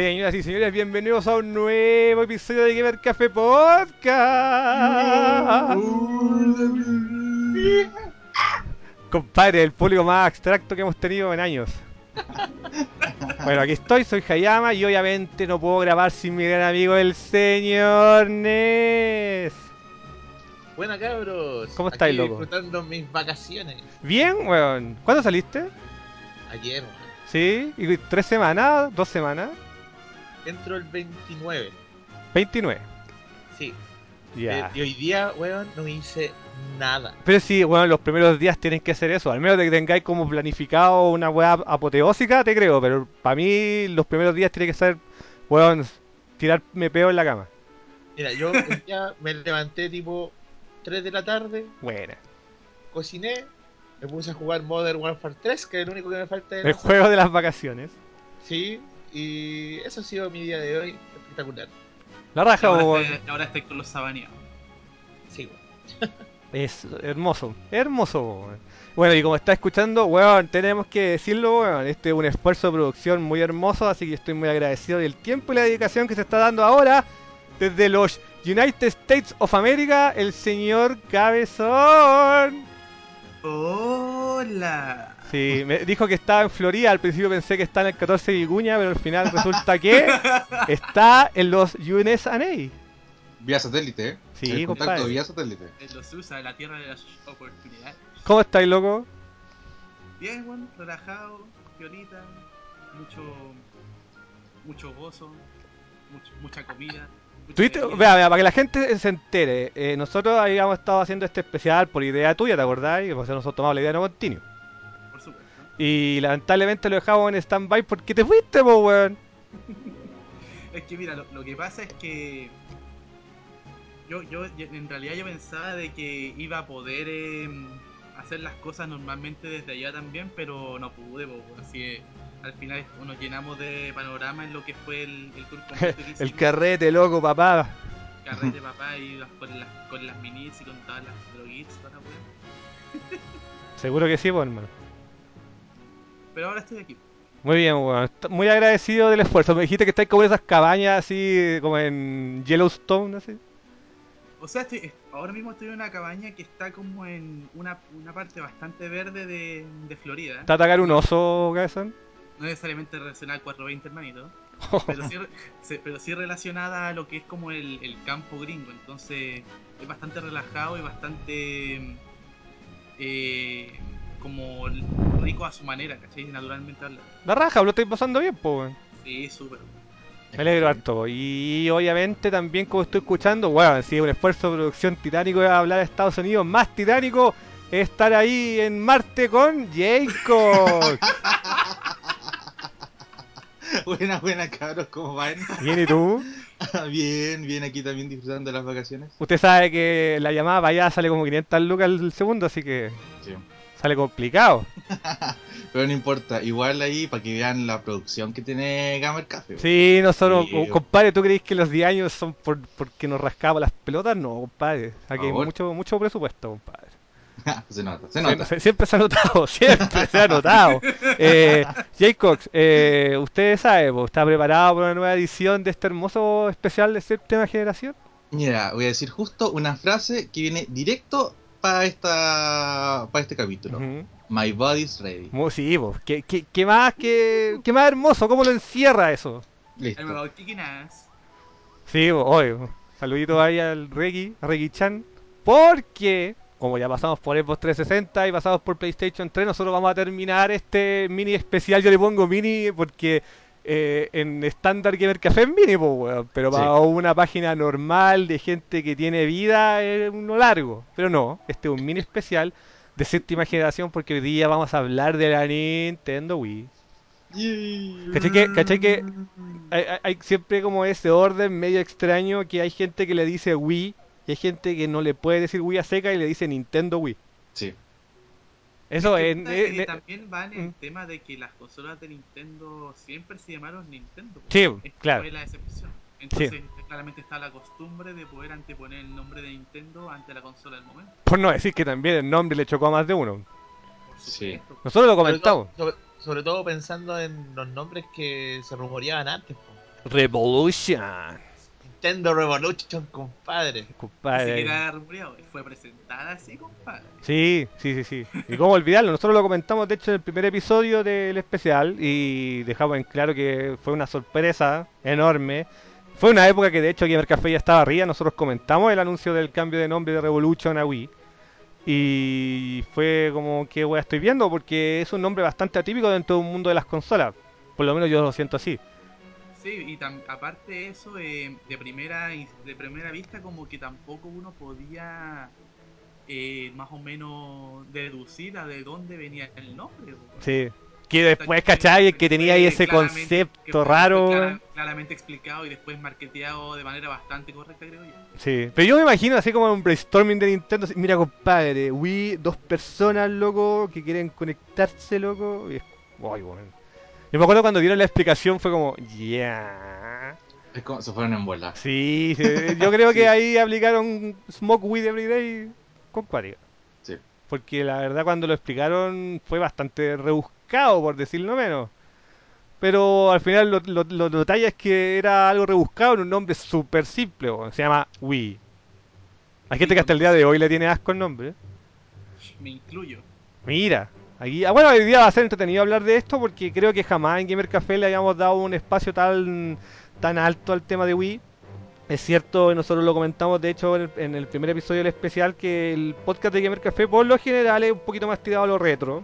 Señoras y señores, bienvenidos a un nuevo episodio de Gamer Café Podcast. Compadre, el público más abstracto que hemos tenido en años. Bueno, aquí estoy, soy Hayama y obviamente no puedo grabar sin mi gran amigo el señor Nes. Buena cabros. ¿Cómo estáis, loco? Disfrutando mis vacaciones. Bien, weón. ¿Cuándo saliste? Ayer, weón. Sí, ¿y tres semanas? ¿Dos semanas? Entro el 29. 29. Sí. Ya. Eh, Y hoy día, weón, no hice nada. Pero sí, bueno, los primeros días tienen que hacer eso. Al menos de que tengáis como planificado una weá apoteósica, te creo. Pero para mí, los primeros días tiene que ser, weón, tirarme peo en la cama. Mira, yo hoy día me levanté tipo 3 de la tarde, Buena. cociné, me puse a jugar Modern Warfare 3, que es el único que me falta de El juego de las vacaciones. Sí, y eso ha sido mi día de hoy. Espectacular. La raja, ahora, estoy, ahora estoy con los sabaneados. Sí, weón. Es hermoso, hermoso, weón. Bueno, y como está escuchando, weón, tenemos que decirlo, weón, este es un esfuerzo de producción muy hermoso, así que estoy muy agradecido del tiempo y la dedicación que se está dando ahora desde los United States of America, el señor Cabezón. Hola. Sí, me dijo que estaba en Florida, al principio pensé que estaba en el 14 de Vicuña, pero al final resulta que está en los USA. Vía satélite, ¿eh? Sí, El contacto compadre. vía satélite. En los USA, la tierra de las oportunidades. ¿Cómo estáis, loco? Bien, bueno, relajado, violita, mucho, mucho gozo, mucho- mucha comida. Tuviste, vea, vea, para que la gente se entere, eh, nosotros habíamos estado haciendo este especial por idea tuya, ¿te acordás? Y pues nosotros tomamos la idea de no continuo. Y lamentablemente lo dejamos en stand-by porque te fuiste, po, weón. Es que mira, lo, lo que pasa es que yo, yo en realidad yo pensaba de que iba a poder eh, hacer las cosas normalmente desde allá también, pero no pude, po, así que al final nos llenamos de panorama en lo que fue el, el tour completo que El carrete, loco, papá. carrete papá y con las, con las minis y con todas las droguitas, toda la. Seguro que sí, pues, hermano. Pero ahora estoy aquí. Muy bien, weón. Muy agradecido del esfuerzo. Me dijiste que estáis como en esas cabañas así, como en Yellowstone, así. O sea, estoy, est- ahora mismo estoy en una cabaña que está como en una, una parte bastante verde de, de Florida. ¿Te atacar un oso, cabezón? No necesariamente relacionada al 420, hermanito. Pero sí, pero sí relacionada a lo que es como el, el campo gringo. Entonces es bastante relajado y bastante eh, como rico a su manera, ¿cachai? Naturalmente hablando. La raja, lo estáis pasando bien, pues, weón. Sí, súper. Me alegro harto. Y obviamente también como estoy escuchando, bueno, sí, un esfuerzo de producción titánico de hablar de Estados Unidos, más titánico es estar ahí en Marte con Jacob. buena, buena, cabros, ¿cómo van? Bien, ¿y tú? bien, bien, aquí también disfrutando de las vacaciones. Usted sabe que la llamada para allá sale como 500 lucas el segundo, así que Sí. Sale complicado. Pero no importa, igual ahí para que vean la producción que tiene Gamer Café. Sí, nosotros, Sí. compadre, ¿tú crees que los 10 años son por, porque nos rascamos las pelotas? No, compadre. Aquí hay mucho, mucho presupuesto, compadre. se nota, se nota. se- siempre se ha notado, siempre se ha notado. Eh, Jaycox, eh, usted sabe, po, ¿está preparado para una nueva edición de este hermoso especial de séptima generación? Mira, voy a decir justo una frase que viene directo para esta para este capítulo. My body's ready. Mu- Sí, po. ¿Qué, qué, qué más, qué, qué más hermoso? ¿Cómo lo encierra eso? Listo. Sí, oye, saludito ahí al Reggie, a Reggie-chan, porque como ya pasamos por Xbox 360 y pasamos por PlayStation 3, nosotros vamos a terminar este mini especial, yo le pongo mini porque eh, en Standard Gamer Café es mini, po, weón, pero Sí. para una página normal de gente que tiene vida es uno largo, pero no, este es un mini especial de séptima generación porque hoy día vamos a hablar de la Nintendo Wii. ¿Cachai que, cachai que hay, hay- hay siempre como ese orden medio extraño que hay gente que le dice Wii y hay gente que no le puede decir Wii a seca y le dice Nintendo Wii. Sí. Eso es... que es- también va en el Mm. tema de que las consolas de Nintendo siempre se llamaron Nintendo. Sí, Esta claro. fue la excepción. Entonces, claramente está la costumbre de poder anteponer el nombre de Nintendo ante la consola del momento. Por no decir que también el nombre le chocó a más de uno. Por Sí. Nosotros lo Sobre comentamos. todo, sobre, sobre todo pensando en los nombres que se rumoreaban antes. po. Revolution. Nintendo Revolution, compadre. Ni Compadre. siquiera era rumoreado, fue presentada así, compadre. Sí, sí, sí, sí. Y cómo olvidarlo, nosotros lo comentamos de hecho en el primer episodio del especial y dejamos en claro que fue una sorpresa enorme. Fue una época que de hecho Gamer Café ya estaba arriba, nosotros comentamos el anuncio del cambio de nombre de Revolution a Wii. Y fue como que wea estoy viendo porque es un nombre bastante atípico dentro de un mundo de las consolas. Por lo menos yo lo siento así. Sí, y tam- aparte de eso, eh, de primera de primera vista, como que tampoco uno podía eh, más o menos deducir a de dónde venía el nombre. Sí. Que después, ¿cachai? Que tenía ahí ese concepto raro. clara- claramente explicado y después marketeado de manera bastante correcta, creo yo. Sí, pero yo me imagino así como un brainstorming de Nintendo. Mira, compadre, Wii, dos personas, loco, que quieren conectarse, loco. Y es... Ay, bueno. Yo me acuerdo cuando dieron la explicación, fue como, ya. Es como se fueron en. Sí, sí, yo creo que Sí. ahí aplicaron Smoke Weed Everyday con cuática. Sí. Porque la verdad, cuando lo explicaron, fue bastante rebuscado, por decirlo menos. Pero al final lo, lo, es que era algo rebuscado en un nombre súper simple, se llama Wii. Hay gente que hasta el día de hoy le tiene asco el nombre. Me incluyo. Mira, aquí, ah, bueno, hoy día va a ser entretenido hablar de esto porque creo que jamás en Gamer Café le habíamos dado un espacio tan, tan alto al tema de Wii. Es cierto, nosotros lo comentamos de hecho en el, en el primer episodio del especial que el podcast de Gamer Café por lo general es un poquito más tirado a lo retro.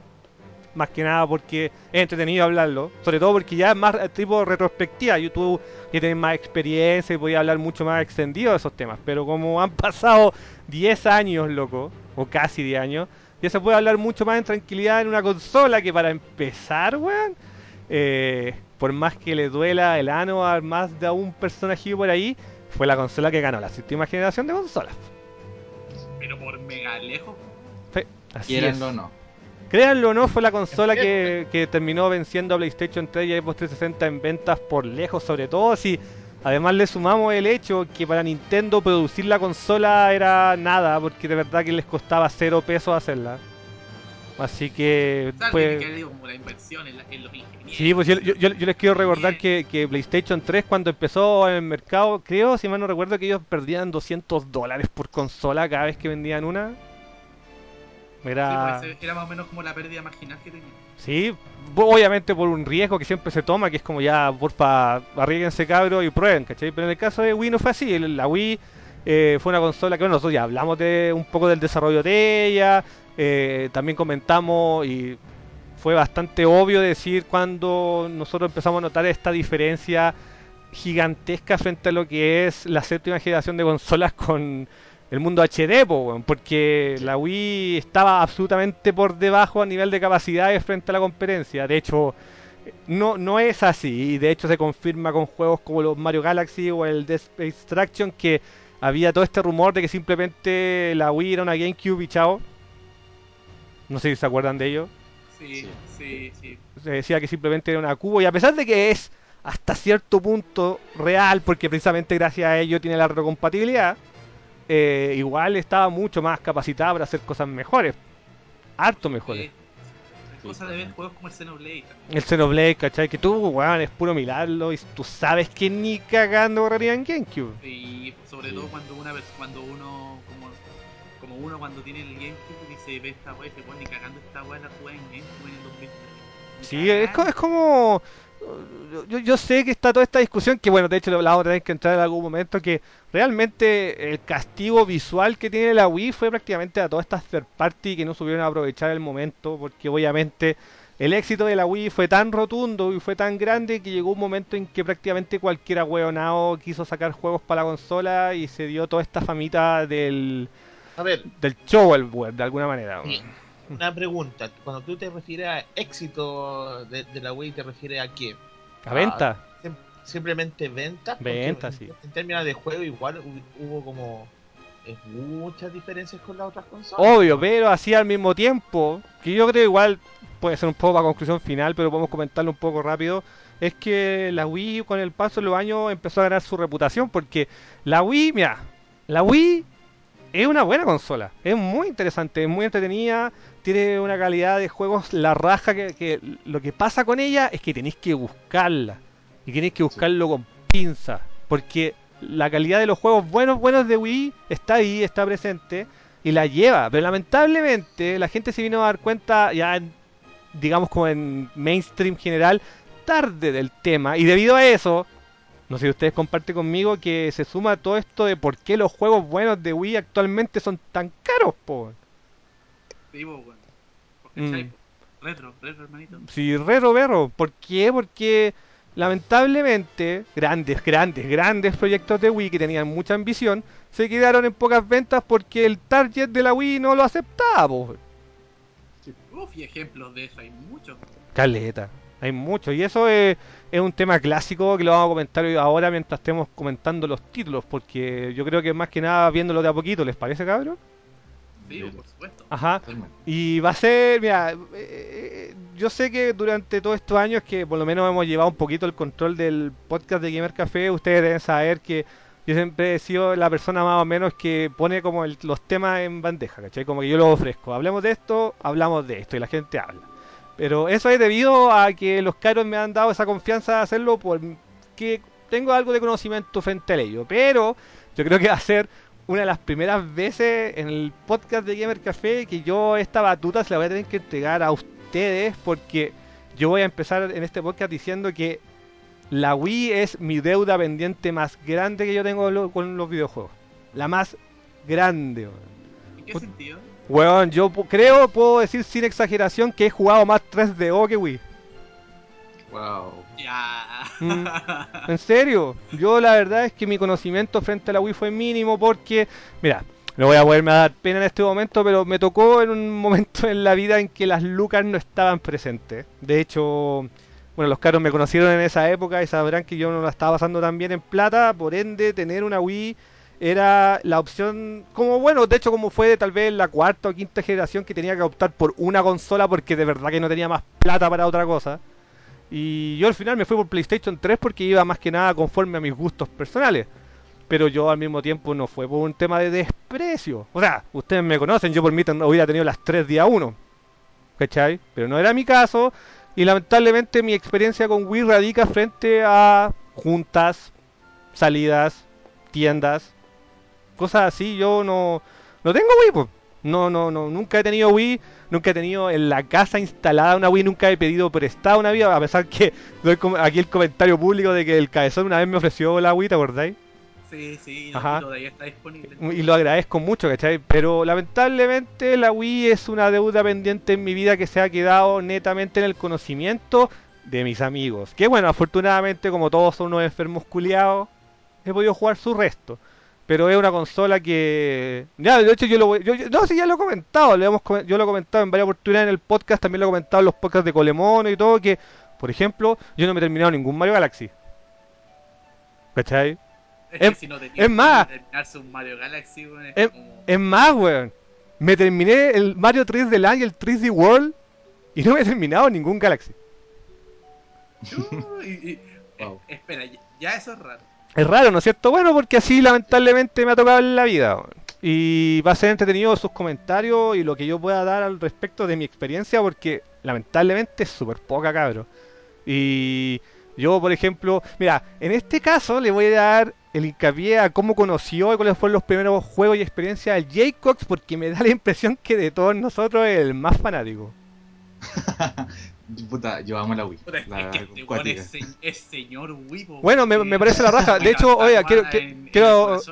Más que nada porque es entretenido hablarlo. Sobre todo porque ya es más eh, tipo retrospectiva. YouTube ya tenés más experiencia y podía hablar mucho más extendido de esos temas. Pero como han pasado 10 años, loco, o casi 10 años, ya se puede hablar mucho más en tranquilidad en una consola que para empezar, weón. eh, por más que le duela el ano a más de un personaje por ahí, fue la consola que ganó la séptima generación de consolas. Pero por mega lejos. Así es. o no. Créanlo o no, fue la consola que, que terminó venciendo a PlayStation 3 y Xbox 360 en ventas por lejos, sobre todo si además le sumamos el hecho que para Nintendo producir la consola era nada, porque de verdad que les costaba cero pesos hacerla. Así que pues, tiene que haber ido como la inversión en, la- en los ingenieros. Sí, pues yo, yo- yo- yo les quiero recordar que, que PlayStation 3 cuando empezó en el mercado, creo, si mal no recuerdo, que ellos perdían 200 dólares por consola cada vez que vendían una. Sí, Era... pues, era más o menos como la pérdida marginal que tenía. Sí, obviamente por un riesgo que siempre se toma, que es como ya, porfa, arriesguense cabros y prueben, ¿cachai? Pero en el caso de Wii no fue así, la Wii eh, fue una consola que, nosotros ya hablamos de un poco del desarrollo de ella, eh, también comentamos y fue bastante obvio decir cuando nosotros empezamos a notar esta diferencia gigantesca frente a lo que es la séptima generación de consolas con el mundo HD, po, weón, porque la Wii estaba absolutamente por debajo a nivel de capacidades frente a la competencia. De hecho, no, no es así. Y de hecho se confirma con juegos como los Mario Galaxy o el Death Space Extraction que había todo este rumor de que simplemente la Wii era una GameCube y chao. No sé si se acuerdan de ello. Sí, sí, sí. Se decía que simplemente era una cubo y a pesar de que es hasta cierto punto real, porque precisamente gracias a ello tiene la retrocompatibilidad, eh, igual estaba mucho más capacitada para hacer cosas mejores, harto mejores. Eh, Es cosa de ver juegos como el Xenoblade. también. El Xenoblade, ¿cachai? Que tú, weón, es puro mirarlo y tú sabes que ni cagando correría en GameCube. Y sobre Sí. todo cuando una vez, cuando uno, como, como uno cuando tiene el GameCube dice, ve esta weá, se pone ni cagando esta weá la juega en GameCube en el 2003. Ni Sí, es, es como... Yo, yo sé que está toda esta discusión, que bueno, de hecho la vamos a tener que entrar en algún momento, que realmente el castigo visual que tiene la Wii fue prácticamente a todas estas third party que no supieron aprovechar el momento, porque obviamente el éxito de la Wii fue tan rotundo y fue tan grande que llegó un momento en que prácticamente cualquier ahueonado quiso sacar juegos para la consola y se dio toda esta famita del, A ver, del shovelware de alguna manera. Sí. Una pregunta. Cuando tú te refieres a éxito de, de la Wii, ¿te refieres a qué? A venta. Sim- Simplemente ventas. Porque Venta, en- sí. En términos de juego, igual hu- hubo como muchas diferencias con las otras consolas. Obvio, pero así al mismo tiempo, que yo creo igual puede ser un poco para conclusión final, pero podemos comentarlo un poco rápido, es que la Wii con el paso de los años empezó a ganar su reputación, porque la Wii, mira, la Wii es una buena consola, es muy interesante, es muy entretenida, tiene una calidad de juegos la raja que, que lo que pasa con ella es que tenéis que buscarla, y tenéis que buscarlo con pinza, porque la calidad de los juegos buenos, buenos de Wii está ahí, está presente y la lleva, pero lamentablemente la gente se vino a dar cuenta ya, en- digamos como en mainstream general, tarde del tema y debido a eso, no sé si ustedes comparten conmigo que se suma todo esto de por qué los juegos buenos de Wii actualmente son tan caros, po. Pues, weón. Porque, Mm. Retro, retro, hermanito. Sí, rero, berro. ¿Por qué? Porque lamentablemente grandes, grandes, grandes proyectos de Wii que tenían mucha ambición se quedaron en pocas ventas porque el target de la Wii no lo aceptaba. po. Uf, y ejemplos de eso hay muchos. Caleta. Hay mucho. Y eso es, es un tema clásico que lo vamos a comentar hoy- ahora mientras estemos comentando los títulos. Porque yo creo que más que nada viéndolo de a poquito, ¿les parece, cabrón? Sí, por supuesto. Ajá. Y va a ser, mira, eh, eh, yo sé que durante todos estos años que por lo menos hemos llevado un poquito el control del podcast de Gamer Café, ustedes deben saber que yo siempre he sido la persona más o menos que pone como el- los temas en bandeja, ¿cachai? Como que yo los ofrezco. Hablemos de esto, hablamos de esto y la gente habla. Pero eso es debido a que los caros me han dado esa confianza de hacerlo porque tengo algo de conocimiento frente a ello. Pero yo creo que va a ser una de las primeras veces en el podcast de Gamer Café que yo esta batuta se la voy a tener que entregar a ustedes porque yo voy a empezar en este podcast diciendo que la Wii es mi deuda pendiente más grande que yo tengo lo- con los videojuegos. La más grande. ¿En qué sentido? Weón, yo creo, puedo decir sin exageración que he jugado más 3DO que Wii. Wow. Ya. Mm. En serio, yo la verdad es que mi conocimiento frente a la Wii fue mínimo porque, mira, no voy a poderme dar pena en este momento, pero me tocó en un momento en la vida en que las lucas no estaban presentes. De hecho, bueno, los caros me conocieron en esa época y sabrán que yo no la estaba pasando tan bien en plata, por ende, tener una Wii era la opción, como bueno, de hecho como fue tal vez la cuarta o quinta generación que tenía que optar por una consola porque de verdad que no tenía más plata para otra cosa. Y yo al final me fui por PlayStation 3 porque iba más que nada conforme a mis gustos personales. Pero yo al mismo tiempo no fue por un tema de desprecio. O sea, ustedes me conocen, yo por mí hubiera tenido las 3 día 1. ¿Cachai? Pero no era mi caso. Y lamentablemente mi experiencia con Wii radica frente a juntas, salidas, tiendas, cosas así. Yo no, no tengo Wii, pues. No, no, no, nunca he tenido Wii, nunca he tenido en la casa instalada una Wii, nunca he pedido prestada una Wii, a pesar que doy aquí el comentario público de que el cabezón una vez me ofreció la Wii, ¿te acordáis? Sí, sí, no, Ajá. todavía está disponible. Y lo agradezco mucho, ¿cachai? Pero lamentablemente la Wii es una deuda pendiente en mi vida que se ha quedado netamente en el conocimiento de mis amigos. Que bueno, afortunadamente como todos son unos enfermos culiados, he podido jugar su resto. Pero es una consola que... Ya, de hecho yo lo voy... Yo, yo- no, sí, ya lo he comentado. lo hemos yo lo he comentado en varias oportunidades en el podcast. También lo he comentado en los podcasts de Colemono y todo. Que, por ejemplo, yo no me he terminado ningún Mario Galaxy. ¿Cachai? Es es- que si no te es más. terminarse un Mario Galaxy, weón, es Es- como... Es más, weón. Me terminé el Mario 3 del año, el 3D World, y no me he terminado ningún Galaxy. Uy, y- y- Wow. eh, espera, ya- ya eso es raro. Es raro, ¿no es cierto? Bueno, porque así lamentablemente me ha tocado en la vida. Y va a ser entretenido sus comentarios y lo que yo pueda dar al respecto de mi experiencia, porque lamentablemente es súper poca, cabro. Y yo, por ejemplo, mira, en este caso le voy a dar el hincapié a cómo conoció y cuáles fueron los primeros juegos y experiencias del Jaycox, porque me da la impresión que de todos nosotros es el más fanático. Puta, yo amo la Wii. Puta, es, la es que este cuática. es, se- es señor Wipo. Bueno, me- me parece la raja. De hecho, oiga, quiero- quiero- quiero-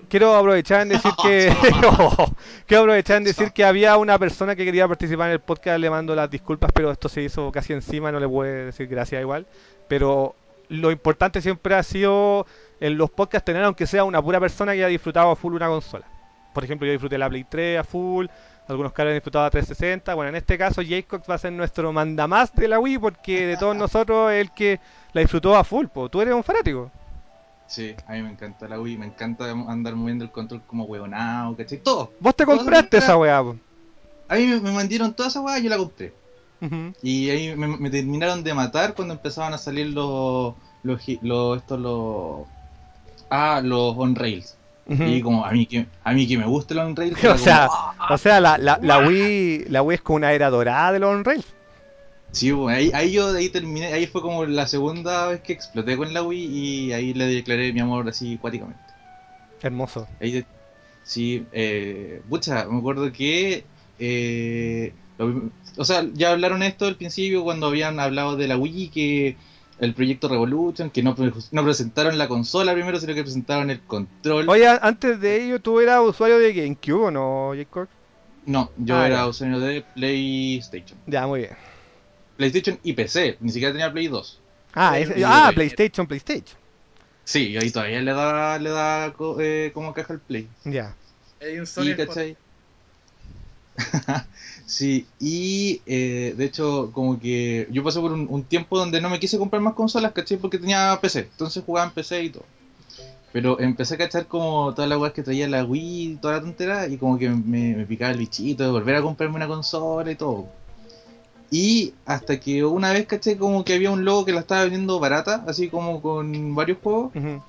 Quiero aprovechar en decir que quiero aprovechar en decir que había una persona que quería participar en el podcast, le mando las disculpas, pero esto se hizo casi encima, no le puedo decir gracias igual. Pero lo importante siempre ha sido en los podcasts tener aunque sea una pura persona que haya disfrutado a full una consola. Por ejemplo, yo disfruté la Play 3 a full, algunos caras han disfrutado a 360. Bueno, en este caso Jacob va a ser nuestro mandamás de la Wii porque de todos nosotros es el que la disfrutó a full. po. Tú eres un fanático. Sí, a mí me encanta la Wii, me encanta andar moviendo el control como huevonao, ¿cachai? Todo. Vos te compraste esa weá. po. A mí me, me mandieron toda esa weá y yo la compré. Y ahí me, me terminaron de matar cuando empezaban a salir los. los, los estos, los. Ah, los on-rails. Y como a mí que a mí que me gusta el on-rails. O sea, O sea, la, la, la Wii la Wii es como una era dorada de los on-rails. Sí, bueno, ahí, ahí yo ahí terminé, ahí fue como la segunda vez que exploté con la Wii y ahí le declaré mi amor así cuáticamente. Hermoso. Ahí sí, eh, pucha, me acuerdo que, eh, lo- o sea, ya hablaron esto al principio cuando habían hablado de la Wii, que el proyecto Revolution, que no, pre- no presentaron la consola primero, sino que presentaron el control. Oye, antes de ello, ¿tú eras usuario de GameCube o no, Jacob? No, yo Ah, era ya. usuario de PlayStation. Ya, muy bien. PlayStation y PC, ni siquiera tenía Play 2. Ah, yo ah. PlayStation, PlayStation. Sí, y ahí todavía le da, le da co- eh, como caja el Play. Ya. Hay un Y, Sony. sí, y eh, de hecho, como que yo pasé por un, tiempo donde no me quise comprar más consolas, ¿cachai? Porque tenía PC, entonces jugaba en PC y todo. Pero empecé a cachar como todas las weas que traía la Wii toda la tontera, y como que me, picaba el bichito de volver a comprarme una consola y todo. Y hasta que una vez caché como que había un logo que la estaba vendiendo barata, así como con varios juegos. Ujú.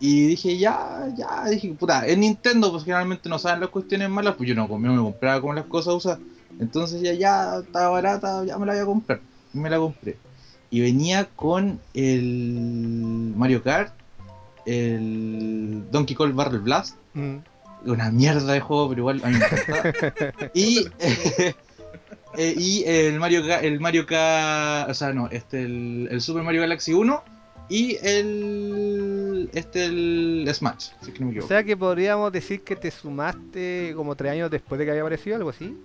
Y dije, ya, ya, dije, puta, es Nintendo, pues generalmente no saben las cuestiones malas, pues yo no, yo me compraba como las cosas usadas. Entonces ya, ya, estaba barata, ya me la voy a comprar. Y me la compré. Y venía con el Mario Kart, el Donkey Kong Barrel Blast, Mm. una mierda de juego, pero igual a mí me encanta. y, eh, y el Mario el Mario Kart, o sea, no, este el, el Super Mario Galaxy 1 y el este el Smash, si es que no me O equivoco. sea que podríamos decir que te sumaste como tres años después de que había aparecido, algo así.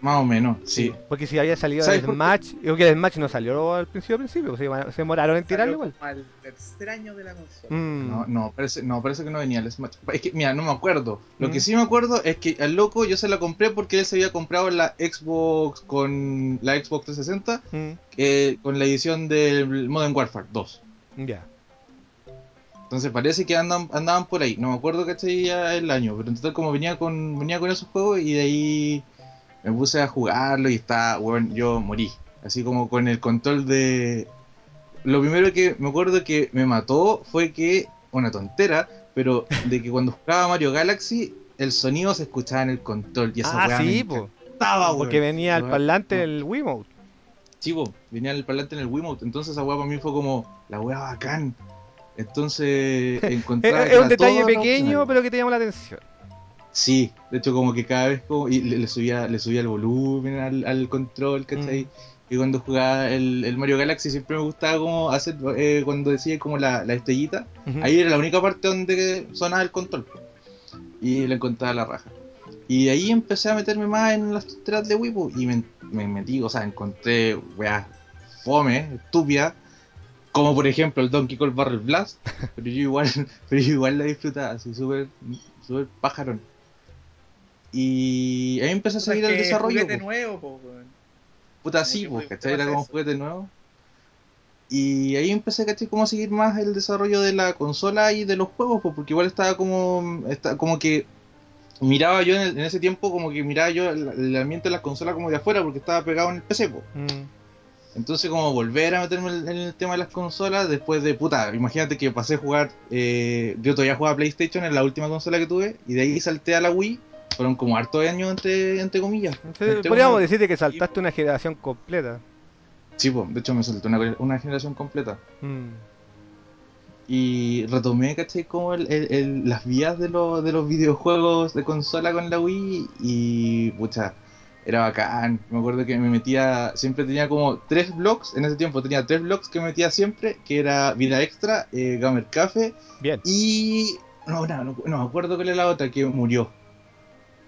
Más o menos, sí. Porque si había salido ¿Sabes el? Smash, yo que el Smash no salió al principio, al principio, pues se, se demoraron en tirarlo igual. al tercer año de la consola. Mm. No, no, parece, no, parece que no venía el Smash. Es que, mira, no me acuerdo. Lo Mm. que sí me acuerdo es que al loco yo se la compré porque él se había comprado la Xbox con la Xbox 360 Mm. eh, con la edición del Modern Warfare 2. Ya. Entonces parece que andan, andaban por ahí. No me acuerdo que ya el año, pero en total como venía con venía con esos juegos y de ahí me puse a jugarlo y está, bueno, yo morí. Así como con el control de... Lo primero que me acuerdo que me mató fue que, una tontera, pero de que cuando jugaba Mario Galaxy, el sonido se escuchaba en el control y esa Ah, sí, po. weón. Porque venía al parlante no. el Wiimote. Sí, po, venía el parlante en el Wiimote, entonces esa weá para mí fue como la weá bacán. Entonces Es, encontraba es un detalle pequeño, pero que te llama la atención. Sí, de hecho como que cada vez como y le, le subía le subía el volumen al, al control, ¿cachai? Mm. Y cuando jugaba el, el Mario Galaxy siempre me gustaba como hacer eh, cuando decía como la, la estrellita, ahí era la única parte donde sonaba el control. Y le encontraba la raja. Y de ahí empecé a meterme más en las tonteras de Wii po, y me, me metí, o sea, encontré weas fome, estúpida, como por ejemplo el Donkey Kong Barrel Blast, pero yo igual, pero yo igual la disfrutaba, así súper, súper pajarón. Y ahí empecé a seguir el desarrollo. juguete po. nuevo, po. Puta, Como sí, que pues, te ¿cachai? Era como eso. juguete nuevo. Y ahí empecé, ¿cachai? Como a seguir más el desarrollo de la consola y de los juegos, pues, porque igual estaba como, está, como que miraba yo en, el- en ese tiempo, como que miraba yo el, el ambiente de las consolas como de afuera, porque estaba pegado en el PC, pues. Mm. Entonces como volver a meterme en el tema de las consolas después de puta, imagínate que pasé a jugar, eh, yo todavía jugaba PlayStation en la última consola que tuve y de ahí salté a la Wii, fueron como hartos años entre, entre comillas. Entonces, Entre podríamos decirte que saltaste una generación completa. Sí, po, de hecho me salté una, una generación completa. Mm. Y retomé, ¿cachai? Como el, el- el- las vías de, los de los videojuegos de consola con la Wii y pucha, era bacán. Me acuerdo que me metía, siempre tenía como tres blogs, en ese tiempo tenía tres blogs que me metía siempre, que era Vida Extra, eh, Gamer Café Bien. y... No, no, no, no me acuerdo cuál era la otra que murió.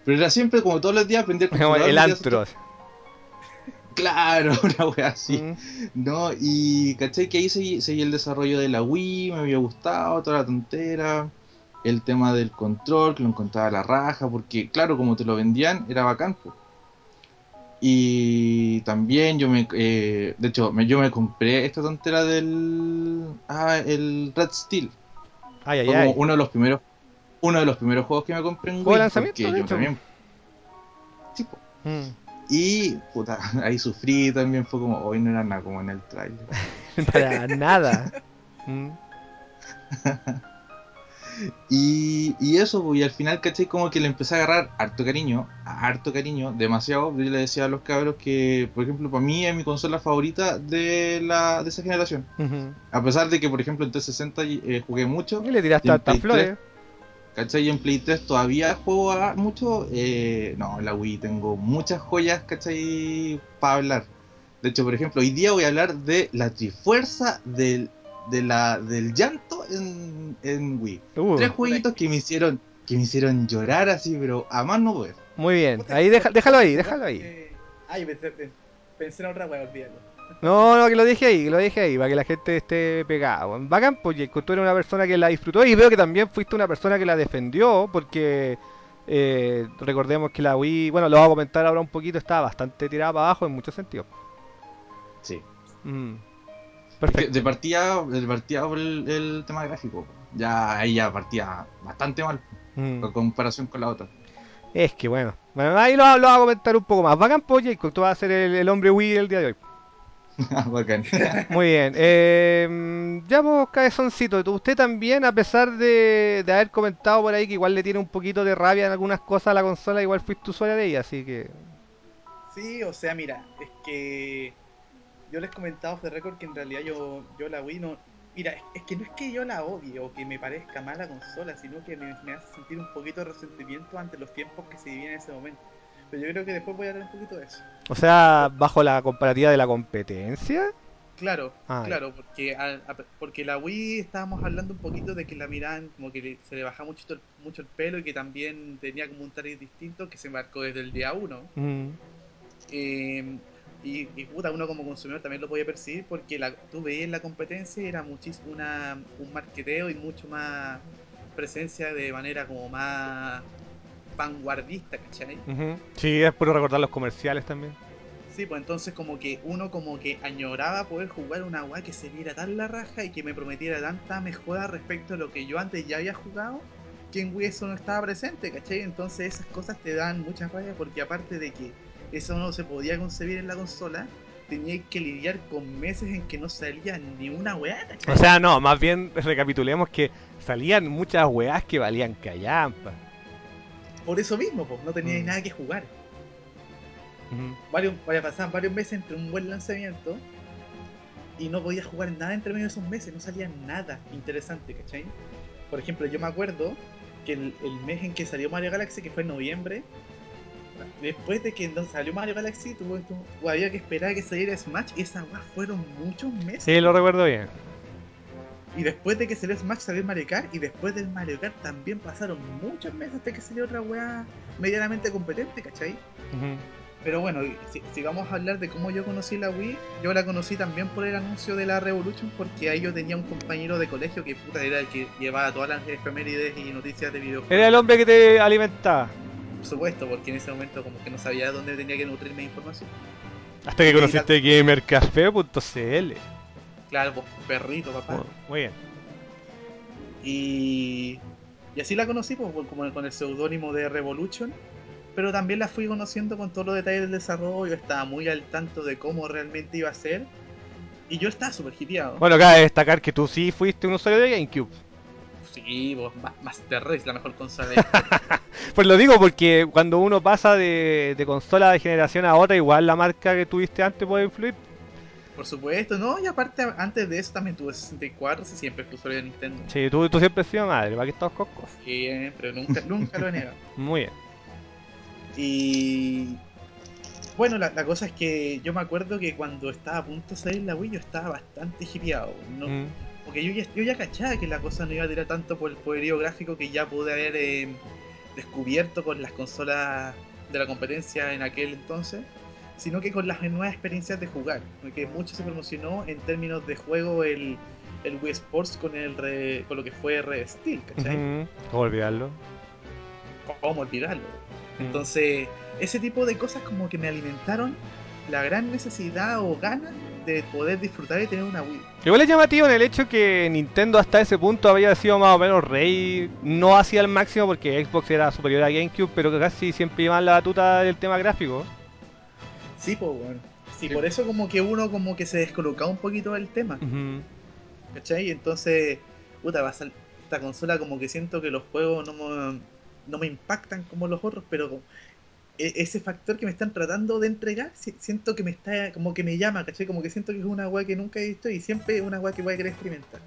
Pero era siempre como todos los días aprender Como el antro. Claro, una wea así. Mm. No, y caché que ahí seguí, seguí el desarrollo de la Wii, me había gustado toda la tontera, el tema del control, que lo encontraba a la raja, porque claro, como te lo vendían, era bacán. po. Y también yo me, eh, de hecho, me, yo me compré esta tontera del, ah, el Red Steel. Ay, ay, como ay. uno de los primeros, uno de los primeros juegos que me compré en ¿Juego Wii, lanzamiento, porque de yo hecho? también, sí, po. Mm. y puta, ahí sufrí también, fue como, hoy no era nada como en el trailer. Para nada. Mm. Y, y eso, pues, y al final, ¿cachai? Como que le empecé a agarrar harto cariño, harto cariño, demasiado. Yo le decía a los cabros que, por ejemplo, para mí es mi consola favorita de la de esa generación. A pesar de que, por ejemplo, en 360 eh, jugué mucho, Y le tiraste Play flores. ¿cachai? Y en Play 3 todavía juego mucho. Eh, no, la Wii tengo muchas joyas, ¿cachai? Para hablar. De hecho, por ejemplo, hoy día voy a hablar de la trifuerza del, de la, del llanto en, en Wii. Uh, Tres jueguitos que me hicieron que me hicieron llorar así, pero a más no poder. muy bien. Ahí deja- déjalo ahí, déjalo ahí. Eh, Ay, pensé, pensé en otra wea, olvídalo. No, no, que lo dije ahí, que lo dije ahí, para que la gente esté pegada. Bacán, porque tú eres una persona que la disfrutó y veo que también fuiste una persona que la defendió, porque eh, recordemos que la Wii, bueno, lo voy a comentar ahora un poquito, estaba bastante tirada para abajo en muchos sentidos. Sí. Mm. Perfecto. de partida, de partida por el, el tema gráfico. Ya ahí ya partía bastante mal Mm. en comparación con la otra. Es que bueno, bueno ahí lo, lo voy a comentar un poco más. Bacán, pues, Jacob, tú vas a ser el, el hombre Wii del día de hoy. Bacán. Muy bien. Eh, ya vos, cabezoncito, tú- usted también, a pesar de, de haber comentado por ahí que igual le tiene un poquito de rabia en algunas cosas a la consola, igual fuiste usuario de ella, así que... Sí, o sea, mira, es que yo les comentaba off the record que en realidad yo, yo la Wii no... Mira, es, es que no es que yo la odie o que me parezca mala consola, sino que me, me hace sentir un poquito de resentimiento ante los tiempos que se vivían en ese momento. Pero yo creo que después voy a hablar un poquito de eso. O sea, bajo la comparativa de la competencia. Claro, Ah, claro, porque a- a- porque la Wii estábamos hablando un poquito de que la miraban como que le- se le bajaba mucho, el- mucho el pelo y que también tenía como un target distinto que se marcó desde el día 1. Mm. Eh, y, y, puta, uno como consumidor también lo podía percibir porque la, tú veías la competencia y era muchísimo una, un marqueteo y mucho más presencia de manera como más vanguardista, ¿cachai? Ujú. Sí, es por recordar los comerciales también. Sí, pues entonces como que uno como que añoraba poder jugar una weá que se viera tan la raja y que me prometiera tanta mejora respecto a lo que yo antes ya había jugado, que en Wii eso no estaba presente, ¿cachai? Entonces esas cosas te dan mucha rabia porque aparte de que eso no se podía concebir en la consola, tenías que lidiar con meses en que no salía ni una weá, ¿cachai? O sea, no, más bien recapitulemos que salían muchas weás que valían callampa. Por eso mismo, pues, no tenías Mm. nada que jugar. Varios, pasaban varios meses entre un buen lanzamiento y no podía jugar nada entre medio de esos meses, no salía nada interesante, ¿cachai? Por ejemplo, yo me acuerdo que el, el mes en que salió Mario Galaxy, que fue en noviembre, después de que salió Mario Galaxy, tuvo, tuvo- había que esperar a que saliera Smash y esas weas fueron muchos meses. Sí, lo recuerdo bien. Y después de que salió Smash salió Mario Kart y después del Mario Kart también pasaron muchos meses hasta que salió otra wea medianamente competente, ¿cachai? Pero bueno, si, si vamos a hablar de cómo yo conocí la Wii, yo la conocí también por el anuncio de la Revolution, porque ahí yo tenía un compañero de colegio que puta era el que llevaba todas las efemérides y noticias de videojuegos. Era el hombre que te alimentaba. Supuesto, porque en ese momento como que no sabía dónde tenía que nutrirme de información. Hasta que conociste gamercafé.cl. Claro, pues perrito, papá. Bueno, Muy bien. Y, y así la conocí, pues, como con el seudónimo de Revolution. Pero también la fui conociendo con todos los detalles del desarrollo, estaba muy al tanto de cómo realmente iba a ser. Y yo estaba súper hipeado. Bueno, cabe destacar que tú sí fuiste un usuario de GameCube. Sí, Ma- Master Race, la mejor consola de Pues lo digo porque cuando uno pasa de, de consola de generación a otra, igual la marca que tuviste antes puede influir. Por supuesto, ¿no? Y aparte, antes de eso también tuve 64, si siempre fui usuario de Nintendo. Sí, tú, tú siempre has sido madre, ¿para qué estamos con cosas? Siempre, nunca, nunca lo he negado. Muy bien. Y bueno, la, la cosa es que yo me acuerdo que cuando estaba a punto de salir la Wii, yo estaba bastante hipeado. ¿no? Mm. Porque yo ya, yo ya cachaba que la cosa no iba a tirar tanto por el poderío gráfico que ya pude haber eh, descubierto con las consolas de la competencia en aquel entonces, sino que con las nuevas experiencias de jugar. Porque mucho se promocionó en términos de juego el, el Wii Sports con, el re- con lo que fue Red Steel, ¿cachai? ¿Cómo olvidarlo? ¿Cómo olvidarlo? Mm. Entonces, ese tipo de cosas como que me alimentaron la gran necesidad o ganas de poder disfrutar y tener una Wii. Igual es llamativo en el hecho que Nintendo hasta ese punto había sido más o menos rey, no hacía el máximo porque Xbox era superior a GameCube, pero que casi siempre iban la batuta del tema gráfico. Sí, pues bueno. Sí, Sí. por eso como que uno como que se descolocaba un poquito del tema, Ujú. ¿cachai? Entonces, puta, va a sal- esta consola como que siento que los juegos no me, no me impactan como los otros, pero como- ese factor que me están tratando de entregar, si- siento que me está, como que me llama, ¿cachai? Como que siento que es una weá que nunca he visto y siempre es una weá que voy a querer experimentar.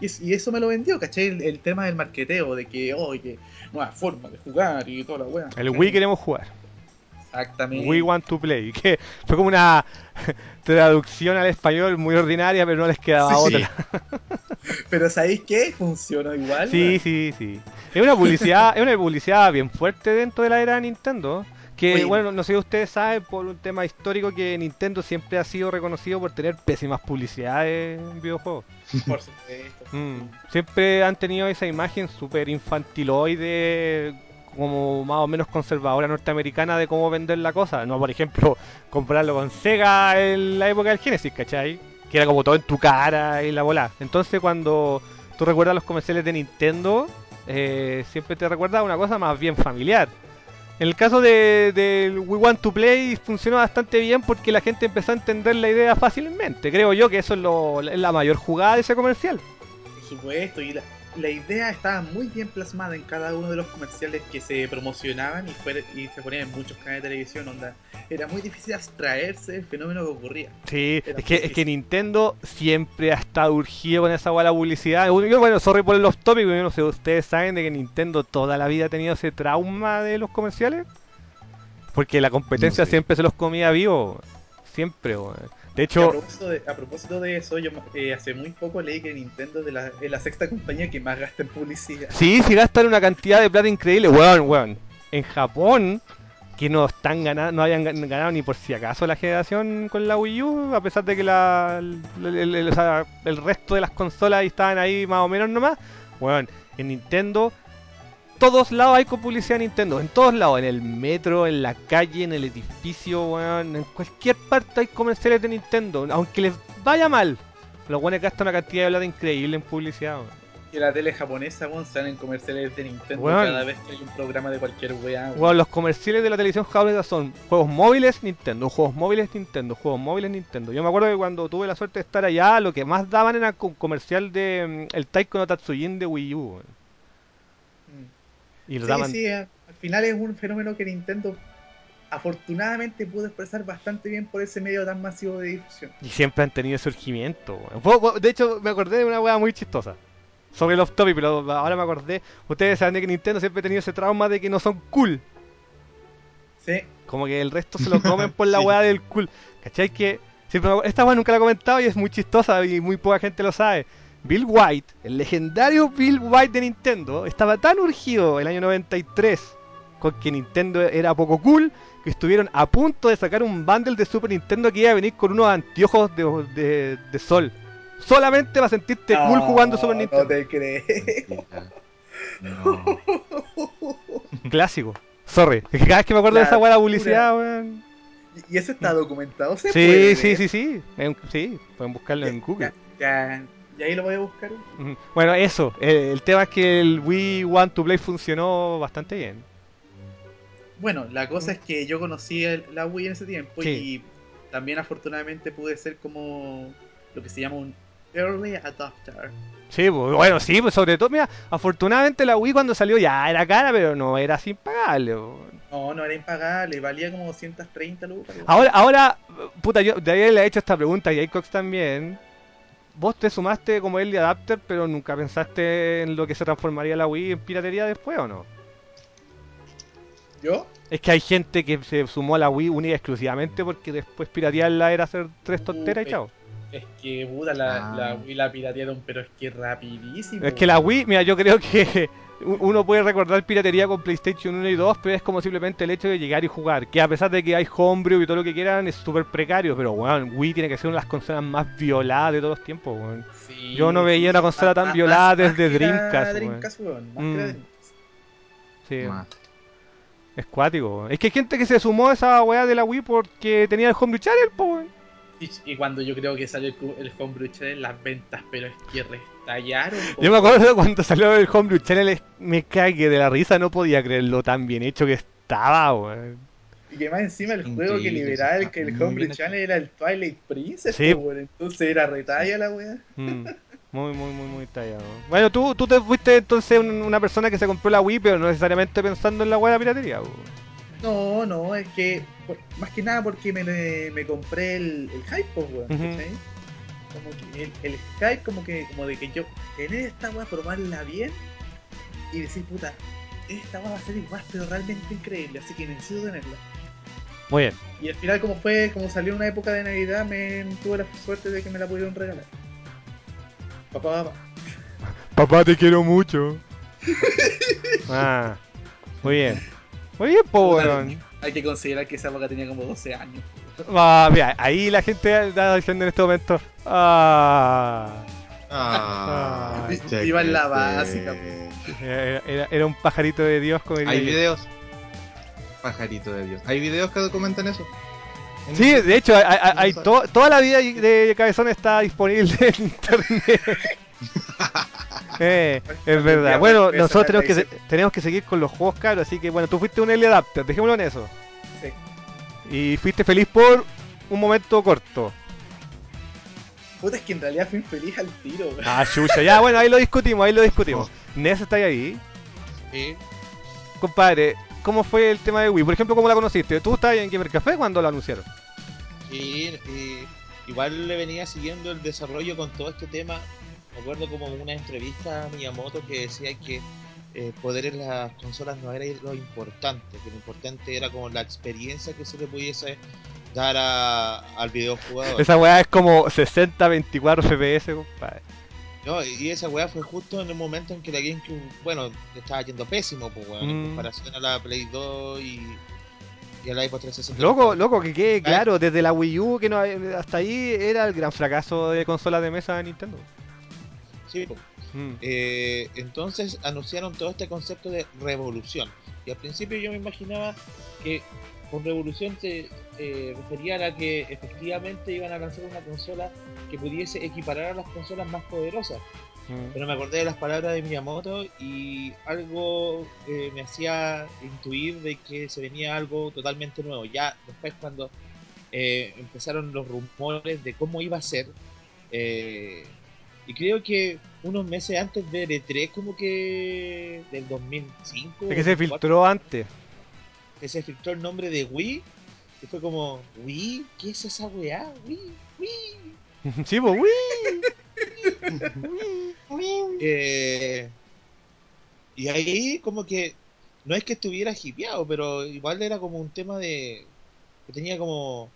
Y, es- y eso me lo vendió, ¿cachai? El, el tema del marqueteo, de que, oye, nueva forma de jugar y toda la weá. El Wii queremos jugar. Exactamente. We want to play. Que fue como una traducción al español muy ordinaria, pero no les quedaba Sí, otra. Pero ¿sabéis qué? Funcionó igual. Sí, sí, sí. Es una publicidad, es una publicidad bien fuerte dentro de la era de Nintendo. Que Oye. bueno, no sé si ustedes saben por un tema histórico que Nintendo siempre ha sido reconocido por tener pésimas publicidades en videojuegos. Por supuesto. Mm. Siempre han tenido esa imagen súper infantiloide, como más o menos conservadora norteamericana de cómo vender la cosa. No, por ejemplo, comprarlo con Sega en la época del Genesis, ¿cachai? Que era como todo en tu cara y la bola. Entonces cuando tú recuerdas los comerciales de Nintendo, eh, siempre te recuerda una cosa más bien familiar. En el caso de, We Want to Play funcionó bastante bien porque la gente empezó a entender la idea fácilmente. Creo yo que eso es, lo, la mayor jugada de ese comercial. Por supuesto, y la, la idea estaba muy bien plasmada en cada uno de los comerciales que se promocionaban y, fuera- y se ponían en muchos canales de televisión. Onda. Era muy difícil abstraerse del fenómeno que ocurría. Sí, Era es que, es que Nintendo siempre ha estado urgido con esa buena publicidad. Yo, bueno, sorry por los tópicos, yo no sé, ustedes saben de que Nintendo toda la vida ha tenido ese trauma de los comerciales. Porque la competencia No sé. siempre se los comía vivo. Siempre, weón. De a, hecho, propósito de, a propósito de eso, yo eh, hace muy poco leí que Nintendo es, de la, es la sexta compañía que más gasta en publicidad. sí, si gastan una cantidad de plata increíble, weón, weón. En Japón, que no están ganando, no hayan gan- ganado ni por si acaso la generación con la Wii U, a pesar de que la, el, el- resto de las consolas estaban ahí más o menos nomás, weón, en Nintendo, todos lados hay con publicidad de Nintendo, en todos lados, en el metro, en la calle, en el edificio, weón, en cualquier parte hay comerciales de Nintendo, aunque les vaya mal, los buenos gastan una cantidad de plata increíble en publicidad, weón. Y la tele japonesa, weón, salen comerciales de Nintendo Weón. cada vez que hay un programa de cualquier weá. weón. Los comerciales de la televisión japonesa son juegos móviles Nintendo, juegos móviles Nintendo, juegos móviles Nintendo. Yo me acuerdo que cuando tuve la suerte de estar allá, lo que más daban era un comercial de mm, el Taiko no Tatsujin de Wii U. weón. Y lo Sí, daban. sí, a- al final es un fenómeno que Nintendo afortunadamente pudo expresar bastante bien por ese medio tan masivo de difusión. Y siempre han tenido surgimiento. De hecho, me acordé de una weá muy chistosa. Sobre el off-topic, pero ahora me acordé. Ustedes saben de que Nintendo siempre ha tenido ese trauma de que no son cool. Sí, Como que el resto se lo comen por la Sí. del cool. ¿Cachai? Que siempre me- esta weá nunca la he comentado y es muy chistosa y muy poca gente lo sabe. Bill White, el legendario Bill White de Nintendo, estaba tan urgido el año 93 con que Nintendo era poco cool que estuvieron a punto de sacar un bundle de Super Nintendo que iba a venir con unos anteojos de, de- de sol. Solamente para sentirte cool No, jugando Super No Nintendo. te crees. No. Clásico. Sorry. Cada vez que me acuerdo de esa weá de publicidad, weón. Y eso está documentado, ¿se Sí, puede sí, sí, sí. En- Sí, pueden buscarlo en Google. Ya, ya, y ahí lo voy a buscar. Bueno, eso. eh, el tema es que el Wii Want to Play funcionó bastante bien. Bueno, la cosa es que yo conocí el- la Wii en ese tiempo Sí. y también afortunadamente pude ser como lo que se llama un early adopter. Sí, pues, bueno, sí, pues sobre todo, mira, afortunadamente la Wii cuando salió ya era cara, pero no era sin pagarle. po. No, no era impagable, valía como 230 lucas. Ahora, ahora, puta, yo de ahí le he hecho esta pregunta y a Cox también. Vos te sumaste como early adapter, pero nunca pensaste en lo que se transformaría la Wii en piratería después, ¿o no? ¿Yo? Es que hay gente que se sumó a la Wii única y exclusivamente porque después piratearla era hacer tres tonteras y chao. Es que puta, la, Ah. la Wii la piratearon, pero es que rapidísimo. Es que la Wii, mira, yo creo que uno puede recordar piratería con PlayStation 1 y 2, pero es como simplemente el hecho de llegar y jugar. Que a pesar de que hay homebrew y todo lo que quieran, es súper precario, pero weón, Wii tiene que ser una de las consolas más violadas de todos los tiempos, weón. Sí, yo no veía sí, una consola más- tan más- violada más desde la Dreamcast. Dreamcast, weón, más Mm. que la Dreamcast. Sí, Más. es cuático, weón. Es que hay gente que se sumó a esa weá de la Wii porque tenía el homebrew channel, po, weón. Y, y cuando yo creo que salió el, el Homebrew Challenge, las ventas, pero es que restallaron. Yo me acuerdo cuando salió el homebrew channel, me cagué de la risa, no podía creerlo tan bien hecho que estaba, weón. Y que más encima el Increíble, juego que liberaba el, que el Homebrew. Challenge era el Twilight Princess, Sí. weón. entonces era retalla la weá. Mm. Muy, muy, muy, muy tallado. Bueno, tú, tú te fuiste entonces un- una persona que se compró la Wii, pero no necesariamente pensando en la weá de la piratería. po. No, no, es que por- más que nada porque me, me compré el, el hype, pues, weón. Como que el, el hype, como que, como de que yo tener esta weá, probarla bien y decir, puta, esta weá va a ser igual, pero realmente increíble, así que necesito tenerla. Muy bien. Y al final, como fue, como salió una época de Navidad, me tuve la suerte de que me la pudieron regalar. Papá, papá. Papá, te quiero mucho. ah, muy bien. Muy bien, po, weón. Hay que considerar que esa época tenía como 12 años. Ah, mira, ahí la gente está diciendo en este momento. Ah, Ah, iba en la básica. era, era- era un pajarito de Dios, como ¿Hay videos? Pajarito de Dios. ¿Hay videos que comentan eso? Sí, de hecho, hay, hay- hay to- toda la vida de Cabezón está disponible en internet. Eh, es verdad. Bueno, nosotros tenemos que, la se- tenemos que seguir con los juegos caros, así que bueno, tú fuiste un early adapter, dejémoslo en eso. Sí. Y fuiste feliz por un momento corto. Puta, es que en realidad fui infeliz al tiro, weón. Ah, chucha, ya, bueno, ahí lo discutimos, ahí lo discutimos. Ness está ahí. Sí. Compadre, ¿cómo fue el tema de Wii? Por ejemplo, ¿cómo la conociste? ¿Tú estabas en Gamer Café cuando lo anunciaron? Y, y igual le venía siguiendo el desarrollo con todo este tema. Me acuerdo como una entrevista a Miyamoto que decía que eh, poder en las consolas no era lo importante, que lo importante era como la experiencia que se le pudiese dar a- al videojugador. Esa weá es como 60-24 FPS, compadre. No, y esa weá fue justo en el momento en que la GameCube, bueno, le estaba yendo pésimo, pues weón, Mm. en comparación a la Play 2 y, y a la Xbox 360. Loco, loco, que quede claro, desde la Wii U que no, hasta ahí era el gran fracaso de consolas de mesa de Nintendo. Sí. Mm. Eh, entonces anunciaron todo este concepto de revolución. Y al principio yo me imaginaba que con revolución se eh, referían a que efectivamente iban a lanzar una consola que pudiese equiparar a las consolas más poderosas. Mm. Pero me acordé de las palabras de Miyamoto y algo eh, me hacía intuir de que se venía algo totalmente nuevo. Ya después cuando eh, empezaron los rumores de cómo iba a ser, eh, y creo que unos meses antes de E3, como que del 2005, Es que se 2004, filtró antes. que se filtró el nombre de Wii, y fue como, ¿Wii? ¿Qué es esa weá? ¿Wii? ¿Wii? sí, pues, Wii. Eh, y ahí como que no es que estuviera hipeado, pero igual era como un tema de que tenía como,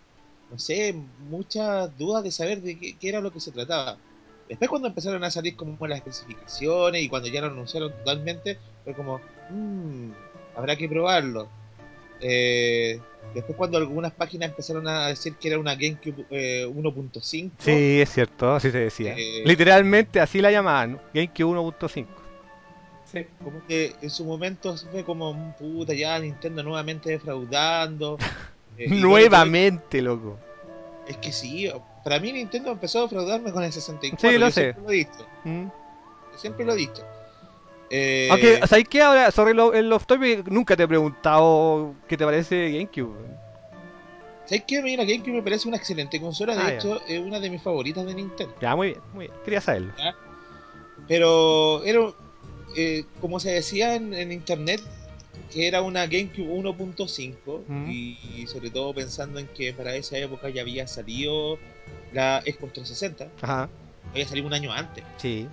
no sé, muchas dudas de saber de qué, qué era lo que se trataba. Después cuando empezaron a salir como las especificaciones y cuando ya lo anunciaron totalmente, fue como, "Mm, habrá que probarlo. Eh, después cuando algunas páginas empezaron a decir que era una GameCube eh, 1.5, Sí, es cierto, así se decía. Eh, Literalmente así la llamaban, GameCube 1.5. Sí. como que en su momento fue como puta ya Nintendo nuevamente defraudando Eh, y Nuevamente, loco. es que sí para mí Nintendo empezó a defraudarme con el 64 Sí, lo yo sé. siempre lo he dicho Mm. yo siempre lo he dicho Eh, Aunque, ¿sabes qué? Ahora, sobre lo, el off topic, nunca te he preguntado qué te parece GameCube. ¿sabes qué? Mira, GameCube me parece una excelente consola de Ah, ya. hecho es una de mis favoritas de Nintendo Ya, muy bien, muy bien. Quería saberlo. pero era eh, como se decía en, en internet que era una GameCube 1.5 Mm. y, y sobre todo pensando en que para esa época ya había salido la Xbox 360 Ajá, había salido un año antes sí.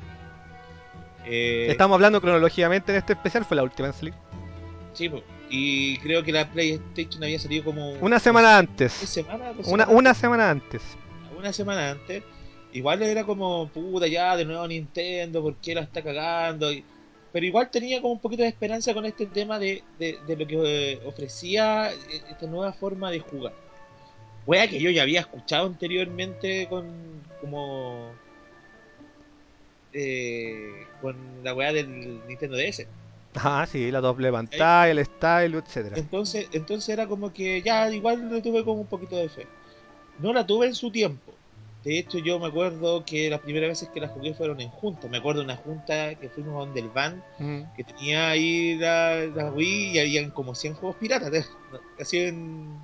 Eh, Estamos hablando cronológicamente en este especial, fue la última en salir. sí, y creo que la PlayStation había salido como Una semana ¿Tres antes. semanas? dos Una, semanas? una semana antes. una semana antes igual era como puta ya de nuevo Nintendo ¿por qué la está cagando? Y- pero igual tenía como un poquito de esperanza con este tema de, de, de lo que eh, ofrecía eh, esta nueva forma de jugar wea que yo ya había escuchado anteriormente con como eh, con la wea del Nintendo DS Ajá, sí, la doble pantalla, el style, etcétera. Entonces, entonces era como que ya igual le tuve como un poquito de fe. No la tuve en su tiempo. De hecho, yo me acuerdo que las primeras veces que la jugué fueron en junta. Me acuerdo de una junta que fuimos donde el van, Mm. que tenía ahí la, la Wii y habían como 100 juegos piratas. Así en,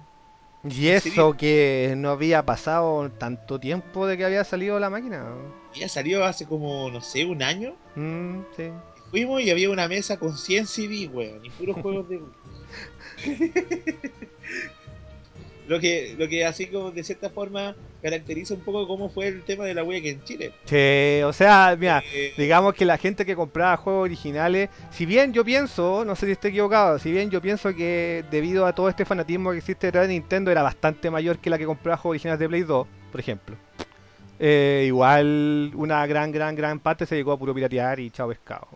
Y eso que no había pasado tanto tiempo de que había salido la máquina. Ya salió hace como, no sé, un año. Mm, sí. Fuimos y había una mesa con 100 CD, weón, y puros juegos de. lo que lo que así como de cierta forma caracteriza un poco cómo fue el tema de la Wii aquí en Chile. Sí, o sea, mira, Eh, digamos que la gente que compraba juegos originales, si bien yo pienso, no sé si estoy equivocado, si bien yo pienso que debido a todo este fanatismo que existe detrás de Nintendo era bastante mayor que la que compraba juegos originales de Play 2, por ejemplo. Eh, igual una gran, gran, gran parte se llegó a puro piratear y chao pescado.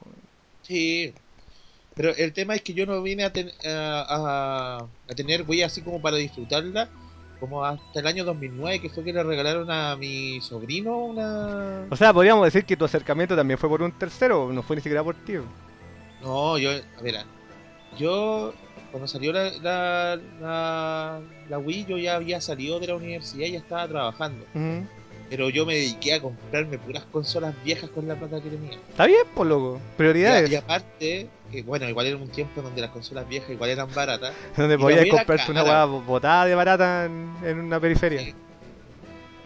Sí. Pero el tema es que yo no vine a, ten- a, a- a tener Wii así como para disfrutarla como hasta el año 2009, que fue que le regalaron a mi sobrino una... O sea, podríamos decir que tu acercamiento también fue por un tercero, no fue ni siquiera por ti. No, yo, a ver, yo cuando salió la, la, la, la Wii yo ya había salido de la universidad y ya estaba trabajando. Pero yo me dediqué a comprarme puras consolas viejas con la plata que tenía. Está bien, pues loco. Y, Prioridades. y aparte, que bueno, igual era un tiempo donde las consolas viejas igual eran baratas. Donde podías comprarte una hueá botada de barata en, en una periferia. Sí.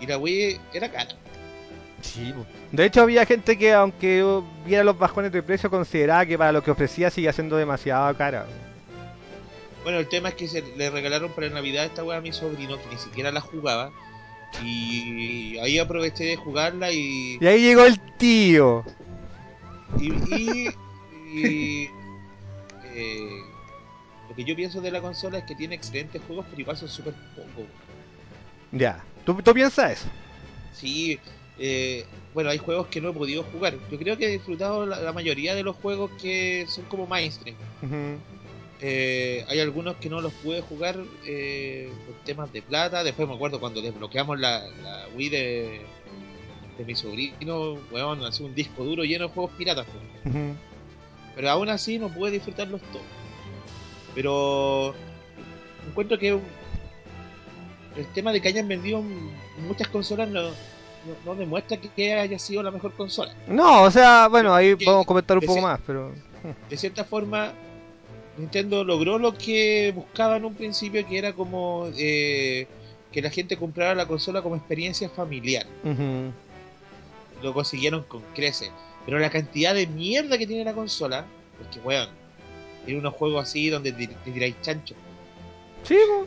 Y la Wii era cara. Sí, de hecho había gente que aunque viera los bajones de precio consideraba que para lo que ofrecía sigue siendo demasiado cara. Bueno, el tema es que se le regalaron para Navidad esta weá a mi sobrino que ni siquiera la jugaba. Y ahí aproveché de jugarla y. Y ahí llegó el tío. Y. y- eh, lo que yo pienso de la consola es que tiene excelentes juegos, pero igual son súper pocos. Ya, ¿Tú, tú piensas eso. Sí, eh, bueno, hay juegos que no he podido jugar. Yo creo que he disfrutado la, la mayoría de los juegos que son como mainstream. Eh, hay algunos que no los pude jugar eh, por temas de plata. Después me acuerdo cuando desbloqueamos la, la Wii de, de mi sobrino, weón, así un disco duro lleno de juegos piratas. Pero aún así no pude disfrutarlos todos. Pero encuentro que el tema de que hayan vendido muchas consolas no, no, no demuestra que haya sido la mejor consola. No, o sea, bueno, ahí vamos a comentar un poco más, pero... de cierta forma, Nintendo logró lo que buscaba en un principio, que era como eh, que la gente comprara la consola como experiencia familiar. Ujú. Lo consiguieron con creces. Pero la cantidad de mierda que tiene la consola, porque weón, tiene unos juegos así donde te, te tiráis chancho. Sí, po.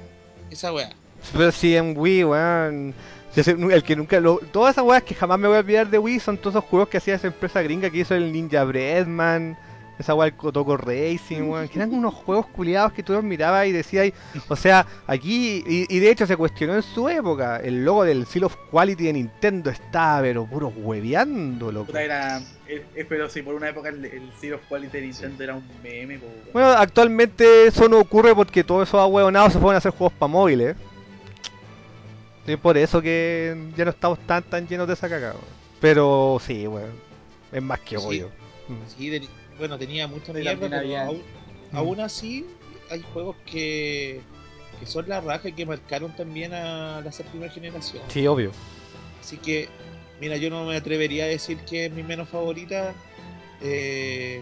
Esa weá. pero sí en Wii, weón. El que nunca lo, todas esas weas que jamás me voy a olvidar de Wii son todos esos juegos que hacía esa empresa gringa que hizo el Ninja Breadman, esa wea el Kotoko Racing, weón, que eran unos juegos culiados que tú los mirabas y decías, o sea, aquí, y, y de hecho se cuestionó en su época, el logo del Seal of Quality de Nintendo estaba pero puro hueveando, loco. Era. eh, eh, pero si por una época el, el Zero of Quality de Nintendo era un meme, po. Bueno, actualmente eso no ocurre porque todos esos ahueonados se pueden hacer juegos para móviles. Y por eso que ya no estamos tan tan llenos de esa cagada. weón. Pero sí, weón. Es más que Sí. obvio. Mm. Sí, de- bueno, tenía mucha mierda, pero había- aún, Mm. aún así hay juegos que, que son la raja y que marcaron también a la primera generación. Sí, obvio. Así que, mira, yo no me atrevería a decir que es mi menos favorita. eh,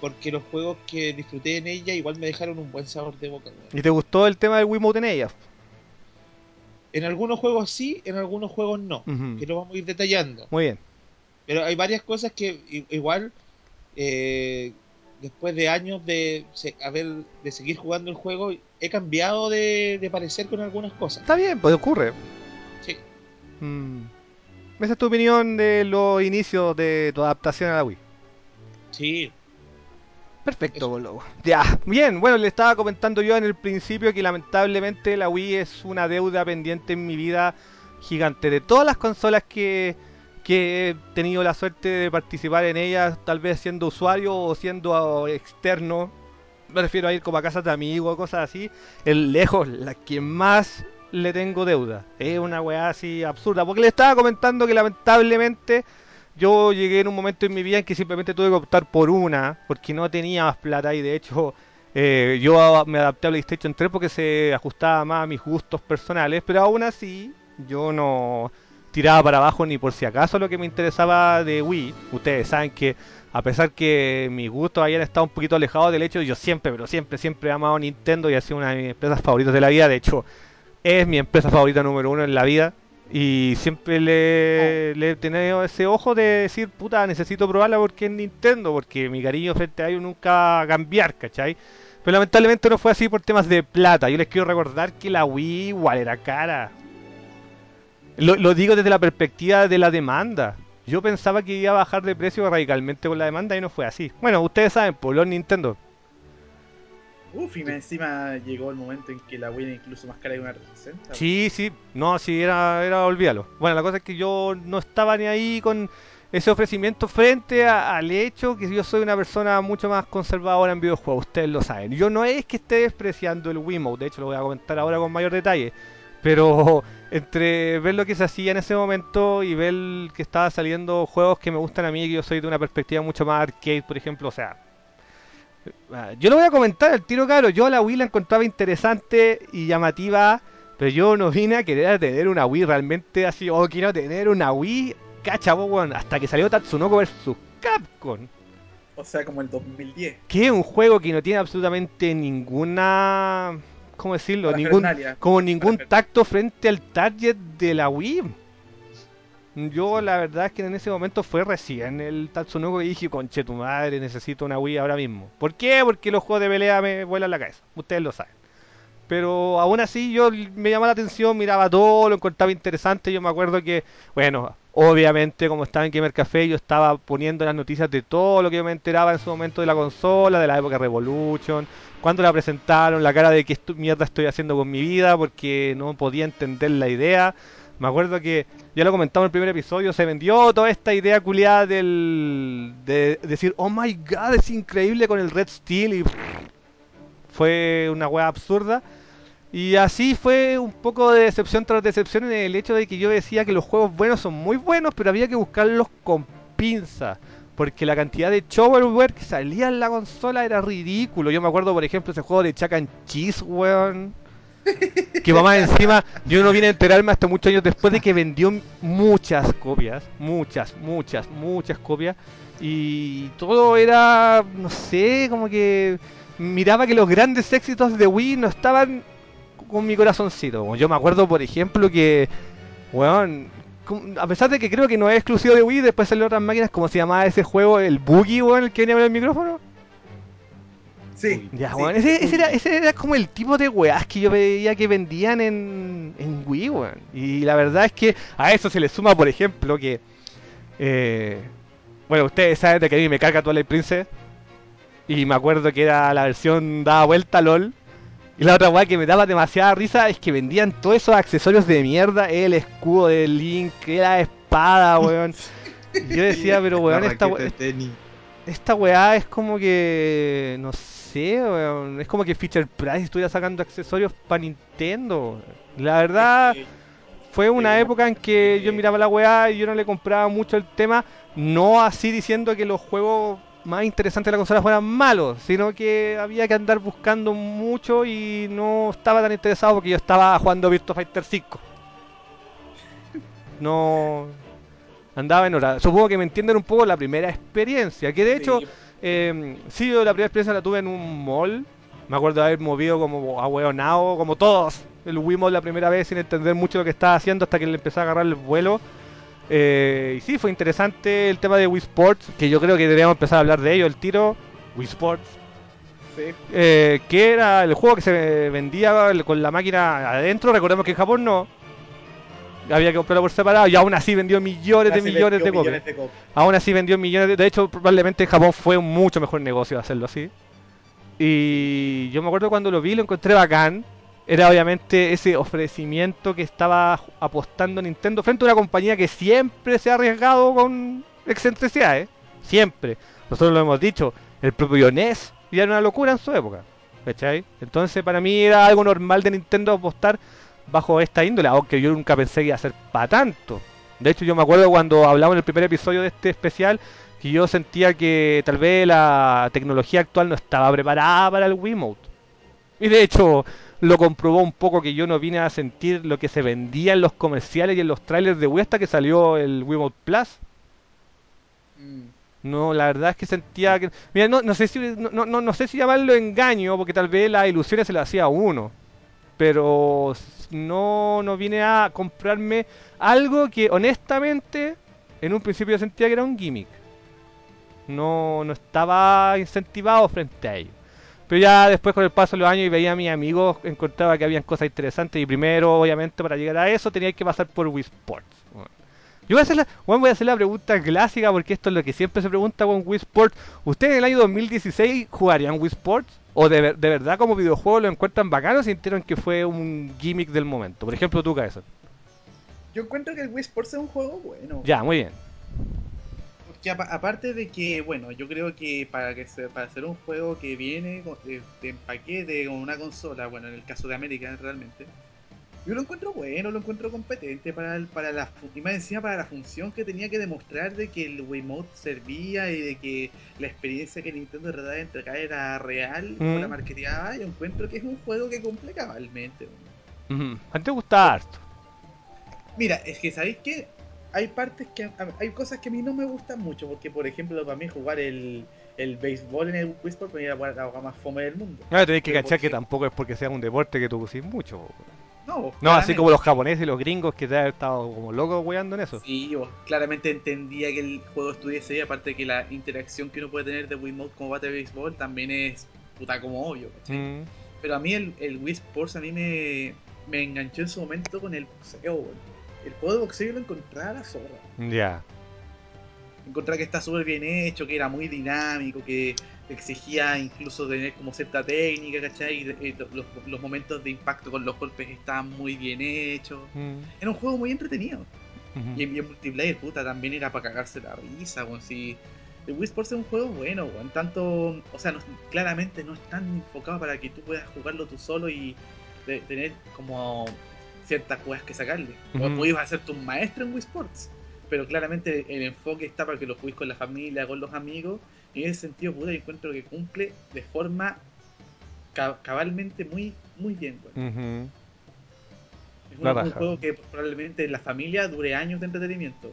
porque los juegos que disfruté en ella igual me dejaron un buen sabor de boca. ¿Y te gustó el tema del Wiimote en ella? En algunos juegos sí, en algunos juegos no. Ujú. Que lo vamos a ir detallando. Muy bien. Pero hay varias cosas que igual, eh, después de años de se- haber de seguir jugando el juego, he cambiado de, de parecer con algunas cosas. Está bien, pues ocurre. Sí. Mm. Esa es tu opinión de los inicios de tu adaptación a la Wii. Sí, Perfecto, boludo. Ya, bien, bueno, le estaba comentando yo en el principio que lamentablemente la Wii es una deuda pendiente en mi vida gigante. De todas las consolas que, que he tenido la suerte de participar en ellas, tal vez siendo usuario o siendo externo, me refiero a ir como a casas de amigos, cosas así, el lejos, la que más le tengo deuda. Es una weá así absurda, porque le estaba comentando que lamentablemente yo llegué en un momento en mi vida en que simplemente tuve que optar por una, porque no tenía más plata y de hecho eh, yo me adapté a PlayStation 3 porque se ajustaba más a mis gustos personales, pero aún así yo no tiraba para abajo ni por si acaso lo que me interesaba de Wii. Ustedes saben que a pesar que mis gustos hayan estado un poquito alejados del hecho, yo siempre, pero siempre, siempre he amado Nintendo y ha sido una de mis empresas favoritas de la vida. De hecho, es mi empresa favorita número uno en la vida. Y siempre le, le he tenido ese ojo de decir, puta, necesito probarla porque es Nintendo, porque mi cariño frente a ellos nunca va a cambiar, ¿cachai? Pero lamentablemente no fue así por temas de plata. Yo les quiero recordar que la Wii igual era cara. Lo, lo digo desde la perspectiva de la demanda. Yo pensaba que iba a bajar de precio radicalmente con la demanda y no fue así. Bueno, ustedes saben, por los Nintendo. Uf, y encima llegó el momento en que la Wii era incluso más cara que una 360. Sí, sí, no, sí, era, era olvídalo. Bueno, la cosa es que yo no estaba ni ahí con ese ofrecimiento frente a- al hecho que yo soy una persona mucho más conservadora en videojuegos, ustedes lo saben. Yo no es que esté despreciando el Wiimote, de hecho lo voy a comentar ahora con mayor detalle, pero entre ver lo que se hacía en ese momento y ver que estaba saliendo juegos que me gustan a mí, que yo soy de una perspectiva mucho más arcade, por ejemplo, o sea... ah, Yo lo voy a comentar al tiro caro, yo a la Wii la encontraba interesante y llamativa, pero yo no vine a querer tener una Wii realmente así, oh, quiero tener una Wii, cacha, weón, hasta que salió Tatsunoko vs Capcom. O sea, como el 2010. Que es un juego que no tiene absolutamente ninguna. ¿Cómo decirlo? Ningún, como ningún tacto frente al target de la Wii. Yo la verdad es que en ese momento fue recién el Tatsunoko y dije, conche tu madre, necesito una Wii ahora mismo. ¿Por qué? Porque los juegos de pelea me vuelan la cabeza. Ustedes lo saben. Pero aún así yo me llamaba la atención, miraba todo, lo encontraba interesante. Yo me acuerdo que, bueno, obviamente como estaba en Gamer Café, yo estaba poniendo las noticias de todo lo que yo me enteraba en su momento de la consola, de la época Revolution, cuando la presentaron, la cara de qué mierda estoy haciendo con mi vida, porque no podía entender la idea. Me acuerdo que, ya lo comentamos en el primer episodio, se vendió toda esta idea culiada del, de decir, oh my god, es increíble con el Red Steel y fue una wea absurda. Y así fue un poco de decepción tras decepción en el hecho de que yo decía que los juegos buenos son muy buenos, pero había que buscarlos con pinza. Porque la cantidad de shovelware que salía en la consola era ridículo. Yo me acuerdo, por ejemplo, ese juego de Chuck and Cheese, weón. Que mamá encima, yo no vine a enterarme hasta muchos años después de que vendió muchas copias. Muchas, muchas, muchas copias. Y todo era, no sé, como que miraba que los grandes éxitos de Wii no estaban con mi corazoncito. Yo me acuerdo, por ejemplo, que, weón, a pesar de que creo que no es exclusivo de Wii, después salió otras máquinas, como se llamaba ese juego, el Boogie, weón, el que venía con el micrófono. Sí. Ya, sí, weón, ese, era, ese era como el tipo de weás que yo veía que vendían en, en Wii, weón. Y la verdad es que a eso se le suma, por ejemplo, que. eh, bueno, ustedes saben de que a mí me carga Twilight Princess. Y me acuerdo que era la versión dada vuelta LOL. Y la otra weá que me daba demasiada risa es que vendían todos esos accesorios de mierda. El escudo de Link, la espada, weón. Y yo decía, pero weón, La esta, raqueta we- de tenis. esta weá es como que. No sé, weón. Es como que Fisher Price estuviera sacando accesorios para Nintendo. La verdad, fue una época en que yo miraba la weá y yo no le compraba mucho el tema. No así diciendo que los juegos más interesantes de la consola fueran malos, sino que había que andar buscando mucho y no estaba tan interesado porque yo estaba jugando Virtua Fighter 5. No. Andaba en hora. Supongo que me entienden un poco la primera experiencia, que de hecho. sí, Eh, sí, yo la primera experiencia la tuve en un mall. Me acuerdo de haber movido como ahueonado, como todos. El Wiimote la primera vez sin entender mucho lo que estaba haciendo hasta que le empecé a agarrar el vuelo. Eh, y sí, fue interesante el tema de Wii Sports, que yo creo que deberíamos empezar a hablar de ello, el tiro. Wii Sports. sí. Eh, que era el juego que se vendía con la máquina adentro. Recordemos que en Japón no. Había que comprarlo por separado y aún así vendió millones de millones de millones de copias. Aún así vendió millones de... De hecho, probablemente en Japón fue un mucho mejor negocio hacerlo así. Y yo me acuerdo cuando lo vi, lo encontré bacán. Era obviamente ese ofrecimiento que estaba apostando Nintendo frente a una compañía que siempre se ha arriesgado con excentricidades. Siempre. Nosotros lo hemos dicho. El propio NES era una locura en su época. ¿Cachai? Entonces para mí era algo normal de Nintendo apostar bajo esta índole, aunque yo nunca pensé que iba a ser para tanto. De hecho, yo me acuerdo cuando hablamos en el primer episodio de este especial que yo sentía que tal vez la tecnología actual no estaba preparada para el Wiimote. Y de hecho, lo comprobó un poco que yo no vine a sentir lo que se vendía en los comerciales y en los trailers de Wii hasta que salió el Wiimote Plus. Mm. No, la verdad es que sentía que... Mira, no, no sé si no, no, no sé si llamarlo engaño, porque tal vez las ilusiones se las hacía a uno. Pero no, no vine a comprarme algo que honestamente en un principio yo sentía que era un gimmick. No, no estaba incentivado frente a ello. Pero ya después con el paso de los años y veía a mis amigos, encontraba que habían cosas interesantes y primero, obviamente, para llegar a eso tenía que pasar por Wii Sports. Bueno. Yo voy a, hacer la, bueno, voy a hacer la pregunta clásica porque esto es lo que siempre se pregunta con Wii Sports. ¿Ustedes en el año 2016 jugarían Wii Sports? ¿O de, ver- de verdad como videojuego lo encuentran bacano o sintieron que fue un gimmick del momento? Por ejemplo, tú, Cabezón. Yo encuentro que el Wii Sports es un juego bueno. Ya, muy bien. Apa- aparte de que, bueno, yo creo que para que se- para hacer un juego que viene de, de paquete con una consola, bueno, en el caso de América realmente, yo lo encuentro bueno, lo encuentro competente para el, para la y más encima para la función que tenía que demostrar de que el Wiimote servía y de que la experiencia que Nintendo trataba de entregar era real, Mm. la marketeaba, yo encuentro que es un juego que cumple cabalmente. bueno. Ujú. A ti te gusta harto. Mira, es que sabéis que hay partes que a- hay cosas que a mí no me gustan mucho, porque por ejemplo para mí jugar el, el béisbol en el Wii Sport me iba a jugar la más fome del mundo. No, tenés que cachar ¿por que tampoco es porque sea un deporte que tú usís mucho. No, No, así como los japoneses y los gringos que te han estado como locos weando en eso. Sí, vos, claramente entendía que el juego estuviese ahí, aparte que la interacción que uno puede tener de Wiimote como bate de béisbol también es puta como obvio, ¿cachai? Mm. Pero a mí el, el Wii Sports a mí me, me enganchó en su momento con el boxeo, weón. El juego de boxeo yo lo encontraba a la zorra. Ya. encontrar que está súper bien hecho, que era muy dinámico, que exigía incluso tener como cierta técnica, ¿cachai? Y, eh, los, los momentos de impacto con los golpes estaban muy bien hechos. Mm. Era un juego muy entretenido. Y en, en multiplayer, puta, también era para cagarse la risa, weón. Si el Wii Sports es un juego bueno, weón. Tanto, o sea, no- claramente no es tan enfocado para que tú puedas jugarlo tú solo y de- tener como ciertas cosas que sacarle. O Ujú. puedes hacerte un maestro en Wii Sports. Pero claramente el enfoque está para que lo juegues con la familia, con los amigos. Y en ese sentido, puta, encuentro que cumple de forma ca- cabalmente muy, muy bien. Es un, juego que probablemente en la familia dure años de entretenimiento.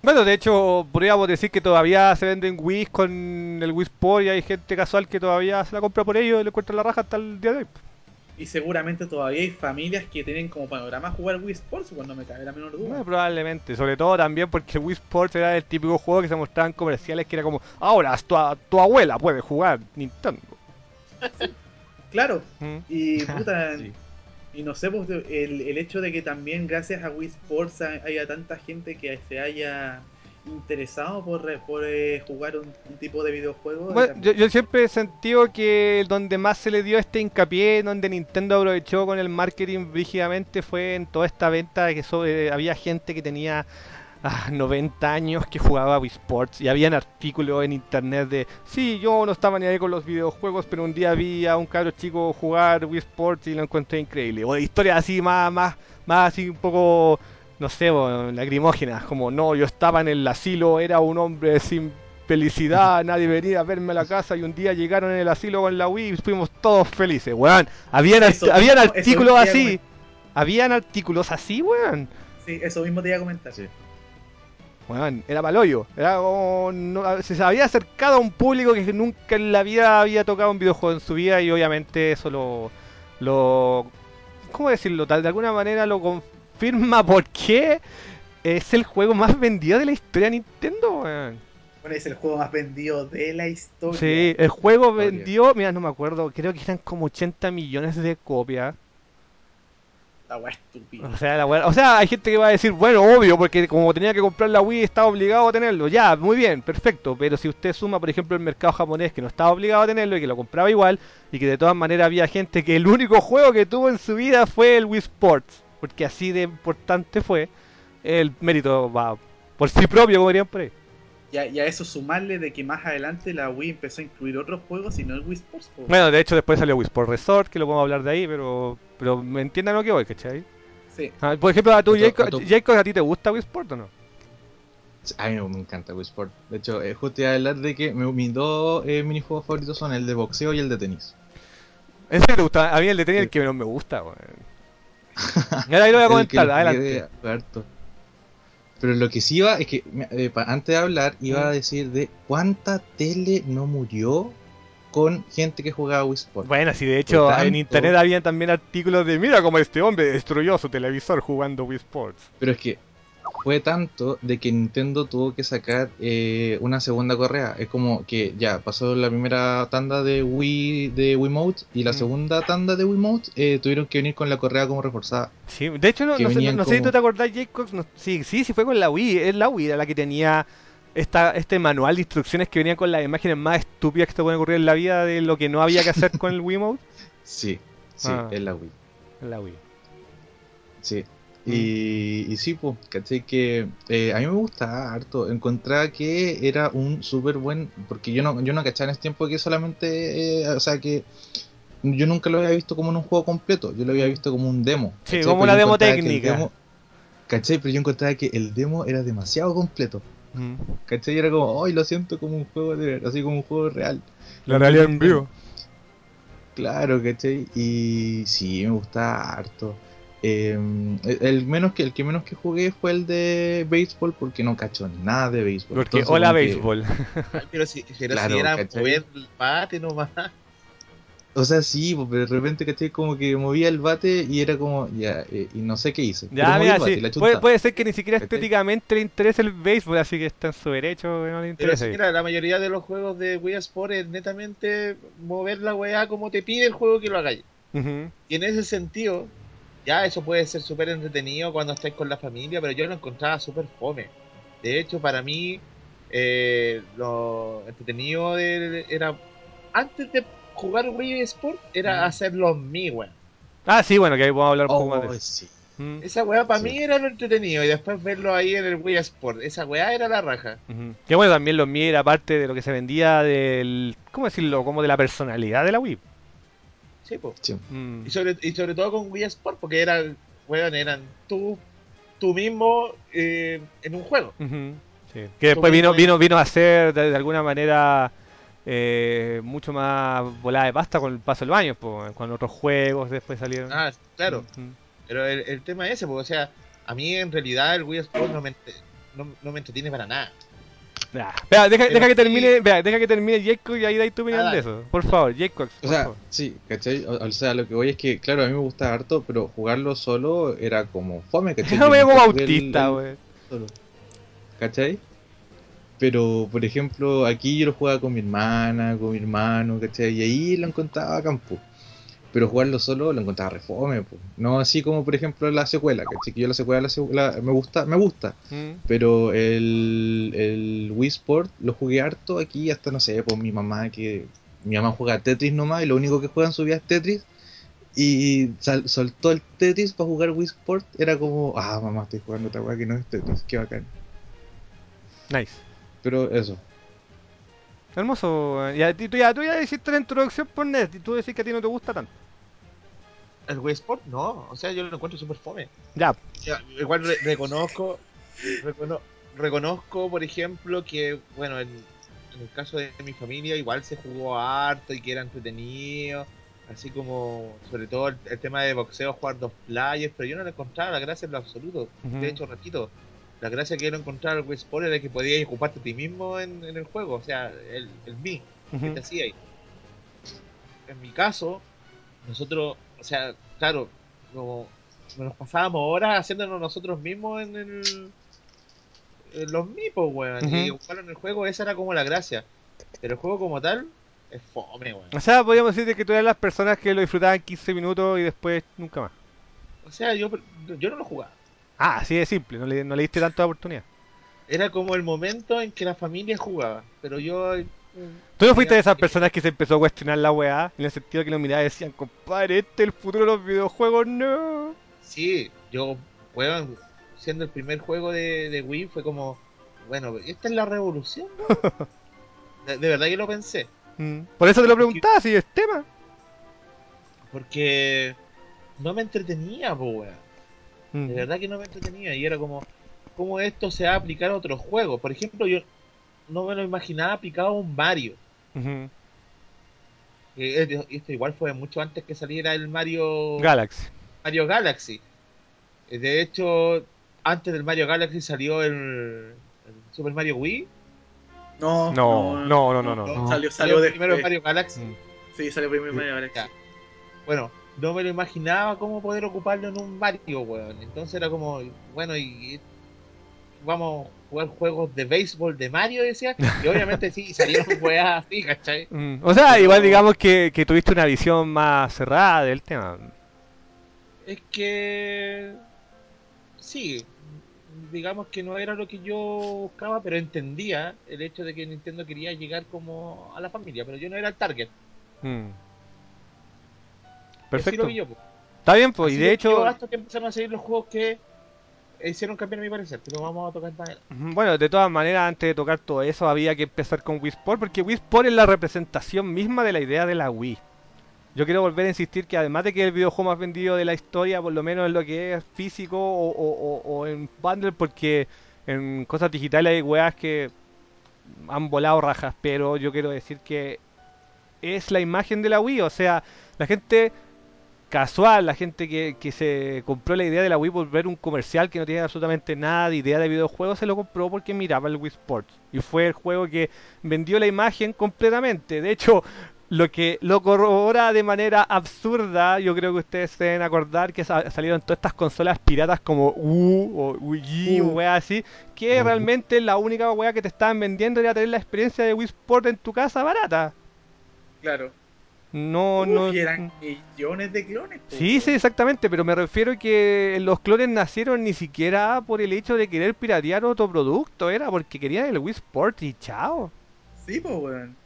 Bueno, de hecho, podríamos decir que todavía se venden Wii con el Wii Sport y hay gente casual que todavía se la compra por ello y le encuentra la raja hasta el día de hoy. Y seguramente todavía hay familias que tienen como panorama jugar Wii Sports, cuando me cabe la menor duda. Eh, probablemente, sobre todo también porque Wii Sports era el típico juego que se mostraba en comerciales que era como, ahora tu, tu abuela puede jugar Nintendo. Claro, Mm. y puta, Sí. y no sé, pues, el, el hecho de que también gracias a Wii Sports ha- haya tanta gente que se haya interesado por, re- por eh, jugar un, un tipo de videojuego. Bueno, yo, yo siempre he sentido que donde más se le dio este hincapié, donde Nintendo aprovechó con el marketing brígidamente, fue en toda esta venta de que so- eh, había gente que tenía ah, 90 años que jugaba Wii Sports y habían artículos en internet de, sí, yo no estaba ni ahí con los videojuegos, pero un día vi a un cabro chico jugar Wii Sports y lo encontré increíble. O historias así más, más, más así un poco, no sé, lacrimógenas, como, no, yo estaba en el asilo, era un hombre sin felicidad, nadie venía a verme a la casa y un día llegaron en el asilo con la Wii y fuimos todos felices, weón. Habían, Eso habían artículos así. Habían artículos así, weón. Sí, eso mismo te iba a comentar. Sí. Weón, era paloyo. Era como. no- se había acercado a un público que nunca en la vida había tocado un videojuego en su vida y obviamente eso lo. lo ¿Cómo decirlo? Tal, de alguna manera lo confirma porque es el juego más vendido de la historia de Nintendo, weón. Bueno, es el juego más vendido de la historia. Sí, el juego Historia. vendió, mira, no me acuerdo, creo que eran como 80 millones de copias. La wea estúpida. O sea, la weá- o sea, hay gente que va a decir, bueno, obvio, porque como tenía que comprar la Wii estaba obligado a tenerlo. Ya, muy bien, perfecto. Pero si usted suma, por ejemplo, el mercado japonés que no estaba obligado a tenerlo y que lo compraba igual, y que de todas maneras había gente que el único juego que tuvo en su vida fue el Wii Sports, porque así de importante fue, el mérito va por sí propio, como dirían por ahí. Y a, y a eso sumarle de que más adelante la Wii empezó a incluir otros juegos y no el Wii Sports. po. Bueno, de hecho, después salió Wii Sports Resort, que lo podemos hablar de ahí, pero, pero me entiendan lo que voy, ¿cachai? Sí. Ah, por ejemplo, a tú, Jacob, a tu- Jacob, ¿a ti te gusta Wii Sports o no? A mí me encanta Wii Sport. De hecho, eh, justo iba a hablar de que me- mis dos eh, minijuegos favoritos son el de boxeo y el de tenis. ¿En serio te gusta? A mí el de tenis es el que menos me gusta, weón. Ahora ahí lo voy a comentar, adelante. Pero lo que sí iba es que, eh, antes de hablar, iba a decir de cuánta tele no murió con gente que jugaba Wii Sport. Bueno, sí, de hecho, en internet habían también artículos de mira cómo este hombre destruyó su televisor jugando Wii Sports. Pero es que fue tanto de que Nintendo tuvo que sacar eh, una segunda correa. Es como que ya pasó la primera tanda de Wii de Wiimote y la Mm. segunda tanda de Wiimote eh, tuvieron que venir con la correa como reforzada. Sí, de hecho, no, sé, venían no sé si tú te acordás, Jacob. no- sí, sí, sí fue con la Wii. Es la Wii era la que tenía esta, este manual de instrucciones que venían con las imágenes más estúpidas que te pueden ocurrir en la vida de lo que no había que hacer con el Wiimote. Sí, sí, Ah. es la Wii. La Wii. Sí. Mm. Y, y sí, pues, caché que eh, a mí me gustaba harto. Encontraba que era un súper buen. Porque yo no, yo no cachaba en ese tiempo que solamente. eh, o sea, que yo nunca lo había visto como en un juego completo. Yo lo había visto como un demo. Sí, como una demo técnica. demo- ¿Cachai? Pero yo encontraba que el demo era demasiado completo. Mm. ¿Cachai? Era como, ay, lo siento como un juego de así como un juego real. La realidad en vivo. Claro, ¿cachai? Y sí, me gustaba harto. Eh, el, el menos que el que menos que jugué fue el de béisbol porque no cacho nada de béisbol. Porque Entonces, hola que- béisbol. Pero si, pero Claro, si era ¿cachai? mover el bate nomás. o sea, sí, pues, pero de repente caché como que movía el bate y era como, ya, eh, y no sé qué hice. Pero Ya, moví mira, el bate sí. y la Puede, puede ser que ni siquiera ¿Cachai? estéticamente le interese el béisbol, así que está en su derecho, que no le Pero interesa. si mira, la mayoría de los juegos de Wii Sport es netamente mover la weá como te pide el juego que lo hagáis. Y en ese sentido, ya eso puede ser súper entretenido cuando estáis con la familia, pero yo lo encontraba súper fome. De hecho, para mí, eh, lo entretenido de- era, antes de jugar Wii Sport, era Mm. hacer los Mi, weón. Ah, sí, bueno, que ahí vamos a hablar un poco Oh, más de eso. sí. Mm, Esa weá para Sí. mí era lo entretenido y después verlo ahí en el Wii Sport. Esa weá era la raja. Que bueno, también los Mi era parte de lo que se vendía del. ¿Cómo decirlo? Como de la personalidad de la Wii. Sí, po. Sí. Mm. Y sobre, y sobre todo con Wii Sport, porque eran, weón, eran tú, tú mismo eh, en un juego. Sí. Que después vino, vino, vino a ser de, de alguna manera eh, mucho más volada de pasta con el paso de los años, pues, con otros juegos después salieron. Ah, claro. Pero el, el tema es ese, porque, o sea, a mí en realidad el Wii Sport no me, no, no me entretiene para nada. Espera, deja, que termine, espera, deja que termine Jacob y ahí dais tu opinión Ah, de eso. Por favor, Jacob. O sea, favor. sí, ¿cachai? O, o sea, lo que voy es que, claro, a mí me gusta harto, pero jugarlo solo era como fome, ¿cachai? No Yo me como autista, solo. ¿Cachai? Pero, por ejemplo, aquí yo lo jugaba con mi hermana, con mi hermano, ¿cachai? Y ahí lo encontraba a campo. Pero jugarlo solo lo encontraba refome, po. No así como, por ejemplo, la secuela. Que yo la secuela la secu- la- me gusta, me gusta. Mm. Pero el, el Wii Sport lo jugué harto aquí hasta, no sé, pues mi mamá que... Mi mamá juega Tetris nomás y lo único que juega en su vida es Tetris. Y sal- soltó el Tetris para jugar Wii Sport. Era como, ah, mamá, estoy jugando otra weá que no es Tetris. Qué bacán. Nice. Pero eso. Hermoso. Ya, tú, ya, tú ya hiciste la introducción por Net y tú decís que a ti no te gusta tanto. El Wii Sport no, o sea, yo lo encuentro súper fome. Ya. Igual re- reconozco, recono- reconozco, por ejemplo, que, bueno, en, en el caso de mi familia igual se jugó harto y que era entretenido, así como, sobre todo el, el tema de boxeo, jugar dos players, pero yo no le encontraba la gracia en lo absoluto. Ujú. De hecho, repito, la gracia que yo no encontraba el Wii era que podías ocuparte a ti mismo en, en el juego, o sea, el, el mí que te hacía ahí. En mi caso, nosotros, o sea, claro, como nos pasábamos horas haciéndonos nosotros mismos en el en los mipos, weón. Y Ujú. jugar en el juego, esa era como la gracia. Pero el juego como tal es fome, weón. O sea, podríamos decir de que tú eras las personas que lo disfrutaban 15 minutos y después nunca más. O sea, yo, yo no lo jugaba. Ah, así de simple, no le, no le diste tanta oportunidad. Era como el momento en que la familia jugaba. Pero yo. mm, ¿Tú no fuiste de esas personas que se empezó a cuestionar la weá? En el sentido que lo miraban y decían, compadre, este es el futuro de los videojuegos, no. Sí, yo, weón, siendo el primer juego de, de Wii, fue como, bueno, esta es la revolución, de, de verdad que lo pensé, Mm. Por eso te lo preguntaba, si es tema. porque no me entretenía, po, weón. Mm. De verdad que no me entretenía, y era como, ¿cómo esto se va a aplicar a otros juegos? Por ejemplo, yo no me lo imaginaba aplicado a un Mario. Ujú. Eh, eh, Esto igual fue mucho antes que saliera el Mario Galaxy. Mario Galaxy. Eh, De hecho, antes del Mario Galaxy salió el, el Super Mario Wii. No, No, no, no, no, no. Salió, Salió salió después. primero el Mario Galaxy. Sí, salió primero Mario Galaxy. Ya. Bueno, no me lo imaginaba cómo poder ocuparlo en un Mario, weón. Entonces era como, bueno, y, y vamos a jugar juegos de béisbol de Mario, decía. Y obviamente sí, salieron weas así, ¿cachai? Mm, O sea, Pero- igual digamos que, que tuviste una visión más cerrada del tema. Es que sí, digamos que no era lo que yo buscaba, pero entendía el hecho de que Nintendo quería llegar como a la familia, pero yo no era el target. Mm. Perfecto. yo. Está bien, pues, y de hecho, yo hasta que empezaron a salir los juegos que hicieron cambiar a mi parecer, pero vamos a tocar. Ujú, Bueno, de todas maneras, antes de tocar todo eso, había que empezar con Wii Sport, porque Wii Sport es la representación misma de la idea de la Wii. Yo quiero volver a insistir que además de que es el videojuego más vendido de la historia, por lo menos en lo que es físico o, o- o- o en bundle, porque en cosas digitales hay weas que han volado rajas, pero yo quiero decir que es la imagen de la Wii, o sea, la gente casual, la gente que, que se compró la idea de la Wii por ver un comercial que no tiene absolutamente nada de idea de videojuegos, se lo compró porque miraba el Wii Sports. Y fue el juego que vendió la imagen completamente. De hecho, lo que lo corrobora de manera absurda, yo creo que ustedes se deben acordar que sa- salieron todas estas consolas piratas como U o Wii o U. weas así, que realmente la única wea que te estaban vendiendo era tener la experiencia de Wii Sport en tu casa barata. Claro. No, no. y eran millones de clones. Sí, sí, exactamente, pero me refiero que los clones nacieron ni siquiera por el hecho de querer piratear otro producto, era porque querían el Wii Sport y chao. Sí, pues, weón.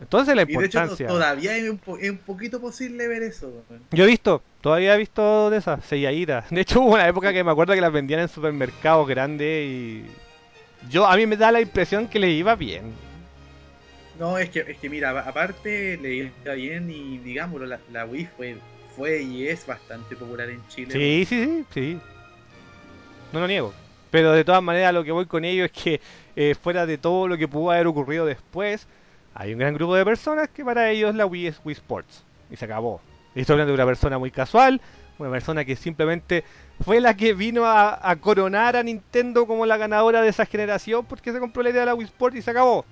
Entonces la Y de hecho, to- importancia. todavía es un, po- es un poquito posible ver eso, weón. Yo he visto, todavía he visto de esas selladitas. De hecho hubo una época que me acuerdo que las vendían en supermercados grandes y yo a mí me da la impresión que le iba bien. No, es que, es que mira, aparte le iba bien y digámoslo, la, la Wii fue, fue y es bastante popular en Chile. Sí, sí, sí, sí. No lo niego. Pero de todas maneras lo que voy con ello es que eh, fuera de todo lo que pudo haber ocurrido después, hay un gran grupo de personas que para ellos la Wii es Wii Sports. Y se acabó. Y estoy hablando de una persona muy casual, una persona que simplemente fue la que vino a, a coronar a Nintendo como la ganadora de esa generación porque se compró la idea de la Wii Sports y se acabó.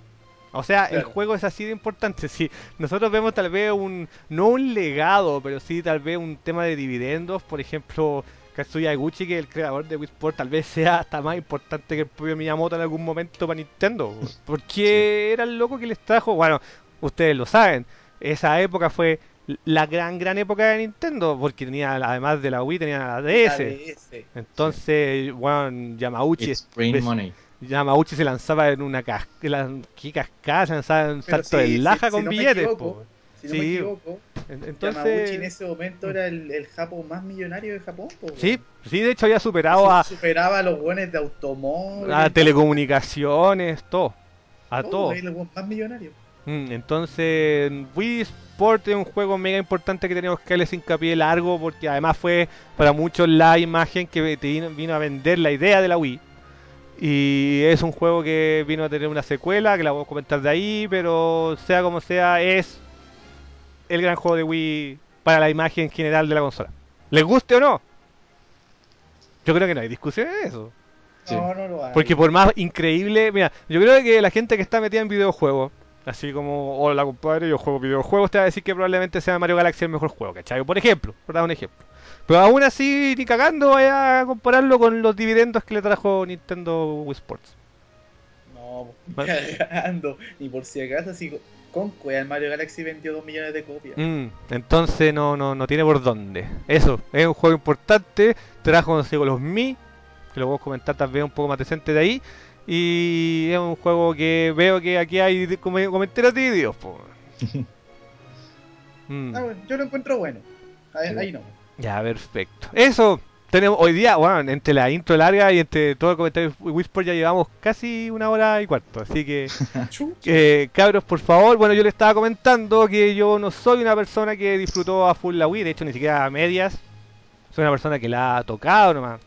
O sea, el juego es así de importante. Si nosotros vemos tal vez un, no un legado, pero sí tal vez un tema de dividendos, por ejemplo, Katsuya Eguchi, que es el creador de Wii Sport, tal vez sea hasta más importante que el propio Miyamoto en algún momento para Nintendo. Porque era el loco que les trajo, bueno, ustedes lo saben, esa época fue la gran, gran época de Nintendo, porque tenía, además de la Wii, tenía la La DS. Entonces, bueno, Yamauchi, It's money. Yamauchi se lanzaba en una cascada, ¿qué cascada? Se lanzaba en un salto de sí, laja sí, con si billetes. Si no Sí. me equivoco, En- Yamauchi en Entonces, ese momento era el, el Japo más millonario de Japón. po, sí, sí, de hecho había superado a, Su- Superaba a los buenos de automóviles. a telecomunicaciones, todo. A todo, todo. weón más millonario. Mm, Entonces, Wii Sport es un juego mega importante que tenemos que darles hincapié largo porque además fue para muchos la imagen que te vino, vino a vender la idea de la Wii. Y es un juego que vino a tener una secuela, que la voy a comentar de ahí, pero sea como sea, es el gran juego de Wii para la imagen general de la consola. ¿Les guste o no? Yo creo que no hay discusión en eso. Sí. No, no lo hay. Porque por más increíble, mira, yo creo que la gente que está metida en videojuegos, así como, hola compadre, yo juego videojuegos, te va a decir que probablemente sea Mario Galaxy el mejor juego, ¿cachai? Por ejemplo, por dar un ejemplo. Pero aún así, ni cagando, vaya a compararlo con los dividendos que le trajo Nintendo Wii Sports. No, Bueno. cagando. Ni por si acaso, si con el Mario Galaxy vendió 2 millones de copias. Mm, entonces no, no, no tiene por dónde. Eso, es un juego importante, trajo consigo los Mi, que lo voy a comentar tal vez un poco más decente de ahí. Y es un juego que veo que aquí hay comentarios divididos. Mm. Ah, bueno, yo lo encuentro bueno. Ahí, ahí no. Ya, perfecto. Eso, tenemos hoy día, bueno, entre la intro larga y entre todo el comentario de Whisper ya llevamos casi una hora y cuarto. Así que, eh, cabros, por favor, bueno, yo le estaba comentando que yo no soy una persona que disfrutó a full la Wii, de hecho ni siquiera a medias. Soy una persona que la ha tocado nomás.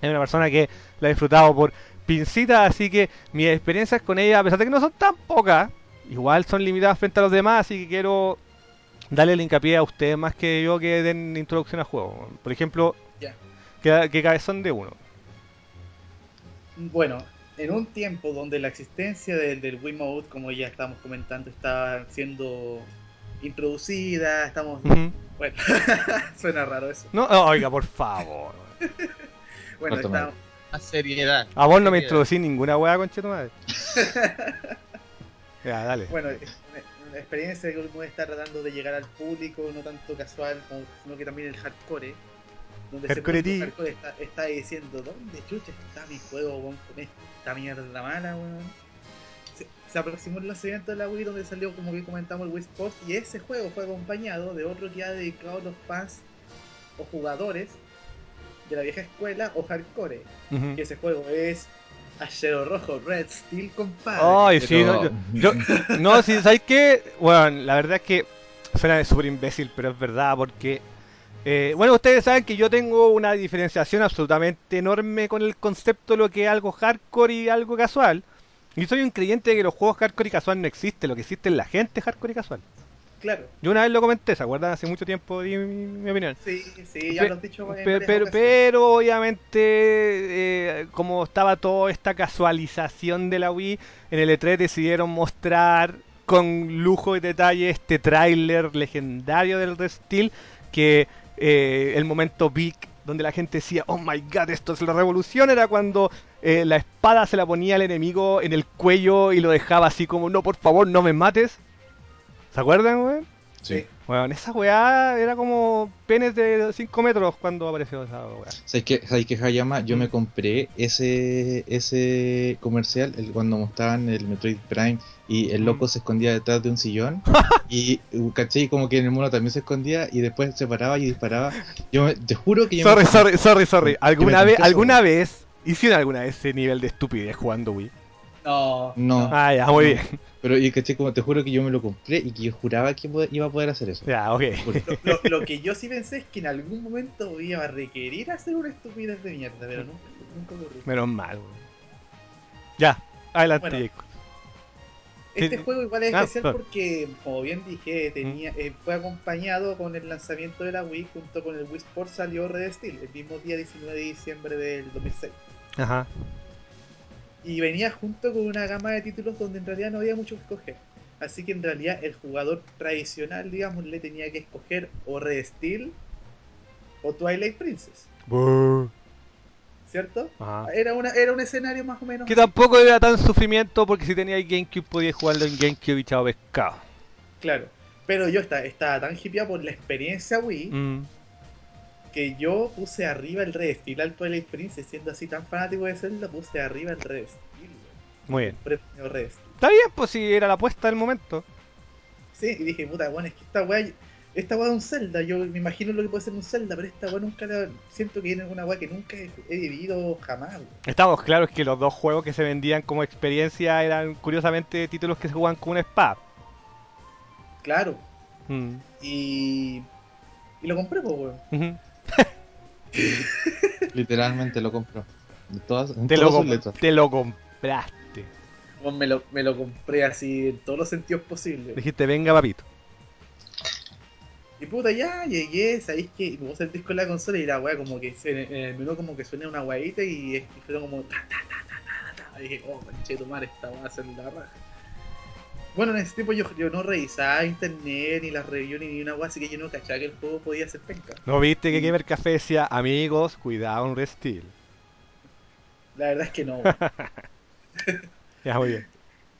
Es una persona que la ha disfrutado por pincitas, así que mis experiencias con ella, a pesar de que no son tan pocas, igual son limitadas frente a los demás, así que quiero darle el hincapié a ustedes más que yo que den introducción a juego. Por ejemplo, que, que cabezón de uno. Bueno, en un tiempo donde la existencia del, del Wiimote, como ya estamos comentando, está siendo introducida, estamos... Bueno, suena raro eso. No, no, oiga, por favor. Bueno, madre. estamos... Más seriedad. A vos no me introducí ninguna weá, conche tu madre. Ya, dale. Bueno, experiencia que uno está tratando de llegar al público, no tanto casual, como- sino que también el hardcore. Donde Hardcore ti. hardcore está, está diciendo, ¿dónde chucha está mi juego weón, con esta mierda mala, weón? Se, se aproximó el lanzamiento de la Wii donde salió, como que comentamos, el Wii Sports, y ese juego fue acompañado de otro que ha dedicado a los fans o jugadores de la vieja escuela o hardcore. Que ese juego es Ashero Rojo, Red Steel, compadre. Ay, sí, no, yo, yo- no, sí, ¿sabes qué? Bueno, la verdad es que suena súper imbécil, pero es verdad, porque. eh, bueno, ustedes saben que yo tengo una diferenciación absolutamente enorme con el concepto de lo que es algo hardcore y algo casual. Y soy un creyente de que los juegos hardcore y casual no existen, lo que existe es la gente hardcore y casual. Claro. Yo una vez lo comenté, ¿se acuerdan? Hace mucho tiempo di mi, mi opinión. Sí, sí, ya Pe- lo has dicho. en pero, pero obviamente, eh, como estaba toda esta casualización de la Wii, en el E3 decidieron mostrar con lujo y detalle este tráiler legendario del Red Steel, que eh, el momento big donde la gente decía, oh my god, esto es la revolución, era cuando eh, la espada se la ponía al enemigo en el cuello y lo dejaba así como, no, por favor, no me mates. ¿Se acuerdan, güey? Sí. Bueno, esa weá era como penes de 5 metros cuando apareció esa weá. ¿Sabes qué, ¿Sabes qué, Hayama? Yo Mm. me compré ese ese comercial el, cuando mostraban el Metroid Prime y el loco Mm. se escondía detrás de un sillón y uh, caché como que en el mono también se escondía y después se paraba y disparaba. Yo me- te juro que yo Sorry, me, sorry, sorry, sorry. ¿Alguna vez, alguna vez hicieron alguna vez ese nivel de estupidez jugando Wii? No, No. Ah, ya, muy bien. Pero yo caché como te juro que yo me lo compré y que yo juraba que iba a poder hacer eso. Ya, ok. Lo, lo que yo sí pensé es que en algún momento iba a requerir hacer una estupidez de mierda, pero nunca, nunca ocurrió. Menos mal, weón. Ya, adelante, Bueno. Este Sí. juego igual es Ah, especial porque, como bien dije, tenía, eh, fue acompañado con el lanzamiento de la Wii junto con el Wii Sports salió Red Steel el mismo día 19 de diciembre del 2006. Ajá. Y venía junto con una gama de títulos donde en realidad no había mucho que escoger. Así que en realidad el jugador tradicional, digamos, le tenía que escoger o Red Steel o Twilight Princess, Buh. ¿cierto? Ajá. Era, una, era un escenario más o menos. Que tampoco era tan sufrimiento porque si tenía GameCube podía jugarlo en GameCube y pescado. Claro. Pero yo estaba, estaba tan hipeado por la experiencia Wii Mm. Que yo puse arriba el Red Steel al Twilight Princess, siendo así tan fanático de Zelda, puse arriba el Red Steel. Muy bien. Red Steel. Está bien, pues si era la apuesta del momento. Sí, y dije, puta, bueno, es que esta weá, esta weá es un Zelda, yo me imagino lo que puede ser un Zelda, pero esta weá nunca la, siento que es una weá que nunca he, he vivido jamás, weón. Estamos claros que los dos juegos que se vendían como experiencia eran curiosamente títulos que se jugaban con una espada. Claro, Mm. y, y lo compré, pues, weón. Ujú. Literalmente lo compró. En todas, en Te, lo todas sus com- letras. te lo compraste. Weón, Me lo, me lo compré así en todos los sentidos posibles. Dijiste, venga papito. Y puta, ya llegué, sabéis que puse el disco en la consola y la weá como que se- en el menú como que suena una weadita y, es- y fue como ta ta ta ta ta ta. Y dije, oh conche tu madre, esta weá va a ser la raja. Bueno, en ese tiempo yo, yo no revisaba internet ni las reviews ni una weá, así que yo no cachaba que el juego podía ser penca. ¿No viste que Gamer Café decía, amigos, cuidado un restil? La verdad es que no. Ya, muy bien.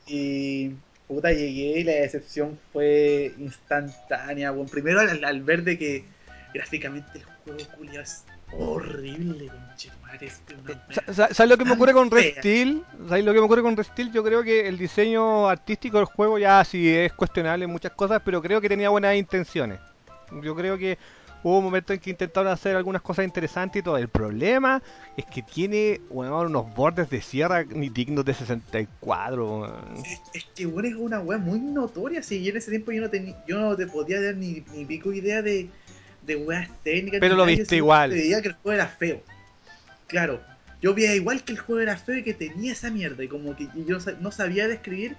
Y puta, llegué y la decepción fue instantánea. Bueno, primero al, al ver de que gráficamente el juego culiao es horrible, conchetumare, es una Sa- sa- ¿Sabes lo que me ocurre con Fea. Restil? ¿Sabes lo que me ocurre con Restil? Yo creo que el diseño artístico del juego ya sí es cuestionable en muchas cosas, pero creo que tenía buenas intenciones. Yo creo que hubo un momento en que intentaron hacer algunas cosas interesantes y todo. El problema es que tiene bueno, unos bordes de sierra ni dignos de 64. weón. Es, es que bueno, es una weá muy notoria. Si yo en ese tiempo yo no, yo no te podía dar ni, ni pico idea de, de weas técnicas. Pero lo viste igual. Veía que el juego era feo. Claro, yo veía igual que el juego era feo y que tenía esa mierda. Y como que yo no sabía describir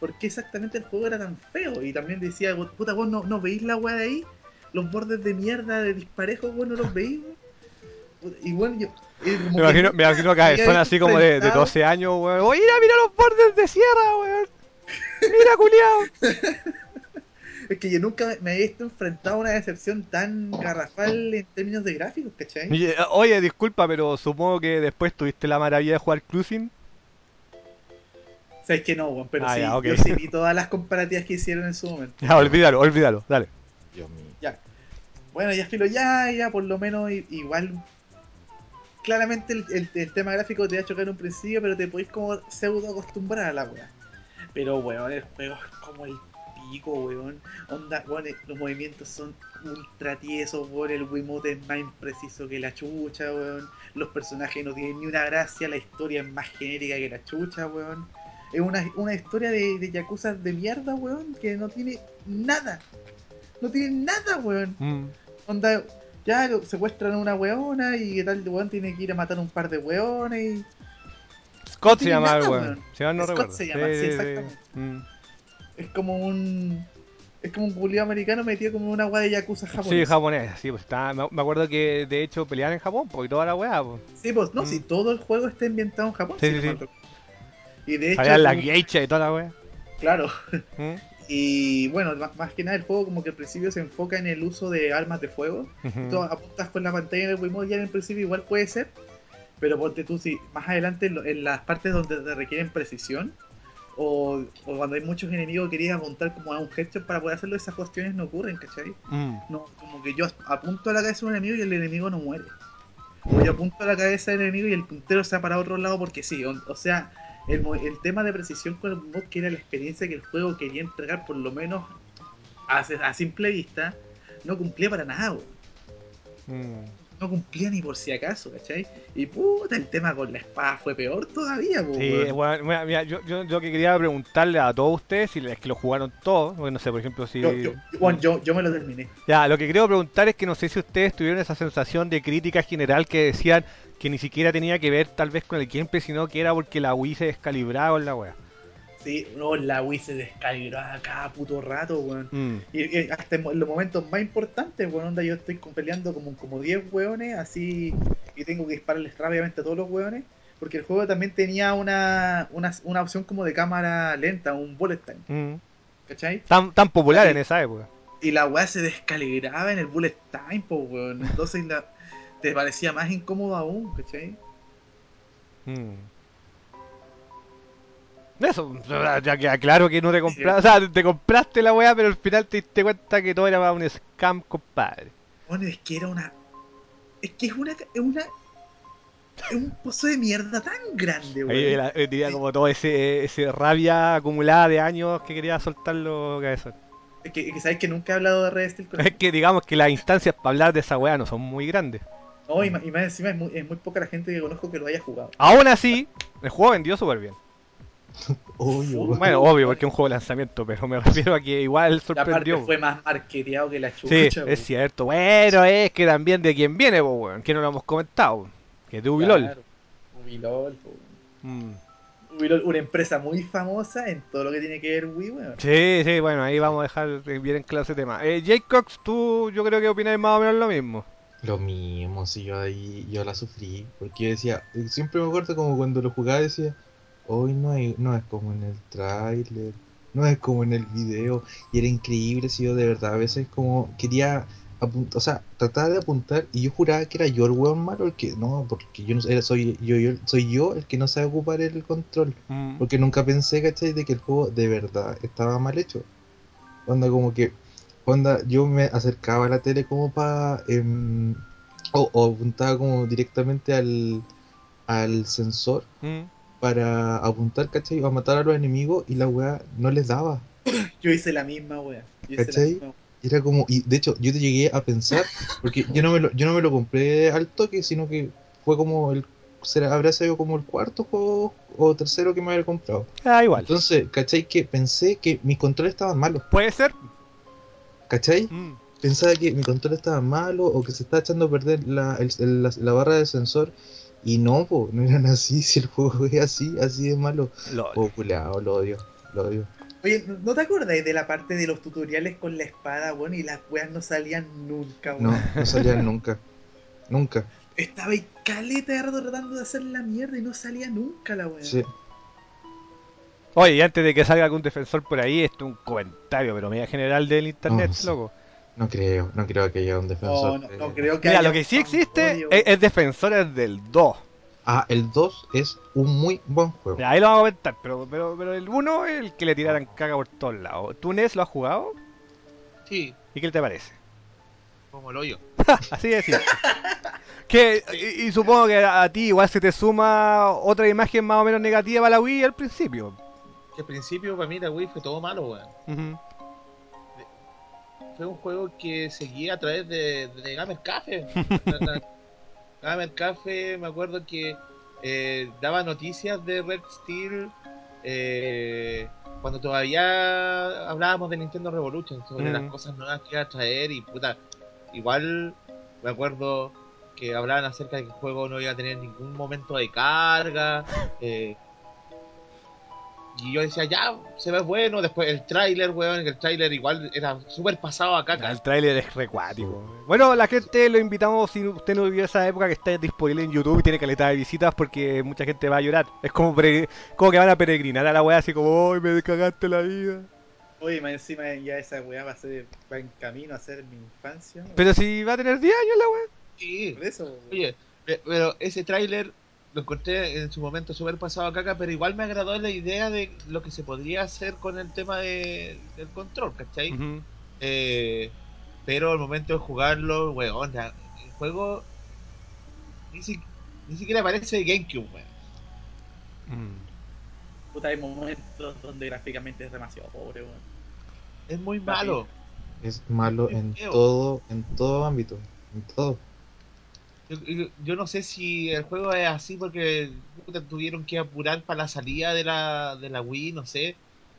por qué exactamente el juego era tan feo. Y también decía, puta, vos no, no veís la weá de ahí, los bordes de mierda de disparejo, vos no los veís, bueno, yo. eh, Me que imagino, me nunca imagino que son así como de, de enfrentado- 12 años, weón. Oye, mira, mira los bordes de sierra, weón. Mira, culiao. Es que yo nunca me había visto enfrentado a una decepción tan garrafal en términos de gráficos, ¿cachai? Oye, Oye, disculpa, pero supongo que después tuviste la maravilla de jugar Cruising. Sabes que no, weón, pero Ah, sí, ya, ok. yo sí vi todas las comparativas que hicieron en su momento. Ya, olvídalo, olvídalo, dale. Dios mío. Ya. Bueno, ya filo, ya, ya, por lo menos igual. Claramente el, el- el tema gráfico te va a chocar en un principio, pero te podéis como pseudo acostumbrar a la weá. Pero weón, el juego es como el pico, weón. Onda, weón, eh, los movimientos son ultra tiesos, weón. El Wiimote es más impreciso que la chucha, weón. Los personajes no tienen ni una gracia, la historia es más genérica que la chucha, weón. Es una, una historia de, de yakuza de mierda, weón, que no tiene nada. No tiene nada, weón. Mm. Onda, ya secuestran a una weona y tal weón tiene que ir a matar un par de weones y. Scott No se llama el nada, weón. weón. Si no Scott recuerdo. se llama, sí, exactamente. Mm. Es como un. Es como un culiao americano metido como una weá de yakuza japonesa. Sí, japonés, sí, pues está, me acuerdo que de hecho peleaban en Japón, porque toda la weá, pues. Sí, pues no, Mm. si todo el juego está ambientado en Japón. Sí, sí, sí. Y de hecho. Salían las tú- geishas y toda la weá. Claro. Mm. Y bueno, más que nada el juego como que al principio se enfoca en el uso de armas de fuego. Ujú. Tú apuntas con la pantalla del Wiimote ya en el principio igual puede ser. Pero ponte tú si más adelante en las partes donde te requieren precisión. O, o cuando hay muchos enemigos que querías apuntar como a un headshot para poder hacerlo, esas cuestiones no ocurren, ¿cachai? Mm. No, como que yo apunto a la cabeza de un enemigo y el enemigo no muere. O yo apunto a la cabeza del enemigo y el puntero se va para otro lado porque sí. O, o sea, el, el tema de precisión con el mod, que era la experiencia que el juego quería entregar, por lo menos a, a simple vista, no cumplía para nada. Mm. No cumplía ni por si acaso, ¿cachai? Y puta, el tema con la espada fue peor todavía, po, Sí, bueno, mira, mira, yo, yo, yo que quería preguntarle a todos ustedes, si es que lo jugaron todos, porque no sé, por ejemplo, si... Yo, yo, bueno, yo, yo me lo terminé. Ya, lo que quería preguntar es que no sé si ustedes tuvieron esa sensación de crítica general que decían que ni siquiera tenía que ver tal vez con el gameplay, sino que era porque la Wii se descalibraba con la wea. Sí, no, la Wii se descalibraba cada puto rato, weón. Mm. Y, y hasta en los momentos más importantes, weón, onda, yo estoy peleando como, como 10 weones, así, y tengo que dispararles rápidamente a todos los weones, porque el juego también tenía una, una, una opción como de cámara lenta, un bullet time, Mm. ¿cachai? Tan, tan popular en esa época. Y la weá se descalibraba en el bullet time, po, weón. Entonces la, te parecía más incómodo aún, ¿cachai? Mm. Eso, ya queda claro que no te compraste, o sea, te compraste la weá, pero al final te diste cuenta que todo era un scam, compadre. Bueno, es que era una. Es que es una. Es una. Es un pozo de mierda tan grande, Ahí weón. eh, tenía como todo ese, ese rabia acumulada de años que quería soltarlo cabezón. Es que, es que sabes que nunca he hablado de Red Steel con Es que digamos que las instancias para hablar de esa weá no son muy grandes. No, y más encima es muy, es muy poca la gente que conozco que lo haya jugado. Aún así, el juego vendió súper bien. Obvio. Bueno, obvio, porque es un juego de lanzamiento, pero me refiero a que igual La parte sorprendió. fue más marketeado que la chucha. Sí, es cierto. Bueno, es que también de quién viene, po, weón, que no lo hemos comentado. Que es de Ubilol. Claro, Ubilol. Mm. Ubilol, una empresa muy famosa en todo lo que tiene que ver Wii, weón. Sí, sí, bueno, ahí vamos a dejar bien en claro ese tema. Eh, Jake Cox, tú yo creo que opinas más o menos lo mismo. Lo mismo, si yo ahí yo la sufrí, porque yo decía, siempre me acuerdo como cuando lo jugaba decía, hoy no es, no es como en el tráiler, no es como en el video, y era increíble si yo de verdad a veces como quería apuntar, o sea, trataba de apuntar y yo juraba que era yo el weón malo, el que no, porque yo no era, soy yo, yo soy yo el que no sabe ocupar el control, Mm. porque nunca pensé, ¿cachai? De que el juego de verdad estaba mal hecho. Onda como que, onda, yo me acercaba a la tele como para, o, o apuntaba como directamente al, al sensor Mm. Para apuntar, ¿cachai? A matar a los enemigos y la weá no les daba. Yo hice la misma, weón. Yo hice la ¿Cachai? misma. Era como, y de hecho yo te llegué a pensar, porque yo no me lo, yo no me lo compré al toque, sino que fue como el, será, habrá sido como el cuarto juego o tercero que me había comprado. Ah, igual. Entonces, ¿cachai? Que pensé que mis controles estaban malos, Puede ser. ¿cachai? Mm. Pensaba que mi control estaba malo o que se estaba echando a perder la, el- el- la, la barra del sensor. Y no, po, no eran así, si el juego es así, así de malo. Lol. Oh, lo odio, lo odio. Oye, ¿no- ¿no te acordáis de la parte de los tutoriales con la espada, weón? Y las weas no salían nunca, weón. No, no salían nunca. Nunca. Estaba ahí caleta de rato tratando de hacer la mierda y no salía nunca la wea. Sí. Oye, y antes de que salga algún defensor por ahí, esto es un comentario, pero media general del internet, Oh, sí. loco. No creo, no creo que haya un defensor. No, no, no creo que Mira, haya lo que sí existe es, es defensores del 2. Ah, el 2 es un muy buen juego. Ahí lo vamos a comentar, pero, pero, pero el 1 es el que le tiraran caga por todos lados. ¿Tú, Nes, lo has jugado? Sí, ¿Y qué te parece? como el hoyo. Así de simple. que, y, y supongo que a, a ti igual se te suma otra imagen más o menos negativa para la Wii al principio. Que al principio para mí la Wii fue todo malo, weón. Ujú. Fue un juego que seguía a través de, de Gamer la- Gamer Café, me acuerdo que eh, daba noticias de Red Steel eh, cuando todavía hablábamos de Nintendo Revolution, sobre Mm. las cosas nuevas que iba a traer y puta, igual me acuerdo que hablaban acerca de que el juego no iba a tener ningún momento de carga. eh, y yo decía, ya, se ve bueno. Después el tráiler, weón, el tráiler igual era súper pasado a caca. El tráiler es recuático. Bueno, la gente lo invitamos, si usted no vivió esa época, que está disponible en YouTube y tiene calidad de visitas porque mucha gente va a llorar. Es como, como que van a peregrinar a la wea así como, ¡ay, me cagaste la vida! Oye, más encima ya esa weá va a ser va en camino a ser mi infancia. Pero si va a tener 10 años la wea. Sí, Por eso, weón. Oye, pe- pero ese tráiler lo encontré en su momento súper pasado a caca, pero igual me agradó la idea de lo que se podría hacer con el tema de, del control, ¿cachai? Eh, pero al momento de jugarlo, weón, la- el juego ni, si- ni siquiera parece de GameCube, weón. Mm. Puta, hay momentos donde gráficamente es demasiado pobre, weón. Es muy malo. Es malo en feo. todo, en todo ámbito. En todo. Yo, yo- yo no sé si el juego es así porque tuvieron que apurar para la salida de la, de la Wii, no sé.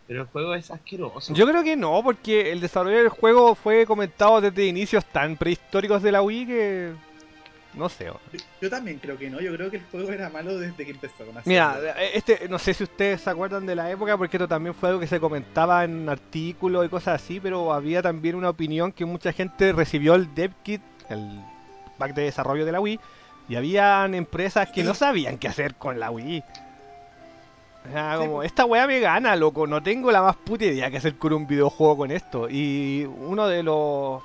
Pero el juego es asqueroso. Yo creo que no, porque el desarrollo del juego fue comentado desde inicios tan prehistóricos de la Wii que... No sé. Yo, yo también creo que no, yo creo que el juego era malo desde que empezaron a. Mira, este, no sé si ustedes se acuerdan de la época, porque esto también fue algo que se comentaba en artículos y cosas así, pero había también una opinión que mucha gente recibió el dev kit, el pack de desarrollo de la Wii, y habían empresas que no sabían qué hacer con la Wii. Como, esta weá me gana, loco, no tengo la más puta idea que hacer con un videojuego con esto. Y uno de los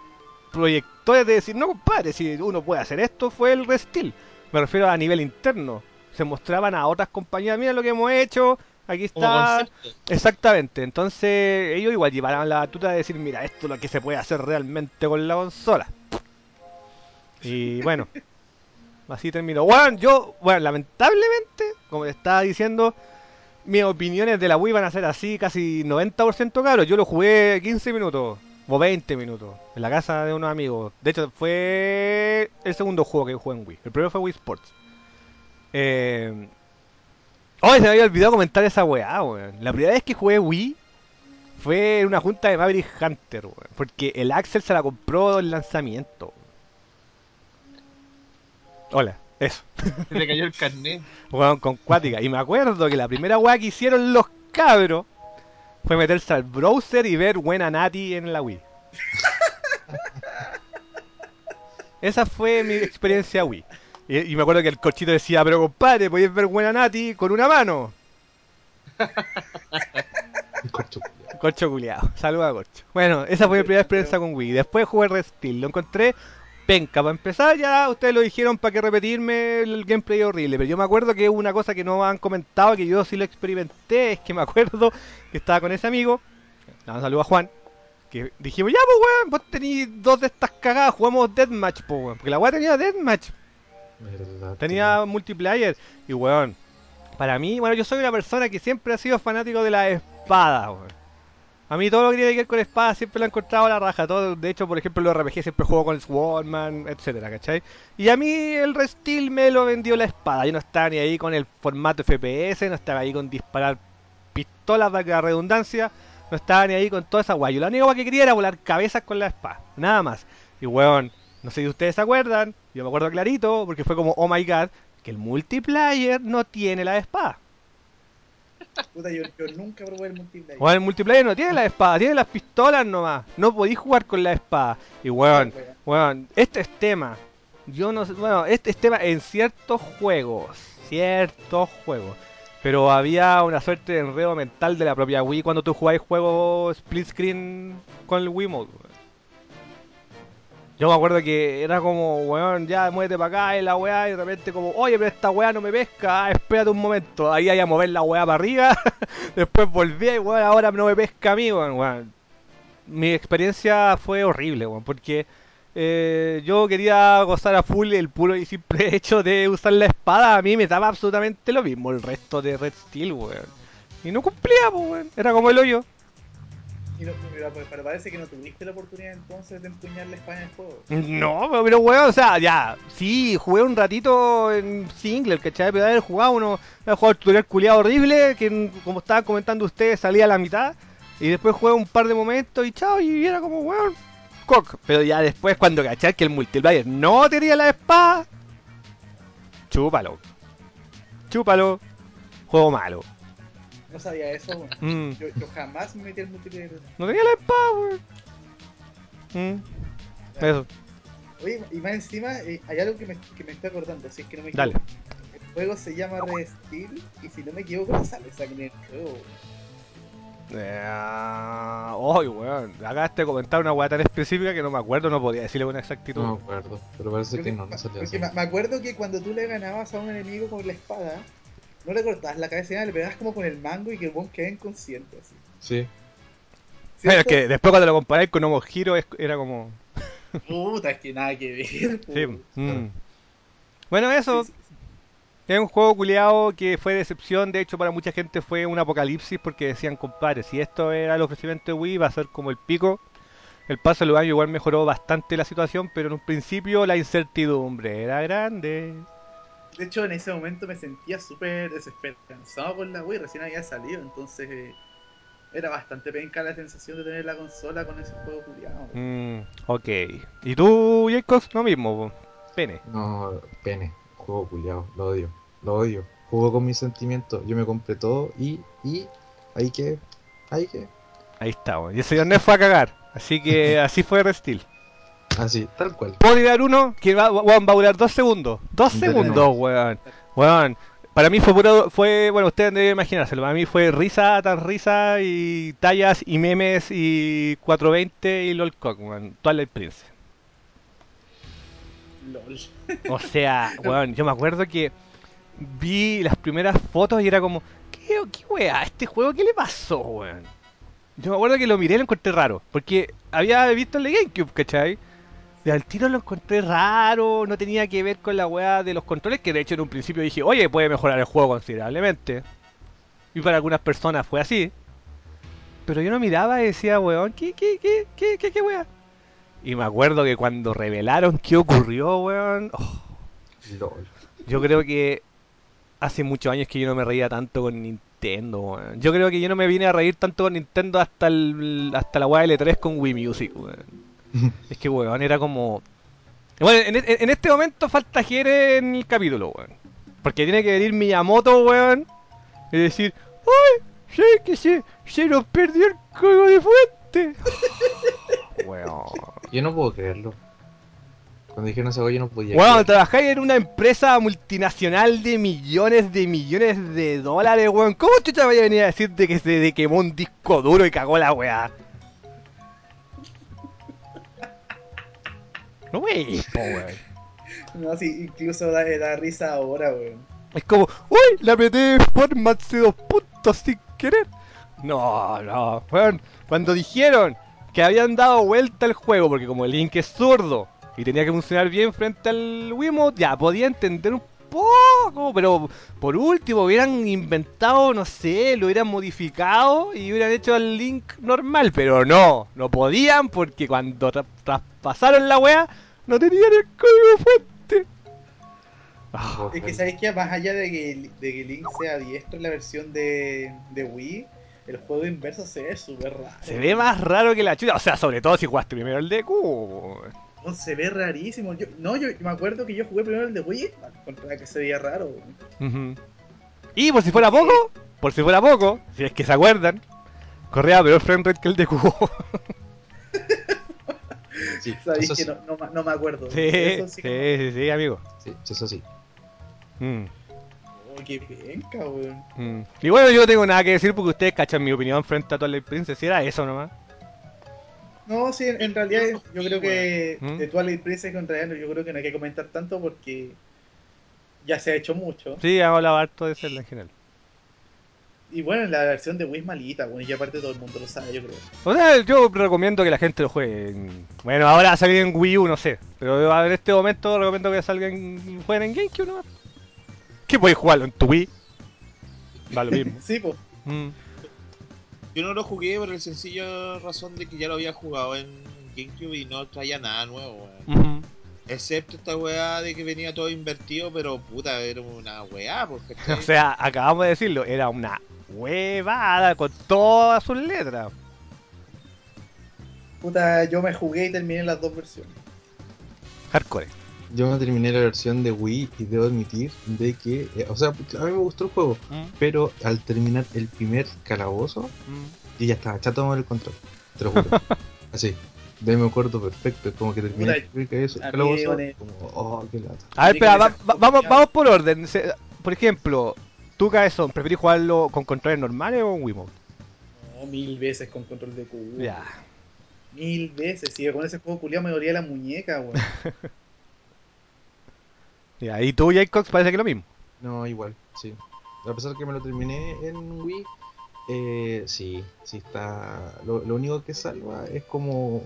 proyectores de decir, no compadre, si uno puede hacer esto, fue el Restil. Me refiero a nivel interno. Se mostraban a otras compañías, mira lo que hemos hecho, aquí está. Exactamente, entonces ellos igual llevarán la batuta de decir, mira, esto es lo que se puede hacer realmente con la consola. Y bueno, así terminó. Bueno, yo, bueno, lamentablemente, como te estaba diciendo, mis opiniones de la Wii van a ser así, casi 90% caros. Yo lo jugué 15 minutos o 20 minutos en la casa de unos amigos. De hecho, fue el segundo juego que jugué en Wii. El primero fue Wii Sports. Eh... Se me había olvidado comentar esa weá, weón. La primera vez que jugué Wii fue en una junta de Maverick Hunter, weón. Porque el Axel se la compró en lanzamiento. Hola, eso. Se le cayó el carnet. Weón, con cuática. Y me acuerdo que la primera weá que hicieron los cabros fue meterse al browser y ver Buena Nati en la Wii. Esa fue mi experiencia Wii. Y, y me acuerdo que el cochito decía, pero compadre, podéis ver Buena Nati con una mano. Corcho culiao. Corcho culiado. Saluda a Corcho. Bueno, esa fue mi primera experiencia con Wii. Después jugué Red Steel. Lo encontré penca. Para empezar, ya ustedes lo dijeron para que repetirme el gameplay horrible. Pero yo me acuerdo que una cosa que no han comentado, que yo sí lo experimenté, es que me acuerdo que estaba con ese amigo. Un saludo a Juan. Que dijimos, ya pues weón, vos tenés dos de estas cagadas, jugamos Deathmatch, pues weón. Porque la weá tenía Deathmatch. Verdad, Tenía multiplayer. Y weón, para mí, bueno, yo soy una persona que siempre ha sido fanático de la espada, weón. A mí todo lo que tiene que ver con espada siempre lo he encontrado a la raja. Todo, de hecho, por ejemplo, los RPG siempre juego con el Swordman, etcétera, ¿cachai? Y a mí el Restil me lo vendió la espada. Yo no estaba ni ahí con el formato FPS, no estaba ahí con disparar pistolas, para la redundancia. No estaba ni ahí con toda esa guay. Yo la única que quería era volar cabezas con la espada. Nada más. Y weón, no sé si ustedes se acuerdan, yo me acuerdo clarito, porque fue como, oh my god, que el multiplayer no tiene la espada. Puta, yo, yo nunca probé el multiplayer. Weón, el multiplayer no tiene la espada, tiene las pistolas nomás. No podís jugar con la espada. Y weón, Weón. weón, este es tema. Yo no sé, bueno, este es tema en ciertos juegos. Ciertos juegos. Pero había una suerte de enredo mental de la propia Wii cuando tú jugabas juegos split screen con el Wiimote. weón. Yo me acuerdo que era como, weón, ya muévete para acá y la weá, y de repente como, oye, pero esta weá no me pesca, ah, espérate un momento, ahí hay a mover la weá para arriba, después volví y weón, ahora no me pesca a mí, weón, weón. Mi experiencia fue horrible, weón, porque eh, yo quería gozar a full el puro y simple hecho de usar la espada, a mí me daba absolutamente lo mismo el resto de Red Steel, weón. Y no cumplía, weón, era como el hoyo. Pero, parece que no tuviste la oportunidad entonces de empuñar la espada en juego. No, pero, weón, o sea, ya, sí, jugué un ratito en single, ¿cachai? Pero haber jugado uno, haber jugado tutorial culiado horrible, que como estaban comentando ustedes, salía a la mitad, y después jugué un par de momentos y chao, y era como, weón, cock. Pero ya después, cuando cachai que el multiplayer no tenía la espada, chúpalo. Chúpalo. Juego malo. No sabía eso, weón. Mm, Yo, yo jamás me metí al multiplayer. no tenía la espada, weón. Mm, eso, Oye, y más encima, eh, hay algo que me, que me estoy acordando, si es que no me dale. equivoco. El juego se llama Red Steel y si no me equivoco sale esa en el juego. Eh, Oy, weón. Acá este comentar una weá tan específica que no me acuerdo, no podía decirle con exactitud. No me acuerdo, pero parece que no, no salió así. me, me acuerdo que cuando tú le ganabas a un enemigo con la espada, no le cortabas la cabeza, nada, le pegabas como con el mango y que el bon quedaba inconsciente. Así. Sí, Bueno, es que después cuando lo comparáis con Homo Hero era como. Puta, es que nada que ver. Sí. mm. Bueno, eso. Sí, sí, sí. Es un juego culiado que fue decepción. De hecho, para mucha gente fue un apocalipsis porque decían, compadre, si esto era el ofrecimiento de Wii, va a ser como el pico. El paso de los años igual mejoró bastante la situación, pero en un principio la incertidumbre era grande. De hecho, en ese momento me sentía súper desesperanzado con la Wii, recién había salido, entonces eh, era bastante penca la sensación de tener la consola con ese juego culiado. Mm, ok. ¿Y tú, Jacob? Lo mismo, po. pene. no, pene, juego culiado, lo odio, lo odio. Juego con mis sentimientos, yo me compré todo y, y, ahí que, ahí que, Ahí está, weón. Y el señor Nef fue a cagar. Así que así fue Restil. Así, tal cual. ¿Puedo tirar uno? Que va, weón, va a durar dos segundos. Dos segundos, weón. Weón. Para mí fue puro, fue, bueno, ustedes deben imaginárselo. Para mí fue risa tras risa y tallas y memes y 420 y LOLcock, weón. Twilight Prince. LOL. O sea, weón, yo me acuerdo que vi las primeras fotos y era como, ¿qué, qué weá? ¿Este juego qué le pasó, weón? Yo me acuerdo que lo miré y lo encontré raro, porque había visto el de GameCube, ¿cachai? Y al tiro lo encontré raro, no tenía que ver con la weá de los controles, que de hecho en un principio dije, oye, puede mejorar el juego considerablemente. Y para algunas personas fue así. Pero yo no miraba y decía, weón, ¿qué, qué, qué, qué, qué, qué weá? Y me acuerdo que cuando revelaron qué ocurrió, weón, oh, yo creo que hace muchos años que yo no me reía tanto con Nintendo, weón. Yo creo que yo no me vine a reír tanto con Nintendo hasta el, hasta la weá L3 con Wii Music, weón. Es que, weón, era como... Bueno, en, en- este momento falta Jere en el capítulo, weón. Porque tiene que venir Miyamoto, weón, y decir, ¡Ay! sé que se, se nos perdió el código de fuente! weón. Yo no puedo creerlo. Cuando dijeron esa yo no podía Bueno, creer. trabajáis en una empresa multinacional de millones de millones de dólares, weón. ¿Cómo chucha vaya a venir a decirte que se de quemó un disco duro y cagó la weá? No wey, po. No, sí, incluso da, da risa ahora, weón. Es como, uy, la apreté format C dos puntos sin querer. No, no, weón. Cuando dijeron que habían dado vuelta al juego, porque como el Link es zurdo y tenía que funcionar bien frente al Wiimote, ya podía entender un poco, pero por último hubieran inventado, no sé, lo hubieran modificado y hubieran hecho al Link normal, pero no, no podían porque cuando tra- traspasaron la wea no tenían el código fuente. Puedo Es que sabéis que más allá de que, de que Link sea diestro en la versión de, de Wii, el juego inverso se ve súper raro. Se ve más raro que la chucha. O sea, sobre todo si jugaste primero el de cubo. No, se ve rarísimo. Yo, no, yo me acuerdo que yo jugué primero el de Wii, encontraba que se veía raro. weón. Ujú. Y por si fuera poco, por si fuera poco, si es que se acuerdan, corría peor frame rate que el de Cubo. Sí, Sabéis que sí. no, no, ma- no me acuerdo. sí, Eso sí, sí que sí, sí, amigo. Sí, eso sí. Mm, Oh, qué penca, weón. mm. Y bueno, yo no tengo nada que decir porque ustedes cachan mi opinión frente a Twilight Princess. Si era eso nomás. No, sí, en, en realidad Yo no creo que weón. de Twilight Princess en realidad yo creo que no hay que comentar tanto porque ya se ha hecho mucho. Sí, hemos hablado harto de Zelda en general. Y bueno, la versión de Wii es malita, bueno, y aparte todo el mundo lo sabe, yo creo. O sea, yo recomiendo que la gente lo juegue. en- Bueno, ahora va a salir en Wii U, no sé. Pero en este momento recomiendo que salga en... jueguen en GameCube nomás. ¿Qué podéis jugarlo en tu Wii? Va lo mismo. Sí, pues. Mm. Yo no lo jugué por el sencillo razón de que ya lo había jugado en GameCube y no traía nada nuevo, weón. Excepto esta weá de que venía todo invertido, pero puta, era una weá, porque O sea, acabamos de decirlo, era una huevada con todas sus letras. Puta, yo me jugué y terminé las dos versiones. Hardcore. Yo me terminé la versión de Wii y debo admitir de que, eh, o sea, a mí me gustó el juego, Mm, pero al terminar el primer calabozo, mm. yo ya estaba chato mover el control. Te lo juro. Así. De ahí me acuerdo perfecto. Es como que terminé el primer calabozo, con como, oh, qué lata. A ver, espera, con va- esas va- vamos, vamos por orden. Por ejemplo, tú, Cabezón, ¿preferís jugarlo con controles normales o en Wiimote? No, mil veces con control de cubo. Ya. Mil veces. Si con ese juego culiado me dolía la muñeca, weón. Ya, y tú, Jacob, parece que lo mismo. No, igual, sí. A pesar que me lo terminé en Wii, eh, sí, sí está. Lo, lo único que salva es como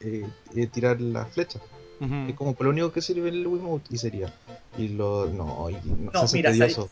eh, eh, tirar la flecha. Ujú. Es como lo único que sirve el Wiimote y sería. Y lo. No, y no, No, se mira, tedioso.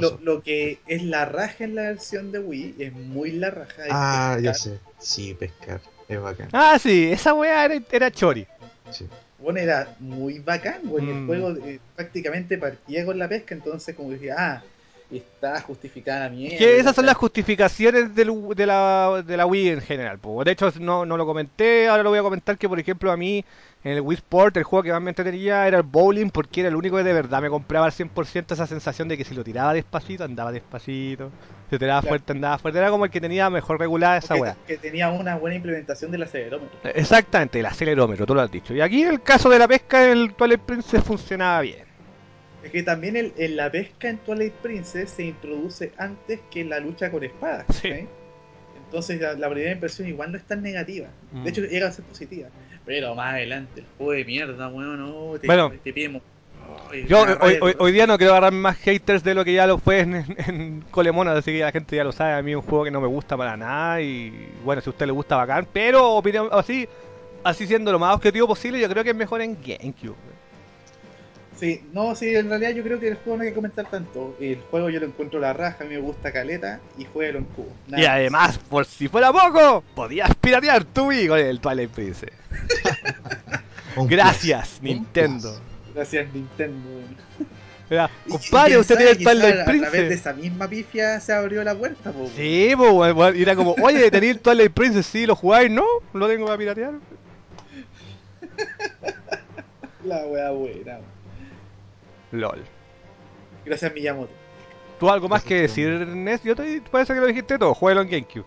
Lo, lo que es la raja en la versión de Wii es muy la raja. Ah, ya sé. Sí, pescar. Es bacán. Ah, sí, esa weá era, era chori. Sí. Bueno, era muy bacán, weón. y Mm. El juego eh, prácticamente partía con la pesca, entonces como decía, ah, está justificada la mierda. Que esas son las justificaciones del- de, la, de la Wii en general. po. De hecho, no, no lo comenté, ahora lo voy a comentar que, por ejemplo, a mí en el Wii Sport el juego que más me entretenía era el bowling porque era el único que de verdad me compraba al 100% esa sensación de que si lo tiraba despacito, andaba despacito. Si lo tiraba Claro. fuerte, andaba fuerte. Era como el que tenía mejor regulada esa weá. que tenía una buena implementación del acelerómetro. Exactamente, el acelerómetro, tú lo has dicho. Y aquí en el caso de la pesca, el Twilight Princess funcionaba bien. Es que también el, en la pesca en Twilight Princess se introduce antes que la lucha con espadas. Entonces la, la primera impresión igual no es tan negativa. Mm. De hecho llega a ser positiva. Pero más adelante, el juego de mierda, weón, no, te, Bueno. te Yo hoy, día no quiero agarrar más haters de lo que ya lo fue en, en, en Colemonas, así que la gente ya lo sabe. A mí es un juego que no me gusta para nada. Y bueno, si a usted le gusta, bacán. Pero opinión así, así siendo lo más objetivo posible, yo creo que es mejor en GameCube. Sí, no, sí, en realidad yo creo que el juego no hay que comentar tanto. El juego yo lo encuentro la raja, a mí me gusta caleta y juego en cubo. Nada Y más. además, por si fuera poco, podías piratear tu Wii con el Twilight Princess. Gracias, Nintendo. Gracias Nintendo. Mira, compadre, usted tiene el Twilight A través de Princess. esa misma pifia se abrió la puerta, po. Sí, pues, weón, y era como, oye, tenéis el Twilight Princess, sí, lo jugáis, ¿no? Lo tengo para piratear. La wea buena. LOL. Gracias Miyamoto. ¿Tú algo más que decir, Ness? Yo te parece que lo dijiste todo. Juegalo en GameCube.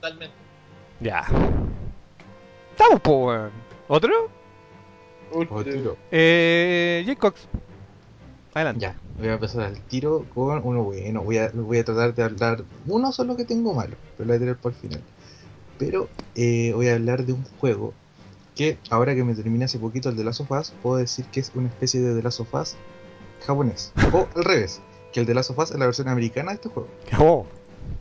Totalmente. Ya. Estamos, po, weón. ¿Otro? Otro. Eh. J-Cox. Adelante. Ya, voy a empezar al tiro con uno bueno. Voy a, voy a tratar de hablar uno solo que tengo malo, pero lo voy a tener por el final. Pero eh, voy a hablar de un juego que ahora que me terminé hace poquito el de Last of Us, puedo decir que es una especie de The Last of Us japonés. O al revés, que el de Last of Us es la versión americana de este juego, Oh.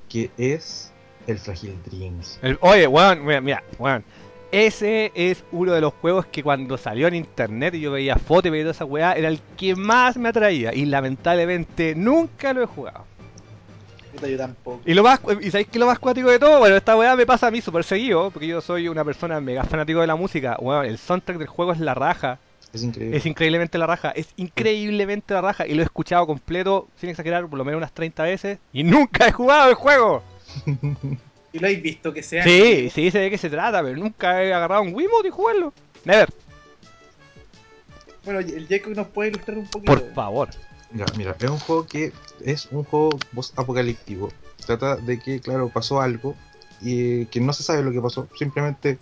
que es el Fragile Dreams. El- oye, weón, mira, mira, weón. Ese es uno de los juegos que cuando salió en internet y yo veía fotos y veía toda esa weá, era el que más me atraía. Y lamentablemente nunca lo he jugado. Puta, yo tampoco. Y lo más, y sabéis que lo más cuático de todo, bueno, esta weá me pasa a mí súper seguido, porque yo soy una persona mega fanático de la música. Weón, el soundtrack del juego es la raja. Es increíble. Es increíblemente la raja, es increíblemente la raja. Y lo he escuchado completo, sin exagerar, por lo menos unas 30 veces. Y nunca he jugado el juego. ¿Y lo habéis visto que sea? Sí, sí, sé de qué se trata, pero nunca he agarrado un Wiimote y jugarlo. Never, Bueno, el Jacob nos puede ilustrar un poquito. por favor. Ya, mira, es un juego que es un juego post-apocalíptico. Trata de que, claro, pasó algo y que no se sabe lo que pasó. Simplemente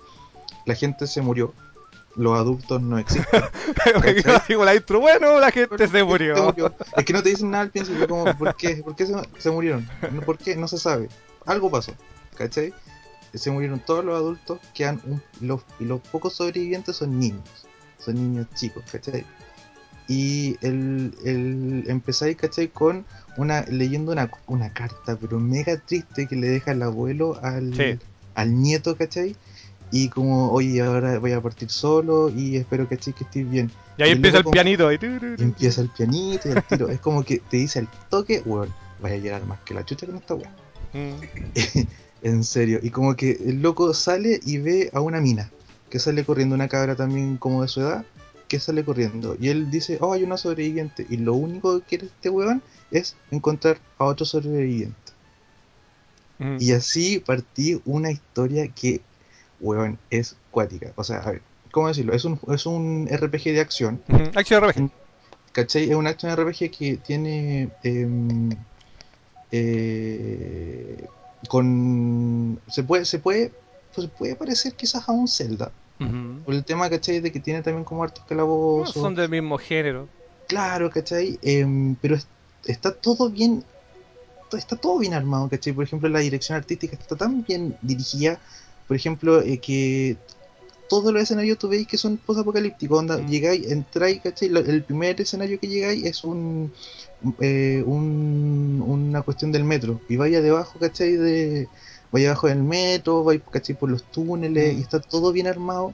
la gente se murió. Los adultos no existen. Digo la intro, bueno, la gente se murió. Es que no te dicen nada al principio, como, ¿por qué? ¿Por qué se, se murieron? ¿Por qué? No se sabe. Algo pasó, ¿cachai? Se murieron todos los adultos, quedan un, los, y los pocos sobrevivientes son niños. Son niños chicos, ¿cachai? Y el, el empezáis, ¿cachai? Con una, leyendo una, una carta, pero mega triste que le deja el abuelo al, Sí. al nieto, ¿cachai? Y como, oye, ahora voy a partir solo y espero, ¿cachai? Que estés bien. Y ahí Y empieza el pianito. Y... Y empieza el pianito y el tiro. es como que te dice al toque, weón, vaya a llorar más que la chucha con esta weón. Mm. en serio. Y como que el loco sale y ve a una mina que sale corriendo, una cabra también como de su edad, que sale corriendo. Y él dice, oh, hay una sobreviviente. Y lo único que quiere este weón es encontrar a otro sobreviviente. Mm. Y así partí una historia que, weón, es cuática. O sea, a ver, ¿cómo decirlo? Es un, es un RPG de acción. Ujú. Action RPG. ¿Cachai? Es un action RPG que tiene. em, eh, con. Se puede, se puede. Pues puede parecer quizás a un Zelda. Por el tema, ¿cachai? De que tiene también como hartos No calabozos. son del mismo género. Claro, ¿cachai? Em, pero es- está todo bien. Está todo bien armado, ¿cachai? Por ejemplo, la dirección artística está tan bien dirigida. Por ejemplo, eh, que todos los escenarios tú veis que son post-apocalípticos. Onda, Mm. llegáis, entráis, ¿cachai? El primer escenario que llegáis es un, eh, un- una cuestión del metro. Y vaya debajo, ¿cachai? De, vaya abajo del metro, vais, ¿cachai? Por los túneles Mm. y está todo bien armado.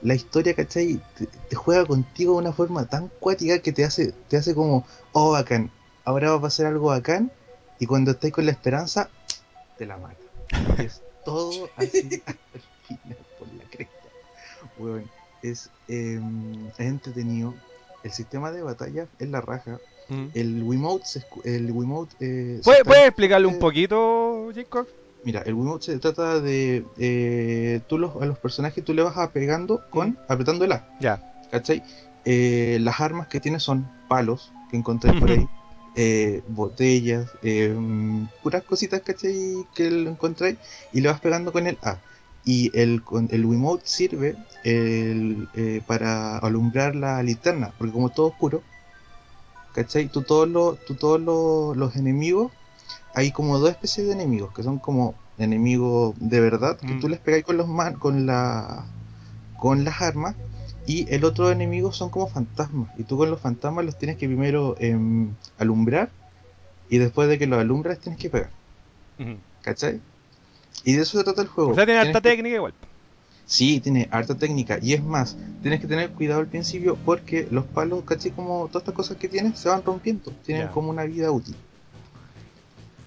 La historia, ¿cachai? Te, te juega contigo de una forma tan cuática que te hace, te hace como, oh, bacán, ahora va a pasar algo bacán. Y cuando estáis con la esperanza, te la mata. Y es todo así hasta el final por la cresta. Weón, es, eh, es entretenido. El sistema de batalla es la raja. Mm. El Wiimote, se el Wiimote eh, se ¿Puedes está- puedes explicarle un eh, poquito, Jacob? Mira, el Wiimote se trata de eh, tú los, a los personajes tú le vas pegando con Mm. apretando el A, Ya. ¿cachai? Eh, las armas que tiene son palos que encontráis por ahí, eh, botellas, eh, puras cositas, ¿cachai? Que lo encontráis y le vas pegando con el A. Y el, el Wiimote sirve el, para alumbrar la linterna, porque como es todo oscuro, ¿cachai? Tú todos los, tú todos los, los enemigos, hay como dos especies de enemigos, que son como enemigos de verdad, que Mm. tú les pegáis con los man, con la con las armas, y el otro enemigo son como fantasmas, y tú con los fantasmas los tienes que primero em, alumbrar, y después de que los alumbras tienes que pegar, Ujú. ¿cachai? Y de eso se trata el juego. O sea, tiene harta que- técnica igual. Sí, tiene harta técnica. Y es más, tienes que tener cuidado al principio porque los palos, ¿cachai? Como todas estas cosas que tienes, se van rompiendo. Tienen como una vida útil.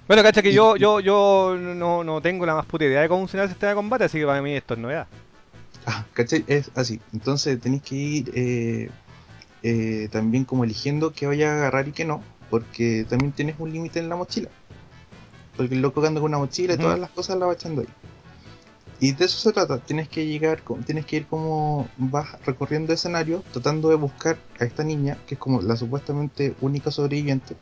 Bueno, cacha que yo, yo, yo no, no tengo la más puta idea de cómo funciona el sistema de combate, así que para mí esto es novedad. Ah, ¿cachai? Es así. Entonces tenéis que ir eh, eh, también como eligiendo qué vaya a agarrar y qué no. Porque también tienes un límite en la mochila. Porque el loco anda con una mochila y todas las cosas las va echando ahí. Y de eso se trata. Tienes que llegar, tienes que ir como vas recorriendo escenarios, tratando de buscar a esta niña, que es como la supuestamente única sobreviviente.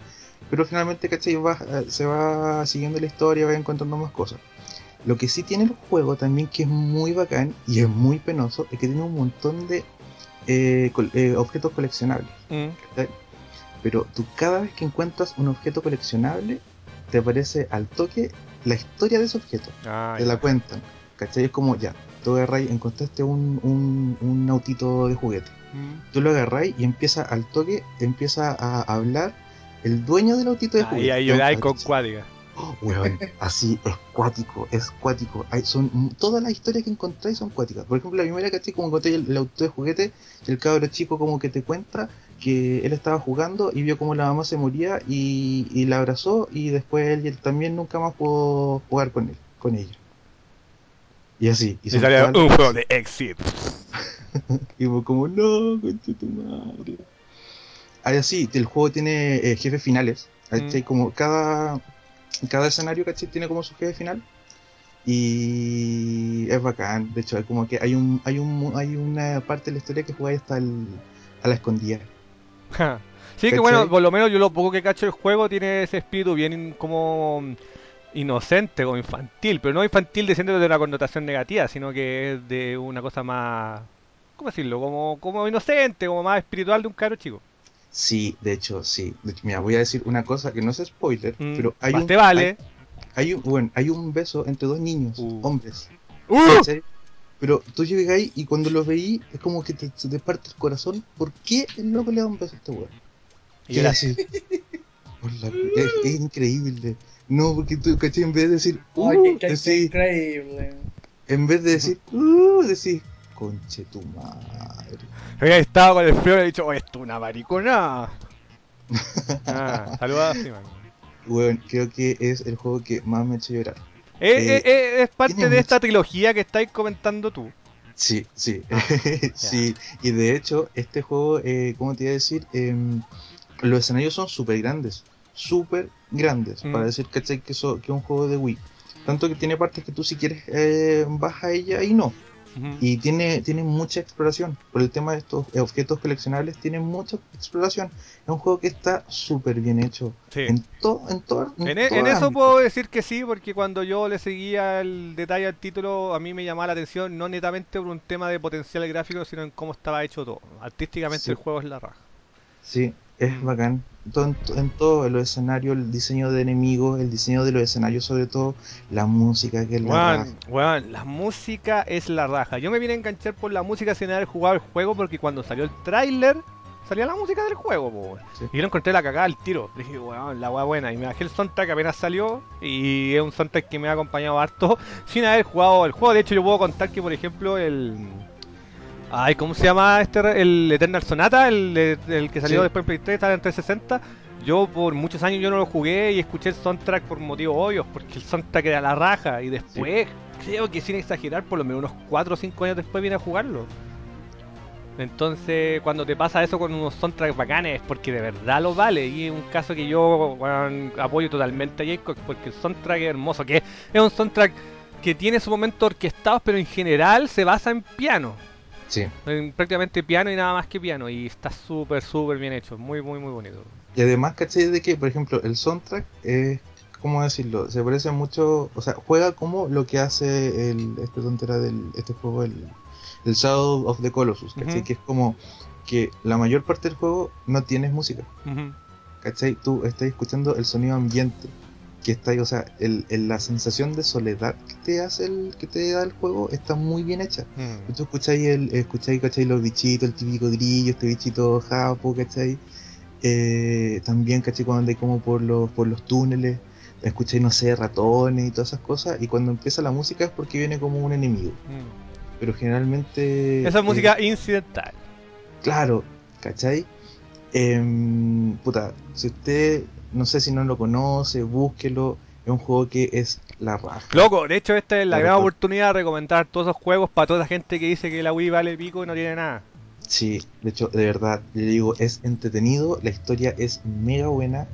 Pero finalmente, ¿cachai? Eh, se va siguiendo la historia, va encontrando más cosas. Lo que sí tiene el juego también, que es muy bacán y es muy penoso, es que tiene un montón de eh, col- eh, objetos coleccionables. Mm. Pero tú cada vez que encuentras un objeto coleccionable, te aparece al toque la historia de ese objeto. Ah, te ya. la cuentan. ¿Cachai? Es como, ya, tú agarráis, encontraste un, un, un autito de juguete. Mm. Tú lo agarráis y empieza al toque, empieza a hablar el dueño del autito de que es un lloráis con. Oh, weón, así es cuático, es cuático. Hay, son, todas las historias que encontráis son cuáticas. Por ejemplo, la primera, ¿cachai? Como encontré el, el auto de juguete, el cabro chico como que te cuenta que él estaba jugando y vio como la mamá se moría y, y la abrazó y después él, él también nunca más pudo jugar con él, con ella. Y así. Y Y las- un juego de Exit. y fue como, no, concha tu madre. Así, el juego tiene eh, jefes finales. Mm. Como cada, cada escenario, ¿cachai? Tiene como su jefe final. Y es bacán. De hecho, hay como que hay un, hay un hay una parte de la historia que jugáis hasta el, a la escondida. Ja. Sí, que bueno, por lo menos yo lo poco que cacho el juego tiene ese espíritu bien como inocente, como infantil, pero no infantil diciendo de una connotación negativa, sino que es de una cosa más, ¿cómo decirlo? Como, como inocente, como más espiritual de un caro chico. Sí, de hecho, sí. De hecho, mira, voy a decir una cosa que no es spoiler, Mm, pero hay más un, te vale. hay, hay un, bueno, hay un beso entre dos niños, Uh. hombres. ¡Uh! Pero tú llegas ahí y cuando los veí es como que te, te parte el corazón. ¿Por qué el loco le da un beso a este weón? Y ¿Qué era- así? Por la- es, es increíble. No, porque tú, ¿cachai? En vez de decir, uh, Ay, increíble. en vez de decir, uh, decís, conche tu madre. Había estado con el frío y le he dicho, oh, esto es una maricona. ah, saluda. Weón, creo que es el juego que más me ha hecho llorar. Eh, Eh, eh, eh, es parte de esta trilogía que estáis comentando tú. Sí, sí, sí. Y de hecho, este juego, eh, ¿cómo te iba a decir? Em, los escenarios son súper grandes, súper grandes, Mm. para decir ¿cachai? que, eso, que es un juego de Wii. Tanto que tiene partes que tú si quieres eh, vas a ella y no. Y tiene, tiene mucha exploración. Por el tema de estos objetos coleccionables, tiene mucha exploración. Es un juego que está súper bien hecho. Sí. En todo, en todo, en, En, e- en eso puedo decir que sí, porque cuando yo le seguía el detalle al título, a mí me llamaba la atención, no netamente por un tema de potencial gráfico, sino en cómo estaba hecho todo. Artísticamente Sí. el juego es la raja. Sí, es Mm. bacán. Todo, en, to- en todo, en los escenarios, el diseño de enemigos, el diseño de los escenarios sobre todo, la música que es la raja. Weón, weón, la música es la raja. Yo me vine a enganchar por la música sin haber jugado el juego, porque cuando salió el tráiler, salía la música del juego, po. Sí. Y yo encontré la cagada al tiro. Dije, weón, la weá buena. Y me bajé el soundtrack apenas salió. Y es un soundtrack que me ha acompañado harto sin haber jugado el juego. De hecho, yo puedo contar que, por ejemplo, el. Ay, ¿cómo se llama este? El Eternal Sonata, el, el que salió Sí. después en PlayStation, estaba en 360. Yo por muchos años yo no lo jugué y escuché el soundtrack por motivos obvios, porque el soundtrack era la raja. Y después, creo que sin exagerar, por lo menos unos 4 o 5 años después vine a jugarlo. Entonces, cuando te pasa eso con unos soundtracks bacanes, es porque de verdad lo vale. Y es un caso que yo apoyo totalmente a Jacob, porque el soundtrack es hermoso. Que es un soundtrack que tiene su momento orquestados, pero en general se basa en piano. Sí. En prácticamente piano y nada más que piano. Y está súper, súper bien hecho. Muy, muy, muy bonito. Y además, ¿cachai? De que, por ejemplo, el soundtrack es, ¿cómo decirlo? Se parece mucho, o sea, juega como lo que hace el, este tontera del, este juego, el, el Shadow of the Colossus, ¿cachai? Que es como que la mayor parte del juego no tienes música, Ujú. ¿cachai? Tú estás escuchando el sonido ambiente que está ahí, o sea, el, el- la sensación de soledad que te hace el, que te da el juego está muy bien hecha. Mm. Tú escucháis, el, escucháis ¿cachai? los bichitos, el típico grillo, este bichito japo, ¿cachai? Eh, también, ¿cachai? Cuando andáis como por los, por los túneles, escucháis, no sé, ratones y todas esas cosas, y cuando empieza la música es porque viene como un enemigo. Mm. Pero generalmente... Esa es eh, música incidental. Claro, ¿cachai? Em, puta, si usted, no sé si no lo conoce, búsquelo, es un juego que es la raja. Loco, de hecho esta es la gran oportunidad de recomendar todos esos juegos para toda la gente que dice que la Wii vale pico y no tiene nada. Sí, de hecho, de verdad, le digo, es entretenido, la historia es mega buena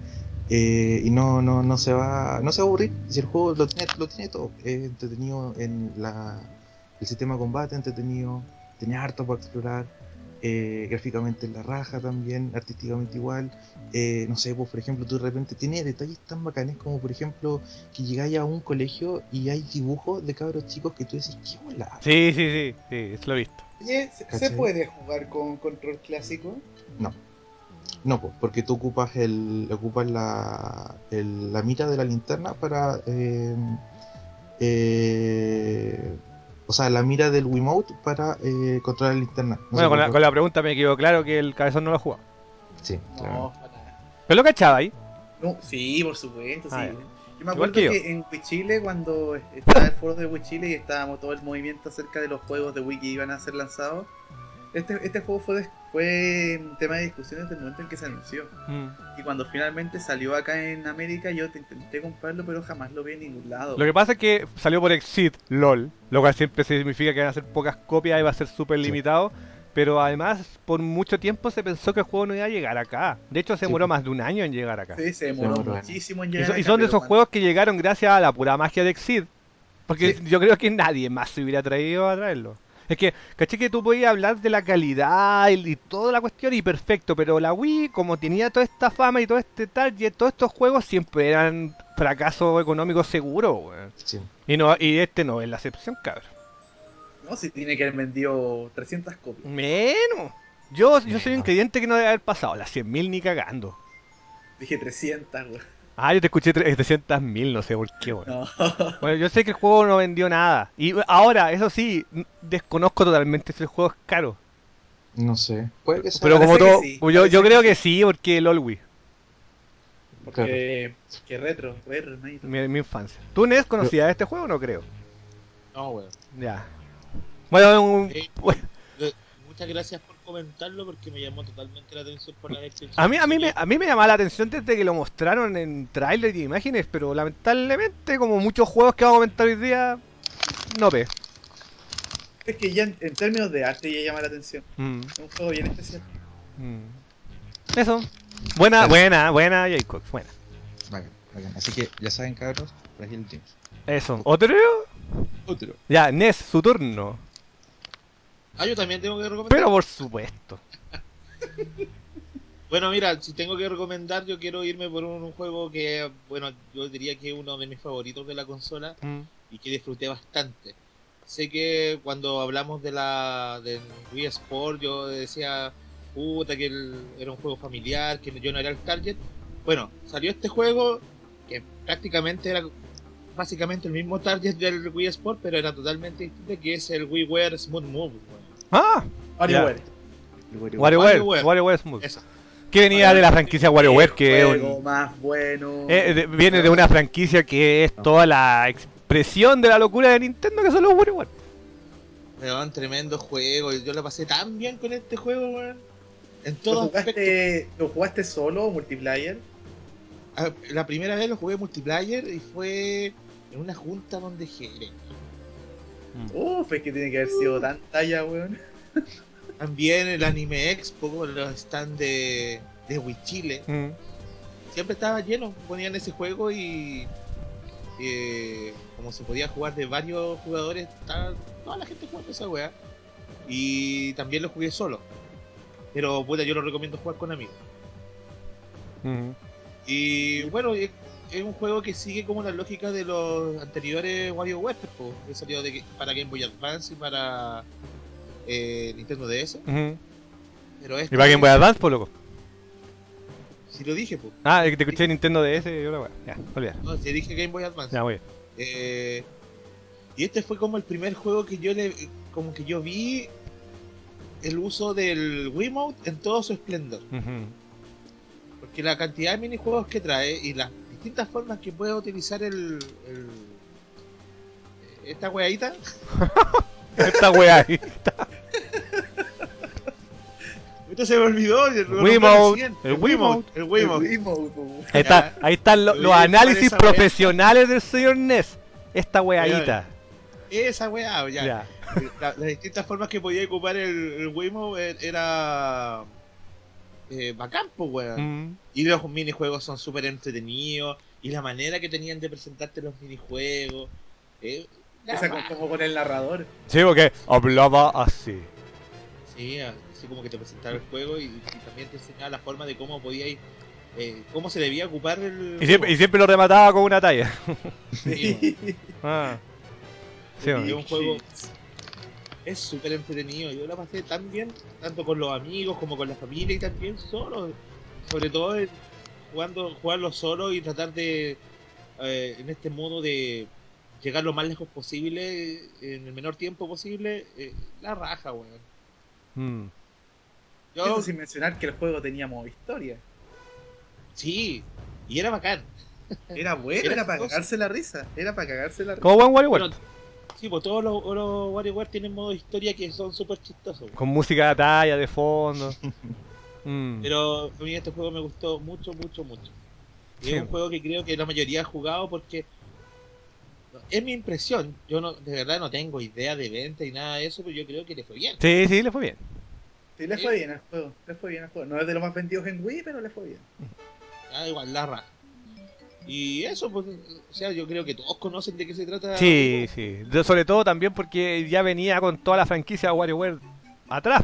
eh, y no, no, no se va, no se va a aburrir. Si el juego lo tiene, lo tiene todo, es entretenido en la, el sistema de combate, entretenido, tiene harto para explorar, eh, gráficamente en la raja también, artísticamente igual. eh, no sé, pues por ejemplo, tú de repente tiene detalles tan bacanes como por ejemplo que llegáis a un colegio y hay dibujos de cabros chicos que tú decís, qué bola. Sí, sí, sí, sí, eso lo he visto. Oye, ¿se, puede jugar con control clásico? No, pues, porque tú ocupas el ocupas la, el- la mira de la linterna para eh, eh, o sea, la mira del Wiimote para eh, controlar la linterna. No bueno, con la, con la pregunta me quedó claro que el cabezón no lo jugaba. Sí, claro. No, para nada. Pero lo cachaba ahí. No, sí, por supuesto, sí. Ah. Yo me Igual acuerdo que yo. que, en Wichile, cuando estaba el foro de Wichile y estábamos todo el movimiento acerca de los juegos de Wii que iban a ser lanzados, este, este juego fue, des- fue un tema de discusión desde el momento en que se anunció. Mm. Y cuando finalmente salió acá en América, yo te intenté comprarlo, pero jamás lo vi en ningún lado. Lo que pasa es que salió por Exit, LOL, lo cual siempre significa que van a ser pocas copias y va a ser súper Sí. limitado. Pero además, por mucho tiempo se pensó que el juego no iba a llegar acá. De hecho, se Sí. demoró más de un año en llegar acá. Sí, se demoró demoró, muchísimo en Y, llegar. y acá, son de esos cuando- juegos que llegaron gracias a la pura magia de Exit. Porque Sí. yo creo que nadie más se hubiera traído a traerlo. Es que, caché que tú podías hablar de la calidad y, y toda la cuestión y perfecto, pero la Wii, como tenía toda esta fama y todo este target, todos estos juegos siempre eran fracasos económicos seguros, weón. Sí. Y, no, y este no es la excepción, cabrón. No, si tiene que haber vendido 300 copias. Menos. Yo, yo soy un creyente que no debe haber pasado las 100.000 ni cagando. Dije 300, weón. Ah, yo te escuché 300.000, no sé por qué, weón. No. Bueno, yo sé que el juego no vendió nada. Y ahora, eso sí, desconozco totalmente si el juego es caro. No sé. Puede que sea. Pero como todo, sí, yo, yo creo que sí, porque el Olwi, Porque. Que retro, retro, mi, mi infancia. ¿Tú, Nes, conocías este juego? No creo. No, weón. Ya. Bueno, un- Eh, bueno, Eh, Muchas gracias por comentarlo porque me llamó totalmente la atención por la descripción. a mí, a mí me, a mí me llamaba la atención desde que lo mostraron en tráiler y imágenes, pero lamentablemente, como muchos juegos que vamos a comentar hoy día, no ve. Es que ya en, en términos de arte ya llama la atención. Mm, Es un juego bien especial. mm. Eso. Buena, buena, buena, Jacob. Buena. Bacán. Así que ya saben, cabros, Fragile Dreams. Eso. ¿Otro? Otro. Ya, Nes, su turno. Ah, yo también tengo que recomendar. Pero por supuesto. Bueno, mira, si tengo que recomendar, yo quiero irme por un, juego que, bueno, yo diría que es uno de mis favoritos de la consola Mm. y que disfruté bastante. Sé que cuando hablamos de la del Wii Sport, yo decía, puta, que el- era un juego familiar, que yo no era el target. Bueno, salió este juego que prácticamente era básicamente el mismo target del Wii Sport, pero era totalmente distinto, que es el WiiWare Smooth Move. weón. Ah, WarioWare. WarioWare. WarioWare. Smooth. Eso. Que venía de la franquicia WarioWare, que es un- más bueno. eh, de- viene de una franquicia que es toda la expresión de la locura de Nintendo, que son los WarioWare. Weón, tremendo juego. Yo lo pasé tan bien con este juego, weón. En ¿Lo todo aspecto. jugaste, ¿Lo jugaste solo o multiplayer? Ah, La primera vez lo jugué multiplayer y fue en una junta donde Jere. Uf, es que tiene que haber sido tan talla, weón. También el Anime Expo, los stands de, de Wichile. Mm. Siempre estaba lleno. Ponían ese juego y. eh, como se podía jugar de varios jugadores, estaba toda la gente jugando esa weá. Y también lo jugué solo. Pero puta, yo lo recomiendo jugar con amigos. Mm. Y bueno, es, un juego que sigue como la lógica de los anteriores WarioWare, que salió de, para Game Boy Advance y para eh, Nintendo DS. Pero este, ¿Y para Game Boy Advance, por loco? Si lo dije, pues. Ah, es que te escuché Nintendo DS y la. Ya, olvidar. No, si dije Game Boy Advance. Ya, muy bien. Eh, y este fue como el primer juego que yo le, como que yo vi el uso del Wiimote en todo su esplendor. Porque la cantidad de minijuegos que trae y las distintas formas que puede utilizar el, el- esta weadita Esta wea ahí. Esto se me olvidó. el Wiimote. El Wiimote. El Wiimote. Ahí, está, ahí están lo- los análisis wea. profesionales del señor Ness. Esta weadita. Esa weá, ya. Ya. La- las distintas formas que podía ocupar el, el Wiimote eh, era eh, bacán, pues, weón. Mm. Y los minijuegos son súper entretenidos. Y la manera que tenían de presentarte los minijuegos. eh, Esa como con el narrador. Sí, porque hablaba así. Sí, así como que te presentaba el juego y, y también te enseñaba la forma de cómo podíais. Eh, cómo se debía ocupar el. Y siempre, y juego. siempre lo remataba con una talla. Sí. Ah. Sí, Y un juego. Es súper entretenido. Yo la pasé tan bien, tanto con los amigos como con la familia y también solo. Sobre todo en- jugando, jugarlo solo y tratar de. eh, en este modo de llegar lo más lejos posible, en el menor tiempo posible. eh, la raja, weón. Mm. Yo, Eso sin mencionar que el juego tenía modo historia. sí, y era bacán. Era bueno, Era era, para cagarse la risa. Era para cagarse la risa. Como buen WarioWare. Bueno, sí, pues todos los, los WarioWare tienen modo historia que son súper chistosos. Con música de talla de fondo. Mm. Pero a mí este juego me gustó mucho, mucho, mucho. Y Sí. es un juego que creo que la mayoría ha jugado porque es mi impresión. Yo no, de verdad no tengo idea de venta y nada de eso, pero yo creo que le fue bien. Sí, sí, le fue bien. Sí, le fue bien al juego. Le fue bien al juego. No es de los más vendidos en Wii, pero le fue bien. Ah, igual, la. Y eso, pues, o sea, yo creo que todos conocen de qué se trata. Sí, sí. De- sobre todo también porque ya venía con toda la franquicia de WarioWare atrás.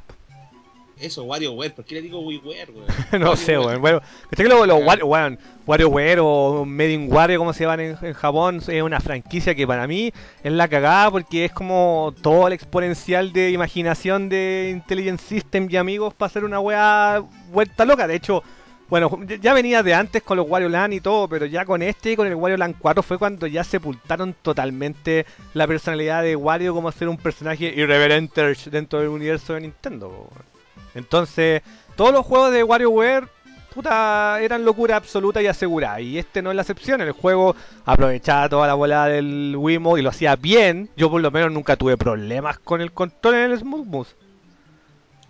Eso, WarioWare, ¿por qué le digo WiiWare, weón? no sé, weón. Bueno, ¿cachai que los, los Wario- WarioWare o Made in Wario, como se llaman en, en Japón, es una franquicia que para mí es la cagada porque es como todo el exponencial de imaginación de Intelligent System y amigos para hacer una weá vuelta loca. De hecho, bueno, ya- venía de antes con los Wario Land y todo, pero ya con este y con el Wario Land 4 fue cuando ya sepultaron totalmente la personalidad de Wario como ser un personaje irreverente dentro del universo de Nintendo. Entonces, todos los juegos de WarioWare puta, eran locura absoluta y asegurada. Y este no es la excepción. El juego aprovechaba toda la bola del Wiimote y lo hacía bien. Yo por lo menos nunca tuve problemas con el control en el Smooth Moves.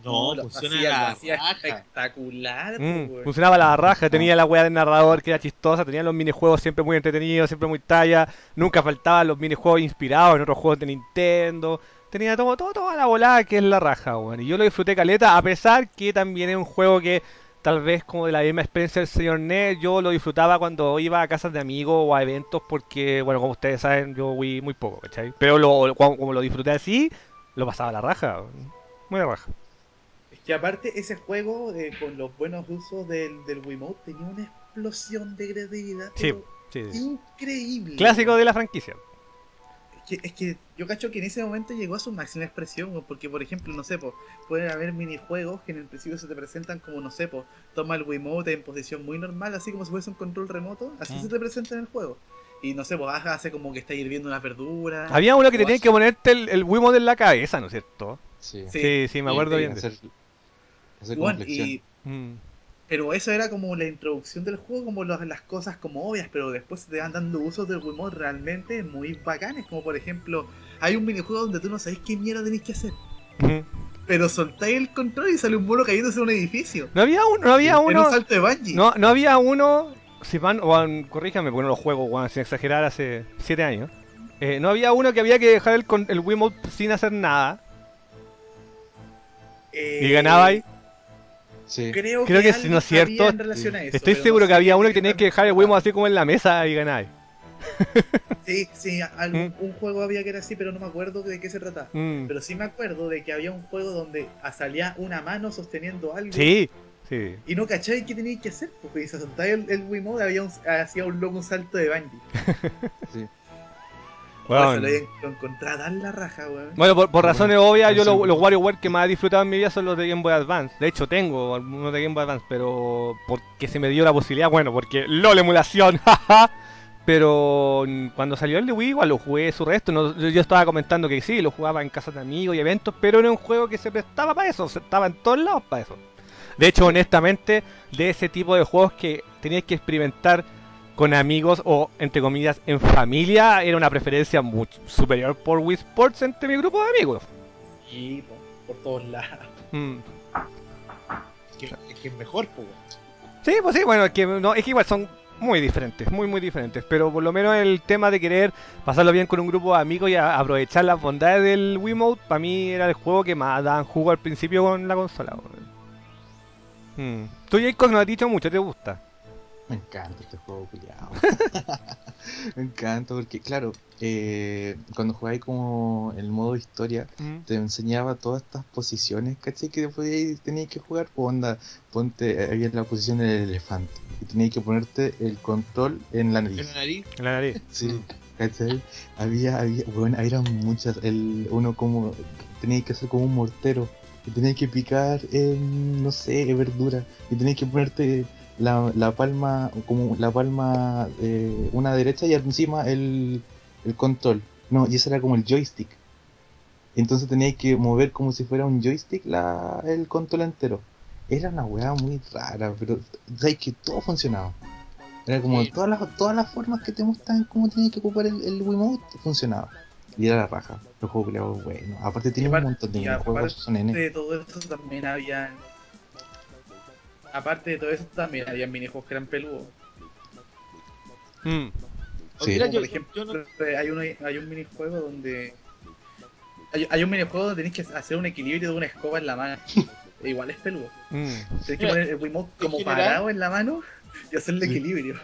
No, lo funciona hacía, la lo hacía raja. espectacular, Mm, weón. funcionaba la raja, tenía la weá del narrador que era chistosa, tenía los minijuegos siempre muy entretenidos, siempre muy talla, nunca faltaban los minijuegos inspirados en otros juegos de Nintendo, tenía todo, todo, toda la volada que es la raja, weón. Y yo lo disfruté caleta, a pesar que también es un juego que tal vez como de la misma experiencia del señor Ned, yo lo disfrutaba cuando iba a casas de amigos o a eventos porque, bueno, como ustedes saben, yo fui muy poco, ¿cachai? Pero lo, como, como lo disfruté así, lo pasaba a la raja, weón. muy la raja. Que aparte ese juego, eh, con los buenos usos del, del Wiimote, tenía una explosión de creatividad. Sí, pero sí, sí. Increíble. Clásico de la franquicia. Es que, es que yo cacho que en ese momento llegó a su máxima expresión, porque por ejemplo, no sé, po, pueden haber minijuegos que en el principio se te presentan como, no sé, po, toma el Wiimote en posición muy normal, así como si fuese un control remoto, así Mm. se te presenta en el juego. Y no sé, pues baja, hace como que está hirviendo unas verduras. Había uno que o tenía hace- que ponerte el, el Wiimote en la cabeza, ¿no es cierto? Sí. Sí. Sí, me acuerdo bien de eso. hacer, flexión. y, Mm. pero eso era como la introducción del juego, como los- las cosas como obvias, pero después te van dando usos del Wiimote realmente muy bacanes, como por ejemplo, hay un minijuego donde tú no sabes qué mierda tenés que hacer. Pero soltáis el control y sale un mono cayéndose en un edificio. No había uno, no había En uno, un salto de bungee. no, no había uno, si van, Juan, corríjame porque no lo juego, Juan, sin exagerar, hace 7 años. Eh, no había uno que había que dejar el, con- el Wiimote sin hacer nada Eh, y ganaba ahí. Sí. Creo, Creo que sí, algo ¿no es cierto? había en relación a eso, Estoy seguro no que había uno que tenía que dejar el Wiimote así como en la mesa y ganaba. Sí, sí, algún- ¿Mm? un juego había que era así, pero no me acuerdo de qué se trataba. Mm. Pero sí me acuerdo de que había un juego donde salía una mano sosteniendo algo. Sí, sí. Y no cacháis qué teníais que hacer, porque si soltáis el, el Wiimote había un, hacía un loco un salto de bungee. sí. Encontré tan la raja, weón. Bueno, por, por Bueno, razones obvias, yo sí. lo- los WarioWare que más he disfrutado en mi vida son los de Game Boy Advance. De hecho, tengo algunos de Game Boy Advance, pero porque se me dio la posibilidad, bueno, porque LOL emulación, jaja. Pero cuando salió el de Wii, igual lo jugué su resto. No, yo, yo estaba comentando que sí, lo jugaba en casas de amigos y eventos, pero era un juego que se prestaba para eso, se- estaba en todos lados para eso. De hecho, honestamente, de ese tipo de juegos que tenías que experimentar con amigos o, entre comillas, en familia, era una preferencia mucho superior por Wii Sports entre mi grupo de amigos. Y po, por todos lados. Mm. Es que, es que es mejor, pues. Sí, pues sí, bueno, es que, no, es que igual son muy diferentes, muy, muy diferentes. Pero por lo menos el tema de querer pasarlo bien con un grupo de amigos y aprovechar las bondades del Wiimote, para mí era el juego que más daban jugo al principio con la consola. weón. Mm. Tú, Jacob, no has dicho mucho, ¿te gusta? Me encanta este juego, culiado. Me encanta porque, claro, eh, cuando jugáis como el modo historia, Mm. te enseñaba todas estas posiciones, ¿cachai? Que después tenías que jugar. O onda, ponte, eh, había la posición del elefante. Y tenías que ponerte el control en la En nariz. la nariz. En la nariz. Sí, ¿cachai? Había, había, bueno, eran muchas. El, uno como, tenía que hacer como un mortero. Y tenías que picar, en, no sé, verdura. Y tenías que ponerte la, la palma, como la palma, eh, una derecha y encima el, el control. No, y ese era como el joystick. Entonces tenías que mover como si fuera un joystick la, el control entero. Era una weá muy rara, pero sabes que todo funcionaba. Era como Sí. todas las todas las formas que te muestran cómo tenías que ocupar el, el Wiimote funcionaba. Y era la raja. Los juegos culiados bueno. Aparte tiene un montón de y juegos son N. de todo también había. Aparte de todo eso también había minijuegos que eran peludos. Mm. O Sí. mira, Como yo, por ejemplo, yo no- hay, uno, hay un minijuego donde. Hay, hay un minijuego donde tenés que hacer un equilibrio de una escoba en la mano. E Igual es peludo. Mm. Tenés que Mira, poner el Wiimote como general- parado en la mano y hacer el Sí. equilibrio.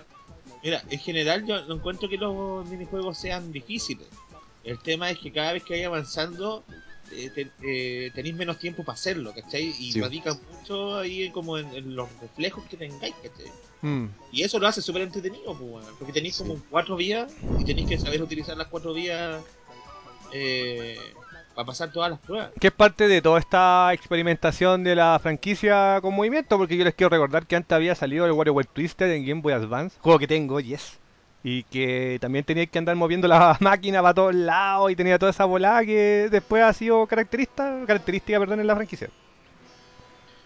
Mira, en general yo no encuentro que los minijuegos sean difíciles. El tema es que cada vez que vaya avanzando eh, te- eh, tenéis menos tiempo para hacerlo, ¿cachai? Y Sí. radica mucho ahí como en, en los reflejos que tengáis, ¿cachai? Mm. Y eso lo hace súper entretenido, pues, porque tenéis Sí. como cuatro vías y tenéis que saber utilizar las cuatro vías eh, para pasar todas las pruebas. Que es parte de toda esta experimentación de la franquicia con movimiento, porque yo les quiero recordar que antes había salido el WarioWare Twister en Game Boy Advance, juego que tengo, yes. Y que también tenía que andar moviendo la máquina para todos lados y tenía toda esa volada que después ha sido característica, característica perdón, en la franquicia.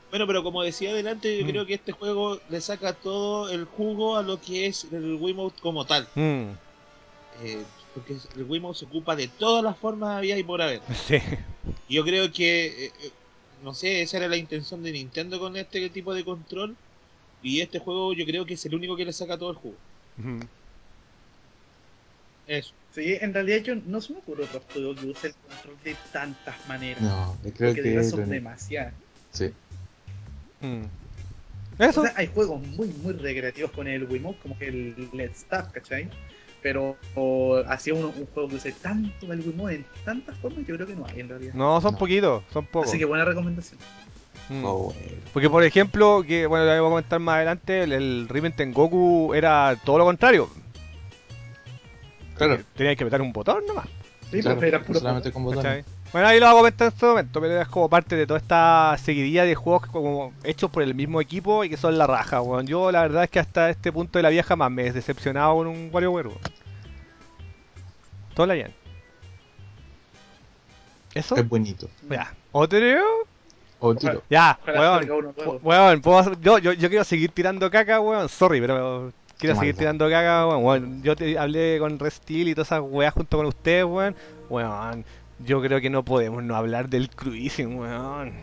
Bueno, pero como decía adelante, yo Mm. creo que este juego le saca todo el jugo a lo que es el Wiimote como tal. Mm, Eh, porque el Wiimote se ocupa de todas las formas había y por haber. sí. Yo creo que, eh, eh, no sé, esa era la intención de Nintendo con este tipo de control. Y este juego yo creo que es el único que le saca todo el jugo. Ujú. Eso. Sí, en realidad yo no se me ocurre otro juego que use el control de tantas maneras. No, yo creo porque de que verdad es son demasiadas. Sí. Mm. Eso. O sea, hay juegos muy, muy recreativos con el Wiimote, como que el Let's Tap, ¿cachai? Pero así un, un juego que use tanto el Wiimote en tantas formas, yo creo que no hay en realidad. no, son No. poquitos, son pocos. Así que buena recomendación. Mm. Oh, bueno. Porque por ejemplo, que bueno, ya voy a comentar más adelante, el, el Riven Tengoku era todo lo contrario. Claro, Tenía que apretar un botón nomás. Sí, claro, pero era puro solamente con botones. ¿cachai? Bueno, ahí lo hago comentar en este momento, pero es como parte de toda esta seguidilla de juegos como hechos por el mismo equipo y que son la raja, weón. Yo la verdad es que hasta este punto de la vieja más me he decepcionado con un WarioWare, weón. Todo la bien. ¿Eso? Es bonito. Ya. ¿Otro? O tiro. Ya, weón. Weón, puedo hacer- yo, yo, yo quiero seguir tirando caca, weón. Sorry, pero quiero seguir tirando caca, weón. Weón, Yo te hablé con Restil y todas esas weas junto con ustedes, weón. Weón, yo creo que no podemos no hablar del cruising, weón.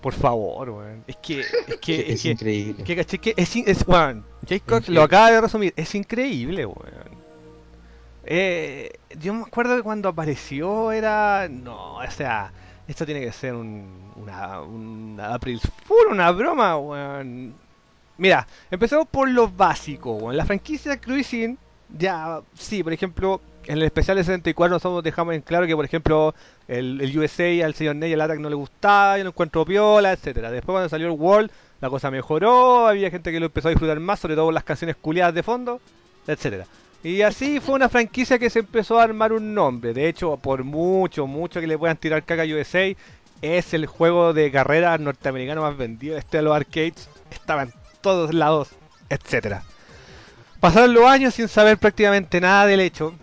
Por favor, weón. Es que, es que, Es, es que, increíble. que, caché que es, es, weón. Jacob lo acaba de resumir. Es increíble, weón. Eh, yo me acuerdo que cuando apareció era. No, o sea, esto tiene que ser un, una, una April Fool, una broma, weón. Mira, empezamos por lo básico, weón. La franquicia Cruising, ya, sí, por ejemplo, en el especial de 64 nosotros dejamos en claro que, por ejemplo, el, USA al señor Ney el Attack no le gustaba, yo lo encuentro piola, etcétera Después cuando salió el World, la cosa mejoró, había gente que lo empezó a disfrutar más, sobre todo las canciones culiadas de fondo, etcétera Y así fue una franquicia que se empezó a armar un nombre. De hecho, por mucho, mucho que le puedan tirar caca a USA, es el juego de carreras norteamericano más vendido este de los arcades. Estaba en todos lados, etcétera Pasaron los años sin saber prácticamente nada del hecho.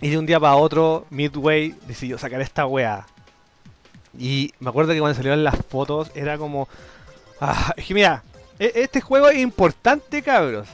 Y de un día para otro, Midway decidió sacar esta wea. Y me acuerdo que cuando salieron las fotos era como... Ah, es que mira, e- este juego es importante, cabros.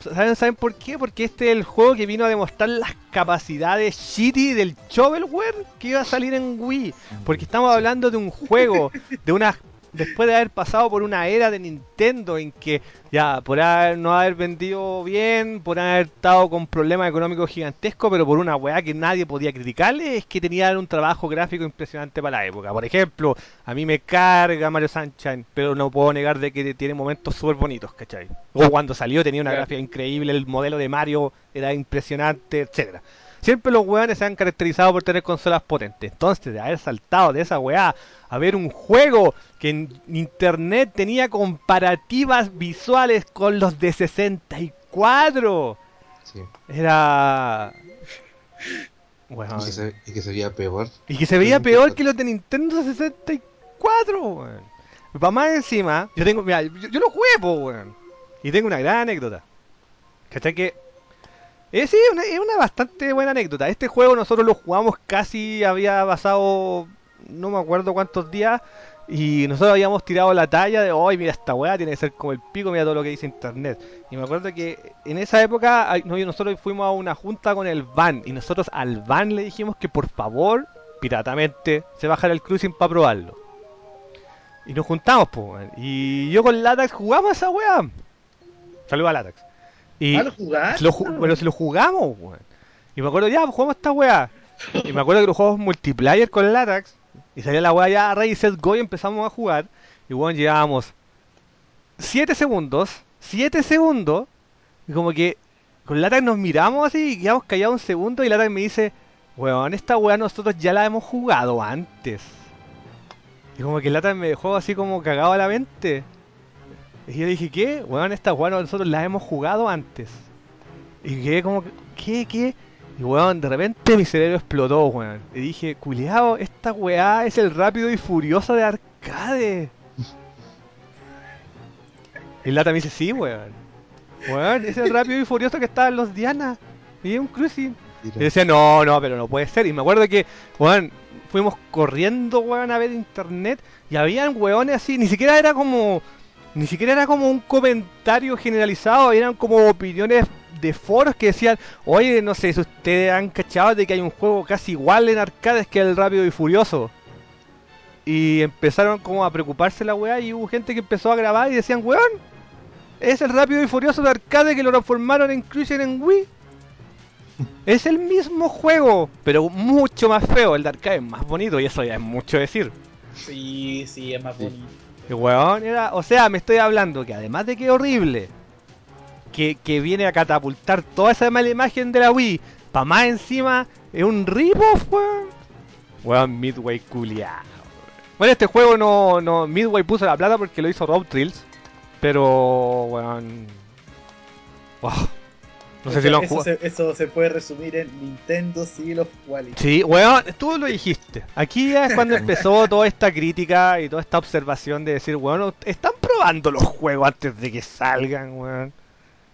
¿Saben, ¿Saben por qué? Porque este es el juego que vino a demostrar las capacidades shitty del shovelware que iba a salir en Wii. Porque estamos hablando de un juego, de una después de haber pasado por una era de Nintendo en que ya por haber, no haber vendido bien, por haber estado con problemas económicos gigantescos, pero por una weá que nadie podía criticarle, es que tenían un trabajo gráfico impresionante para la época. Por ejemplo, a mí me carga Mario Sunshine, pero no puedo negar de que tiene momentos súper bonitos, ¿cachai? O cuando salió tenía una gráfica increíble, el modelo de Mario era impresionante, etcétera. Siempre los weones se han caracterizado por tener consolas potentes. Entonces, de haber saltado de esa weá a ver un juego que en internet tenía comparativas visuales con los de 64. Sí. Era. Weón. Y, que se, y que se veía peor. Y que se veía peor que los de Nintendo 64, weón. Para más encima, yo tengo. Mira, yo, yo lo jugué, po, weón. Y tengo una gran anécdota. ¿Cachai? Que. Eh, es una bastante buena anécdota. Este juego nosotros lo jugamos casi. Había pasado. No me acuerdo cuántos días. Y nosotros habíamos tirado la talla de, hoy mira esta weá, tiene que ser como el pico, mira todo lo que dice internet. Y me acuerdo que en esa época nosotros fuimos a una junta con el van y nosotros al van le dijimos que por favor, piratamente, se bajara el cruising para probarlo. Y nos juntamos, pues, y yo con Latax jugamos a esa weá. Saludos a Latax. Y ¿Ah, lo jugaste? se lo ju- pero si lo jugamos, weón. Y me acuerdo, ya, pues jugamos esta weá. Y me acuerdo que lo jugamos multiplayer con Latax. Y salía la weá ya, Rey Set Go y empezamos a jugar. Y weón, llevábamos 7 segundos, 7 segundos Y como que con Latac nos miramos así y quedamos callados un segundo y Latac me dice, weón, esta weá nosotros ya la hemos jugado antes. Y como que Latac me dejó así como cagado a la mente. Y yo dije, ¿qué? Weón, esta weá nosotros la hemos jugado antes. Y quedé como, ¿qué? ¿Qué? Y weón, de repente mi cerebro explotó, weón. Y dije, culiao, esta weá es el rápido y furioso de arcade. Y Lata me dice, sí, weón. Weón, es el rápido y furioso que en los Diana. Y es un cruising. Y decía, no, no, pero no puede ser. Y me acuerdo que, weón, fuimos corriendo, weón, a ver internet. Y habían weones así, ni siquiera era como. Ni siquiera era como un comentario generalizado, eran como opiniones de foros que decían, oye, no sé si ustedes han cachado de que hay un juego casi igual en arcades que el Rápido y Furioso. Y empezaron como a preocuparse la weá y hubo gente que empezó a grabar y decían, weón, es el Rápido y Furioso de arcade que lo transformaron en Cruiser en Wii. Es el mismo juego, pero mucho más feo. El de arcade es más bonito y eso ya es mucho decir. Sí, sí, es más Sí. bonito. Weón era. O sea, me estoy hablando que además de que horrible, que, que viene a catapultar toda esa mala imagen de la Wii, pa' más encima, es un rip-off, weón. Weón, Midway culiao. Bueno, este juego no, no. Midway puso la plata porque lo hizo Rob Trills. Pero, weón. Oh, no sé si lo han eso, jugado. se, eso se puede resumir en Nintendo Seal of Quality. Sí, weón, tú lo dijiste. Aquí ya es cuando empezó toda esta crítica y toda esta observación de decir, weón, están probando los juegos antes de que salgan, weón.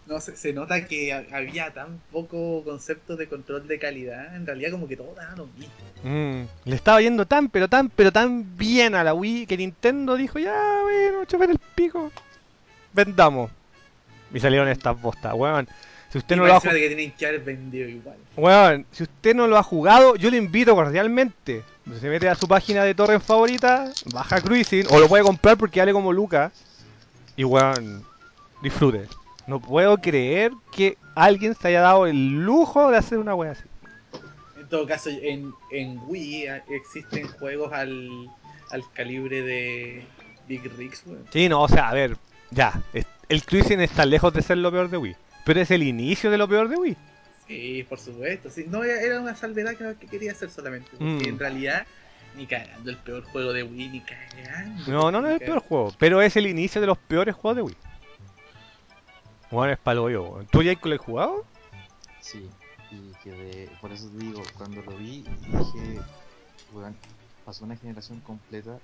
No, se, se nota que ha- había tan poco concepto de control de calidad. En realidad, como que todo daba lo mismo. Mm, le estaba yendo tan, pero tan, pero tan bien a la Wii que Nintendo dijo, ya, bueno, chofer el pico. Vendamos. Y salieron estas bostas, weón. Si usted Y no lo ha jugado, de que tienen que haber vendido igual. weón, si usted no lo ha jugado, yo le invito cordialmente. Se mete a su página de torrent favorita, baja Cruising, o lo puede comprar porque vale como Lucas. Y weón, disfrute. No puedo creer que alguien se haya dado el lujo de hacer una wea así. En todo caso, en, en Wii existen juegos al, al calibre de Big Rigs, weón. Sí, no, o sea, a ver, ya, el Cruising está lejos de ser lo peor de Wii, pero es el inicio de lo peor de Wii. Sí, por supuesto. Sí, no, era una salvedad que, que quería hacer solamente. Porque Mm. en realidad, ni cagando el peor juego de Wii, ni cagando. No, no, no es el peor juego, pero es el inicio de los peores juegos de Wii. Bueno, es palo yo. ¿Tú ya lo has jugado? Sí, y quedé, por eso te digo, cuando lo vi dije, pasó una generación completa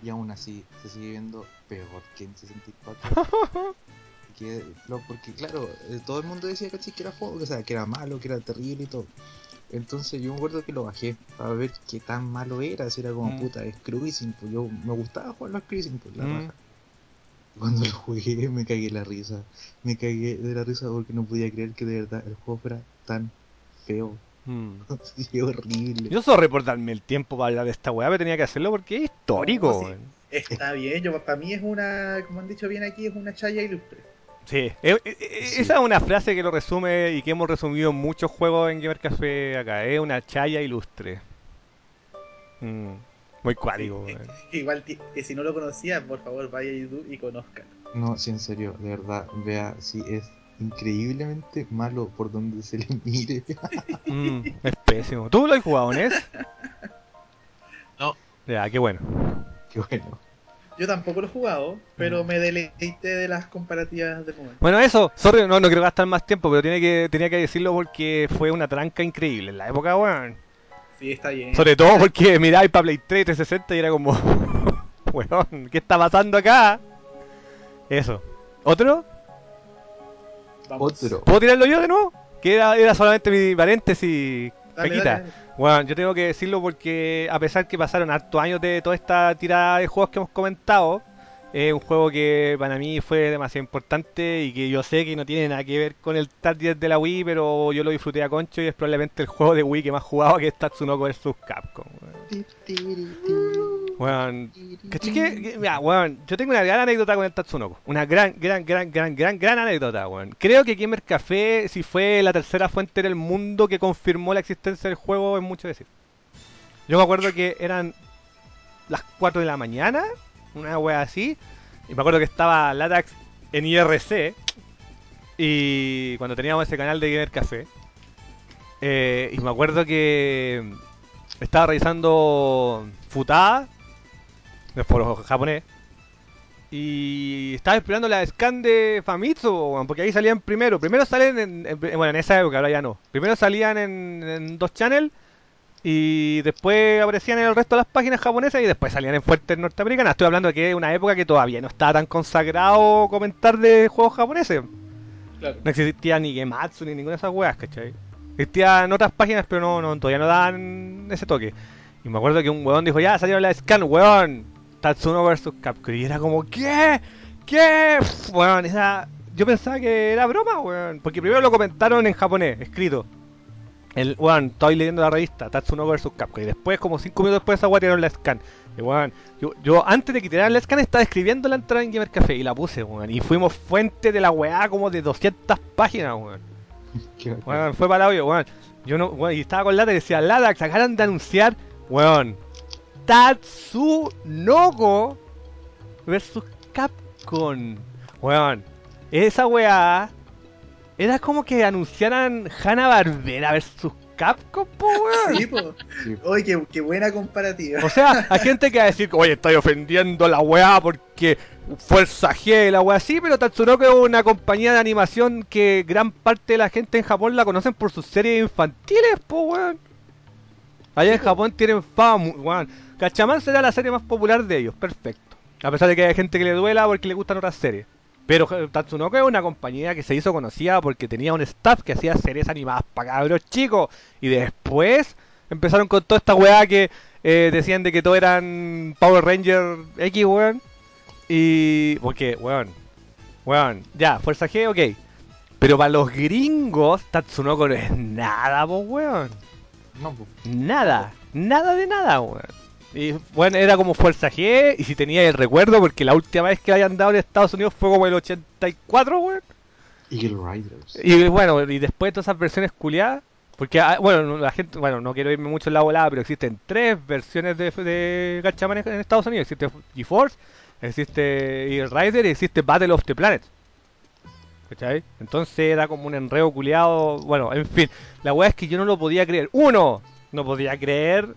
y aún así se sigue viendo peor que en 64. Que, porque claro, eh, todo el mundo decía ¿cachai? que era juego, o sea, que era malo, que era terrible y todo. Entonces yo me acuerdo que lo bajé para ver qué tan malo era, si era como Mm. puta, es cruising, pues yo me gustaba jugar los cruising, pues la Mm. raja. Cuando lo jugué me cagué la risa, me cagué de la risa porque no podía creer que de verdad el juego fuera tan feo, Mm. sí, horrible. Yo sorry por darme el tiempo para hablar de esta weá, pero tenía que hacerlo porque es histórico. No, sí. weón. Está bien, yo para mí es una, como han dicho bien aquí, es una chaya ilustre. Sí, eh, eh, eh, Sí. esa es una frase que lo resume y que hemos resumido en muchos juegos en Gamer Café acá. Es una chaya ilustre. Mm, Muy weón. Igual que si no lo conocía, por favor vaya a YouTube y conozcan. No, sí, en serio, de verdad, vea, sí, es increíblemente malo por donde se le mire. Mm, es pésimo. ¿Tú lo has jugado, Nes? No. Ya, qué bueno. Qué bueno. Yo tampoco lo he jugado, pero me deleité de las comparativas de momento. Bueno, eso, sorry, no, no quiero gastar más tiempo, pero tiene que, tenía que decirlo porque fue una tranca increíble en la época, weón. Sí, está bien. Sobre todo porque miráis para Play 3 360 y era como, weón, ¿qué está pasando acá? Eso. ¿Otro? Vamos. Otro. ¿Puedo tirarlo yo de nuevo? Que era, era solamente mi paréntesis. Dale, Paquita. dale, dale. Bueno, yo tengo que decirlo porque a pesar que pasaron hartos años de toda esta tirada de juegos que hemos comentado, es un juego que para mí fue demasiado importante y que yo sé que no tiene nada que ver con el target de la Wii, pero yo lo disfruté a concho y es probablemente el juego de Wii que más jugado que es Tatsunoko vs Capcom. Weón, ¿Cachai que, que- mira, weón, yo tengo una gran anécdota con el Tatsunoko. Una gran, gran, gran, gran, gran, gran anécdota, weón. Creo que Gamer Café, si fue la tercera fuente del mundo que confirmó la existencia del juego, es mucho decir. Yo me acuerdo que eran las 4 de la mañana, una wea así, y me acuerdo que estaba Latax en IRC, Y cuando teníamos ese canal de Gamer Café. eh, y me acuerdo que estaba revisando Futada, de foro japonés. Y estaba esperando la scan de Famitsu, porque ahí salían primero. Primero salen en, en- Bueno, en esa época, ahora ya no. Primero salían en, en dos channels. Y después aparecían en el resto de las páginas japonesas y después salían en fuentes norteamericanas. Estoy hablando de que es una época que todavía no estaba tan consagrado comentar de juegos japoneses. Claro. No existía ni Gematsu ni ninguna de esas weas, ¿cachai? Existían otras páginas, pero no, no, todavía no daban ese toque. Y me acuerdo que un weón dijo, ya salieron la scan, weón. Tatsuno vs Capcom. Y era como, ¿qué? ¿Qué? Pff, Weón, esa... Yo pensaba que era broma, weón. Porque primero lo comentaron en japonés, escrito. El, weón, estoy leyendo la revista, Tatsuno vs Capcom. Y después, como 5 minutos después, tiraron la scan. Y weón, yo, yo antes de que tiraran la scan estaba escribiendo la entrada en Gamer Café y la puse, weón. Y fuimos fuente de la weá como de 200 páginas, weón. Weón, fue para hoyo, weón. Yo no, weón, y estaba con lata y decía, Lada, que acaban de anunciar, weón, Tatsunoko versus Capcom. Weón, esa weá era como que anunciaran Hanna Barbera versus Capcom, po, weón. Sí, po. Sí. Oye, qué, qué buena comparativa. O sea, hay gente que va a decir, oye, estoy ofendiendo a la weá porque Fuerza G la weá así, pero Tatsunoko es una compañía de animación que gran parte de la gente en Japón la conocen por sus series infantiles, po weón. Allá en Japón tienen fama, weón. Cachaman será la serie más popular de ellos, perfecto. A pesar de que hay gente que le duela porque le gustan otras series. Pero eh, Tatsunoko es una compañía que se hizo conocida porque tenía un staff que hacía series animadas para cabros chicos. Y después empezaron con toda esta weá que eh, decían de que todos eran Power Ranger X, weón. Y. Porque, weón. Weón, ya, Fuerza G, ok. Pero para los gringos, Tatsunoko no es nada, po, weón. No, pues. Nada, nada de nada, weón. Y bueno, era como Fuerza G, y si tenía el recuerdo, porque la última vez que la hayan dado en Estados Unidos fue como el 84, weón. Eagle Riders. Y bueno, y después de todas esas versiones culiadas, porque, ah, bueno, no- la gente, bueno, no quiero irme mucho en la volada, pero existen tres versiones de, de Gatchaman en Estados Unidos. Existe GeForce, existe Eagle Rider y existe Battle of the Planet. ¿Cachai? Entonces era como un enredo culiado. Bueno, en fin, la weá es que yo no lo podía creer. Uno, no podía creer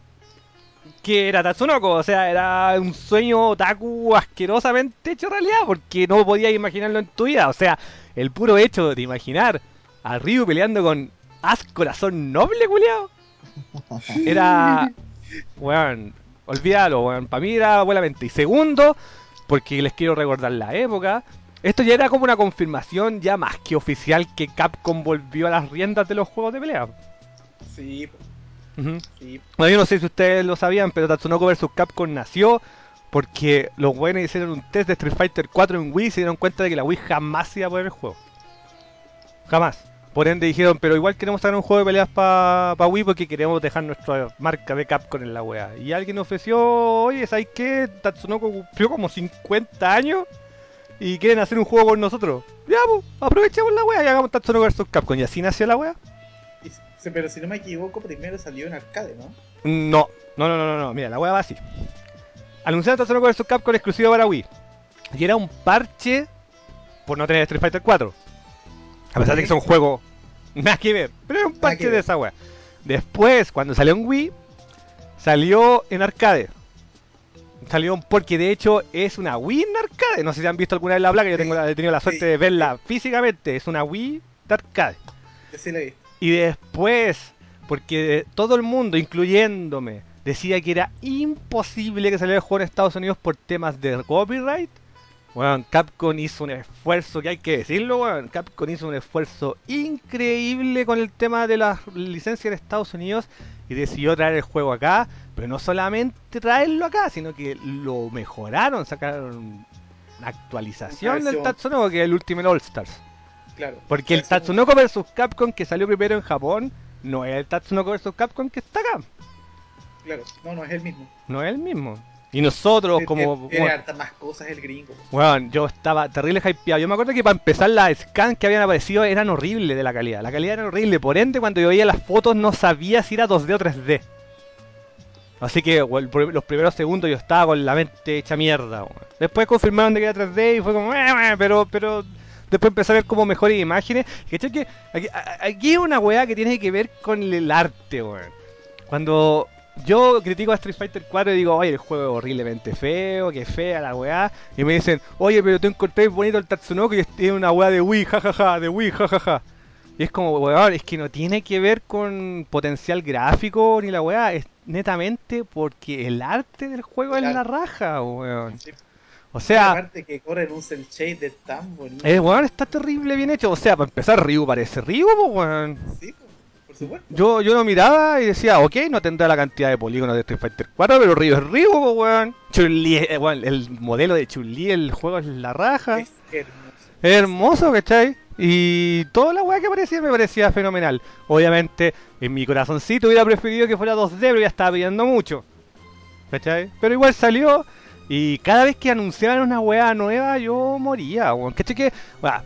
que era Tatsunoko, o sea, era un sueño otaku asquerosamente hecho realidad, porque no podías imaginarlo en tu vida, o sea, el puro hecho de imaginar a Ryu peleando con As Corazón Noble, culiao, era, weón, olvídalo, weón, para mí era. Y segundo, porque les quiero recordar la época, esto ya era como una confirmación ya más que oficial que Capcom volvió a las riendas de los juegos de pelea. Sí, Ujú. sí. Bueno, yo no sé si ustedes lo sabían, pero Tatsunoko vs Capcom nació porque los buenos hicieron un test de Street Fighter 4 en Wii y se dieron cuenta de que la Wii jamás iba a poner el juego. Jamás. Por ende dijeron, pero igual queremos sacar un juego de peleas para pa Wii porque queremos dejar nuestra marca de Capcom en la wea. Y alguien ofreció, oye, ¿sabes qué? Tatsunoko cumplió como 50 años y quieren hacer un juego con nosotros. Ya, pues, aprovechemos la wea y hagamos Tatsunoko vs Capcom. Y así nació la wea. Pero si no me equivoco, primero salió en arcade, ¿no? No, no, no, no, no, mira, la wea va así. Anunciaron Tatsunoko vs Capcom exclusivo para Wii. Y era un parche por no tener Street Fighter 4. A pesar de que es un juego nada que ver, pero era un parche de esa wea. Después, cuando salió en Wii, salió en arcade. Porque de hecho es una Wii en arcade. No sé si han visto alguna vez la placa, yo tengo he tenido la suerte de verla físicamente. Es una Wii de arcade. Sí la. Y después, porque todo el mundo, incluyéndome, decía que era imposible que saliera el juego en Estados Unidos por temas de copyright. Bueno, Capcom hizo un esfuerzo, que hay que decirlo. Capcom hizo un esfuerzo increíble con el tema de las licencias en Estados Unidos y decidió traer el juego acá, pero no solamente traerlo acá, sino que lo mejoraron, sacaron una actualización del. Tatsunoko, que es el Ultimate All Stars. Claro. Porque el Tatsunoko vs Capcom que salió primero en Japón no es el Tatsunoko vs Capcom que está acá. Claro, no, no es el mismo. No es el mismo. Y nosotros, como. Tiene hartas más cosas el gringo. Weón, yo estaba terrible hypeado. Yo me acuerdo que para empezar las scans que habían aparecido eran horribles de la calidad. La calidad era horrible. Por ende, cuando yo veía las fotos no sabía si era 2D o 3D. Así que los primeros segundos yo estaba con la mente hecha mierda. weón. Después confirmaron de que era 3D y fue como... Pero, pero Después empecé a ver como mejores imágenes. Que aquí, aquí es una weá que tiene que ver con el arte, weón. Cuando yo critico a Street Fighter 4 y digo, oye, el juego es horriblemente feo, que fea la weá. Y me dicen, oye, pero tú encontré bonito el Tatsunoko y es es una weá de Wii, jajaja, de Wii, jajaja. Y es como, weón, es que no tiene que ver con potencial gráfico ni la weá, es netamente porque el arte del juego es la raja, weón. Sí. O sea, aparte que corre en un cel shade tan bonito. el weón está terrible bien hecho. O sea, para empezar, Ryu parece Ryu, weón. Sí, supuesto. Yo, yo lo miraba y decía, ok, no tendrá la cantidad de polígonos de Street Fighter 4, pero Ryu es po, weón. Chun-Li, eh, weón, el modelo de Chun-Li, el juego es la raja. Es hermoso. Es hermoso, ¿cachai? Y toda la weá que parecía me parecía fenomenal. Obviamente, en mi corazoncito hubiera preferido que fuera 2D, pero ya estaba pidiendo mucho. ¿Cachai? Pero igual salió. Y cada vez que anunciaban una weá nueva, yo moría, weón. ¿Cachai? Que, weá,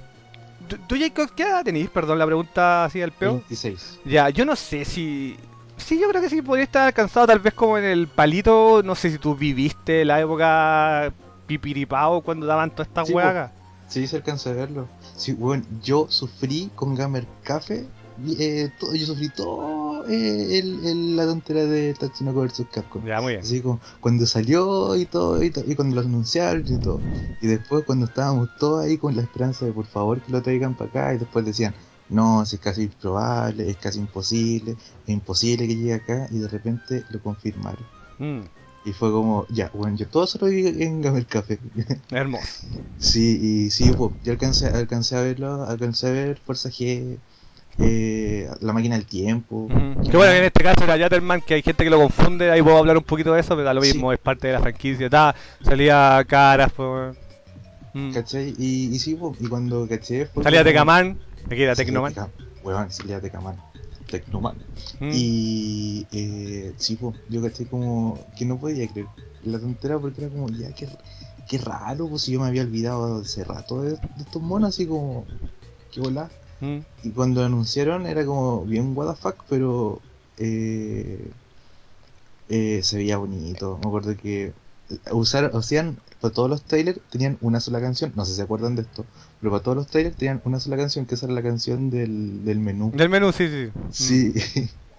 ¿tú, Jacob, qué edad tenís? Perdón la pregunta así al peo. 26. Ya, yo no sé si. Sí, yo creo que sí podría estar alcanzado tal vez como en el palito. No sé si tú viviste la época pipiripao cuando daban todas estas Sí. Sí, se alcanza a verlo. Sí, bueno, yo sufrí con Gamer Café. eh, todo, yo sufrí todo eh, el, el- la tontera de Tatsunoko vs Capcom. Ya, muy bien. Así como cuando salió y todo, y, cuando lo anunciaron y todo. Y después cuando estábamos todos ahí con la esperanza de por favor que lo traigan para acá, y después decían, no, si es casi improbable, es casi imposible, es imposible que llegue acá, y de repente lo confirmaron. Mm, Y fue como, ya, bueno, yo todo eso lo vi en Gamer Café. hermoso. Sí, y sí, yo alcancé, alcancé a verlo, alcancé a ver Fuerza G, eh, La Máquina del Tiempo. Que bueno, que en este caso era Yatterman, que hay gente que lo confunde, ahí puedo hablar un poquito de eso, pero da lo Sí. mismo, es parte de la franquicia. Ta, salía caras, pues. mm. ¿Cachai? Y, y sí, po, y cuando caché Salía Tecaman, aquí era Tecnoman. Weón, salía Tecaman. Tecnoman. Mm. Y eh, sí, po, yo caché como que no podía creer la tontera porque era como, ya, qué, qué raro, pues si yo me había olvidado hace rato de, de estos monos, así como, qué volá. Mm. Y cuando lo anunciaron era como bien what the fuck, pero eh, eh, se veía bonito. Me acuerdo que usaron, hacían, para todos los trailers tenían una sola canción, no sé si se acuerdan de esto, pero para todos los trailers tenían una sola canción, que esa era la canción del, del menú. Del menú, sí, sí. Sí,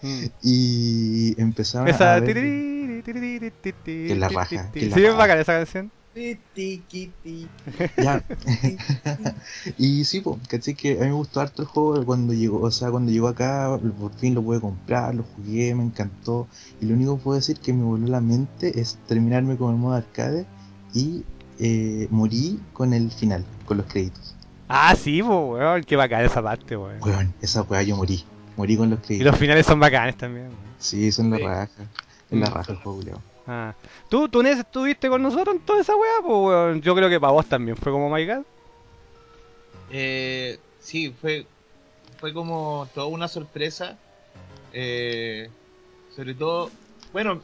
Mm. y empezaban a Esa. ver- ti, Que la raja, que la Sí, es raja. bacana esa canción. Ya. y sí, pues, caché que a mí me gustó harto el juego cuando llegó, o sea, cuando llegó acá, por fin lo pude comprar, lo jugué, me encantó. Y lo único que puedo decir que me voló la mente es terminarme con el modo arcade y eh, morí con el final, con los créditos. Ah, sí, pues, weón, qué bacana esa parte, weón. Weón, esa weá yo morí. Morí con los Y créditos. los finales son bacanes también. weón. Sí, son la Sí. raja. Es la raja el juego, Leo. Ah. ¿Tú, tú, estuviste con nosotros en toda esa weá? Pues, weón. Yo creo que para vos también fue como My God. Eh, sí, fue, fue como toda una sorpresa. Eh, sobre todo, bueno,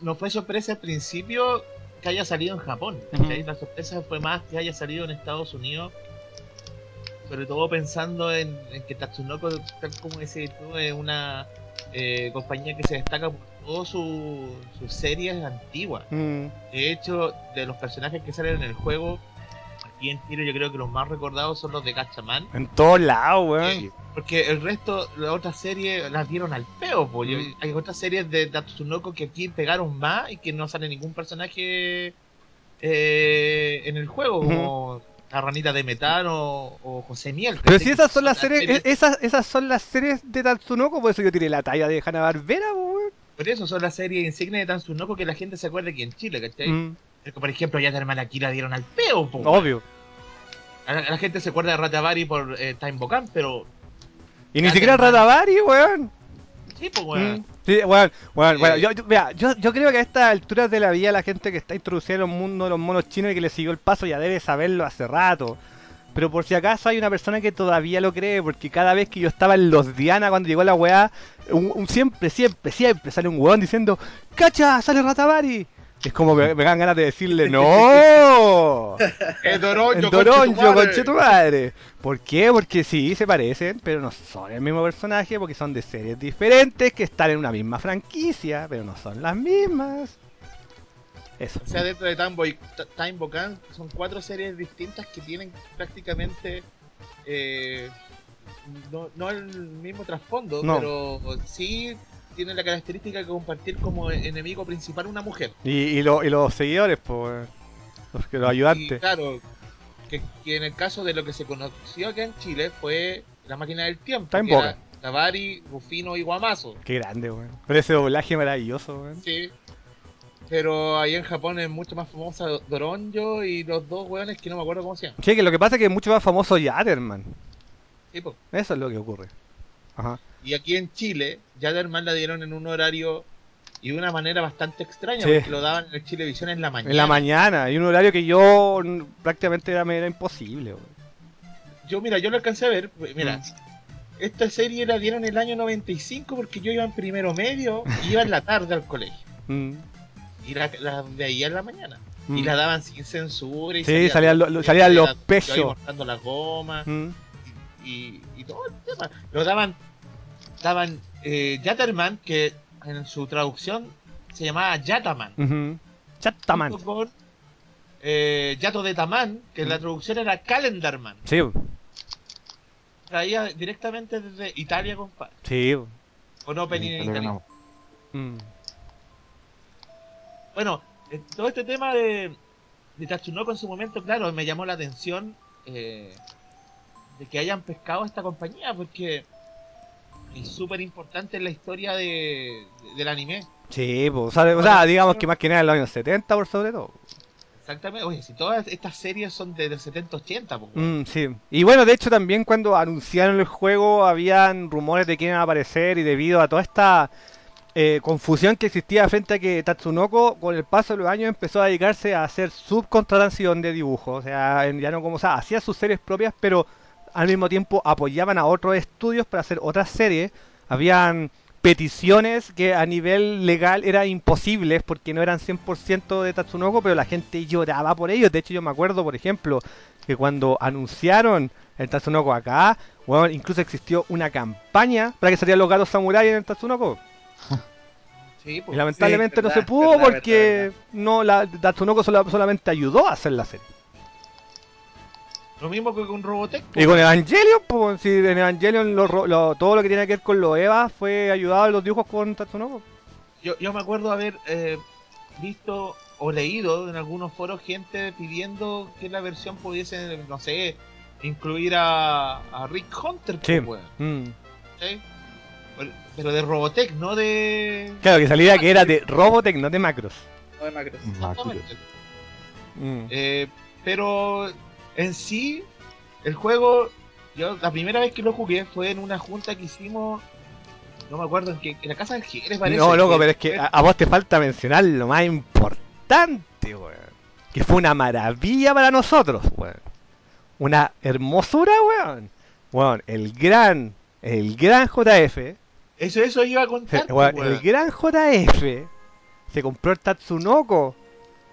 no fue sorpresa al principio que haya salido en Japón. La sorpresa fue más que haya salido en Estados Unidos. Sobre todo pensando en, en que Tatsunoko, tal como decís tú, es una eh, compañía que se destaca por todas sus sus series antiguas. Mm. De hecho, de los personajes que salen en el juego, aquí en tiro yo creo que los más recordados son los de Gatchaman. En todos lados, weón. Sí. Porque el resto, las otras series las dieron al peo. po. Mm. Hay otras series de Tatsunoko que aquí pegaron más y que no sale ningún personaje eh, en el juego, como la ranita de metano o José Miel. Pero si esas son las series, series- e- esas, esas son las series de Tatsunoko, por eso yo tiré la talla de Hanna Barbera, weón. Por eso son las series insignias de Tatsunoko que la gente se acuerda aquí en Chile, ¿cachai? Mm, Porque, por ejemplo, ya hermana aquí la dieron al peo, po. obvio. A la, a la gente se acuerda de Ratavari por eh, Time Bokan, pero Y ni siquiera. Ratavari, weón. sí, pues, weón. Mm, Sí, weón, weón, Eh. bueno, yo, yo, mira, yo, yo creo que a estas alturas de la vida la gente que está introducida en los mundos de los monos chinos y que le siguió el paso ya debe saberlo hace rato. Pero por si acaso hay una persona que todavía lo cree, porque cada vez que yo estaba en los Diana cuando llegó la weá, un, un- siempre, siempre, siempre sale un weón diciendo, ¡Cacha! ¡Sale Ratavari! Es como me dan ganas de decirle, ¡No! ¡Es Doronjo, Doronjo, conche tu madre. ¿Por qué? Porque sí, se parecen, pero no son el mismo personaje porque son de series diferentes que están en una misma franquicia, pero no son las mismas. Eso. O sea, dentro de Time, Time Bokan son cuatro series distintas que tienen prácticamente eh, no, no el mismo trasfondo, No. pero sí tiene la característica de compartir como enemigo principal una mujer. Y, y, lo- y los seguidores, pues. Los, que- los Y ayudantes. claro, que, que en el caso de lo que se conoció acá en Chile fue la máquina del tiempo. Tabari, Rufino y Guamazo. Qué grande, weón. Con ese doblaje maravilloso, weón. Sí. Pero ahí en Japón es mucho más famosa Doronjo y los dos weones que no me acuerdo cómo se llaman. Sí, que lo que pasa es que es mucho más famoso Yatterman. Sí, po. Eso es lo que ocurre. Ajá. Y aquí en Chile, Jaderman la dieron en un horario y de una manera bastante extraña, Sí. porque lo daban en el Chilevisión en la mañana. En la mañana, y un horario que yo prácticamente era, me era imposible, weón. Yo, mira, yo lo alcancé a ver. Mira, Mm. esta serie la dieron en el año 95 porque yo iba en primero medio y iba en la tarde al colegio. Mm. Y la, la veía en la mañana. Y Mm. la daban sin censura. Y Sí, salía salían salían los cortando la goma Mm. y, y todo el tema. Lo daban, daban eh, Yatterman, que en su traducción se llamaba Yataman. Junto con eh, Yato de Tamán, que la traducción era Calendarman. Sí, Traía directamente desde Italia, compadre. sí. Con opening en italiano. Mm. Bueno, eh, todo este tema de, de Tatsunoko en su momento, claro, me llamó la atención eh, de que hayan pescado a esta compañía, porque es súper importante en la historia de, de- del anime. Sí, pues, o sea, o sea, digamos que más que nada en los años 70 por sobre todo. Exactamente. Oye, si todas estas series son de, de 70-80, pues, Mm, sí. Y bueno, de hecho también cuando anunciaron el juego habían rumores de que iban a aparecer y debido a toda esta eh, confusión que existía frente a que Tatsunoko con el paso de los años empezó a dedicarse a hacer subcontratación de dibujos. O sea, ya no como o sea, hacía sus series propias, pero al mismo tiempo apoyaban a otros estudios para hacer otras series. Habían peticiones que a nivel legal eran imposibles porque no eran 100% de Tatsunoko, pero la gente lloraba por ellos. De hecho, yo me acuerdo, por ejemplo, que cuando anunciaron el Tatsunoko acá, bueno, incluso existió una campaña para que salieran los gatos samurai en el Tatsunoko. Sí, Y pues. lamentablemente Sí, no se pudo verdad, porque verdad, no la solamente ayudó a hacer la serie. Lo mismo que con Robotech. Y con Evangelion, pues, si en Evangelion lo ro- lo- todo lo que tiene que ver con los Eva fue ayudado en los dibujos con Tatsunoko. Yo, yo me acuerdo haber eh, visto o leído en algunos foros gente pidiendo que la versión pudiese, no sé, incluir a, a Rick Hunter. Sí. pues, Mm. ¿sí? Pero- de Robotech, no de... Claro, que salía que era de Robotech, no de Macros. No de macros. Exactamente. Mm. Eh, pero en sí, el juego, yo la primera vez que lo jugué fue en una junta que hicimos, no me acuerdo, en, que, en la casa del Jerez, parece. No, loco, que pero es que a, a vos te falta mencionar lo más importante, weón. Que fue una maravilla para nosotros, weón. Una hermosura, weón. Weón, el gran, el gran JF, Eso, eso iba a contar. el gran JF se compró el Tatsunoko.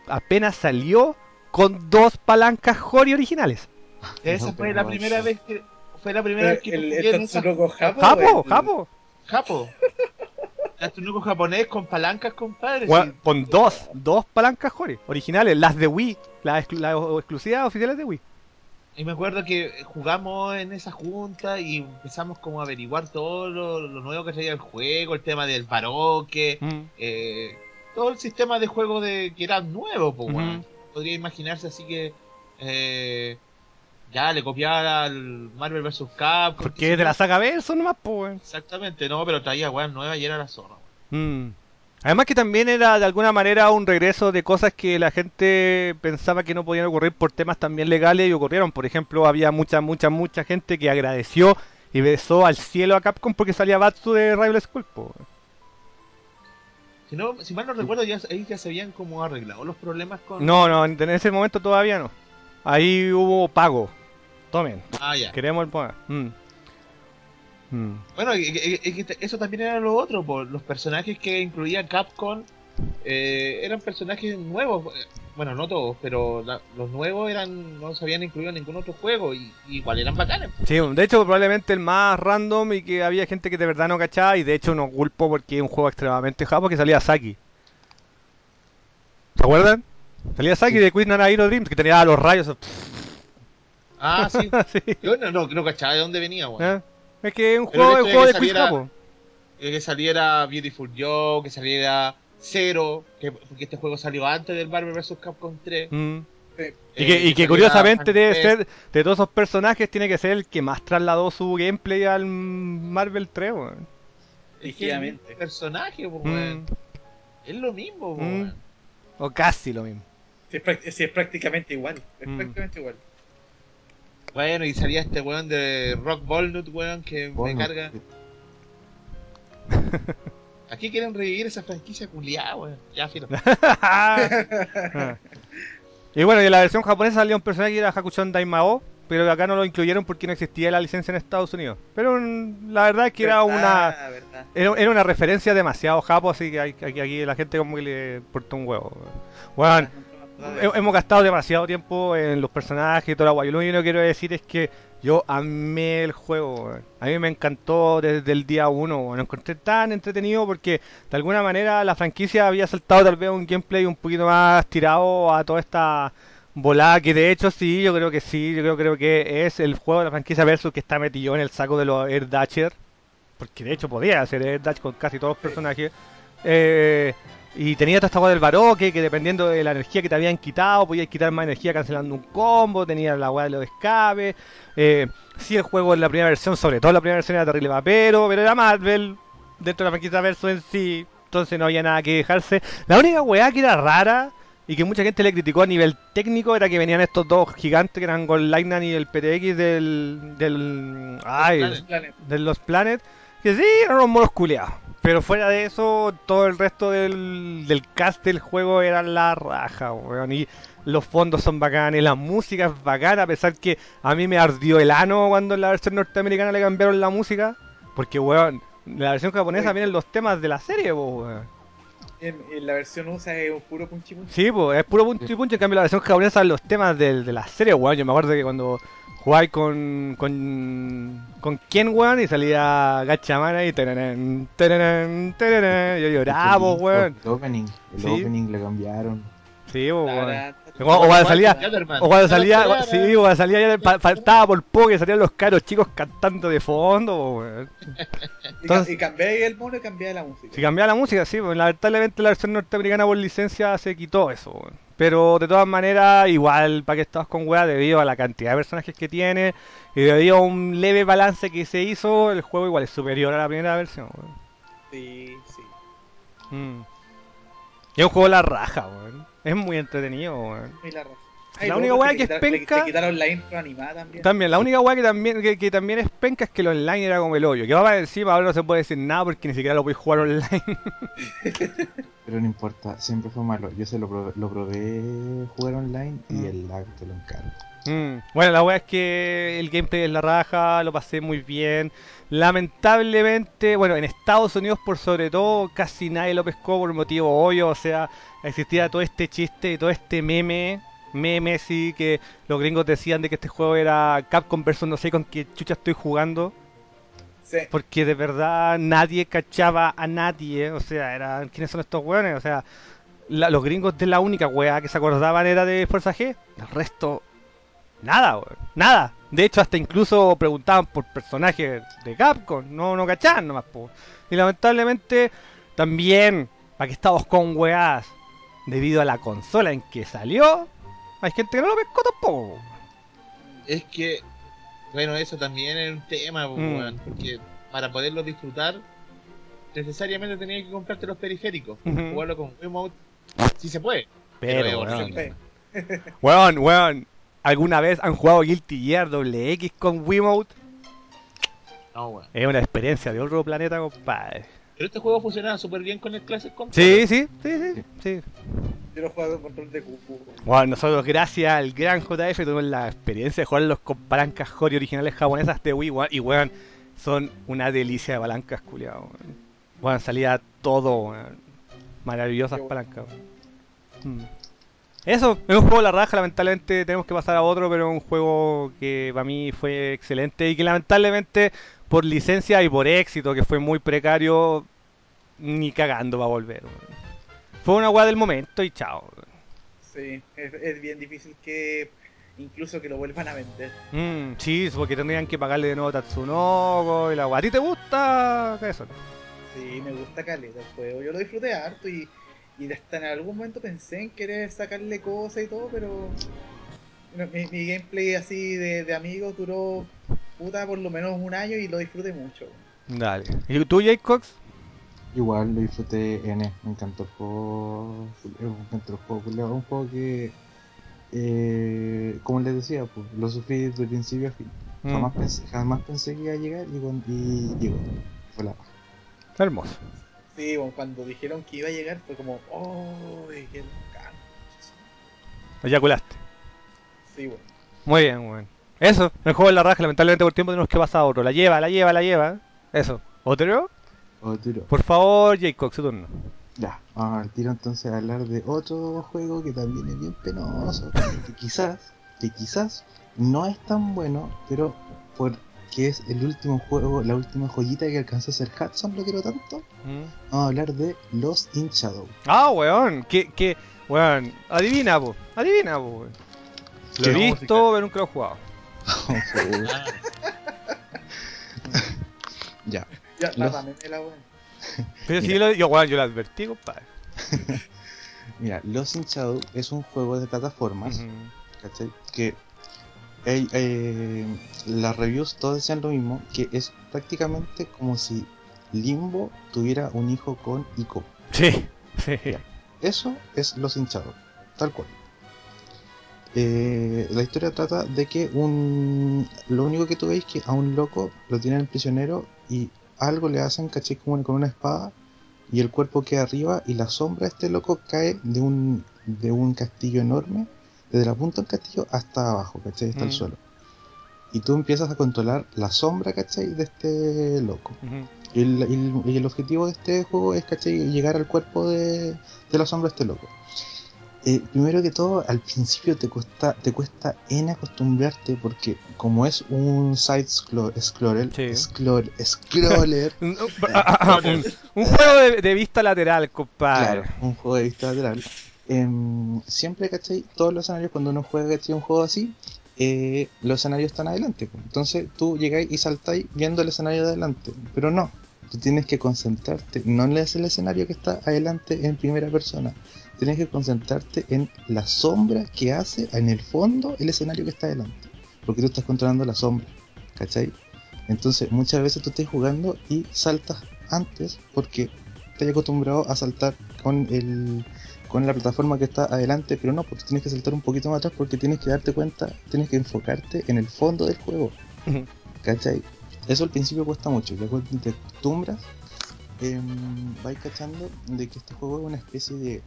Apenas salió con dos palancas Hori originales. Esa fue la primera vez que fue la primera vez que El, el, esa Tatsunoko Japo. Japo, el- Japo. Japo. Tatsunoko japonés con palancas, compadre. Con dos, dos palancas Hori originales, las de Wii, las, exclu- las exclusivas oficiales de Wii. Y me acuerdo que jugamos en esa junta y empezamos como a averiguar todo lo, lo nuevo que traía el juego, el tema del baroque, Mm. eh, todo el sistema de juego de que era nuevo, pues, weón. Podría imaginarse así que eh, ya le copiaba al Marvel vs. Capcom. Porque es de la saga Verso nomás, pues. Exactamente, no, pero traía weón nueva y era la zorra, weón. Mm. Además que también era de alguna manera un regreso de cosas que la gente pensaba que no podían ocurrir por temas también legales y ocurrieron. Por ejemplo, había mucha, mucha, mucha gente que agradeció y besó al cielo a Capcom porque salía Batsu de Rival School. po. Si, no, si mal no recuerdo, ya, ahí ya se habían como arreglado los problemas con. No, no, en ese momento todavía no. Ahí hubo pago. Tomen, Ah, ya. queremos el. Mm. Mm. Bueno, y- y- y- y que eso también era lo otro, por los personajes que incluía Capcom eh, eran personajes nuevos. eh, Bueno, no todos, pero la- los nuevos eran no se habían incluido en ningún otro juego y igual eran bacanes. Sí, de hecho probablemente el más random y que había gente que de verdad no cachaba y de hecho no culpo porque es un juego extremadamente japo que salía Saki. ¿Se acuerdan? Salía Saki Sí. de Queen Hero Dreams que tenía los rayos. Ah, sí. Sí. Yo no, no, no cachaba de dónde venía. ¿Eh? Es que es un juego, hecho juego de de saliera-. Eh, Que saliera Beautiful Joe, que saliera Zero, que, porque este juego salió antes del Marvel vs. Capcom 3. Mm. Y Eh, que, y que saliera curiosamente debe ser, de todos esos personajes, tiene que ser el que más trasladó su gameplay al Marvel 3, weón. Es que el personaje, po, Mm. Es lo mismo, po, Mm. weón. O casi lo mismo. Sí, es, práct- sí, es prácticamente igual. Es Mm. prácticamente igual. Bueno, y salía este weón de Rock Walnut, weón, que me carga. Aquí quieren revivir esa franquicia culiada, weón. Ya, filo. Y bueno, y en la versión japonesa salía un personaje que era Hakuchon Daimao, pero acá no lo incluyeron porque no existía la licencia en Estados Unidos. Pero mm, la verdad es que era una Verdad, era, era una referencia demasiado japo, así que aquí, aquí la gente como que le portó un huevo. Bueno, He- Hemos gastado demasiado tiempo en los personajes y toda la guay. Lo único que quiero decir es que yo amé el juego. A mí me encantó desde el día uno. Lo encontré tan entretenido porque de alguna manera la franquicia había saltado tal vez un gameplay un poquito más tirado a toda esta volada. Que de hecho sí, yo creo que sí. Yo creo, creo que es el juego de la franquicia Versus que está metido en el saco de los Air Dasher. Porque de hecho podía hacer Air Dash con casi todos los personajes. Eh, y tenía toda esta weá del baroque, que dependiendo de la energía que te habían quitado, podías quitar más energía cancelando un combo, tenía la weá de los escapes. Eh, sí, el juego en la primera versión, sobre todo la primera versión era terrible papero, pero era Marvel, dentro de la franquicia verso en sí, entonces no había nada que dejarse. La única weá que era rara y que mucha gente le criticó a nivel técnico era que venían estos dos gigantes que eran Gold Lightning y el PTX del. del. Ay, Planet. Planet. de los Planet, que sí, eran unos monos culeados. Pero fuera de eso, todo el resto del, del cast del juego era la raja, weón. Y los fondos son bacanes, la música es bacana, a pesar que a mí me ardió el ano cuando en la versión norteamericana le cambiaron la música. Porque, weón, la versión japonesa vienen los temas de la serie, weón. En, en la versión USA es un puro punchi punchi. Sí, pues es puro punto y punto. En cambio, la versión japonesa, los temas del- de, la serie, weón. Yo me acuerdo que cuando jugáis con, con, con Ken, weón, y salía Gachamana y tararán, tararán, tararán, yo lloraba, weón. El opening, el Sí. opening le cambiaron. Sí, weón. O, cuando salía, o cuando salía, sí, cuando salía, faltaba por poco que salían los caros chicos cantando de fondo, weón. Entonces- y cambié el mono y cambié la música. Si cambiaba la música, sí, pues lamentablemente la versión norteamericana por licencia se quitó eso. weón. Pero de todas maneras, igual, para que estabas con weá, debido a la cantidad de personajes que tiene y debido a un leve balance que se hizo, el juego igual es superior a la primera versión. weón. Sí, sí. Mm. Y es un juego de la raja, weón. Es muy entretenido, weón. La única weá que es penca- Le quitaron la intro animada también. También, la única weá que también, que, que también es penca es que el online era como el hoyo. Que va para encima, ahora no se puede decir nada porque ni siquiera lo puedes jugar online. Pero no importa, siempre fue malo. Yo se lo probé, lo probé jugar online y Mm. el lag te lo encargo. Mm, Bueno, la weá es que el gameplay es la raja, lo pasé muy bien. Lamentablemente, bueno, en Estados Unidos por sobre todo, casi nadie lo pescó por motivo obvio. O sea, existía todo este chiste y todo este meme, meme sí, que los gringos decían de que este juego era Capcom versus no sé con qué chucha estoy jugando. Sí. Porque de verdad nadie cachaba a nadie. O sea, eran ¿quiénes son estos weones? O sea, la- los gringos de la única weá que se acordaban era de Fuerza G. El resto, nada, weón. Nada. De hecho, hasta incluso preguntaban por personajes de Capcom. No, no cachaban nomás, po. Y lamentablemente, también, para que estamos con weás, debido a la consola en que salió, hay gente que no lo pescó tampoco. Es que, bueno, eso también es un tema, po, Mm. weón, porque para poderlo disfrutar, necesariamente tenías que comprarte los periféricos. Jugarlo con Wiimote, si se puede. Pero, Pero. Weón, weón. ¿Alguna vez han jugado Guilty Gear doble X con Wiimote? No, weón. Es una experiencia de otro planeta, compadre. Pero este juego funcionaba súper bien con el Classic Controller. Sí, sí, sí, sí. sí. Yo lo jugado con control de cubo. Bueno, nosotros, gracias al gran JF, tuvimos la experiencia de jugarlos con palancas Hori originales japonesas de Wii, weón, y weón, son una delicia de palancas, culiado. Weón, Weón, salía todo, weón. Maravillosas bueno. palancas, weón. Eso, es un juego de la raja, lamentablemente tenemos que pasar a otro, pero es un juego que para mí fue excelente y que lamentablemente por licencia y por éxito, que fue muy precario, ni cagando va a volver. Fue una weá del momento y chao. Sí, es, es bien difícil que, incluso que lo vuelvan a vender. Mm, sí, porque tendrían que pagarle de nuevo Tatsunoko y la weá. ¿A ti te gusta eso? Sí, me gusta caleta el juego. Yo lo disfruté harto y, y hasta en algún momento pensé en querer sacarle cosas y todo, pero no, mi, mi gameplay así de, de amigos duró puta por lo menos un año y lo disfruté mucho. Dale. ¿Y tú, Jake Cox? Igual lo disfruté N, me encantó el juego, eh, me encantó el juego, un juego que, eh, como les decía, pues, lo sufrí desde principio a fin. Mm, Jamás, pensé, jamás pensé que iba a llegar y, y llegó. Fue la. Hermoso. Sí, bueno, cuando dijeron que iba a llegar fue como, oh, qué bacán. Eyaculaste. Sí, bueno. Muy bien, weón. Eso, el juego de la raja, lamentablemente por tiempo tenemos que pasar a otro. La lleva, la lleva, la lleva. Eso. ¿Otro? Otro. Por favor, Jake Cox, su turno. Ya, vamos al tiro entonces a hablar de otro juego que también es bien penoso, que quizás, que quizás no es tan bueno, pero porque es el último juego, la última joyita que alcanzó a ser Hudson, lo quiero tanto, Mm. vamos a hablar de Lost in Shadow. Ah, weón. Que, que, weón. Adivina, po. Adivina, po, weón. Lo he visto, pero nunca lo he jugado. ya, Ya, Los- me la weón. Pero sí, Mira. lo, yo, weón, yo lo advertí, compadre. mira, Lost in Shadow es un juego de plataformas. ¿cachai? Que eh, eh, las reviews todas decían lo mismo, que es prácticamente como si Limbo tuviera un hijo con Ico. Sí. Eso es Los Hinchados, tal cual. Eh, la historia trata de que un. Lo único que tú veis es que a un loco lo tienen prisionero y algo le hacen, caché, como con una espada y el cuerpo queda arriba y la sombra de este loco cae de un, de un castillo enorme, desde la punta del castillo hasta abajo, ¿cachai? Hasta el Mm. suelo. Y tú empiezas a controlar la sombra, ¿cachai? De este loco. Y el, el- y el objetivo de este juego es ¿cachai? llegar al cuerpo de, de la sombra de este loco. Eh, primero que todo, al principio te cuesta, te cuesta en acostumbrarte porque como es un side scro- scroller, Sí. scroll- scroller, Un, un- un- un juego de, de vista lateral, compadre. claro, un juego de vista lateral, em, siempre, ¿cachai? Todos los escenarios cuando uno juega, ¿cachai? Un juego así, eh, los escenarios están adelante. Entonces tú llegáis y saltáis viendo el escenario de adelante, pero no. Tú tienes que concentrarte, no en el escenario que está adelante en primera persona, tienes que concentrarte en la sombra que hace en el fondo el escenario que está adelante, porque tú estás controlando la sombra, ¿cachai? Entonces muchas veces tú estás jugando y saltas antes porque estás acostumbrado a saltar con el con la plataforma que está adelante, pero no, porque tienes que saltar un poquito más atrás porque tienes que darte cuenta, tienes que enfocarte en el fondo del juego. ¿cachai? Eso al principio cuesta mucho, ya cuando te acostumbras, em, vais cachando de que este juego es una especie de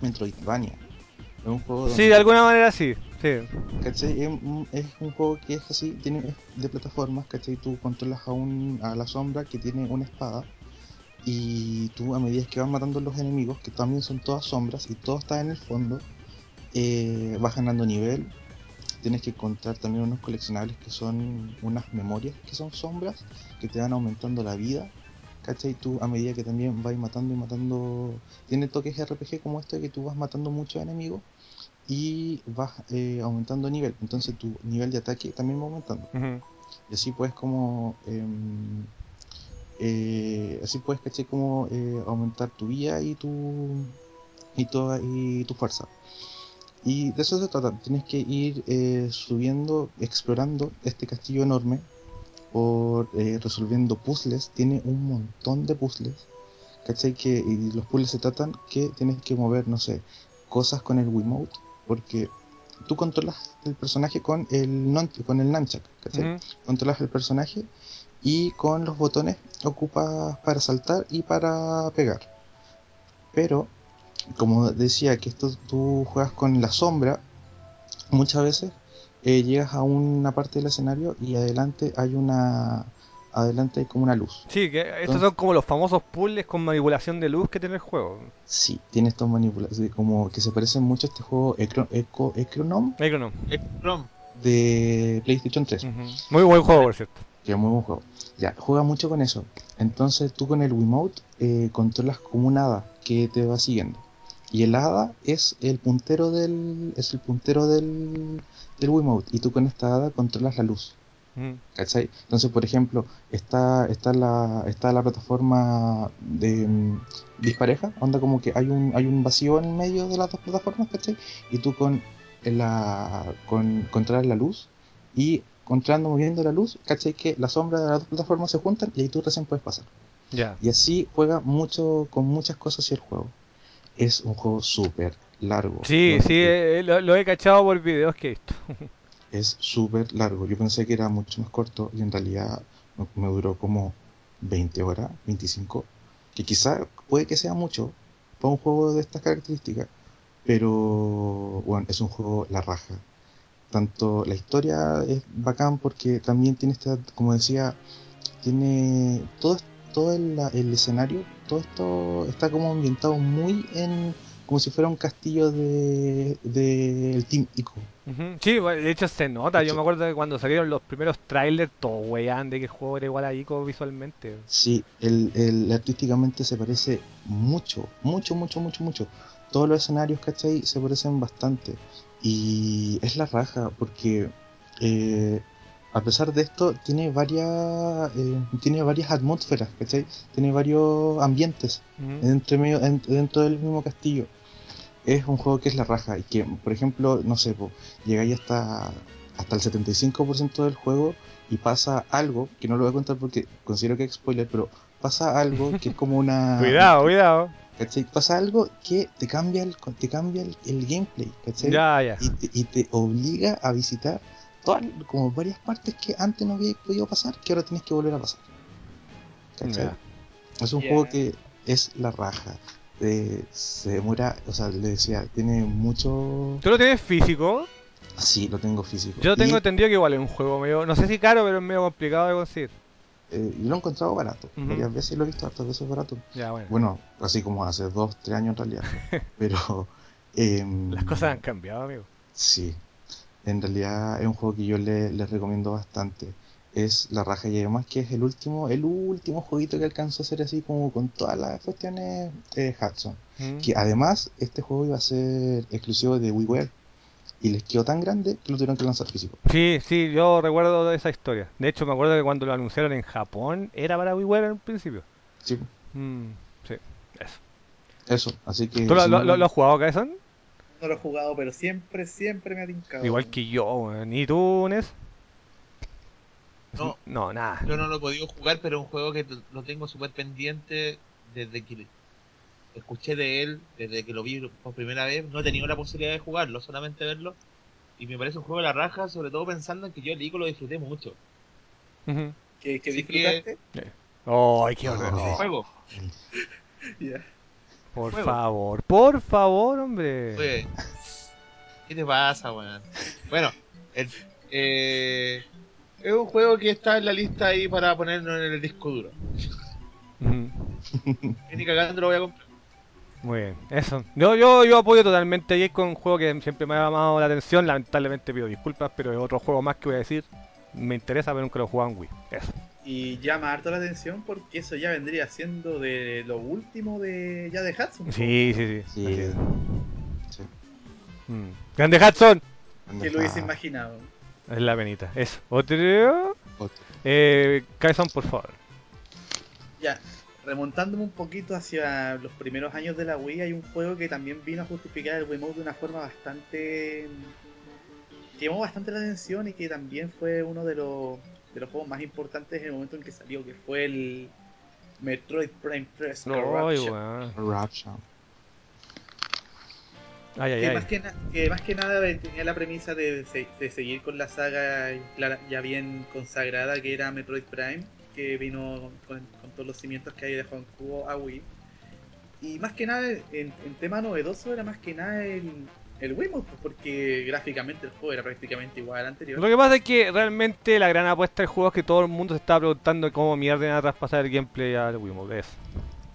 Metroidvania. Es un juego Sí, de alguna manera sí. sí. ¿Cachai? Es, un- es un juego que es así, tiene es de plataformas, ¿cachai? Tú controlas a, un, a la sombra que tiene una espada y tú a medida que vas matando los enemigos, que también son todas sombras y todo está en el fondo, eh, vas ganando nivel. Tienes que encontrar también unos coleccionables que son unas memorias que son sombras que te van aumentando la vida. ¿Cachai? Tú a medida que también vas matando y matando... Tiene toques RPG como este que tú vas matando muchos enemigos y vas eh, aumentando nivel. Entonces tu nivel de ataque también va aumentando. Y así puedes como... em, eh, así puedes, caché, como eh, aumentar tu vida y tu... Y, toda, y tu fuerza. Y de eso se trata. Tienes que ir eh, subiendo, explorando este castillo enorme. Por eh, resolviendo puzzles. Tiene un montón de puzzles. ¿Cachai? Que y los puzzles se tratan que tienes que mover, no sé, cosas con el Wiimote. Porque tú controlas el personaje con el, non- con el Nunchuck. ¿Cachai? Controlas el personaje y con los botones ocupas para saltar y para pegar. Pero, como decía que esto tú juegas con la sombra, muchas veces eh, llegas a una parte del escenario y adelante hay una adelante hay como una luz. Sí, que estos Entonces- son como los famosos puzzles con manipulación de luz que tiene el juego. Sí, tiene estos manipulaciones como que se parecen mucho a este juego Ecro, Eco, Ecronom Necronom. Chrome. de PlayStation 3. Ujú. Muy buen juego, por cierto. Que es muy buen juego. Ya, juega mucho con eso. Entonces tú con el Wiimote eh, controlas como un hada que te va siguiendo. Y el hada es el puntero del. es el puntero del. del Wiimote. Y tú con esta hada controlas la luz. Mm. ¿Cachai? Entonces, por ejemplo, está, está, la, está la plataforma de mm, dispareja, onda como que hay un, hay un vacío en el medio de las dos plataformas, ¿cachai? Y tú con la con controlar la luz y controlando moviendo la luz, ¿cachai? Que la sombra de las dos plataformas se juntan y ahí tú recién puedes pasar. Ya. Y así juega mucho con muchas cosas y el juego. Es un juego súper largo. Sí, sí, eh, lo, lo he cachado por videos que he visto. es súper largo. Yo pensé que era mucho más corto y en realidad me, me duró como 20 horas, 25, que quizá puede que sea mucho para un juego de estas características, pero bueno, es un juego la raja. Tanto la historia es bacán porque también tiene esta, como decía, tiene todo, todo el, el escenario, todo esto está como ambientado muy en como si fuera un castillo de del Team Ico. Sí, de hecho se nota. Yo Sí. me acuerdo que cuando salieron los primeros trailers, todo weón de que el juego era igual a Ico visualmente. Sí, el, el- artísticamente se parece mucho, mucho, mucho, mucho, mucho. Todos los escenarios, ¿cachai? Se parecen bastante. Y es la raja, porque eh, a pesar de esto, tiene varias, eh, tiene varias atmósferas, ¿cachai? Tiene varios ambientes entre medio, en- dentro del mismo castillo. Es un juego que es la raja y que, por ejemplo, no sé, po, llegáis hasta, hasta el 75% del juego y pasa algo, que no lo voy a contar porque considero que es spoiler, pero pasa algo que es como una... Cuidado, cuidado. ¿Cachai? Pasa algo que te cambia el, te cambia el, el gameplay, ¿cachai? Ya, ya. Y, te, y te obliga a visitar todas, como varias partes que antes no había podido pasar, que ahora tienes que volver a pasar. ¿Cachai? Ya. Es un juego que es la raja. Eh, se demora, o sea, le decía, tiene mucho. ¿Tú lo tienes físico? Sí, lo tengo físico. Yo tengo Y, entendido que igual es un juego medio, no sé si caro, pero es medio complicado de conseguir. Eh, yo lo he encontrado barato. Varias veces lo he visto hartas veces barato. Ya, bueno. Bueno, así como hace dos, tres años en realidad. Pero. em, Las cosas han cambiado, amigo. Sí, en realidad es un juego que yo le, les recomiendo bastante. Es la raja y además que es el último, el último jueguito que alcanzó a ser así como con todas las cuestiones de Hudson. Que además este juego iba a ser exclusivo de WiiWare y les quedó tan grande que lo tuvieron que lanzar físico. Sí, sí, yo recuerdo esa historia. De hecho, me acuerdo que cuando lo anunciaron en Japón era para WiiWare en principio. Sí, Mm, sí, eso. eso, así que ¿Tú lo, si lo- no lo- lo has jugado, Kaison? No lo he jugado, pero siempre, siempre me ha tincado. Igual que yo, weón. ¿Y tú, Nes? No. No, nada. Yo no lo he podido jugar, pero es un juego que lo tengo súper pendiente desde que escuché de él, desde que lo vi por primera vez. No he tenido la posibilidad de jugarlo, solamente verlo. Y me parece un juego de la raja, sobre todo pensando en que yo el Ico lo disfruté mucho. ¿Que, que Así disfrutaste? Ay, qué Oh. horror. El juego. Por juego. favor, por favor, hombre. ¿Qué te pasa, weón? Bueno, el- eh, es un juego que está en la lista ahí para ponerlo en el disco duro. Ni cagando lo voy a comprar. Muy bien, eso. Yo, yo, yo apoyo totalmente a Jake con un juego que siempre me ha llamado la atención. Lamentablemente pido disculpas, pero es otro juego más que voy a decir. Me interesa, pero nunca lo he jugado en Wii. Eso. Y llama harto la atención porque eso ya vendría siendo de lo último de ya de Hudson. Sí, sí, sí. Sí. así es. Sí. Mm. Grande Hudson. Que lo hubiese imaginado. Es la penita. Eso. Otro. Otro. Eh, Kaison, por favor. Ya, remontándome un poquito hacia los primeros años de la Wii, hay un juego que también vino a justificar el Wiimote de una forma bastante. que llamó bastante la atención y que también fue uno de los, de los juegos más importantes en el momento en que salió, que fue el Metroid Prime 3 Ay, Corruption. Corruption. Ay, ay, Que ay. más que, na- que más que nada tenía la premisa de, se- de seguir con la saga ya bien consagrada que era Metroid Prime, que vino con, con todos los cimientos que hay de Juan Cubo a Wii. Y más que nada, en, en tema novedoso era más que nada el, el Wiimote, pues, porque gráficamente el juego era prácticamente igual al anterior. Lo que pasa es que realmente la gran apuesta del juego es que todo el mundo se estaba preguntando cómo mierda a traspasar el gameplay al Wiimote. Eso.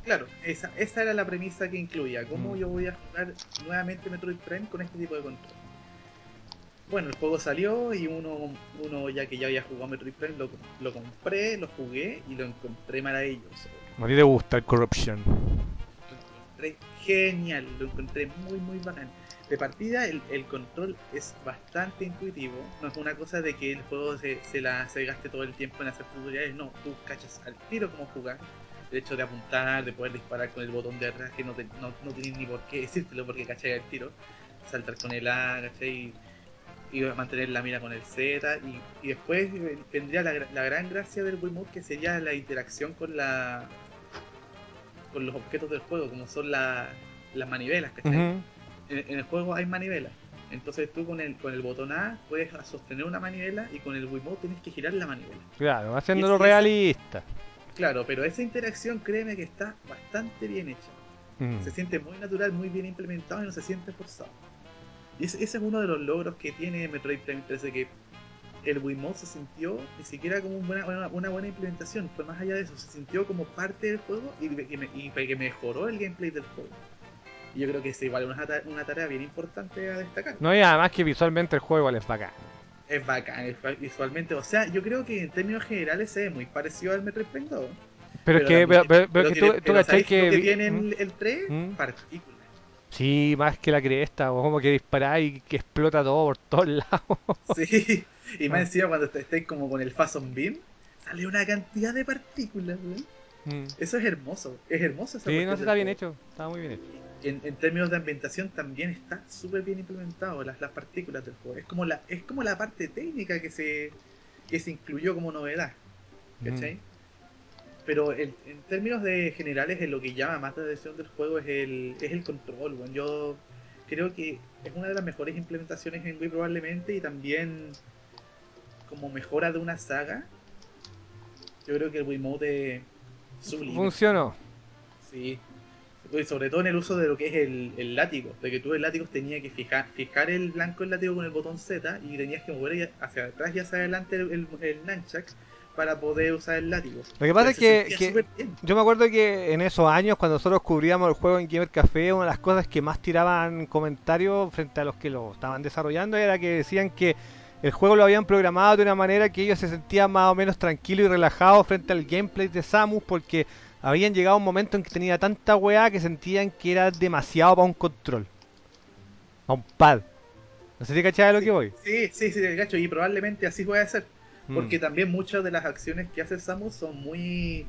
Claro, esa, esa era la premisa que incluía. ¿Cómo Mm. yo voy a jugar nuevamente Metroid Prime con este tipo de control? Bueno, el juego salió y uno, uno ya que ya había jugado Metroid Prime, lo, lo compré, lo jugué y lo encontré maravilloso. A ti te gusta el Corruption. Lo encontré genial, lo encontré muy muy bacán. De partida el, el control es bastante intuitivo, no es una cosa de que el juego se, se la se gaste todo el tiempo en hacer tutoriales, no, tú cachas al tiro cómo jugar. El hecho de apuntar, de poder disparar con el botón de atrás, que no, te, no, no tenés ni por qué decírtelo porque cachai el tiro. Saltar con el A, cachai, y, mantener la mira con el Z. Y, y después vendría la, gra- la gran gracia del Wiimote que sería la interacción con la con los objetos del juego, como son la- las manivelas, ¿cachai? Ujú. en, en el juego hay manivelas. Entonces tú con el, con el botón A puedes sostener una manivela y con el Wiimote tienes que girar la manivela. Claro, haciéndolo ese- realista. Claro, pero esa interacción créeme que está bastante bien hecha. Se siente muy natural, muy bien implementado y no se siente forzado. Y ese, ese es uno de los logros que tiene Metroid Prime 3 de que el Wiimote se sintió ni siquiera como una, una buena implementación, fue más allá de eso, se sintió como parte del juego y que, me- y que mejoró el gameplay del juego. Y yo creo que es igual una, una tarea bien importante a destacar. No, y además que visualmente el juego igual es bacán. Es bacán es visualmente. O sea, yo creo que en términos generales se ve muy parecido al Metroid Prime 2. Pero, es que, pero, pero- pero que tú, tú pero cachai ¿sabéis que. que tiene ¿Mm? el, el 3? ¿Mm? Sí, más que la cresta, o como que disparáis y que explota todo por todos lados. Sí. Y más Ah. encima cuando est- estáis como con el Fason Beam, sale una cantidad de partículas. Mm. Eso es hermoso. Es hermoso esa Sí, no, está bien juego. hecho, está muy bien hecho. En, en términos de ambientación también está súper bien implementado las, las partículas del juego. Es como la, es como la parte técnica que se, que se incluyó como novedad. ¿Cachai? Mm. Pero el- en términos de generales, en lo que llama más la atención del juego es el, es el control. weón. Yo creo que es una de las mejores implementaciones en Wii probablemente y también como mejora de una saga. Yo creo que el Wiimote sublime. Funcionó. Sí. Y sobre todo en el uso de lo que es el, el látigo. De que tú el látigo tenías que fijar, fijar el blanco del látigo con el botón Z y tenías que mover hacia atrás y hacia adelante el, el, el nunchuck para poder usar el látigo. Lo que pasa es que, yo me acuerdo que en esos años, cuando nosotros cubríamos el juego en Gamer Café, una de las cosas que más tiraban comentarios frente a los que lo estaban desarrollando era que decían que el juego lo habían programado de una manera que ellos se sentían más o menos tranquilos y relajados frente al gameplay de Samus porque habían llegado a un momento en que tenía tanta weá que sentían que era demasiado para un control. Para un pad. No sé si cachai de lo que voy. Sí, sí, sí, el gacho. Y probablemente así puede ser. Mm. Porque también muchas de las acciones que hace Samus son muy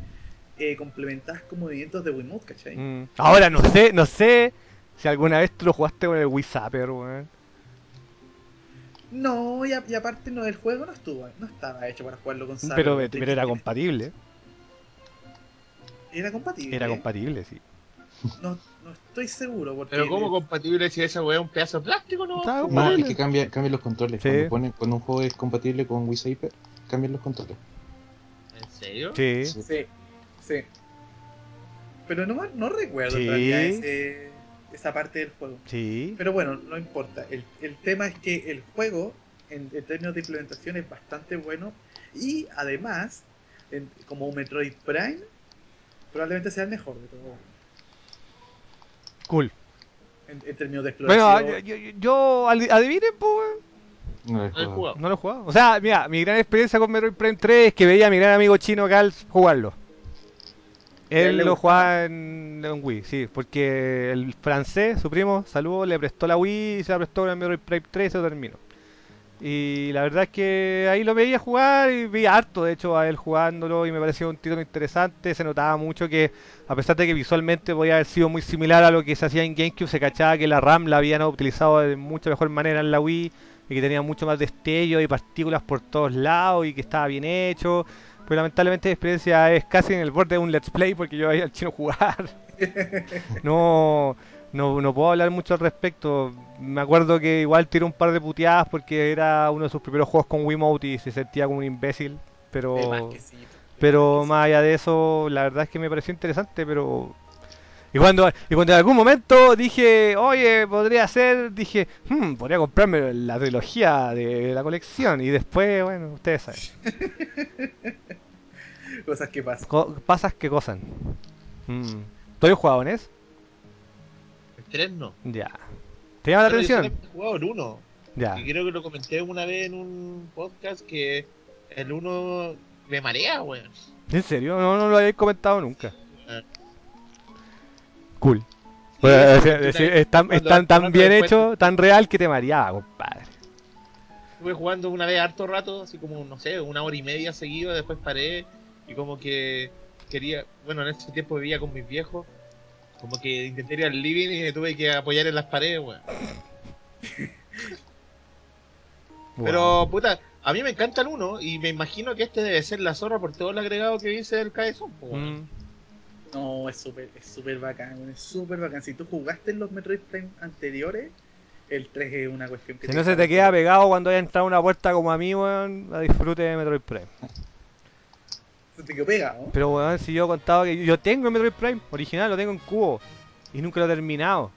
eh, complementadas con movimientos de Wiimote, ¿cachai? Mm. Ahora no sé, no sé si alguna vez tú lo jugaste con el Wii Zapper, weón. No, y, a- y aparte no, el juego no estuvo, no estaba hecho para jugarlo con Samus. Pero, pero era compatible. Era compatible. Era compatible, sí. No, no estoy seguro. Porque Pero ¿cómo compatible si esa weá es un pedazo de plástico, no? No, es que cambia, cambian los controles. Sí. Cuando, un juego es compatible con Wii Saper, cambian los controles. ¿En serio? Sí. Sí. Sí, sí. Pero no, no recuerdo ese- esa parte del juego. Sí. Pero bueno, no importa. El, el tema es que el juego, en, en términos de implementación, es bastante bueno. Y además, en- como un Metroid Prime, probablemente sea el mejor de todo. Cool. En, en términos de Bueno, yo, yo, yo adi- adivinen, pues. No lo he jugado. jugado. No lo he jugado. O sea, mira, mi gran experiencia con Metroid Prime 3 es que veía a mi gran amigo chino Gals jugarlo. él lo jugaba en, en Wii, sí, porque el francés, su primo, saludo, le prestó la Wii, se la prestó el Metroid Prime 3 y se lo terminó. Y la verdad es que ahí lo veía jugar y vi harto, de hecho, a él jugándolo y me pareció un título interesante. Se notaba mucho que, a pesar de que visualmente podía haber sido muy similar a lo que se hacía en GameCube, se cachaba que la RAM la habían utilizado de mucha mejor manera en la Wii y que tenía mucho más destello y partículas por todos lados y que estaba bien hecho. Pero lamentablemente la experiencia es casi en el borde de un let's play porque yo veía al chino jugar. No, no, no puedo hablar mucho al respecto. Me acuerdo que igual tiró un par de puteadas porque era uno de sus primeros juegos con Wiimote y se sentía como un imbécil. Pero, De más que sí, de pero más allá de eso, la verdad es que me pareció interesante, pero... Y cuando, y cuando en algún momento dije, oye, podría ser, dije, hmm, podría comprarme la trilogía de la colección. Y después, bueno, ustedes saben. Cosas que pasan. Co- pasas que cosan. Mm. ¿Tú has jugado en eso? El 3 no. Ya. ¿Te llama la Pero yo atención? solamente he jugado el 1. Ya. Y creo que lo comenté una vez en un podcast que el 1 me marea, weón. ¿En serio? No, no lo habéis comentado nunca. Cool. Sí, es es tan, es bien hecho, tan real que te mareaba, compadre. Estuve jugando una vez harto rato, así como, no sé, una hora y media seguido, después paré y como que quería, bueno, en ese tiempo vivía con mis viejos, como que intenté ir al living y me tuve que apoyar en las paredes, weón. Pero, puta, a mí me encanta el 1 y me imagino que este debe ser la zorra por todo el agregado que dice el weón. Mm. No, es súper es súper bacán, weón, es súper bacán. Si tú jugaste en los Metroid Prime anteriores, el 3 es una cuestión que Si no se te queda pegado cuando haya entrado a una puerta como a mí, weón, la disfrute de Metroid Prime. Te. Pero weón, si yo contaba que yo tengo el Metroid Prime original, lo tengo en cubo y nunca lo he terminado.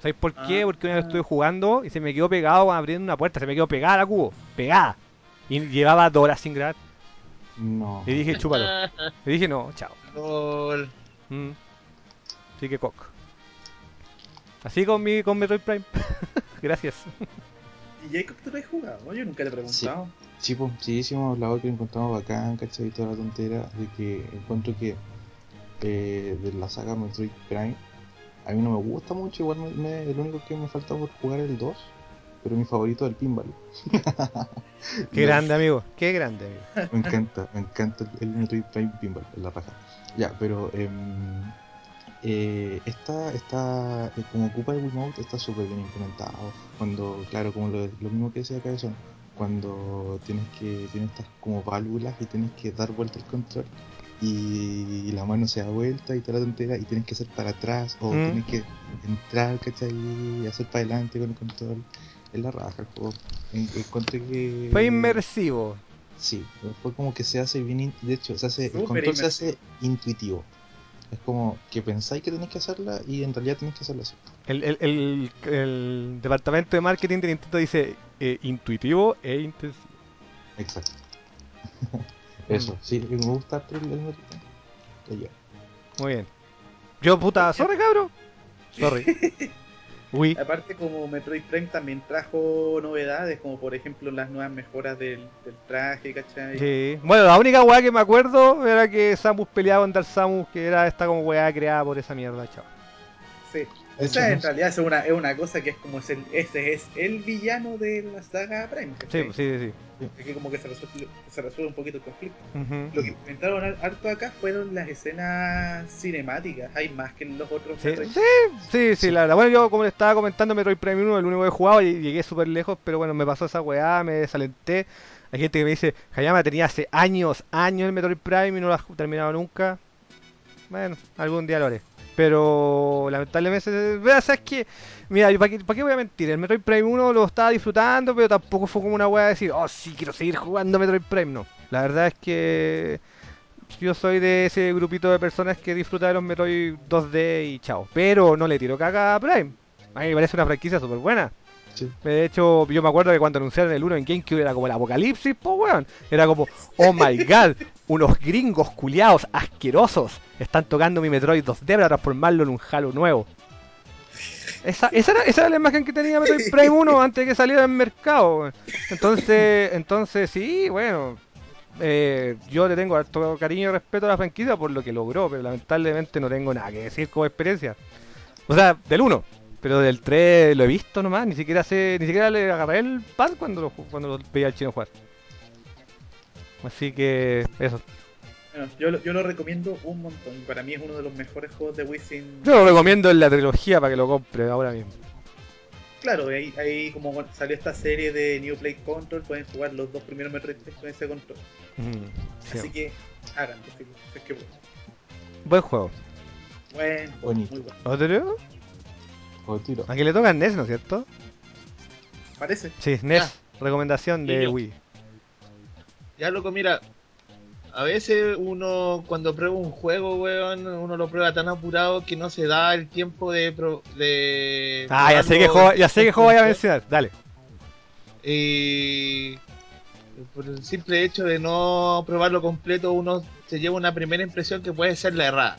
¿Sabéis por qué? Ah. Porque una vez estuve jugando y se me quedó pegado cuando abriendo una puerta, se me quedó pegada la cubo, pegada. Y llevaba dos horas sin grabar. No. Y dije, chúpalo. Y dije, no, chao. lol. Mm. Así que cock. Así con mi con Metroid Prime. Gracias. ¿Y Jacob tú lo has jugado? Yo nunca le he preguntado. Sí, pues, sí, sí hemos hablado que lo encontramos bacán, ¿cachai? Toda la tontera de que encuentro que eh, de la saga Metroid Prime, a mí no me gusta mucho, igual me, me- el único que me falta por jugar es el 2, pero mi favorito es el pinball. Qué grande, amigo. Qué grande, amigo. Me encanta, me encanta el, el Metroid Prime pinball, en la raja. Ya, pero em, eh, esta, esta eh, como ocupa el Wiimote, está súper bien implementado. Cuando, claro, como lo, lo mismo que decía Cabezón, cuando tienes que, tienes estas como válvulas y tienes que dar vuelta el control y, la mano se da vuelta y toda la tontera y tienes que hacer para atrás o Mm. tienes que entrar, ¿cachai? Y hacer para adelante con el control. Es la raja. En- Encontré que... Fue inmersivo. Sí, fue como que se hace bien, in- de hecho, se hace, el control se hace intuitivo. Es como que pensáis que tenéis que hacerla y en realidad tenéis que hacerla así. El, el, el, el departamento de marketing de Nintendo dice eh, intuitivo e intensivo. Exacto. Eso, sí, me gusta el, el. Muy bien. Yo, puta, sorry, cabro. Sorry. Uy. Aparte, como Metroid Prime también trajo novedades, como por ejemplo las nuevas mejoras del, del traje, ¿cachai? Sí. Bueno, la única weá que me acuerdo era que Samus peleaba con Dark Samus, que era esta como weá creada por esa mierda, chao. Sí. O sea, en realidad es una, es una cosa que es como es el, ese es el villano de la saga Prime. Sí, pues, sí, sí, Es que como que se resuelve, se resuelve un poquito el conflicto. sí. Lo que inventaron har- harto acá fueron las escenas cinemáticas. Hay más que en los otros Sí, sí, sí, sí, la verdad. Bueno, yo como le estaba comentando Metroid Prime 1, el único que he jugado, y llegué súper lejos, pero bueno, me pasó esa weá, me desalenté. Hay gente que me dice, Hayama tenía hace años, años el Metroid Prime y no lo has terminado nunca. Bueno, algún día lo haré. Pero lamentablemente, ¿sabes qué? Mira, ¿para qué, pa' qué voy a mentir? El Metroid Prime 1 lo estaba disfrutando, pero tampoco fue como una weá de decir, oh sí, quiero seguir jugando Metroid Prime. No, la verdad es que yo soy de ese grupito de personas que disfruta de los Metroid 2D y chao. Pero no le tiro caca a Prime. A mí me parece una franquicia súper buena. Sí. De hecho, yo me acuerdo que cuando anunciaron el 1 en GameCube era como el apocalipsis, po weón. Era como, oh my god, unos gringos culiados asquerosos están tocando mi Metroid 2D para transformarlo en un Halo nuevo. Esa, esa, era, esa era la imagen que tenía Metroid Prime 1 antes de que saliera al mercado. weón. Entonces, entonces sí, bueno. eh, yo le tengo harto cariño y respeto a la franquicia por lo que logró, pero lamentablemente no tengo nada que decir como experiencia. O sea, del 1, pero del 3 lo he visto nomás, ni siquiera sé, ni siquiera le agarré el pad cuando lo, cuando lo veía al chino jugar. Así que eso. Bueno, yo, lo- yo lo recomiendo un montón. Para mí es uno de los mejores juegos de Wii sin... Yo lo recomiendo en la trilogía para que lo compre ahora mismo. Claro, ahí, ahí como salió esta serie de New Play Control, pueden jugar los dos primeros Metroid con ese control. Mm, sí. Así que háganlo, sí, es que bueno. Buen juego. Bueno, Bonito. muy bueno. ¿Otro? O tiro. Aquí le toca NES, ¿no es cierto? Parece. Sí, NES. Recomendación de yo. Wii. Ya, loco, mira. A veces uno, cuando prueba un juego, weón, uno lo prueba tan apurado que no se da el tiempo de. pro- de Ah, ya sé que juego, ya sé que juego voy a mencionar. Dale. Y por el simple hecho de no probarlo completo, uno se lleva una primera impresión que puede ser la errada.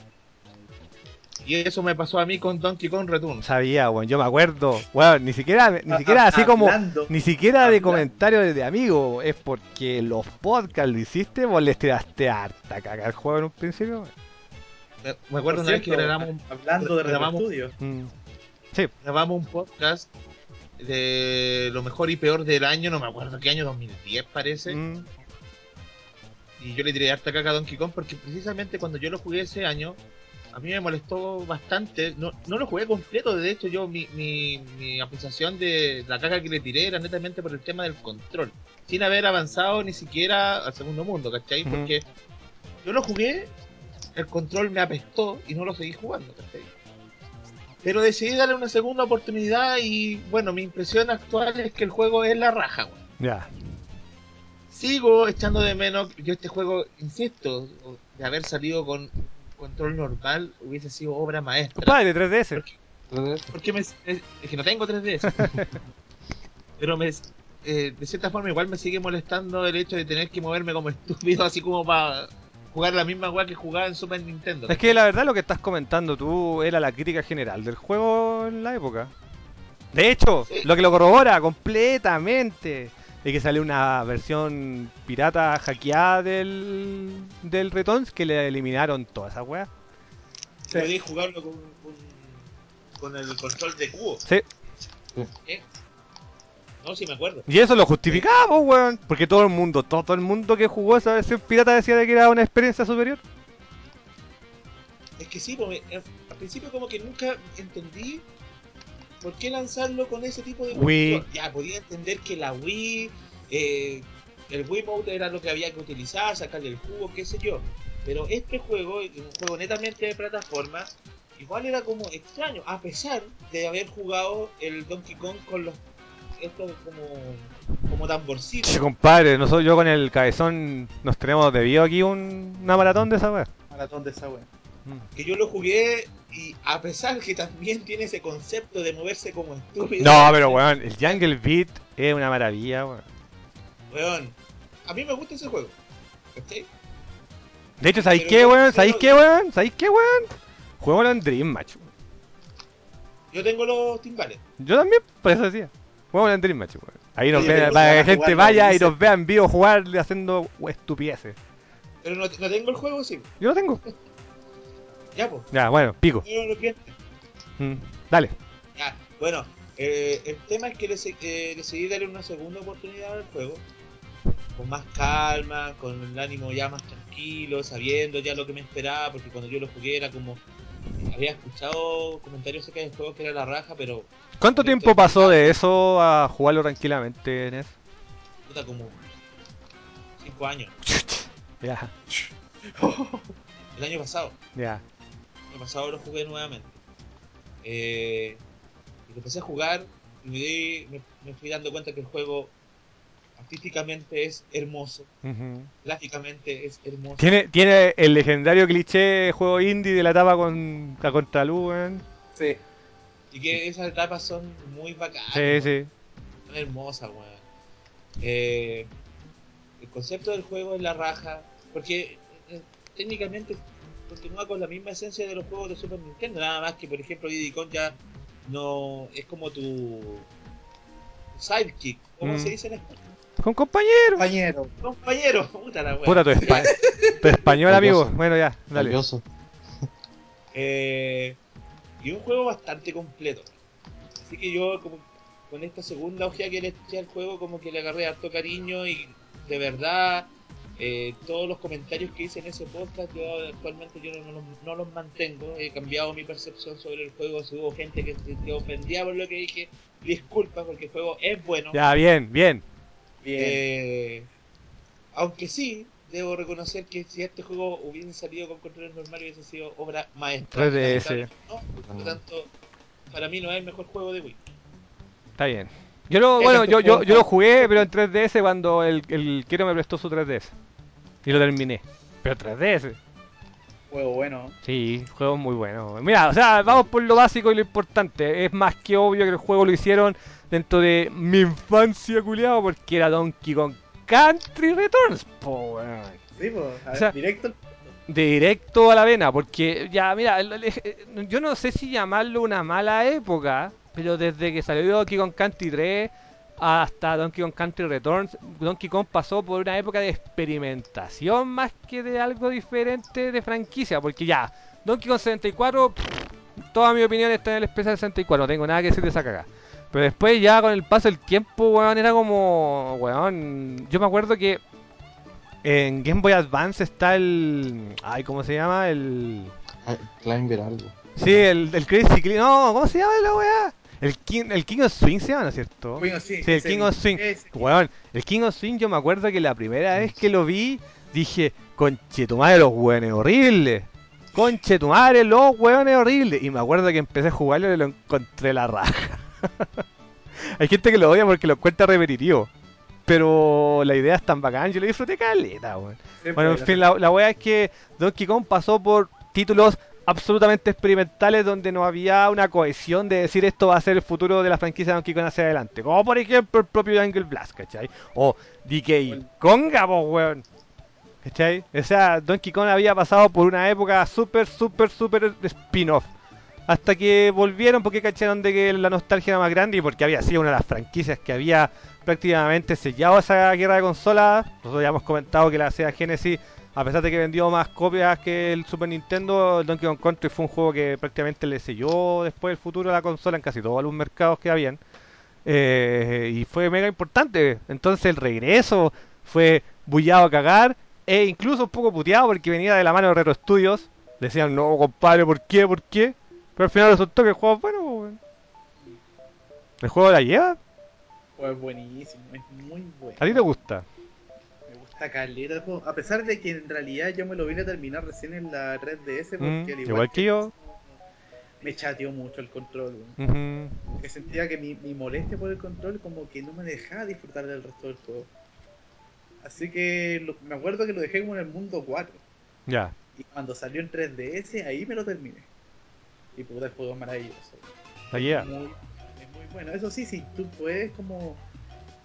Y eso me pasó a mí con Donkey Kong Returns. Sabía, weón. Yo me acuerdo. Weón, ni siquiera, ni siquiera Ha- así como. hablando. Ni siquiera de comentarios de amigo. Es porque los podcasts lo hiciste, vos les tiraste harta caca al juego en un principio. weón. Me, me acuerdo Por una vez que grabamos, un- Hablando de grabamos- Studio. Mm. grabamos un podcast de lo mejor y peor del año, no me acuerdo qué año, 2010 parece. Mm. Y yo le tiré harta caca a Donkey Kong porque precisamente cuando yo lo jugué ese año, a mí me molestó bastante. No, no lo jugué completo, de hecho yo mi, mi, mi apreciación de la caca que le tiré era netamente por el tema del control. Sin haber avanzado ni siquiera al segundo mundo, ¿cachai? Porque yo lo jugué, el control me apestó y no lo seguí jugando, ¿cachai? Pero decidí darle una segunda oportunidad y bueno, mi impresión actual es que el juego es la raja, weón Ya. sigo echando de menos yo este juego, insisto, de haber salido con control normal hubiese sido obra maestra. Compadre, 3DS. Porque me, es, es que no tengo 3DS. pero me, eh, de cierta forma igual me sigue molestando el hecho de tener que moverme como estúpido, así como para jugar la misma weá que jugaba en Super Nintendo. Es que la verdad lo que estás comentando tú era la crítica general del juego en la época. De hecho, Sí. lo que lo corrobora completamente es que salió una versión pirata hackeada del, del Returns que le eliminaron toda esa weá. Podéis jugarlo con, con, con el control de cubo. Sí. ¿Eh? No, sí me acuerdo. Y eso lo justificamos, weón. Porque todo el mundo, todo el mundo que jugó esa versión pirata decía de que era una experiencia superior. Es que sí, porque, eh, al principio como que nunca entendí por qué lanzarlo con ese tipo de Wii. Ya, podía entender que la Wii, eh, el Wii Mode era lo que había que utilizar, sacarle el jugo, qué sé yo. Pero este juego, un juego netamente de plataforma, igual era como extraño, a pesar de haber jugado el Donkey Kong con los estos como, como tamborcitos. Che, compadre, nosotros yo con el cabezón nos tenemos debido aquí un- una maratón de esa weá. Maratón de esa wea. Que yo lo jugué y a pesar que también tiene ese concepto de moverse como estúpido. No, pero weón, el Jungle Beat es una maravilla, weón. Weón, a mí me gusta ese juego. ¿Cachai? De hecho, ¿sabéis qué, weón? ¿Sabéis qué, weón? ¿Sabéis qué, weón? Juego en Dream Match. weón. Yo tengo los timbales. Yo también, por eso decía. Juego en Dream Match, weón. Ahí nos ven, para que la gente vaya y nos vea en vivo jugar haciendo estupideces. Pero no, no tengo el juego, sí. Yo lo tengo. Ya, pues. Ya, bueno, pico. Mm, Dale. Ya, bueno. eh, el tema es que le eh, decidí darle una segunda oportunidad al juego. Con más calma, con el ánimo ya más tranquilo, sabiendo ya lo que me esperaba, porque cuando yo lo jugué era como... Había escuchado comentarios acerca del juego que era la raja, pero ¿Cuánto tiempo pasó de eso a jugarlo tranquilamente, Nes? puta como 5 años. Ya, El año pasado. ya. El pasado lo jugué nuevamente. Eh, y lo empecé a jugar y me, di- me, me fui dando cuenta que el juego artísticamente es hermoso, Ujú. gráficamente es hermoso. Tiene, tiene el legendario cliché juego indie de la etapa con la contraluz, weón. Sí. Y que esas etapas son muy bacanas. Sí, sí. Son hermosas, weón. Eh, el concepto del juego es la raja, porque eh, técnicamente continúa con la misma esencia de los juegos de Super Nintendo, nada más que, por ejemplo, Diddy Kong ya no es como tu sidekick, ¿cómo Mm. se dice en español? Con compañero. Compañero. Compañero, puta la wea. Puta tu, espa- tu español, amigo. Bueno, ya, dale. Valioso. Eh, y un juego bastante completo. Así que yo como con esta segunda hoja que le eché al juego como que le agarré harto cariño y de verdad eh, todos los comentarios que hice en ese podcast yo actualmente yo no, los- no los mantengo. He cambiado mi percepción sobre el juego. Si hubo gente que se ofendía por lo que dije, disculpa porque el juego es bueno. Ya, bien, bien. Bien. Eh, aunque sí, debo reconocer que si este juego hubiese salido con controles normales hubiese sido obra maestra. 3DS. No, por lo tanto, para mí no es el mejor juego de Wii. Está bien. Yo lo, bueno, yo, yo, yo lo jugué, pero en 3DS cuando el, el Kiro me prestó su 3DS. Y lo terminé. Pero 3DS. Juego bueno. Sí, juego muy bueno. Mira, o sea, vamos por lo básico y lo importante. Es más que obvio que el juego lo hicieron dentro de mi infancia, culiado, porque era Donkey Kong Country Returns. Po, weón. Sí, pues. a O sea, directo al De directo a la vena, porque ya, mira, el- yo no sé si llamarlo una mala época, pero desde que salió Donkey Kong Country 3 hasta Donkey Kong Country Returns, Donkey Kong pasó por una época de experimentación más que de algo diferente de franquicia, porque ya, Donkey Kong 64, pff, toda mi opinión está en el especial 64, no tengo nada que decir de esa cagada. Pero después ya con el paso del tiempo, weón, era como, weón, yo me acuerdo que en Game Boy Advance está el, ay, ¿cómo se llama? El, Ah, Climber algo. sí, el, el Crazy Clean, no, ¿cómo se llama la weá? El King, el King of Swing se llama, ¿no es cierto? Bueno, sí, Sí, el King of Swing. Weón, el King of Swing yo me acuerdo que la primera vez que lo vi dije, conche tu madre los weones horribles. Conche tu madre los weones horribles. Y me acuerdo que empecé a jugarlo y lo encontré la raja. Hay gente que lo odia porque lo encuentra repetitivo. Pero la idea es tan bacán, yo lo disfruté caleta, weón. Bueno, en fin, la, la wea es que Donkey Kong pasó por títulos absolutamente experimentales donde no había una cohesión de decir esto va a ser el futuro de la franquicia Donkey Kong hacia adelante. Como por ejemplo el propio Jungle Blast, ¿cachai? O DK Konga, po, weón. ¿Cachai? O sea, Donkey Kong había pasado por una época súper, súper, súper spin-off. Hasta que volvieron porque cacharon de que la nostalgia era más grande y porque había sido una de las franquicias que había prácticamente sellado esa guerra de consolas. Nosotros ya hemos comentado que la Sega Genesis, a pesar de que vendió más copias que el Super Nintendo, el Donkey Kong Country fue un juego que prácticamente le selló después el futuro de la consola en casi todos los mercados que habían. Eh, y fue mega importante. Entonces el regreso fue bullado a cagar e incluso un poco puteado porque venía de la mano de Retro Studios. Decían, no, compadre, ¿por qué? ¿Por qué? Pero al final resultó que el juego es bueno. ¿El juego la lleva? Pues buenísimo, es muy bueno. ¿A ti te gusta? Caleta. A pesar de que en realidad yo me lo vine a terminar recién en la 3DS porque Mm, al igual que yo. me chateó mucho el control. weón. Ujú. Que sentía que mi, mi molestia por el control como que no me dejaba disfrutar del resto del juego. Así que lo- me acuerdo que lo dejé como en el mundo 4. Ya, Y cuando salió en 3DS, ahí me lo terminé. Y puta, el juego es maravilloso. Muy, es muy bueno. Eso sí, sí, tú puedes como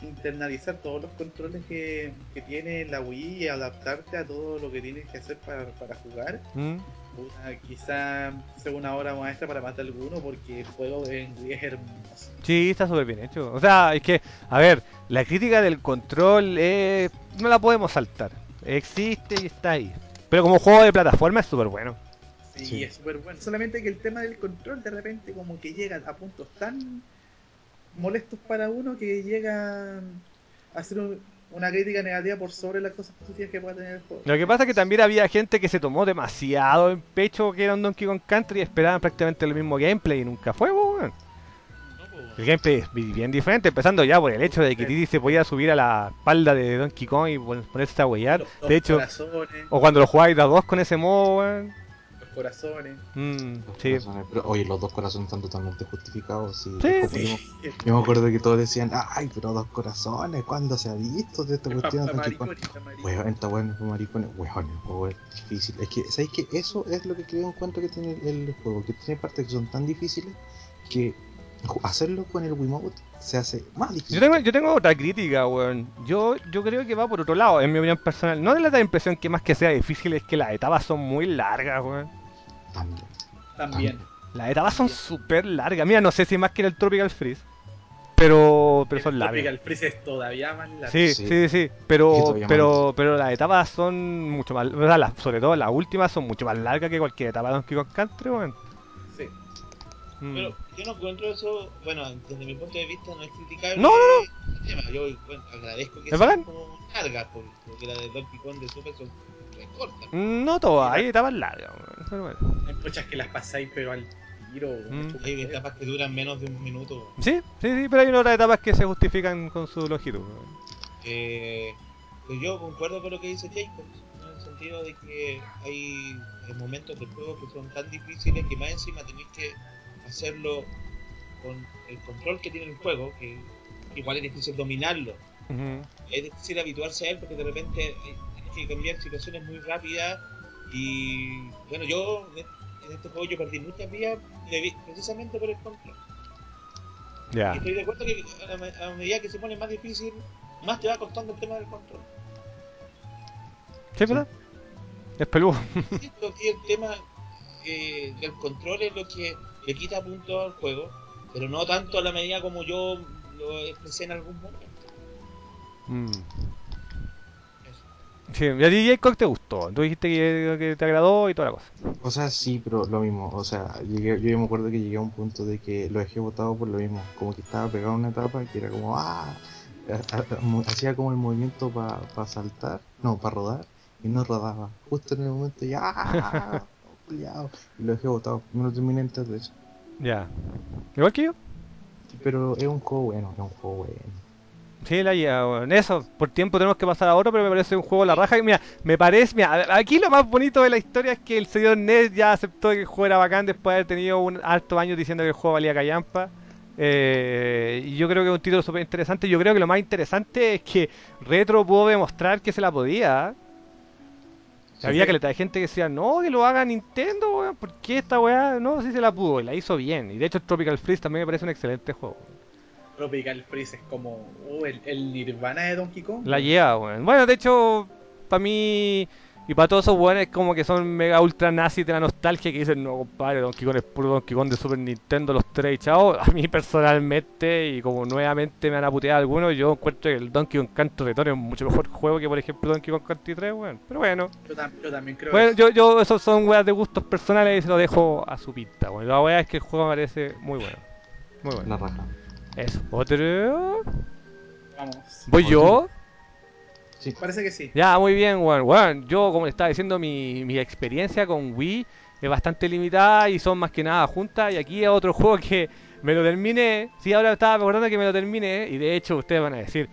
internalizar todos los controles que, que tiene la Wii y adaptarte a todo lo que tienes que hacer para, para jugar. Mm. Puta, quizá sea una obra maestra para matar alguno porque el juego en Wii es hermoso. Sí, está súper bien hecho. O sea, es que, a ver, la crítica del control eh, no la podemos saltar. Existe y está ahí. Pero como juego de plataforma es súper bueno. Sí, Sí. es súper bueno. Solamente que el tema del control de repente como que llega a puntos tan molestos para uno que llega a hacer un- una crítica negativa por sobre las cosas positivas que pueda tener el juego. Lo que pasa es que también había gente que se tomó demasiado en pecho que era un Donkey Kong Country y esperaban prácticamente el mismo gameplay y nunca fue, weón. El gameplay es bi- bien diferente, empezando ya por el hecho de que Diddy se podía subir a la espalda de Donkey Kong y pon- ponerse a huellar. De hecho, corazones, o cuando lo jugáis a dos con ese modo, weón. Corazones. Mm, sí. corazones, Pero oye, los dos corazones están totalmente justificados. Sí, Sí. Yo me acuerdo que todos decían, ay, pero dos corazones, ¿cuándo se ha visto de esta cuestión? pa- Donkey Kong?" maricones, pa- maricones. Weón, está bueno maricones. Weón, el juego es difícil. Es que, ¿sabes qué? Eso es lo que creo en cuanto que tiene el, juego. Que tiene partes que son tan difíciles que hacerlo con el Wiimote se hace más difícil. Yo tengo, yo tengo otra crítica, weón. Yo, yo creo que va por otro lado, en mi opinión personal. No de la impresión que más que sea difícil es que las etapas son muy largas, weón. También. También. Las etapas son súper largas. Mira, no sé si más que el Tropical Freeze. Pero, pero son El largas. Tropical Freeze es todavía más largo. Sí, Sí. sí, pero, pero, pero las etapas son mucho más, o sea, las- sobre todo las últimas son mucho más largas que cualquier etapa de Donkey Kong Country, weón. Sí. Mm. Pero yo no encuentro eso, bueno, desde mi punto de vista no es criticable. No, no, el tema. Yo bueno, agradezco que sean bacán. como largas, por- porque las de Donkey Kong de Super son re cortas. No todas, hay etapas largas. Pero bueno. Muchas que las pasáis, pero al tiro. Mm. Hay etapas que duran menos de un minuto. Sí, sí, sí, pero hay otras etapas que se justifican con su longitud. Eh, pues yo concuerdo con lo que dice Jacobs, en el sentido de que hay, momentos del juego que son tan difíciles que más encima tenéis que hacerlo con el control que tiene el juego, que igual es difícil dominarlo. Es difícil habituarse a él porque de repente tienes que cambiar situaciones muy rápidas y bueno yo en este juego yo perdí muchas vías precisamente por el control Ya. y estoy de acuerdo que a, a medida que se pone más difícil más te va costando el tema del control ¿Sí, verdad? Es peludo. Sí, pero aquí el tema eh, del control es lo que le quita puntos al juego pero no tanto a la medida como yo lo expresé en algún momento Mm. Sí, y a ti Jacob te gustó. Tú dijiste que, que te agradó y toda la cosa. O sea, sí, pero lo mismo. O sea, llegué, yo me acuerdo que llegué a un punto de que lo dejé botado por lo mismo. Como que estaba pegado a una etapa que era como, ¡ah! Hacía como el movimiento para saltar, no, para rodar, y no rodaba. Justo en el momento ya, ¡ah! Y lo dejé botado. No lo terminé antes de eso. Ya. Igual que yo. Pero es un juego bueno, es un juego bueno. Sí, la lleva, weón. Eso, por tiempo tenemos que pasar a otro, pero me parece un juego la raja. Y mira, me parece, mira, aquí lo más bonito de la historia es que el señor Ned ya aceptó que el juego era bacán después de haber tenido un alto año diciendo que el juego valía callampa. Eh, y yo creo que es un título súper interesante. Yo creo que lo más interesante es que Retro pudo demostrar que se la podía. Había que de gente que decía, no, que lo haga Nintendo, weón. ¿Por qué esta weá? No, sí se la pudo y la hizo bien. Y de hecho, Tropical Freeze también me parece un excelente juego. Tropical Freeze es como uh, el, el Nirvana de Donkey Kong. La lleva, weón. Bueno, de hecho, para mí y para todos esos weones como que son mega ultra nazis de la nostalgia que dicen, no, compadre, Donkey Kong es puro Donkey Kong de Super Nintendo, los tres chavos. A mí personalmente, y como nuevamente me han aputeado algunos, yo encuentro que el Donkey Kong Country Return es un mucho mejor juego que, por ejemplo, Donkey Kong Country 3, weón. Pero bueno, Yo, tam- yo también creo bueno eso. yo, yo, esos son weas de gustos personales y se lo dejo a su pinta, weón. La wea es que el juego me parece muy bueno. Muy bueno. La raja. Eso. Otro. Vamos. ¿Voy yo? Sí. Parece que sí. Ya, muy bien, weón. Weón, yo, como le estaba diciendo, mi, mi experiencia con Wii es bastante limitada y son más que nada juntas. Y aquí hay otro juego que me lo terminé. Sí, ahora estaba recordando que me lo terminé. Y de hecho, ustedes van a decir,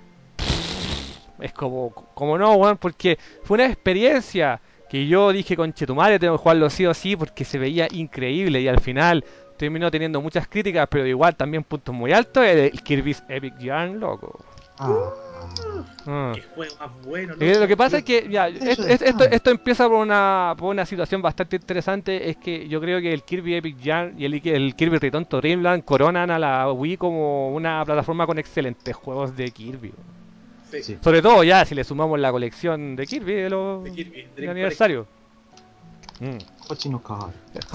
es como, como no, weón, porque fue una experiencia que yo dije, conche tu madre, tengo que jugarlo sí o sí, porque se veía increíble. Y al final terminó teniendo muchas críticas, pero igual también puntos muy altos. El Kirby's Epic Yarn, loco. Ah, Ah. Qué juego más bueno. Eh, loco. lo que pasa es que ya, esto, es esto, empieza por una, por una situación bastante interesante, es que yo creo que el Kirby Epic Yarn y el, el Kirby Return to Dreamland coronan a la Wii como una plataforma con excelentes juegos de Kirby. Sí, sí. Sobre todo ya si le sumamos la colección de Kirby de los de Kirby, aniversario. Mm. Hochi no Kai.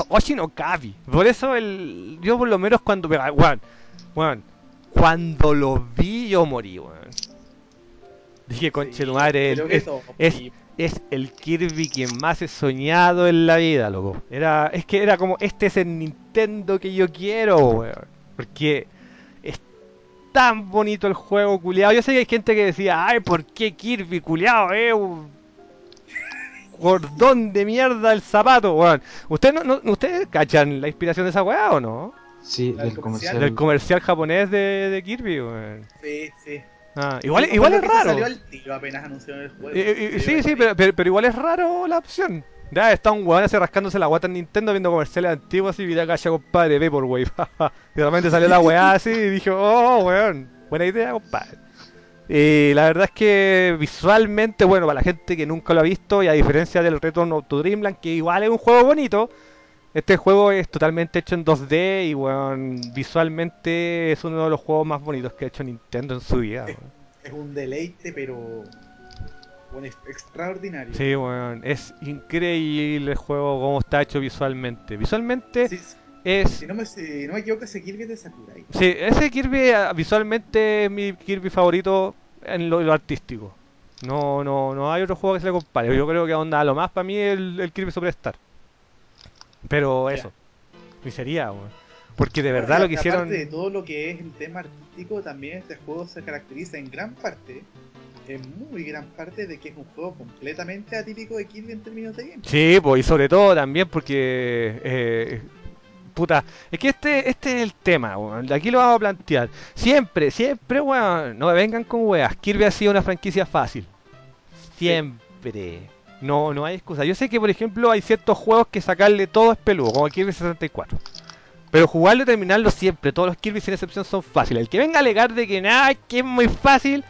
Oshi no Kabi. Por eso el, yo por lo menos cuando weón, weón, cuando lo vi yo morí, weón. Dije, conche tu madre, creo el- que es, es- es el Kirby que más he soñado en la vida, loco. Era, es que era como, este es el Nintendo que yo quiero, weón. Porque es tan bonito el juego, culiado. Yo sé que hay gente que decía, ay, ¿por qué Kirby, culiado, eh? Gordón de mierda el zapato, weón. ¿Ustedes no, no- ¿ustedes cachan la inspiración de esa weá o no? Sí, del del comercial. Del comercial japonés de, de Kirby, weón. Sí, sí. Ah, igual, igual es raro. Salió al tiro apenas anunciaron el juego. Eh, eh, Sí, sí, pero, pero, pero igual es raro la opción. Ya está un weón así rascándose la guata en Nintendo viendo comerciales antiguos y mira cacha compadre, Vaporwave. y de repente salió la weá así y dije, oh weón, buena idea compadre. Y la verdad es que visualmente, bueno, para la gente que nunca lo ha visto y a diferencia del Return to Dreamland, que igual es un juego bonito, este juego es totalmente hecho en 2D y weón, visualmente es uno de los juegos más bonitos que ha hecho Nintendo en su vida. weón. Es un deleite, pero. Bueno, es extraordinario. Sí, weón, es increíble el juego, cómo está hecho visualmente. Visualmente Sí, sí. es... Si no, me, si no me equivoco, ese Kirby es de Sakurai. Sí, ese Kirby ah, visualmente es mi Kirby favorito en lo, lo artístico. No, no, no hay otro juego que se le compare. Yo creo que onda lo más para mí el, el Kirby Superstar. Pero eso. Y sería, weón. Porque de verdad lo que hicieron... Aparte de todo lo que es el tema artístico, también este juego se caracteriza en gran parte, en muy gran parte, de que es un juego completamente atípico de Kirby en términos de game. Sí, pues y sobre todo también porque... eh, puta, es que este, este es el tema, weón. Aquí lo vamos a plantear. Siempre, siempre, weón, no me vengan con weas. Kirby ha sido una franquicia fácil. Siempre. No, no hay excusa. Yo sé que, por ejemplo, hay ciertos juegos que sacarle todo es peludo, como Kirby 64. Pero jugarlo y terminarlo siempre, todos los Kirby sin excepción son fáciles. El que venga a alegar de que nada, que es muy fácil,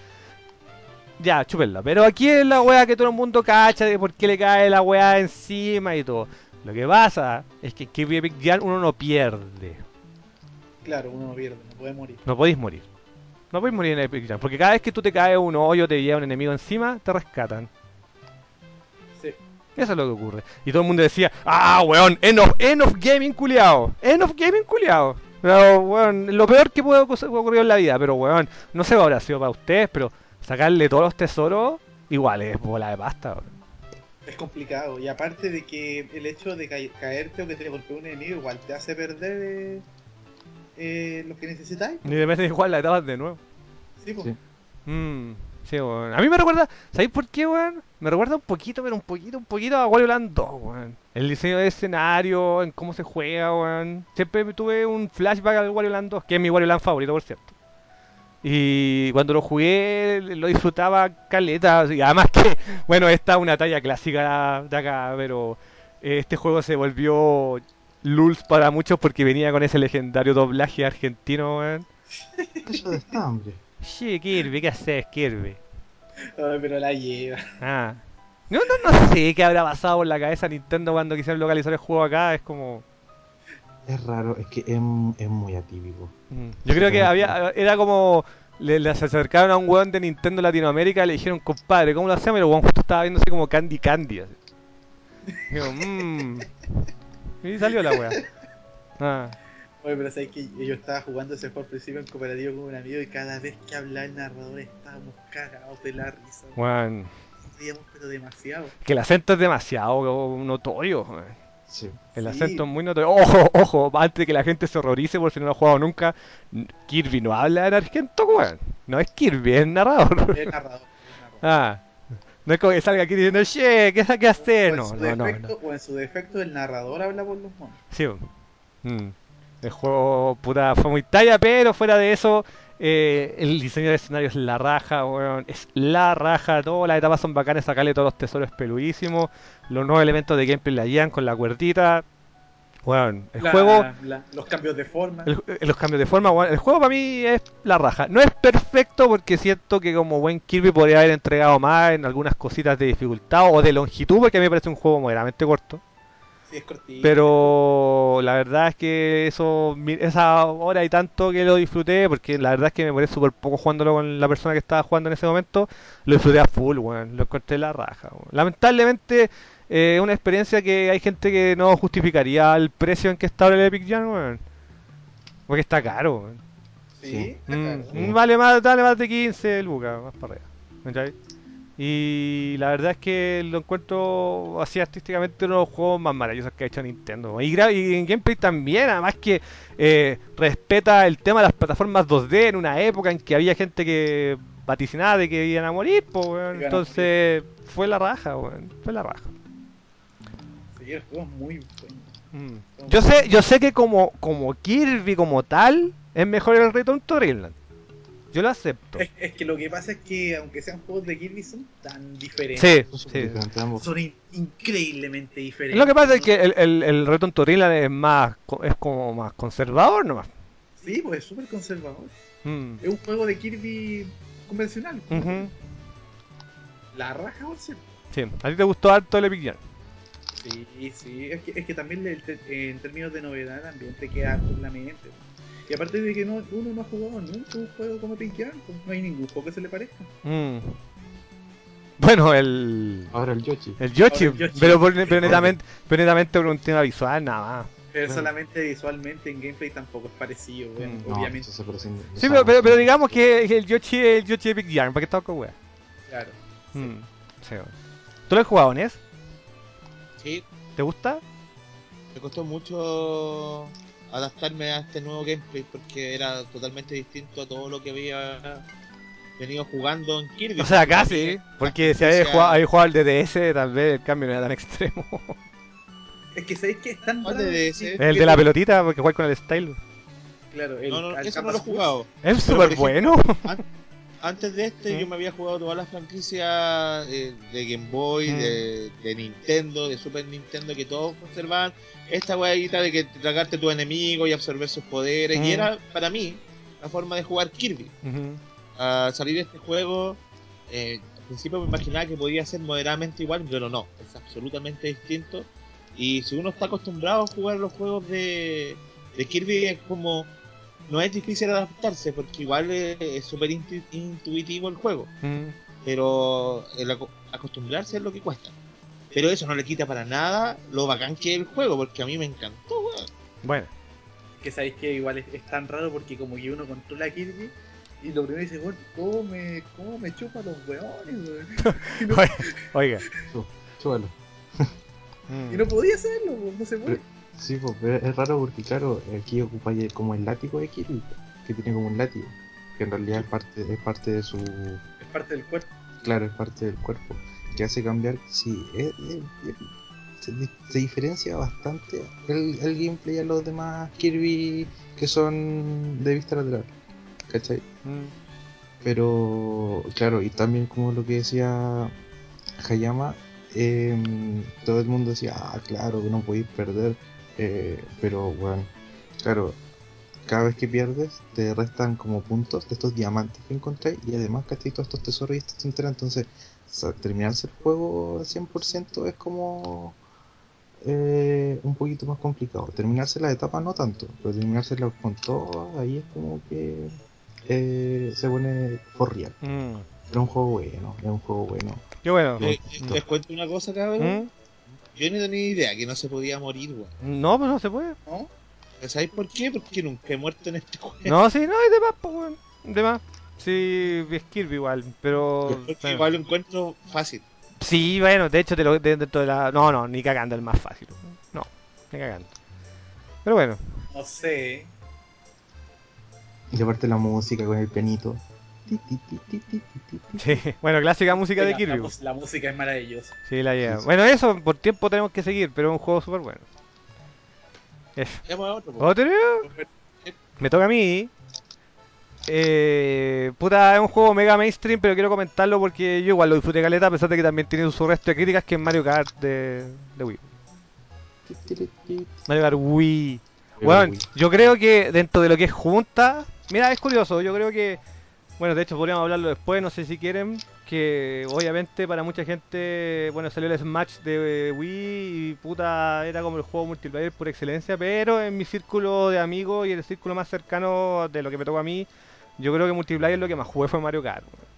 ya, chúpenla. Pero aquí es la wea que todo el mundo cacha de por qué le cae la wea encima y todo. Lo que pasa es que en Kirby Epic Yarn uno no pierde. Claro, uno no pierde, no puede morir. No podéis morir. No podéis morir en Epic Yarn. Porque cada vez que tú te caes un hoyo, te llega un enemigo encima, te rescatan. Sí. Eso es lo que ocurre. Y todo el mundo decía, ah, weón, end of, end of gaming culiao. End of gaming culiao. Pero, weón, lo peor que puede ocurrir en la vida. Pero, weón, no sé qué habrá sido para ustedes, pero sacarle todos los tesoros igual es bola de pasta. weón. Es complicado. Y aparte de que el hecho de ca- caerte o que te golpee un enemigo igual te hace perder eh, eh, lo que necesitáis. Ni de veces igual la etapa de nuevo. Sí, pues. Sí. Mm, sí, weón. A mí me recuerda, ¿sabéis por qué, weón? Me recuerda un poquito, pero un poquito, un poquito a Wario Land 2, weón. El diseño de escenario, en cómo se juega, weón. Siempre tuve un flashback al Wario Land 2, que es mi Wario Land favorito, por cierto. Y cuando lo jugué, lo disfrutaba caleta. Y además que, bueno, esta es una talla clásica de acá, pero este juego se volvió lulz para muchos porque venía con ese legendario doblaje argentino, weón. De hombre. Sí, Kirby, ¿qué haces, Kirby? Ay, pero la lleva. Ah. No, no, no sé qué habrá pasado por la cabeza Nintendo cuando quisieron localizar el juego acá. Es como. Es raro, es que es, es muy atípico. mm. Yo creo que había. Era como. Le, le se acercaron a un weón de Nintendo Latinoamérica y le dijeron, compadre, ¿cómo lo hacemos? Y el weón justo estaba viendo así como Candy Candy. Así. Digo, mmm. Y salió la weá. Ah. Oye, pero sabes que yo estaba jugando ese juego al principio en cooperativo con un amigo y cada vez que hablaba el narrador estábamos cagados de la risa. Weón. Reíamos, pero demasiado. Que el acento es demasiado notorio. weón. Sí. El Sí. acento es muy notorio. Ojo, ojo, antes de que la gente se horrorice por si no lo ha jugado nunca, Kirby no habla en argento, weón. No es Kirby, es narrador. El narrador. el narrador. Ah, no es como que salga aquí diciendo, che, ¿qué hacer? en No, su no, no, defecto, no. o en su defecto el narrador habla por los monos. Sí, mm. el juego, puta, fue muy talla, pero fuera de eso, eh, el diseño de escenario es la raja, weón. Es la raja, todas las etapas son bacanas, sacarle todos los tesoros peludísimos. Los nuevos elementos de gameplay la guían con la cuerdita. Weón, el La- juego... la- los cambios de forma. El- eh, los cambios de forma, bueno, el juego para mí es la raja. No es perfecto porque siento que como buen Kirby podría haber entregado más en algunas cositas de dificultad o de longitud, porque a mí me parece un juego moderadamente corto. Sí, es cortito. Pero la verdad es que eso, esa hora y tanto que lo disfruté, porque la verdad es que me parece súper poco jugándolo con la persona que estaba jugando en ese momento, lo disfruté a full, weón. Lo encontré la raja, weón. Lamentablemente, eh, es una experiencia que hay gente que no justificaría el precio en que está el Epic Jam, weón. Porque está caro, weón. Sí, está Mm, vale más, dale más de 15 lucas, más para arriba. ¿cachai? Y la verdad es que lo encuentro así artísticamente uno de los juegos más maravillosos que ha hecho Nintendo. Y, en gameplay también, además que eh, respeta el tema de las plataformas 2D en una época en que había gente que vaticinaba de que iban a morir, pues, Entonces fue la raja, weón. Fue la raja. Sí, el juego es muy bueno. Mm. Yo sé, yo sé que como, como Kirby como tal, es mejor el Return to Dreamland. Yo lo acepto. Es, es que lo que pasa es que aunque sean juegos de Kirby son tan diferentes. Sí, Son sí. diferentes. Son in- increíblemente diferentes. Lo que pasa es que el, el, el Return to Dreamland es más, co- es como más conservador nomás. Sí, pues es súper conservador. Mm. Es un juego de Kirby convencional. La raja, por cierto. Sí, a ti te gustó harto el Epic Jam. Sí, sí. Es que, es que también en términos de novedad también te queda en la mente. Y aparte de que no, uno no ha jugado nunca un juego como Jam, pues no hay ningún juego que se le parezca. Mm. Bueno, el. Ahora el Yoshi. El Yoshi, Ahora el Yoshi. pero, por- pero netamente, pero netamente por un tema visual, nada más. Pero Claro. solamente visualmente en gameplay tampoco es parecido, weón, Mm, No, obviamente. eso se parece en- Sí, pero, pero, pero digamos que el Yoshi es el Yoshi Epic Jam, ¿para qué estaba con wea? Claro. Mm, sí, bueno. ¿Tú lo has jugado, Nes? Sí, ¿Te gusta? me costó mucho adaptarme a este nuevo gameplay porque era totalmente distinto a todo lo que había venido jugando en Kirby. O sea, casi, porque si sea, jugado, habéis jugado al DDS, tal vez el cambio no era tan extremo. Es que sabéis que es tan el de la pelotita, porque juega con el style. Claro, el, No, no, eso no lo he jugado. Es súper bueno. Antes de este, ¿Mm? yo me había jugado todas las franquicias eh, de Game Boy, ¿Mm? de, de Nintendo, de Super Nintendo, que todos conservaban esta weadita de que tragarte tu enemigo y absorber sus poderes. ¿Mm? Y era, para mí, la forma de jugar Kirby. Al salir de este juego, eh, al principio me imaginaba que podía ser moderadamente igual, pero no, es absolutamente distinto. Y si uno está acostumbrado a jugar los juegos de, de Kirby, es como. No es difícil adaptarse, porque igual es súper intu- intuitivo el juego. Mm. Pero el aco- acostumbrarse es lo que cuesta. Pero eso no le quita para nada lo bacán que es el juego, porque a mí me encantó, weón. Bueno, Que sabéis que igual es, es tan raro porque como que uno controla a Kirby Y lo primero dice, weón, ¿cómo me, cómo me chupa los weones, weón? Oiga. Chúbalo. Mm. y no podía hacerlo, weón, no se puede. Sí, pues, pero es raro porque, claro, aquí ocupa como el látigo de Kirby, que tiene como un látigo, que en realidad es parte, es parte de su. Es parte del cuerpo. Claro, es parte del cuerpo, que hace cambiar. Sí, es- se diferencia bastante el, el gameplay a los demás Kirby que son de vista lateral, ¿cachai? Mm. Pero, claro, y también como lo que decía Hayama, em, todo el mundo decía, ah, claro, que no podéis perder, eh, pero bueno, claro, cada vez que pierdes te restan como puntos de estos diamantes que encontráis y además que todos estos tesoros y estas tonteras, entonces terminarse el juego al 100% es como eh, un poquito más complicado. Terminarse la etapa no tanto, pero terminársela con todo, ahí es como que eh, se pone for real. Mm. Era un juego bueno, es un juego bueno. Qué bueno. Eh, Mm. les cuento una cosa, cabrón. Yo no tenía idea que no se podía morir, weón. No, pues no se puede. ¿No? ¿Sabéis por qué? Porque nunca he muerto en este juego. No, sí, no, hay de más, pues, weón. De más. Sí, es Kirby igual, pero. Porque bueno. igual lo encuentro fácil. Sí, bueno, de hecho, te lo, de- dentro de la. No, no, ni cagando el más fácil. No, ni cagando. Pero bueno, No sé. Y aparte la música con el penito. Sí. Bueno, clásica música de La- Kirby. La, música es maravillosa. Sí, la lleva. Sí, sí. Bueno, eso, por tiempo tenemos que seguir, pero es un juego súper bueno. Eso. Vamos a otro. Me toca a mí. Eh, puta, es un juego mega mainstream, pero quiero comentarlo porque yo igual lo disfruté caleta, a pesar de que también tiene su resto de críticas, que es Mario Kart de, de Wii. Mario Kart Wii. Bueno, yo creo que dentro de lo que es junta, mira, es curioso, yo creo que, bueno, de hecho podríamos hablarlo después, no sé si quieren, que obviamente para mucha gente, bueno, salió el Smash de Wii y puta, era como el juego multiplayer por excelencia, pero en mi círculo de amigos y el círculo más cercano de lo que me tocó a mí, yo creo que multiplayer lo que más jugué fue Mario Kart. weón.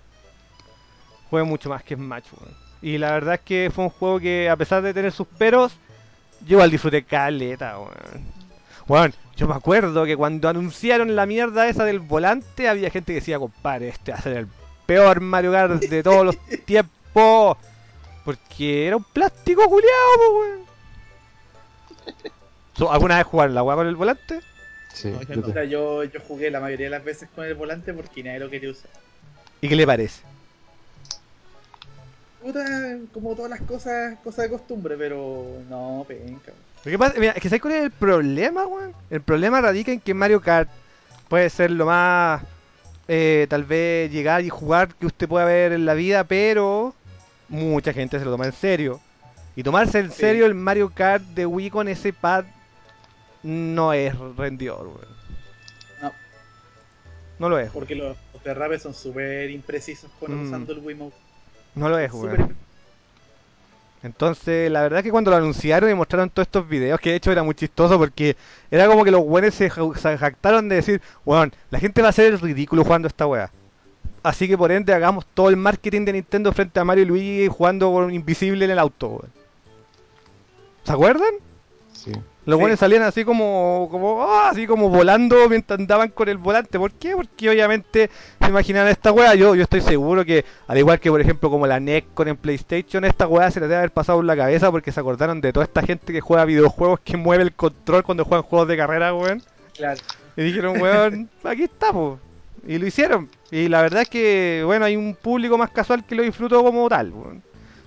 Jugué mucho más que Smash, weón. Y la verdad es que fue un juego que a pesar de tener sus peros, yo igual disfruté caleta, weón. Bueno, yo me acuerdo que cuando anunciaron la mierda esa del volante, había gente que decía, compadre, este va a ser el peor Mario Kart de todos los tiempos. Porque era un plástico culiado, po, weón. ¿Tú ¿Alguna vez jugaron la weá con el volante? Sí, No, yo, yo jugué la mayoría de las veces con el volante porque nadie lo quería usar. ¿Y qué le parece? Puta, como todas las cosas, cosas de costumbre, pero no, penca. Lo que pasa, mira, es que ¿sabes cuál es el problema, weón? El problema radica en que Mario Kart puede ser lo más, eh, tal vez, llegar y jugar que usted pueda ver en la vida, pero mucha gente se lo toma en serio. Y tomarse en Sí. serio el Mario Kart de Wii con ese pad no es rendidor, weón. No. No lo es. Porque los, los derrapes son súper imprecisos con Mm. usando el Wiimote. No lo es, weón. Entonces, la verdad es que cuando lo anunciaron y mostraron todos estos videos, que de hecho era muy chistoso porque era como que los buenos se, ja- se jactaron de decir, weón, la gente va a hacer el ridículo jugando esta weá. Así que por ende hagamos todo el marketing de Nintendo frente a Mario y Luigi jugando con invisible en el auto. ¿Se acuerdan? sí. Los buenos salían así como, como, ah, así como volando mientras andaban con el volante. ¿Por qué? Porque obviamente se imaginan esta weá. Yo, yo estoy seguro que, al igual que por ejemplo como la NEC con el PlayStation, esta weá se les debe haber pasado en la cabeza porque se acordaron de toda esta gente que juega videojuegos que mueve el control cuando juegan juegos de carrera, weón. Claro. Y dijeron, weón, aquí estamos. Y lo hicieron. Y la verdad es que, bueno, hay un público más casual que lo disfrutó como tal, weón.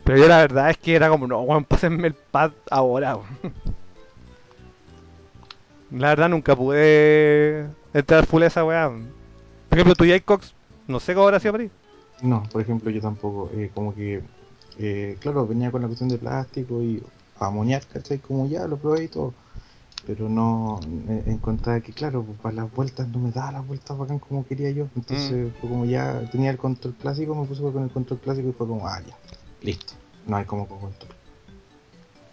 Pero yo la verdad es que era como, no, weón, pásenme el pad ahora, weón. La verdad nunca pude entrar full a esa weá. Por ejemplo, tu Jaycox, no sé cómo habrá sido para ti. No, por ejemplo, yo tampoco. eh, como que, eh, claro, venía con la cuestión de plástico y amoníaco, ¿cachai? Como ya lo probé y todo. Pero no eh, encontraba que, claro, pues, para las vueltas no me daba las vueltas bacán como quería yo. Entonces, fue como ya tenía el control clásico, me puse con el control clásico y fue como, ah, ya, listo. No hay como con control.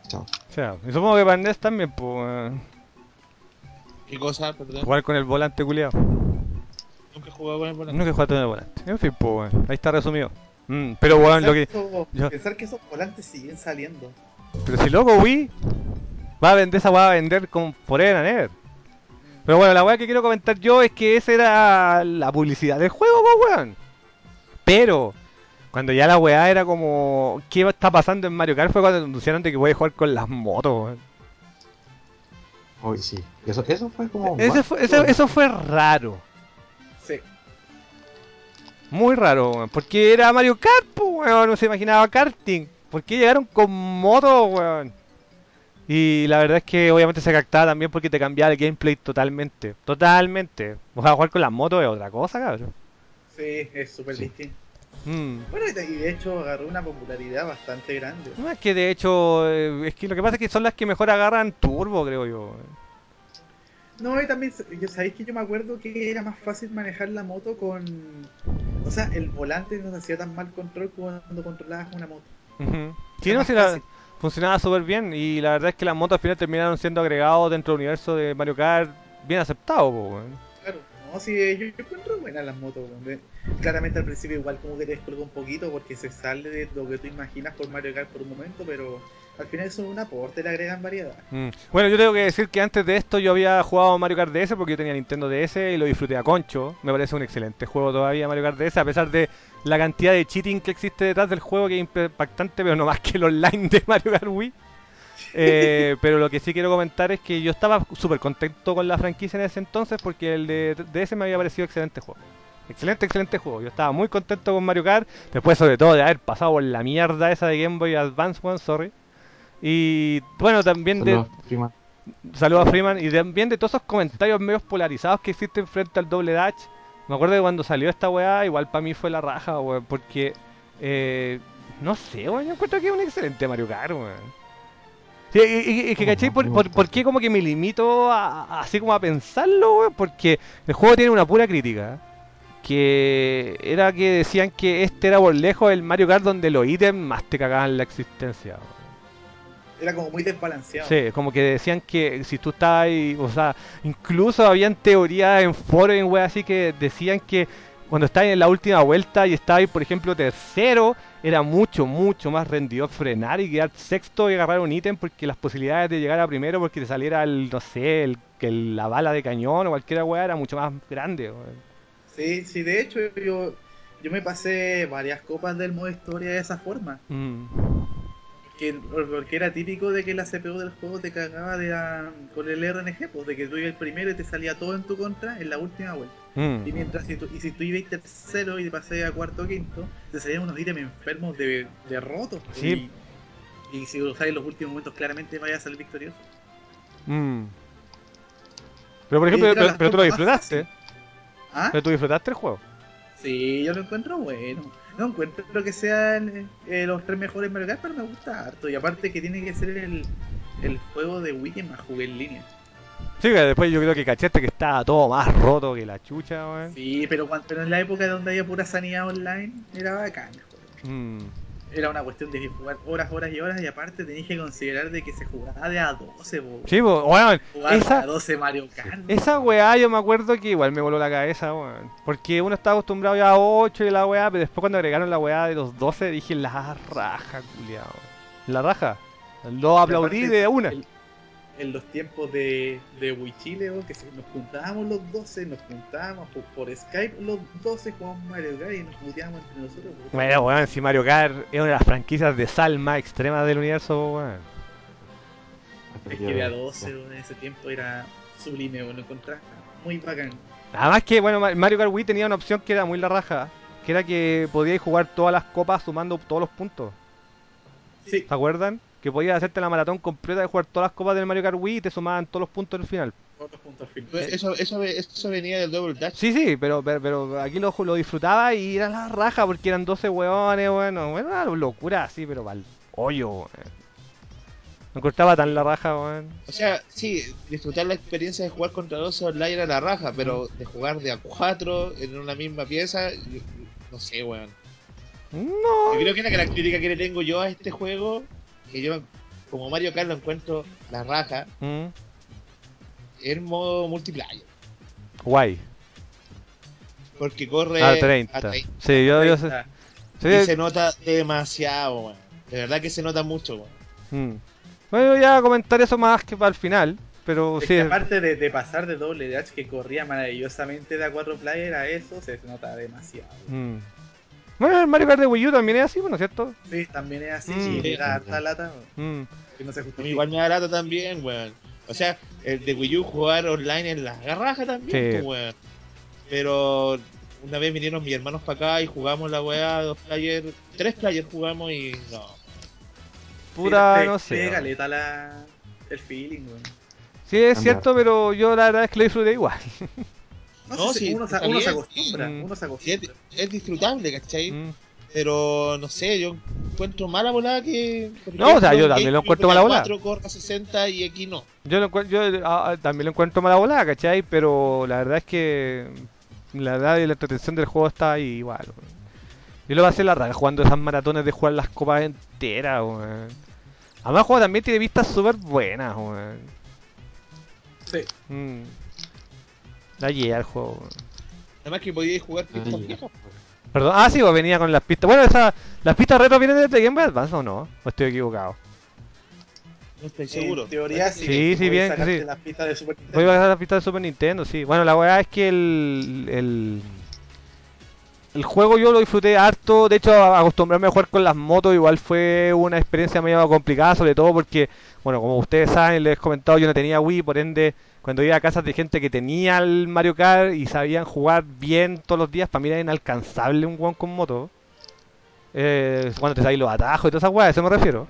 Chao. O sea, y supongo que para NES también, pues, ¿Qué cosa? Perdón. jugar con el volante culiado. Nunca he jugado con el volante. No que jugar con el volante. En fin, pues, weón, ahí está resumido. Mm, pero weón, lo que... Pensar eso- yo- Pensar que esos volantes siguen saliendo. Pero si loco Wii va a vender esa weá, va a vender como forever and ever. Pero bueno, la weá que quiero comentar yo es que esa era la publicidad del juego, po, weón. Pero, cuando ya la weá era como, ¿qué está pasando en Mario Kart? Fue cuando anunciaron de que voy a jugar con las motos, weón. Uy, sí. Eso, eso fue como. Ese fue- eso, eso fue raro. Sí. Muy raro, weón. Porque era Mario Kart, weón. No se imaginaba karting. ¿Por qué llegaron con motos, weón? Y la verdad es que obviamente se captaba también porque te cambiaba el gameplay totalmente. Totalmente. O sea, jugar con las motos es otra cosa, cabrón. Sí, es súper Sí. distinto. Mm. Bueno, y de, hecho agarró una popularidad bastante grande. No, es que de hecho, eh, es que lo que pasa es que son las que mejor agarran turbo, creo yo. No, y también, sabéis que yo me acuerdo que era más fácil manejar la moto con. O sea, el volante no se hacía tan mal control cuando controlabas una moto. Sí, no, sí, la- funcionaba súper bien. Y la verdad es que las motos al final terminaron siendo agregados dentro del universo de Mario Kart bien aceptado, po, weón. No, sí, yo, yo encuentro buenas las motos. weón. De- Claramente al principio igual como que te descolga un poquito porque se sale de lo que tú imaginas por Mario Kart por un momento, pero al final es un aporte, le agregan variedad. Mm. Bueno, yo tengo que decir que antes de esto yo había jugado Mario Kart DS porque yo tenía Nintendo DS y lo disfruté a concho. Me parece un excelente juego todavía Mario Kart DS, a pesar de la cantidad de cheating que existe detrás del juego que es impactante, pero no más que el online de Mario Kart Wii. Eh, pero lo que sí quiero comentar es que yo estaba súper contento con la franquicia en ese entonces porque el de DS me había parecido excelente juego. Excelente, excelente juego. Yo estaba muy contento con Mario Kart, después sobre todo de haber pasado por la mierda esa de Game Boy Advance, one, sorry. Y bueno, también de... Prima. Saludos a Freeman y también de todos esos comentarios medios polarizados que existen frente al doble dash. Me acuerdo de cuando salió esta weá, igual para mí fue la raja, weón, porque eh, no sé, weón, yo encuentro que es un excelente Mario Kart, weón. Sí, y, y- y que ¿Cómo caché por, por, qué como que me limito a, a- así como a pensarlo, weón, porque el juego tiene una pura crítica. Que era que decían que este era por lejos el Mario Kart donde los ítems más te cagaban la existencia. Era como muy desbalanceado. Sí, como que decían que si tú estabas ahí, o sea, incluso habían teorías en foros en web así que decían que cuando estabas en la última vuelta y estabas, por ejemplo, tercero, era mucho, mucho más rendido frenar y quedar sexto y agarrar un ítem porque las posibilidades de llegar a primero porque te saliera el, no sé, el, que el- la bala de cañón o cualquier weá era mucho más grande. Sí, sí, de hecho yo, yo me pasé varias copas del modo historia de esa forma. Mm. Que, porque era típico de que la CPU del juego te cagaba de a- con el RNG, pues de que tú ibas el primero y te salía todo en tu contra en la última vuelta. Mm. Y mientras si tú, y si tú ibas tercero y te pasé a cuarto o quinto, te salían unos ítems enfermos de, de rotos. Sí. Y, y si en los últimos momentos, claramente vayas a salir victorioso. Mm. Pero por ejemplo, pero, pero tú lo disfrutaste. ¿Ah? pero tú disfrutaste el juego. Sí, yo lo encuentro bueno. No encuentro lo que sean eh, los tres mejores Mario Kart, pero me gusta harto. Y aparte que tiene que ser el, el juego de Wii que más jugué en línea. Sí, que después yo creo que cachaste que estaba todo más roto que la chucha, weón. Sí, pero cuando pero en la época donde había pura sanidad online, era bacán. Mm. Era una cuestión de jugar horas, horas y horas. Y aparte tenías que considerar de que se jugaba de a 12, po. Sí, weón, esa- a 12 Mario Kart. esa weá yo me acuerdo que igual me voló la cabeza, weón. Porque uno estaba acostumbrado ya a 8 y la weá, pero después cuando agregaron la weá de los 12 dije la raja, culiao. La raja. Lo aplaudí de una. el- en los tiempos de, de Wii Chile, weón, que nos juntábamos los 12, nos juntábamos por, por Skype los 12, jugábamos Mario Kart y nos puteábamos entre nosotros. Bueno, weón, si Mario Kart es una de las franquicias de sal más extremas del universo, weón. Es que de a 12 weón, en ese tiempo era sublime, bueno, encontrar muy bacán. Además que, bueno, Ma- Mario Kart Wii tenía una opción que era muy la raja. Que era que podíais jugar todas las copas sumando todos los puntos. Sí, ¿Se acuerdan? Que podías hacerte la maratón completa de jugar todas las copas del Mario Kart Wii y te sumaban todos los puntos al final. puntos fin. Eso, eso, eso venía del Double Dash. Sí, sí, pero, pero, pero aquí lo, lo disfrutaba y era la raja porque eran 12 hueones, bueno, bueno, una locura así, pero al hoyo, weón. No cortaba tan la raja, weón. O sea, sí, disfrutar la experiencia de jugar contra 12 online era la raja, pero de jugar de a 4 en una misma pieza, yo- no sé, weón. No. Yo creo que la característica que le tengo yo a este juego, que yo como Mario Kart lo encuentro la raja, Mm, es el modo multiplayer. guay. Porque corre A 30. a 30. Sí, yo, yo sé. Ah, sí, Y se nota demasiado, weón. De verdad que se nota mucho, weón. mm. Bueno, voy a comentar eso más que para el final. pero Es sí. que aparte de, de pasar de doble dash que corría maravillosamente de a 4 player a eso, se nota demasiado. Mm. Bueno, el Mario Kart de Wii U también es así, bueno, ¿cierto? Sí, también es así, Mm. sí, da harta lata, Mm. que no se A mí justifica. igual me da lata también, weón. O sea, el de Wii U jugar online en la garraja también, Sí. pues, weón. Pero una vez vinieron mis hermanos para acá y jugamos la weá, dos players, tres players jugamos y no. Puta, Sí, no sé. le weón. caleta la, el feeling, weón. Sí, es cierto, pero yo la verdad es que lo disfruté igual. No, No, sé, sí, uno, uno se acostumbra, sí. uno se Sí, es, acostumbra. es disfrutable, ¿cachai? Mm. Pero no sé, yo encuentro mala volada que. No, o sea, yo también lo encuentro la mala volada. 4 corra 60 y aquí no. Yo, lo yo ah, ah, también lo encuentro mala volada, ¿cachai? Pero la verdad es que la verdad y la entretención del juego está ahí igual. weón. Yo lo pasé la raga jugando esas maratones de jugar las copas enteras, weón. Además el juego también tiene vistas súper buenas, weón. Sí. Mm. Da llega el juego. Además que podíais jugar pistas viejas. Perdón, ah sí, pues venía con las pistas. Bueno, esa, las pistas retro vienen desde Game Boy Advance o no? ¿O estoy equivocado? No estoy seguro. En teoría sí. Sí, que sí, bien, sí. las pistas de Super Voy Nintendo. a bajar las pistas de Super Nintendo, sí. Bueno, la weá es que el, el. El juego yo lo disfruté harto. De hecho, acostumbrarme a jugar con las motos igual fue una experiencia medio complicada, sobre todo porque, bueno, como ustedes saben, les he comentado, yo no tenía Wii, por ende, cuando iba a casas de gente que tenía el Mario Kart y sabían jugar bien todos los días, para mí era inalcanzable un weón con moto. Eh, cuando te sabéis los atajos y todas esas weas, a eso me refiero.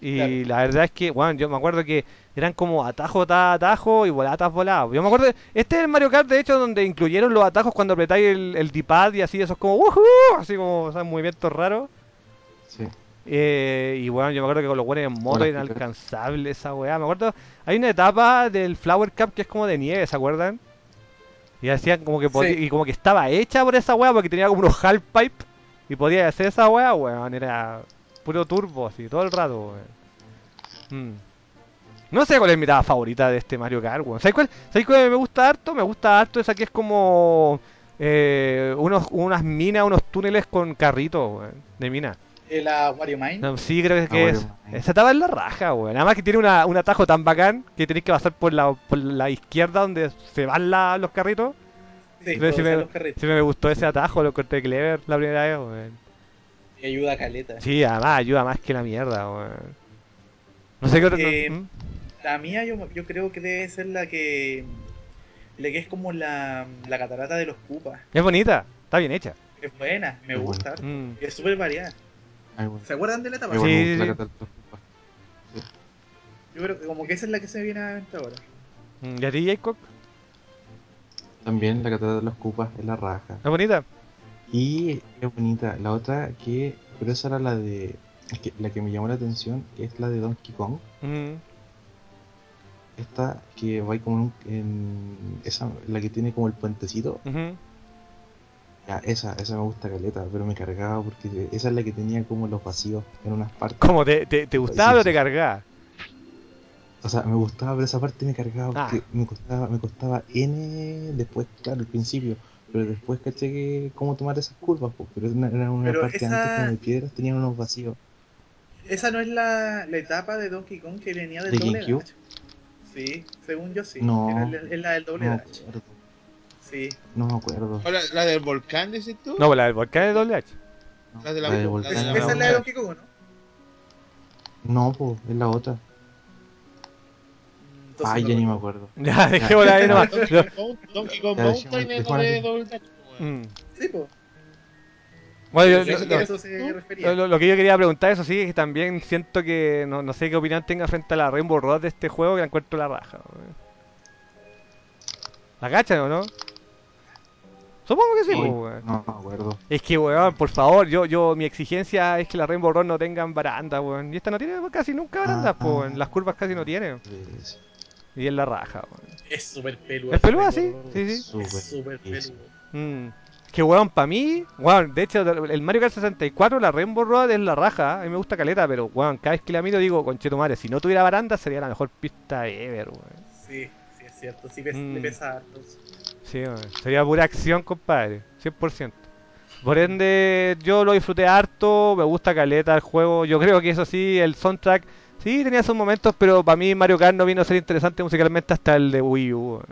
Y Claro. la verdad es que, bueno, yo me acuerdo que eran como atajo, ta, atajo y volatas, voladas. Yo me acuerdo, este es el Mario Kart, de hecho, donde incluyeron los atajos cuando apretáis el, el D-pad y así, eso es como, ¡Woohoo! Así como, o sea, movimientos raros. Sí. Eh, y bueno, yo me acuerdo que con los buenos en moto era inalcanzable esa weá. Me acuerdo, hay una etapa del Flower Cup que es como de nieve, ¿se acuerdan? Y hacían como que podía- Sí. y como que estaba hecha por esa weá porque tenía como unos half pipe y podía hacer esa weá, weón. Era puro turbo así, todo el rato, weón. Mm. No sé cuál es mi etapa favorita de este Mario Kart, weón. ¿Sabes cuál, ¿Sabes cuál me gusta harto? Me gusta harto esa que es como eh, unos, unas minas, unos túneles con carritos, weón, de mina. La Wario Mine. No, sí, creo que Ah, es. ahí. Esa etapa es la raja, weón. Además que tiene una, un atajo tan bacán que tenéis que pasar por la, por la izquierda donde se van la- los carritos. Sí, Pero si me- los carritos. Sí me gustó ese atajo, lo corté clever la primera vez, weón. Y ayuda a caleta. Sí, además ayuda más que la mierda, weón. No sé qué otro... Eh, ¿Mm? La mía yo, yo creo que debe ser la que... La que es como la, la catarata de los Koopas. Es bonita, está bien hecha. Es buena, me gusta. Mm. Es súper variada. ¿Se acuerdan de la etapa? Sí, sí, la sí. Yo creo que como que esa es la que se viene a la mente ahora. ¿Y a ti, Jacob? También la catedral de los cupas es la raja. ¿Es bonita? Y es bonita. La otra que. Pero esa era la de. es que la que me llamó la atención es la de Donkey Kong. Mm. Esta que va ahí como en, un- en- esa, la que tiene como el puentecito. Esa, esa me gusta caleta, pero me cargaba porque esa es la que tenía como los vacíos en unas partes. ¿Cómo? ¿Te, te, te gustaba Sí, o te cargaba? O sea, me gustaba, pero esa parte me cargaba Ah. porque me costaba, me costaba N después, claro, al principio. Pero después caché que cómo tomar esas curvas, pues, pero era una, era una Pero parte esa- antes como de piedras, tenían unos vacíos. Esa no es la, la etapa de Donkey Kong que venía del ¿De doble dash. Sí, según yo sí. No. Era la- es la del doble No dash. Sí. No me acuerdo. ¿O la, la del volcán, decís tú? No, pues la del volcán es doble H. No, La de la- la de la volcán esa es la de Donkey Kong, ¿no? No, pues, es la otra. Mm, entonces Ay, no ya ni me acuerdo. Ya, dejémosla ahí nomás. Donkey Kong, Donkey Kong Ya, Mountain es de Dash, weón. Mm. Sí, pues. Bueno, yo- lo- eso se refería. Lo, lo- lo que yo quería preguntar, eso sí, es que también siento que no, no sé qué opinión tenga frente a la Rainbow Road de este juego que la encuentro la raja. weón. ¿La cachan o no? Supongo que sí, Uy, pues, no me acuerdo. Es que, weón, por favor, yo, yo, mi exigencia es que la Rainbow Road no tengan baranda, weón. Y esta no tiene casi nunca barandas, Ah, pues, weón. ah. Las curvas casi no tienen. Es Y es la raja, weón. Es súper peludo. ¿Es peluda, ese sí? Sí, sí. Es súper. peludo. Mm. Que weón, para mí, weón, de hecho, el Mario Kart 64, la Rainbow Road es la raja, a mí me gusta caleta, pero weón, cada vez que la miro digo, conchetumare, si no tuviera baranda sería la mejor pista ever, weón. Sí, sí, es cierto. Sí, pes- Mm. le pesa harto. Sí, weón, sería pura acción, compadre, 100%. Por ende, yo lo disfruté harto, me gusta caleta el juego, yo creo que eso sí, el soundtrack Sí, tenía sus momentos, pero para mí Mario Kart no vino a ser interesante musicalmente hasta el de Wii U.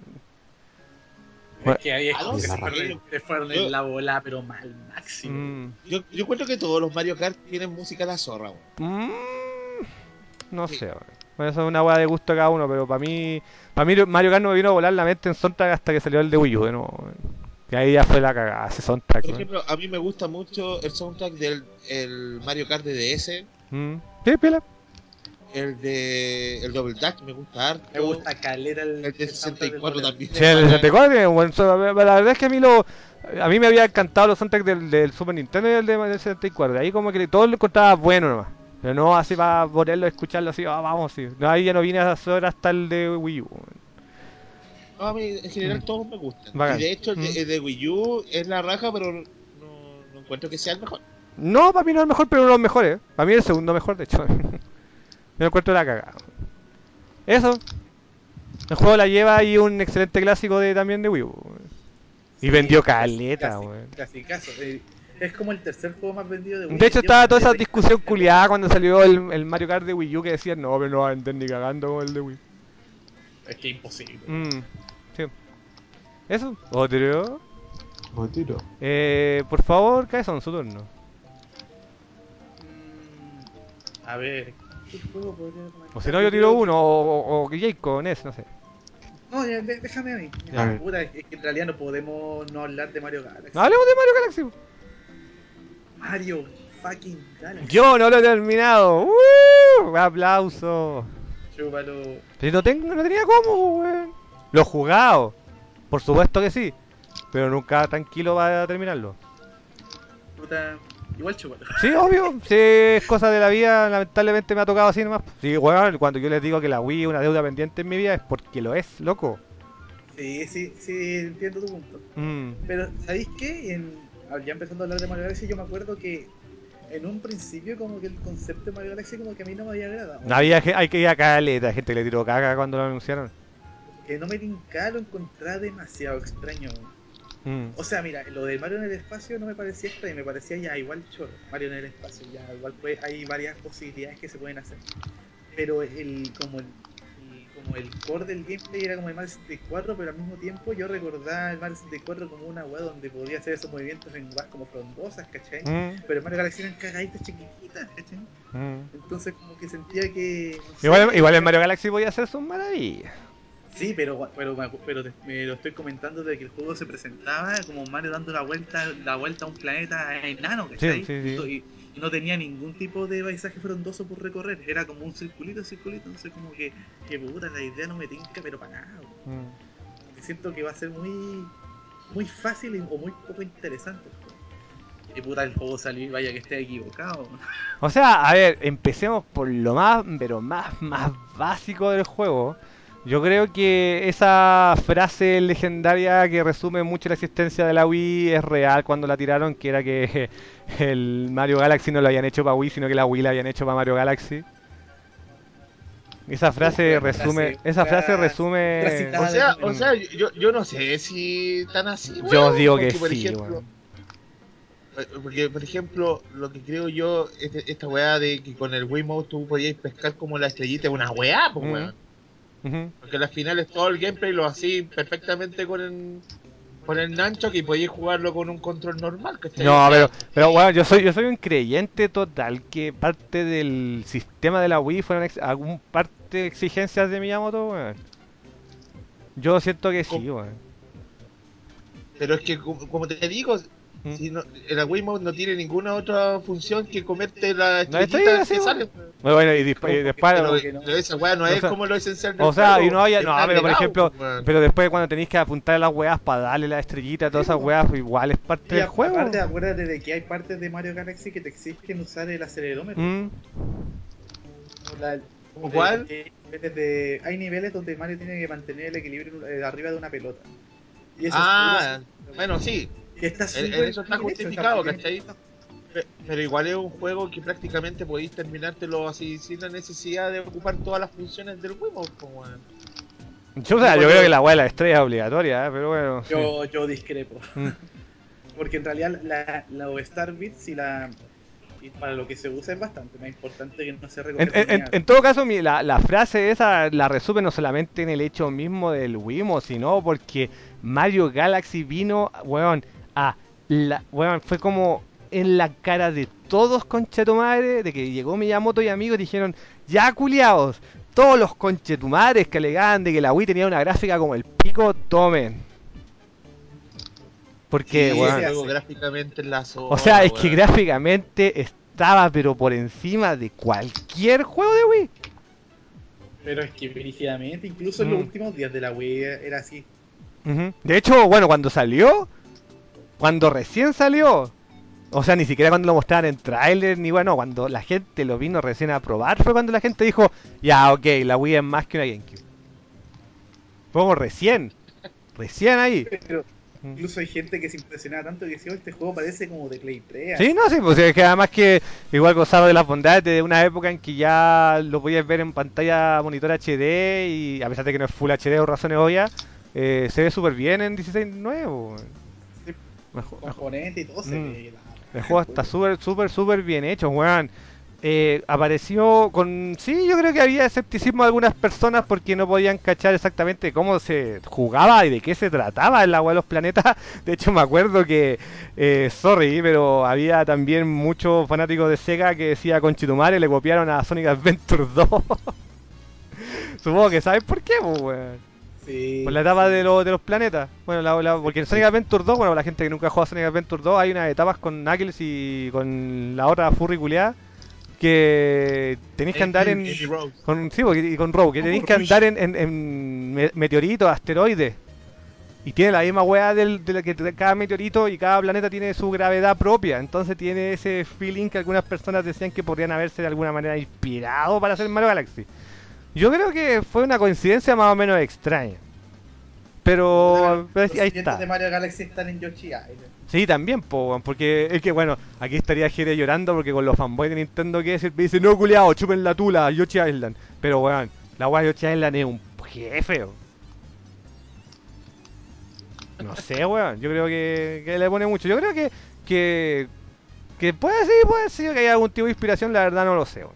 Bueno. Es que ahí es que se fueron, se fueron yo- en la bola, pero mal máximo. Mm. Yo, yo encuentro que todos los Mario Kart tienen música a la zorra, weón. Mm, no sé, weón. Bueno, eso es una weá de gusto cada uno, pero para mí, para mí Mario Kart no me vino a volar la mente en soundtrack hasta que salió el de Wii U, de nuevo, weón. Y ahí ya fue la cagada, ese soundtrack. Por ejemplo, a mí me gusta mucho el soundtrack del el Mario Kart de DS, Mm. Sí, pila. el de el Double Dash me gusta harto. Me gusta calera el, El de el soundtrack 64 del también. Sí, el 64 tiene buen son- La verdad es que a mí lo. A mí me había encantado los soundtracks del, del Super Nintendo y el de- del 64. De ahí como que todo lo encontraba bueno nomás. Pero no así para ponerlo, escucharlo así, ah, vamos, sí. No, ahí ya no vine a hacer hasta el de Wii U. No, a mí en general Mm. todos me gustan. Bacán. Y de hecho el de, Mm. el de Wii U es la raja, pero no, no encuentro que sea el mejor. No, para mí no es el mejor, pero uno de los mejores. Para mí es el segundo mejor, de hecho. Yo encuentro la cagada. Eso. El juego la lleva y un excelente clásico de también de Wii U. Y Sí, vendió casi- caleta, casi- weón. casi caso. Eh, Es como el tercer juego más vendido de Wii. De hecho, estaba toda esa discusión culiada cuando salió el, el Mario Kart de Wii U que decían, no, pero no va a vender ni cagando como el de Wii. Es que imposible. Mm, sí. Eso, otro. O tiro. Eh, por favor, Kaeson, su turno. Mm, a ver, ¿qué juego podría comentar? O si no, yo tiro uno, o, o, o Jake Ness, no sé. No, déjame a mí. A ver. Puta, es que en realidad no podemos no hablar de Mario Galaxy. Hablemos de Mario Galaxy. Mario fucking Galaxy. Yo no lo he terminado. ¡Uh! Aplauso. Chúpalo. Pero no, tengo, no tenía cómo, weón. Lo he jugado. Por supuesto que sí. Pero nunca tranquilo para terminarlo. Puta. Igual chúpalo. Sí, obvio. Sí, es cosa de la vida. Lamentablemente me ha tocado así nomás. Sí, weón, cuando yo les digo que la Wii es una deuda pendiente en mi vida es porque lo es, loco. Sí, sí, sí, entiendo tu punto. Mm. Pero, ¿sabéis qué? En, ya empezando a hablar de Mario Galaxy, yo me acuerdo que en un principio como que el concepto de Mario Galaxy como que a mí no me había agradado. Había, hay que ir a caleta, gente que le tiró caga cuando lo anunciaron. Que no me tincaba, lo encontraba demasiado extraño. Mm. O sea, mira, lo de Mario en el espacio no me parecía extraño, me parecía ya igual choro. Mario en el espacio, ya igual pues, hay varias posibilidades que se pueden hacer. Pero el como el- como el core del gameplay era como el Mario 64, pero al mismo tiempo yo recordaba el Mario 64 como una weá donde podía hacer esos movimientos en weas como frondosas, ¿cachai? Mm. Pero en Mario Galaxy eran cagaditas chiquititas, ¿cachai? Mm. Entonces como que sentía que... no sé, Igual, igual en Mario Galaxy voy a hacer sus maravillas. Sí, pero, pero, pero te- me lo estoy comentando de que el juego se presentaba como Mario dando la vuelta la vuelta a un planeta enano, ¿cachai? Sí, sí, sí. Y, y no tenía ningún tipo de paisaje frondoso por recorrer, era como un circulito, circulito, entonces como que, que puta, la idea no me tinca, pero para nada. Mm. Siento que va a ser muy muy fácil y- o muy poco interesante. Y puta, el juego salió y vaya que esté equivocado. O sea, a ver, empecemos por lo más, pero más, más básico del juego. Yo creo que esa frase legendaria que resume mucho la existencia de la Wii es real cuando la tiraron, que era que el Mario Galaxy no lo habían hecho para Wii, sino que la Wii la habían hecho para Mario Galaxy. Esa frase resume, esa frase resume... O sea, o sea yo, yo no sé si tan así. Yo weón, digo que por sí, ejemplo, weón. eh, Porque, por ejemplo, lo que creo yo, este- esta weá de que con el Wiimote tú podías pescar como la estrellita, es una weá, pues Mm. weón. Porque las finales todo el gameplay lo hacía perfectamente con el, con el Nunchuck y podías jugarlo con un control normal, ¿cachai? No, pero, pero bueno, yo soy, yo soy un creyente total que parte del sistema de la Wii fueron ex- algún parte de exigencias de Miyamoto, weón. Yo siento que sí, weón. Pero es que, como te digo, Mm. si no, el Wiimote no tiene ninguna otra función que comerte la No, estrellita sí, que sale. Bueno, bueno, y, disp- y después, Pero, que no. pero esa weá no O es sea- como lo esencial del o sea, juego, y no haya, es no, pero por ejemplo, weón. pero después cuando tenéis que apuntar a las weas para darle la estrellita, todas esas weas, pues igual es parte Y del juego. aparte, acuérdate de que hay partes de Mario Galaxy que te exigen usar el acelerómetro. Mm, la- ¿Cómo de- cuál? de- niveles de- hay niveles donde Mario tiene que mantener el equilibrio eh, arriba de una pelota. Y eso es Ah, puro- bueno, sí, está en- súper en eso está justificado. Pe- Pero igual es un juego que prácticamente podéis terminártelo así sin la necesidad de ocupar todas las funciones del juego. Como, yo, o sea, yo creo que la wea de la estrella es obligatoria, ¿eh? pero bueno. sí. Yo, yo discrepo. Mm. Porque en realidad la, la Star Bits y la Y para lo que se usa es bastante más importante que no se En, recoge en- en- en todo caso, mi- la, la frase esa la resume no solamente en el hecho mismo del Wimo, sino porque Mario Galaxy vino, weón, a la, weón, fue como en la cara de todos conchetumadres, de que llegó Miyamoto y amigos y dijeron, ya culiados, todos los conchetumadres que alegaban de que la Wii tenía una gráfica como el pico, tomen. Porque, Sí, weón, sí, Luego hace. gráficamente en la zona. o sea, es que gráficamente estaba pero por encima de cualquier juego de Wii. Pero es que brígidamente, incluso en los Mm. últimos días de la Wii era así. De hecho, bueno, cuando salió, cuando recién salió, o sea, ni siquiera cuando lo mostraban en trailer, ni bueno, cuando la gente lo vino recién a probar, fue cuando la gente dijo, ya, ok, la Wii es más que una GameCube. Fue como recién, recién ahí. Pero Mm. incluso hay gente que se impresionaba tanto que decía, "Oh, este juego parece como de Play 3. Sí, no, sí, pues es que además que igual gozaba de las bondades de una época en que ya lo podías ver en pantalla monitor HD y a pesar de que no es Full HD o razones obvias, eh, se ve súper bien en 16.9. y todo se Mm. ve. la- El juego está súper, súper, súper bien hecho, weón. Eh, apareció con... Sí, yo creo que había escepticismo de algunas personas porque no podían cachar exactamente cómo se jugaba y de qué se trataba la weá de los planetas. De hecho, me acuerdo que... eh, sorry, pero había también muchos fanáticos de Sega que decía con Chitumare le copiaron a Sonic Adventure 2. Supongo que sabes por qué, pues, weón. Sí. Por la etapa de, los de los planetas. Bueno, la, la- porque en Sonic Adventure 2, bueno, la gente que nunca ha jugado a Sonic Adventure 2, hay unas etapas con Knuckles y con la otra furry culiada que tenéis que andar en... Eddie Rose. Con, sí, porque- y con Rogue, que Oh, tenéis que andar en, en- en me- meteoritos, asteroides. Y tiene la misma weá del, de la que cada meteorito y cada planeta tiene su gravedad propia. Entonces tiene ese feeling que algunas personas decían que podrían haberse de alguna manera inspirado para hacer Mario Galaxy. Yo creo que fue una coincidencia más o menos extraña. Pero, Los ahí está. de Mario Galaxy están en Yoshi Island. Sí, también, po, porque es que bueno, aquí estaría Jere llorando porque con los fanboys de Nintendo que decir, me dice, no culiao, chupen la tula, Yoshi Island. Pero weón, la weá de Yoshi Island es un jefe. weón. No sé, weón, yo creo que, que le pone mucho. Yo creo que, que, que puede ser, puede ser que haya algún tipo de inspiración, la verdad no lo sé, weón.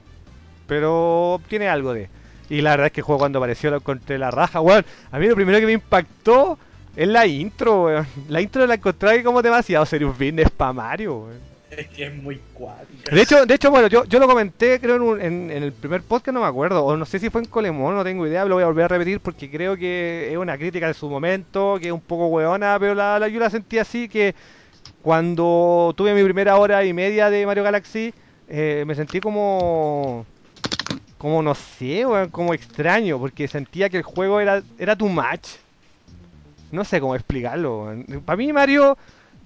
Pero tiene algo de. Y la verdad es que el juego cuando apareció lo encontré la raja, weón. A mí lo primero que me impactó es la intro, weón. La intro la encontré como demasiado Serious Business para Mario, weón. Es que es muy cuática. De hecho, de hecho, bueno, yo, yo lo comenté, creo, en, un- en, en el primer podcast, no me acuerdo, o no sé si fue en Colemón, no tengo idea, lo voy a volver a repetir porque creo que es una crítica de su momento, que es un poco weona, pero la, la- yo la sentí así que cuando tuve mi primera hora y media de Mario Galaxy, eh, me sentí como, como no sé, weón, como extraño, porque sentía que el juego era, era too much. No sé cómo explicarlo. Para mí Mario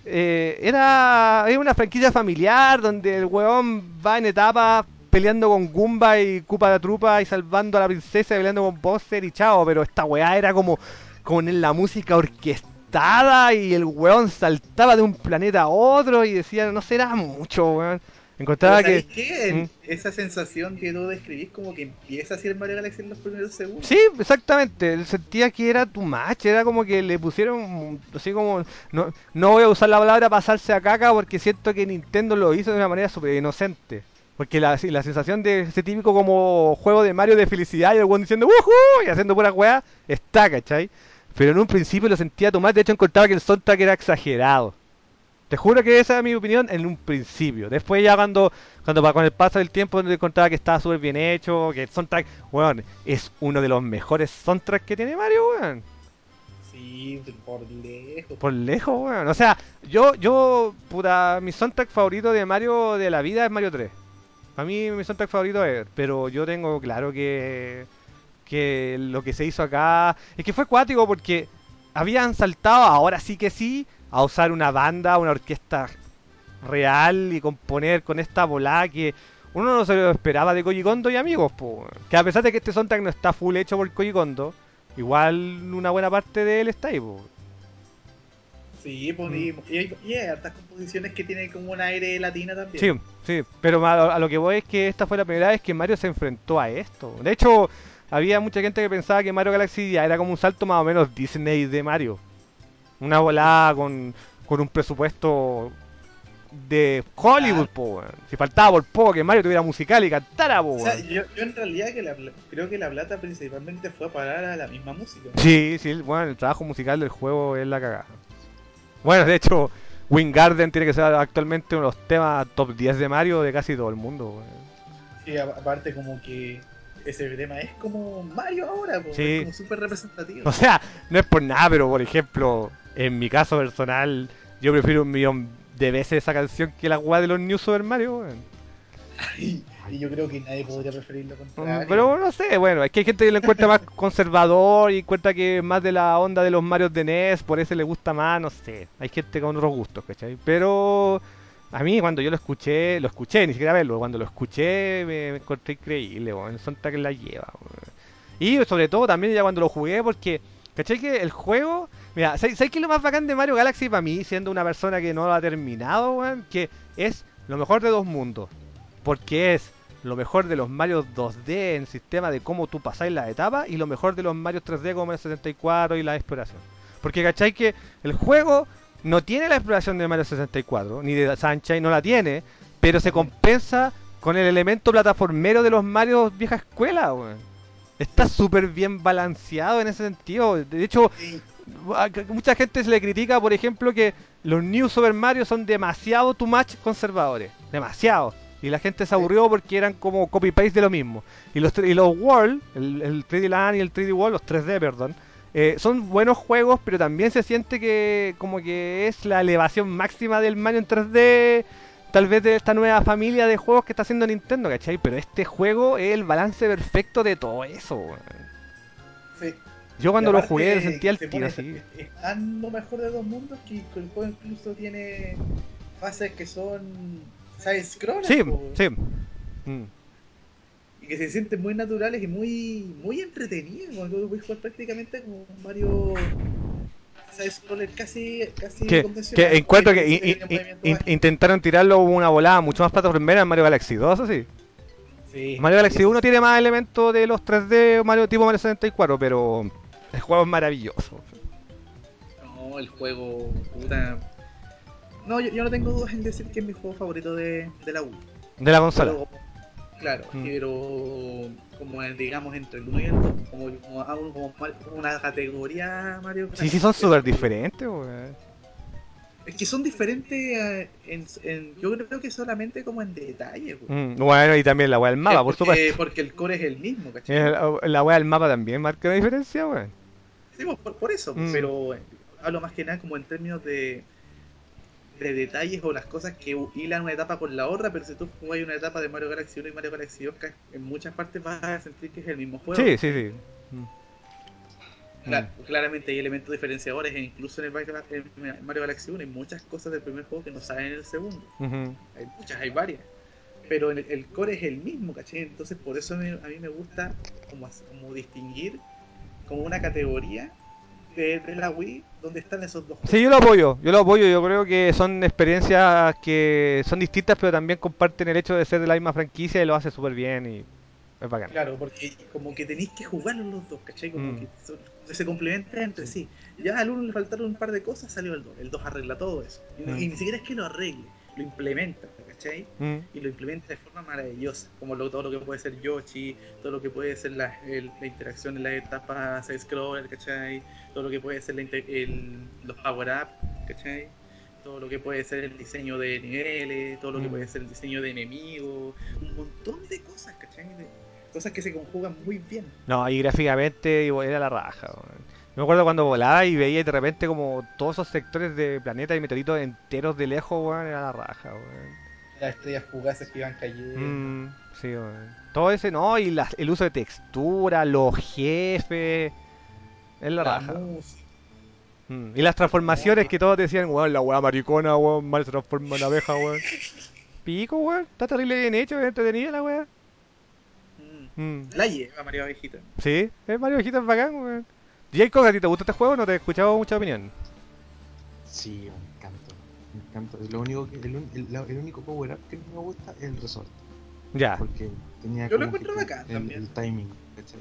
eh, era, era una franquicia familiar donde el weón va en etapas peleando con Goomba y Koopa la Trupa y salvando a la princesa y peleando con Bowser y chao, pero esta weá era como con la música orquestada y el weón saltaba de un planeta a otro y decía, no será mucho, weón. Encontraba que... Mm. Esa sensación que tú describís como que empieza así el Mario Galaxy en los primeros segundos. Sí, exactamente. Él sentía que era too much. Era como que le pusieron así como. No, no voy a usar la palabra pasarse a caca porque siento que Nintendo lo hizo de una manera súper inocente. Porque la, la sensación de ese típico como juego de Mario de felicidad y el weón diciendo ¡Woohoo! y haciendo pura weá está, ¿cachai? Pero en un principio lo sentía too much. De hecho, encontraba que el soundtrack era exagerado. Te juro que esa es mi opinión en un principio. Después ya cuando, cuando con el paso del tiempo encontraba que estaba súper bien hecho, que el soundtrack, weón, es uno de los mejores soundtracks que tiene Mario, weón. Sí, por lejos. Por lejos, weón. O sea, yo, yo, puta, mi soundtrack favorito de Mario de la vida es Mario 3. A mí mi soundtrack favorito es, pero yo tengo claro que, que lo que se hizo acá es que fue cuático porque habían saltado, ahora sí que sí, a usar una banda, una orquesta real y componer con esta volada que uno no se lo esperaba de Koji Kondo y amigos, po. que a pesar de que este soundtrack no está full hecho por Koji Kondo, igual una buena parte de él está ahí, po. Sí, pues, y, y hay hartas composiciones que tienen como un aire latina también. Sí, sí, pero a, a lo que voy es que esta fue la primera vez que Mario se enfrentó a esto. De hecho, había mucha gente que pensaba que Mario Galaxy ya era como un salto más o menos Disney de Mario. Una volada con, con un presupuesto de Hollywood, po, weón. Si faltaba por poco que Mario tuviera musical y cantara, po, O sea, yo, yo en realidad que la, creo que la plata principalmente fue a parar a la misma música. Sí, sí, bueno, el trabajo musical del juego es la cagada. Bueno, de hecho, Wingarden tiene que ser actualmente uno de los temas top 10 de Mario de casi todo el mundo, weón. A- aparte como que ese tema es como Mario ahora, po, Sí. es como súper representativo. O sea, no es por nada, pero por ejemplo, en mi caso personal, yo prefiero un millón de veces esa canción que la weá de los New Super Mario, y, yo creo que nadie podría preferir lo Mm, contrario. Pero no sé, bueno, es que hay gente que lo encuentra más conservador y encuentra que es más de la onda de los Marios de NES, por eso le gusta más, no sé. Hay gente con otros gustos, ¿cachai? Pero a mí cuando yo lo escuché, lo escuché, ni siquiera verlo, cuando lo escuché me, me encontré increíble, weón, son que la lleva, weón. Y sobre todo también ya cuando lo jugué, porque, ¿cachai? Que el juego, mira, ¿sabes sabes qué es lo más bacán de Mario Galaxy para mí, siendo una persona que no lo ha terminado, weón? Que es lo mejor de dos mundos. Porque es lo mejor de los Mario 2D en sistema de cómo tú pasáis las etapas y lo mejor de los Mario 3D como el 64 y la exploración. Porque cachai que el juego no tiene la exploración de Mario 64, ni de Sunshine no la tiene, pero se compensa con el elemento plataformero de los Mario vieja escuela. Está súper bien balanceado en ese sentido. De hecho, mucha gente se le critica, por ejemplo, que los New Super Mario son demasiado too much conservadores. Demasiado. Y la gente se aburrió porque eran como copy-paste de lo mismo. Y los, y los World, el, el 3D Land y el 3D World, los 3D, perdón, eh, son buenos juegos, pero también se siente que como que es la elevación máxima del Mario en 3D, tal vez de esta nueva familia de juegos que está haciendo Nintendo, ¿cachai? Pero este juego es el balance perfecto de todo eso. sí. Yo cuando lo jugué lo sentía el se tiro así. Es tan lo mejor de dos mundos que el juego incluso tiene fases que son side scroll Sí, sí. Mm. Y que se sienten muy naturales y muy muy entretenidos. Como que puedes jugar prácticamente como un Mario scroller casi casi Que, que encuentro que in- in- in- intentaron tirarlo una volada mucho más plataformera en Mario Galaxy 2, eso sí. Sí. Mario Galaxy Eso 1 tiene más elementos de los 3D Mario tipo Mario 64, pero el juego es maravilloso. No, el juego, puta. No, yo, yo no tengo dudas en decir que es mi juego favorito de, de la Wii. De la consola. Pero, claro, Mm. pero como en, digamos entre el 1 y el 2, como, como, una categoría Mario Kart. Sí, sí, son Es- súper diferentes, weón. Es que son diferentes eh, en, en- yo creo que solamente como en detalle. Mm, Bueno, y también la weá del mapa, por porque, supuesto. Porque el core es el mismo, ¿cachai? Eh, La, la weá del mapa también marca una diferencia, weón. Sí, pues, por, por eso, Mm. pero eh, hablo más que nada como en términos de, de detalles o las cosas que hilan una etapa con la otra, pero si tú jugas una etapa de Mario Galaxy 1 y Mario Galaxy 2, ca- en muchas partes vas a sentir que es el mismo juego. Sí, sí, sí. Mm. Cla- claramente hay elementos diferenciadores, e incluso en el Mario, en Mario Galaxy 1 hay muchas cosas del primer juego que no salen en el segundo. Hay muchas, hay varias. Pero el, el core es el mismo, ¿cachai? Entonces por eso a mí, a mí me gusta como, como distinguir como una categoría de, de la Wii donde están esos dos juegos. Sí, yo lo apoyo, yo lo apoyo, yo creo que son experiencias que son distintas, pero también comparten el hecho de ser de la misma franquicia y lo hace súper bien y es bacán. Claro, porque como que tenéis que jugarlos los dos, ¿cachai? Como Mm. que son- se complementan entre sí. Ya al uno le faltaron un par de cosas, salió el 2. El 2 arregla todo eso. Mm. y ni siquiera es que lo arregle, lo implementa, ¿cachai? Mm. Y lo implementa de forma maravillosa. Como lo- todo lo que puede ser Yoshi, todo lo que puede ser la, el- la interacción en las etapas scroller, ¿cachai? Todo lo que puede ser la el- los power-up, ¿cachai? Todo lo que puede ser el diseño de niveles, todo lo que Mm. puede ser el diseño de enemigos, un montón de cosas, ¿cachai? De- cosas que se conjugan muy bien. No, y gráficamente era la raja. weón. Me acuerdo cuando volaba y veía de repente como todos esos sectores de planeta y meteoritos enteros de lejos, weón, era la raja, weón. Las estrellas fugaces que iban cayendo. Mm, sí, weón. Todo ese, no, y las- el uso de textura, los jefes, es la, la raja. Mm, Y las transformaciones que todos decían, weón, la weá maricona, weón, mal se transforma en abeja, weón. Pico, weón, está terrible bien hecho, es entretenida la weá. Mm. Mm. La lleva María Abejita. Sí, es Mario Vegeta es bacán, weón. Jacob, ¿a ti te gusta este juego? No te he escuchado mucha opinión. Sí, me encanta. Me encanta. Lo único que, el, único power up que no me gusta es el resort. Ya. Porque tenía Yo lo encuentro el, también. el timing, ¿cachai?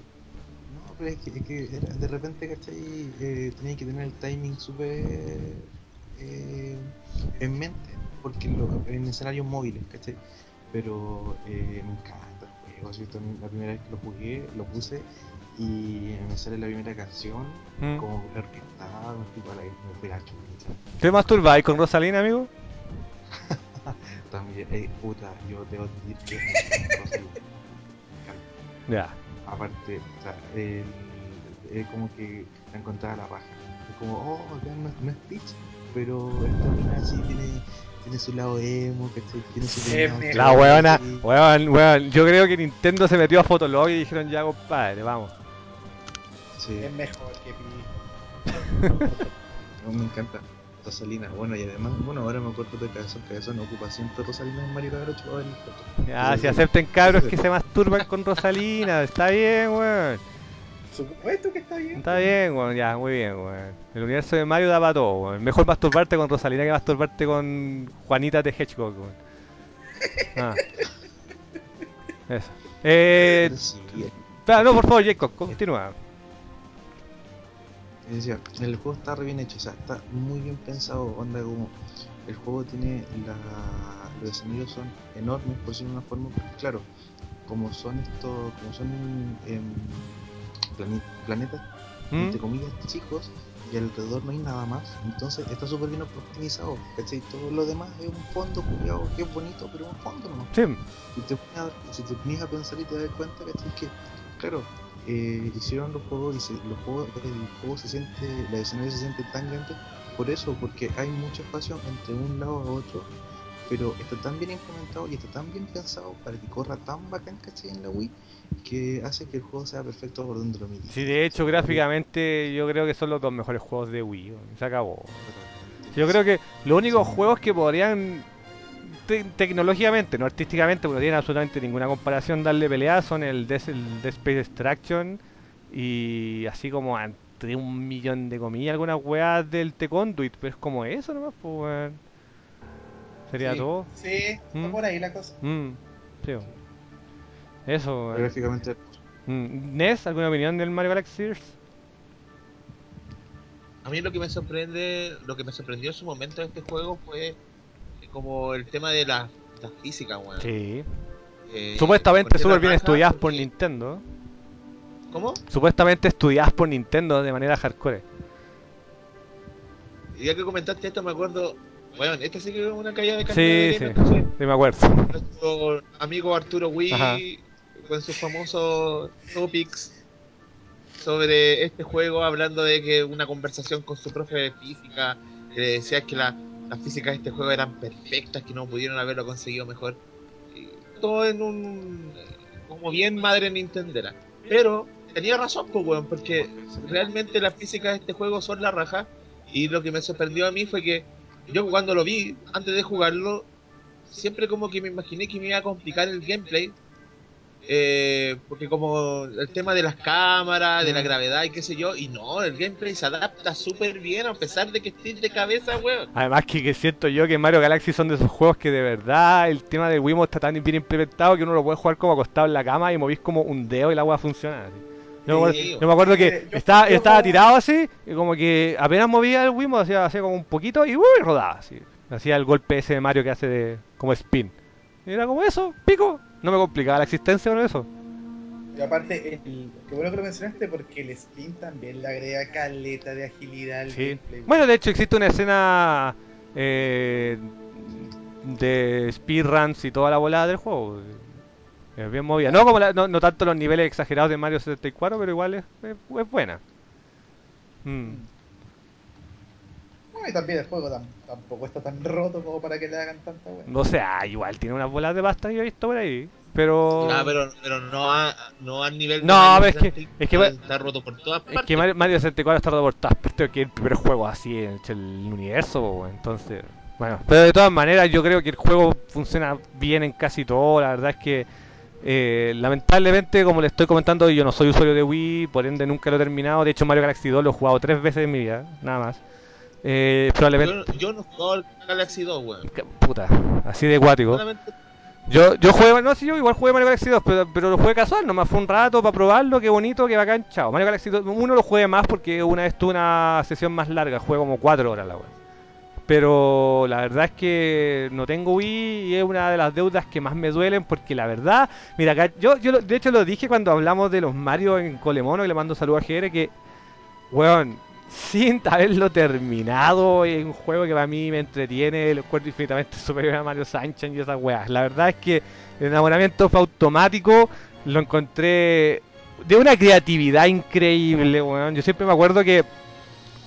No, pero es que, es que era- de repente, ¿cachai? Eh, tenía que tener el timing súper eh, en mente. porque lo, en escenarios móviles, ¿cachai? Pero eh, me encanta el juego, la primera vez que lo jugué, lo puse y me sale la primera canción, Mm. como orquestada, tipo a la me fui a. ¿Te masturbáis con Rosalina, amigo? También, eh, puta, yo debo decir que Rosalía. Ya. aparte, o sea, el, es como que la encontraba la raja. Es como, oh, acá no, no es Peach, pero esta mina sí tiene, tiene su lado emo, ¿cachai? Tiene su peinado mejor. La sí. weón, weón. Yo creo que Nintendo se metió a Fotolog y dijeron ya, compadre, vamos. Sí, Es mejor que Pi. no, me encanta. Rosalina, bueno, y además, bueno, ahora me acuerdo de Cabezón, Cabezón ocupa siempre Rosalina en Mario Kart 8 en el foto. Ya, Sí, si sí. acepten cabros que se masturban con Rosalina, está bien, weón. Supuesto que está bien. Está bien, weón, ya, muy bien, weón. El universo de Mario da para todo, weón. Mejor masturbarte con Rosalina que masturbarte con Juanita de Hedgehog, weón. Ah. Eso. Eh, Pero sí, ah, no, por favor, Jacob, continúa. El juego está re bien hecho, o sea, está muy bien pensado, onda como el juego tiene la... los escenarios son enormes por decirlo de una forma, porque claro, como son estos, como son em, plane- planetas ¿Mm? entre comillas chicos y alrededor no hay nada más, entonces está súper bien optimizado, ¿cachai? Todo lo demás es un fondo culiado que es bonito, pero es un fondo nomás. Sí, Si te pones a, si te pones a pensar y te das cuenta, ¿cachai? Que, claro, eh, hicieron los juegos y se, los juegos, el juego se siente, la escenario se siente tan grande por eso, porque hay mucho espacio entre un lado a otro, pero está tan bien implementado y está tan bien pensado para que corra tan bacán, ¿cachai? En la Wii, que hace que el juego sea perfecto por donde lo mires. sí, de hecho, gráficamente yo creo que son los dos mejores juegos de Wii, se acabó. Yo creo que los únicos juegos que podrían te- tecnológicamente, no artísticamente, porque no tienen absolutamente ninguna comparación darle pelea son el Death, el Death Space Extraction y así como entre un millón de comillas algunas weas del T-Conduit, pero es como eso nomás, pues weón. Sería Sí, todo. Sí, está ¿Mm? por ahí la cosa. Mm, sí. Eso, weón. Gráficamente, Mm, ¿Nes, alguna opinión del Mario Galaxy? A mí lo que me sorprende, lo que me sorprendió en su momento de este juego fue como el tema de la, la física, weón. Sí. Eh, Supuestamente súper bien estudiadas por Nintendo. ¿Cómo? Supuestamente estudiadas por Nintendo de manera hardcore. Y ya que comentaste esto, me acuerdo. Bueno, esta sí que es una caída de Sí, de sí, entonces, sí me acuerdo. nuestro amigo Arturo Wii Ajá. con sus famosos topics sobre este juego, hablando de que una conversación con su profe de física, que le decía que la- las físicas de este juego eran perfectas, que no pudieron haberlo conseguido mejor. Todo en un. como bien madre Nintendera. Pero tenía razón, pues, weón, porque realmente las físicas de este juego son la raja. Y lo que me sorprendió a mí fue que yo cuando lo vi, antes de jugarlo, siempre como que me imaginé que me iba a complicar el gameplay. Eh, porque como el tema de las cámaras, de la Mm. gravedad y qué sé yo, y no, el gameplay se adapta súper bien a pesar de que estés de cabeza, weón. Además que, que siento yo que Mario Galaxy son de esos juegos que de verdad el tema del Wiimote está tan bien implementado que uno lo puede jugar como acostado en la cama y movís como un dedo y la weá funciona. así. Yo, me acuerdo, yo me acuerdo que Eh, estaba, yo estaba tirado así y como que apenas movía el Wiimote hacía, hacía como un poquito y, uy, rodaba así. Hacía el golpe ese de Mario que hace de como spin. Y era como eso, pico. No me complicaba la existencia con eso. Y aparte, el, qué bueno que lo mencionaste porque el spin también le agrega caleta de agilidad al Sí. gameplay. Bueno, de hecho existe una escena eh, de speedruns y toda la volada del juego. Es bien movida. No, como la- no, no tanto los niveles exagerados de Mario 74, pero igual es, es- es buena. Mm. Bueno, y también el juego tam- tampoco está tan roto como para que le hagan tanta wea. O sea, igual tiene unas bolas de pasta que yo he visto por ahí. Pero... Ah, pero, pero no, a, no al nivel de No, Mario pero es que- 64, es que- está roto por todas Es partes. que Mario, Mario 64 está roto por todas partes, que es el primer juego así en el universo, entonces... Bueno, pero de todas maneras yo creo que el juego funciona bien en casi todo, la verdad es que eh, lamentablemente como le estoy comentando yo no soy usuario de Wii, por ende nunca lo he terminado, de hecho Mario Galaxy 2 lo he jugado tres veces en mi vida, nada más. Eh, probablemente... yo, yo no jugaba al Galaxy 2, weón. Puta, así de cuático. Solamente Yo, yo jugué, no sé, yo igual jugué Mario Galaxy 2, pero, pero lo jugué casual, nomás fue un rato para probarlo, qué bonito, qué bacán, chao. Mario Galaxy 2, uno lo jugué más porque una vez tuve una sesión más larga, jugué como 4 horas la wea. Pero la verdad es que no tengo Wii y es una de las deudas que más me duelen porque la verdad, mira, acá- yo, yo de hecho lo dije cuando hablamos de los Mario en Colemono y le mando saludos a GR que, weón, sin haberlo terminado, es un juego que para mí me entretiene, lo encuentro infinitamente superior a Mario Sunshine y esas weas. La verdad es que el enamoramiento fue automático, lo encontré de una creatividad increíble, weón. Yo siempre me acuerdo que,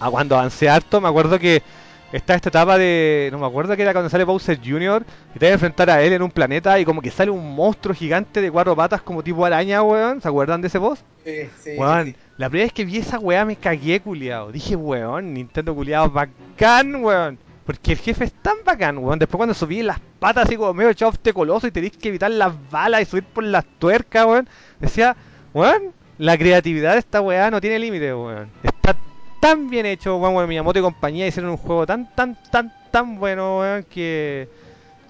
a cuando avancé harto, me acuerdo que está esta etapa de, no me acuerdo que era cuando sale Bowser Jr. y te vas a enfrentar a él en un planeta y como que sale un monstruo gigante de cuatro patas como tipo araña, weón. ¿Se acuerdan de ese boss? Sí, sí, Weón, sí. La primera vez que vi esa weá me cagué, culiado. Dije, weón, Nintendo culiado bacán, weón. Porque el jefe es tan bacán, weón. Después cuando subí las patas así como medio echado este coloso y tenéis que evitar las balas y subir por las tuercas, weón. Decía, weón, la creatividad de esta weá no tiene límite, weón. Está tan bien hecho, weón, weón. Miyamoto y compañía hicieron un juego tan, tan, tan, tan bueno, weón, que...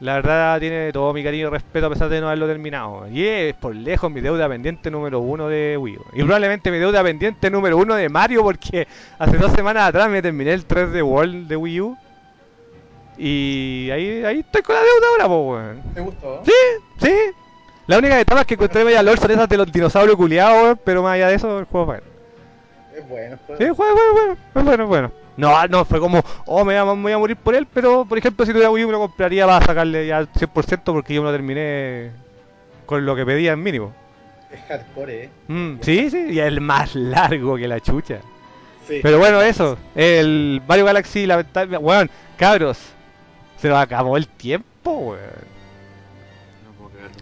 La verdad tiene todo mi cariño y respeto a pesar de no haberlo terminado. Y es por lejos mi deuda pendiente número uno de Wii. weón. Y probablemente mi deuda pendiente número uno de Mario porque hace dos semanas atrás me terminé el 3D World de Wii U. Y ahí, ahí estoy con la deuda ahora, po, weón. ¿Te gustó? Sí, sí. La única etapa que encontré media lore son esas de los dinosaurios culiados, weón, pero más allá de eso, el juego es bueno. Es bueno. juego. Sí, es bueno, bueno, es bueno, es bueno. No, no, fue como, oh, me voy, a, me voy a morir por él, pero por ejemplo, si tuviera Wii U me lo compraría para sacarle ya el 100% porque yo me lo terminé con lo que pedía en mínimo. Es hardcore, eh. Mm, sí, sí, y es el más largo que la chucha. Sí. Pero bueno, eso, el Mario Galaxy, lamentablemente, weón, cabros, se nos acabó el tiempo, weón.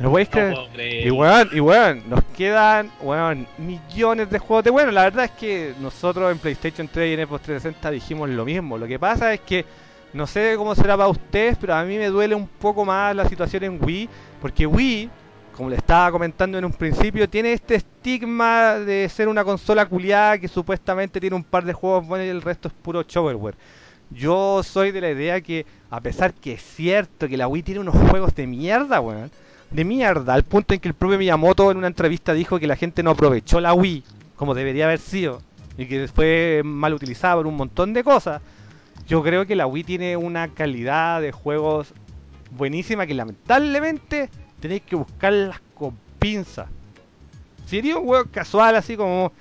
No puedo creerlo. ¿No podéis creer? creer. Y weón, y weón, nos quedan, weón, millones de juegos de bueno. La verdad es que nosotros en PlayStation 3 y en Xbox 360 dijimos lo mismo. Lo que pasa es que no sé cómo será para ustedes, pero a mí me duele un poco más la situación en Wii, porque Wii, como le estaba comentando en un principio, tiene este estigma de ser una consola culiada que supuestamente tiene un par de juegos buenos y el resto es puro shovelware. Yo soy de la idea que, a pesar que es cierto que la Wii tiene unos juegos de mierda, weón, de mierda, al punto en que el propio Miyamoto en una entrevista dijo que la gente no aprovechó la Wii como debería haber sido y que fue mal utilizada por un montón de cosas. Yo creo que la Wii tiene una calidad de juegos buenísima que lamentablemente tenéis que buscarlas con pinzas. Sería un juego casual así como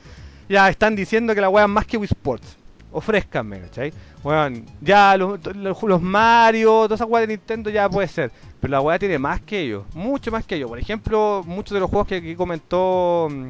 ya están diciendo que la wea es más que Wii Sports. Ofrezcanme, ¿cachai? Weón, ya los, los, los Mario, todas esas weas de Nintendo ya puede ser. Pero la weá tiene más que ellos, mucho más que ellos. Por ejemplo, muchos de los juegos que aquí comentó mm,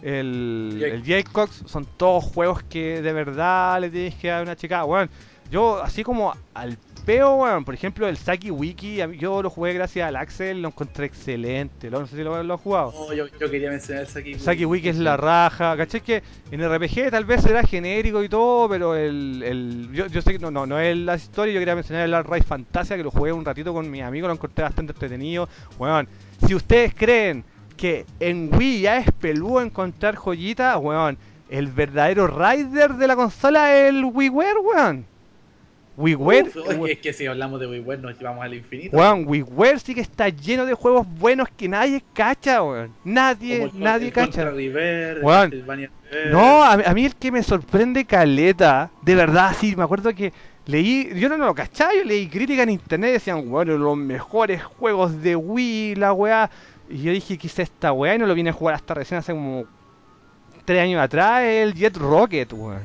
el, Jake. el Jake Cox son todos juegos que de verdad le tienes que dar una chica. Weón, yo así como al peo, weón, por ejemplo, el Saki Wiki, yo lo jugué gracias al Axel, lo encontré excelente. Lo, no sé si lo, lo has jugado. No, yo, yo quería mencionar el Saki Saki Wiki es la raja, ¿cachai? Que en RPG tal vez será genérico y todo, pero el, el yo, yo sé que no, no, no es la historia, yo quería mencionar el Art Rise Fantasia, que lo jugué un ratito con mi amigo, lo encontré bastante entretenido. Weón, si ustedes creen que en Wii ya es peludo encontrar joyitas, weón, el verdadero rider de la consola es el WiiWare, weón. WiiWare, Uf, es, que, es que si hablamos de WiiWare nos llevamos al infinito. weón, WiiWare sí que está lleno de juegos buenos que nadie cacha, weón. Nadie, el- nadie el cacha. River, River. No, a, a mí el que me sorprende caleta, de verdad, sí, me acuerdo que leí, yo no, no lo cachaba, yo leí críticas en internet, decían, bueno, los mejores juegos de Wii, la weá, y yo dije, ¿qué es esta weá? Y no lo vine a jugar hasta recién hace como tres años atrás, el Jet Rocket, weón.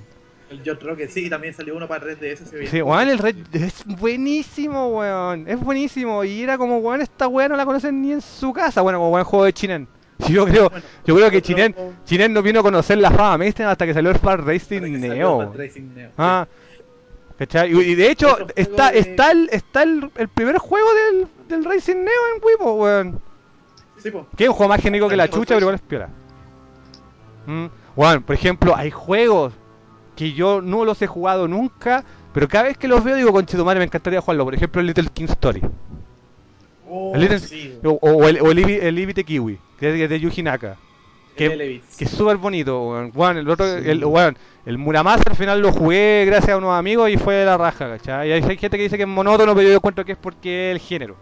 El Jet Rocket, sí, también salió uno para 3DS. se ve. Sí, weón, el Red es buenísimo, weón, es buenísimo, y era como, weón, esta weá no la conocen ni en su casa, bueno, como buen juego de Chinen. Sí, yo creo, Bueno, yo creo que Chinen, Chinen no vino a conocer la fama mainstream hasta que salió el Far Racing Neo. Fat Racing Neo. Ah, ¿cachai? Y, de hecho, está, de- está, el, está el, el primer juego del, del Racing Neo en Wii, po, weón. Sí, po. Que es un juego más genérico que la chucha, pero igual es piola. Mm, Weón, por ejemplo, hay juegos que yo no los he jugado nunca, pero cada vez que los veo digo, conchetumare, me encantaría jugarlo. Por ejemplo, el Little King Story. Oh, El Little- sí, O, o el, o el, el Ibite Kiwi, que es de Yuji Naka. que- es súper bonito, weón. Weón, el otro, el, weón, el Muramasa al final lo jugué gracias a unos amigos y fue de la raja, ¿cachai? Y hay, gente que dice que es monótono, pero yo encuentro que es porque es el género.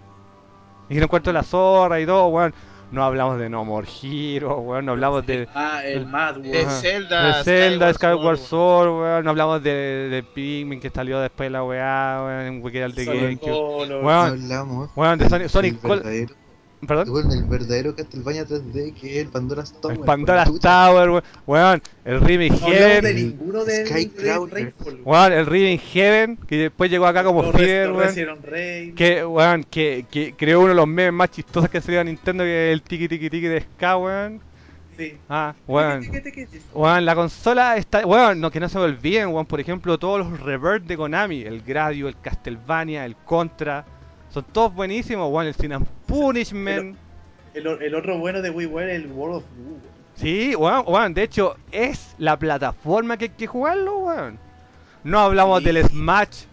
Y no encuentro la zorra y todo, weón. No hablamos de No More Hero, weón, no hablamos de, Ah, el Mad De World. Ajá. Zelda, de Zelda, Skyward Sword. Sword, weón, no hablamos de, de Pikmin que salió después de la weá, weón, que era el de Sonic GameCube. Weón, hablamos weón, de Sonic, Sonic perdón. bueno, el verdadero Castlevania 3D que es el Pandora's Tower. El por Pandora la chucha. Tower, weón, weón, el No de Heaven, ninguno de, Sky de Crawler. Rainfall. weón, el Remake Heaven, que después llegó acá como los weón. Que, weón, que, que creó uno de los memes más chistosos que salió a Nintendo, que es el tiki tiki tiki de Ska, weón. Sí. Ah, weón. Weón, la consola está. Weón, no, que no se me olviden, weón. Por ejemplo, todos los revert de Konami: el Gradio, el Castlevania, el Contra. Son todos buenísimos, weón. El Sin and Punishment. El, el otro bueno de WiiWare es el World of weón. Sí, weón, weón. De hecho, es la plataforma que hay que jugarlo, weón. No hablamos Sí. del Smash,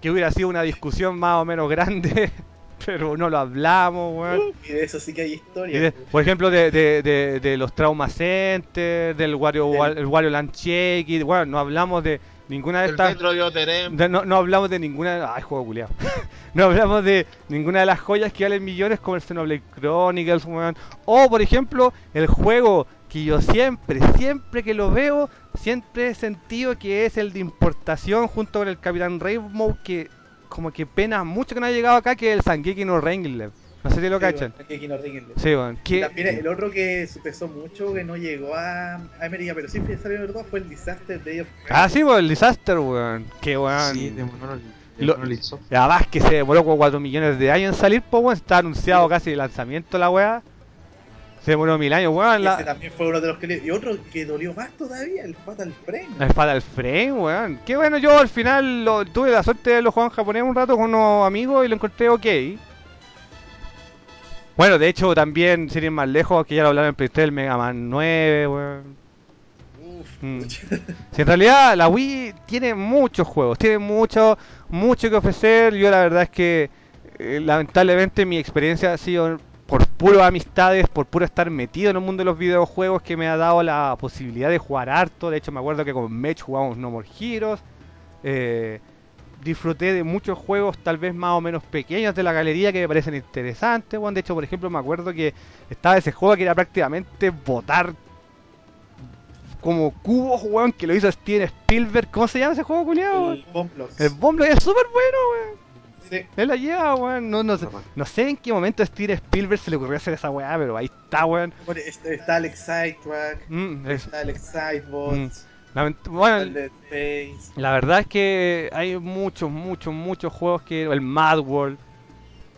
que hubiera sido una discusión más o menos grande. Pero no lo hablamos, weón. Y de eso sí que hay historia. de- por ejemplo, de, de, de, de los Trauma Center, del Wario, Del- el Wario Land Shake, bueno, no hablamos de ninguna de El estas. De no, no hablamos de ninguna. Ay, juego culiao. no hablamos de ninguna de las joyas que valen millones, como el Xenoblade Chronicles, weón. O, por ejemplo, el juego que yo siempre, siempre que lo veo, siempre he sentido que es el de importación junto con el Capitán Rainbow, que como que pena mucho que no haya llegado acá, que es el Sangeki no Rengle. No sé si lo Sí, cachan. weón, aquí no ríguenle. Sí, que- También el otro que se pesó mucho, que no llegó a, a América, pero sí salió verdad, fue el Disaster Day of Ah, sí, pues el Disaster, weón. Que weón. Sí, de de Lo- Además que se demoró como 4 millones de años en salir, pues weón. Está anunciado casi el lanzamiento la weá. Se demoró mil años, weón. Ese La... también fue uno de los que le... Y otro que dolió más todavía, el Fatal Frame. El Fatal Frame, weón. Que bueno, yo al final lo, tuve la suerte de lo jugar en japonés un rato con unos amigos y lo encontré ok. Bueno, de hecho también, sin ir más lejos, que ya lo hablaron en PlayStation, el Mega Man 9, weón. Mm. Si en realidad la Wii tiene muchos juegos, tiene mucho, mucho que ofrecer. Yo la verdad es que eh, lamentablemente mi experiencia ha sido por puro amistades, por puro estar metido en el mundo de los videojuegos que me ha dado la posibilidad de jugar harto. De hecho me acuerdo que con Mech jugamos No More Heroes. Eh, disfruté de muchos juegos tal vez más o menos pequeños de la galería que me parecen interesantes. weón. De hecho, por ejemplo, me acuerdo que estaba ese juego que era prácticamente botar como cubos, weón, que lo hizo Steven Spielberg. ¿Cómo se llama ese juego, culiado? El Bomblox. El es súper bueno, weón. Sí. Él la lleva, weón. No, no, sé, no sé en qué momento a Steven Spielberg se le ocurrió hacer esa weá, pero ahí está, weón. Bueno, está, está el Excite Track, Mm, es- está el Excite Bot, Mm. Bueno. La verdad es que hay muchos, muchos, muchos juegos que. El Mad World.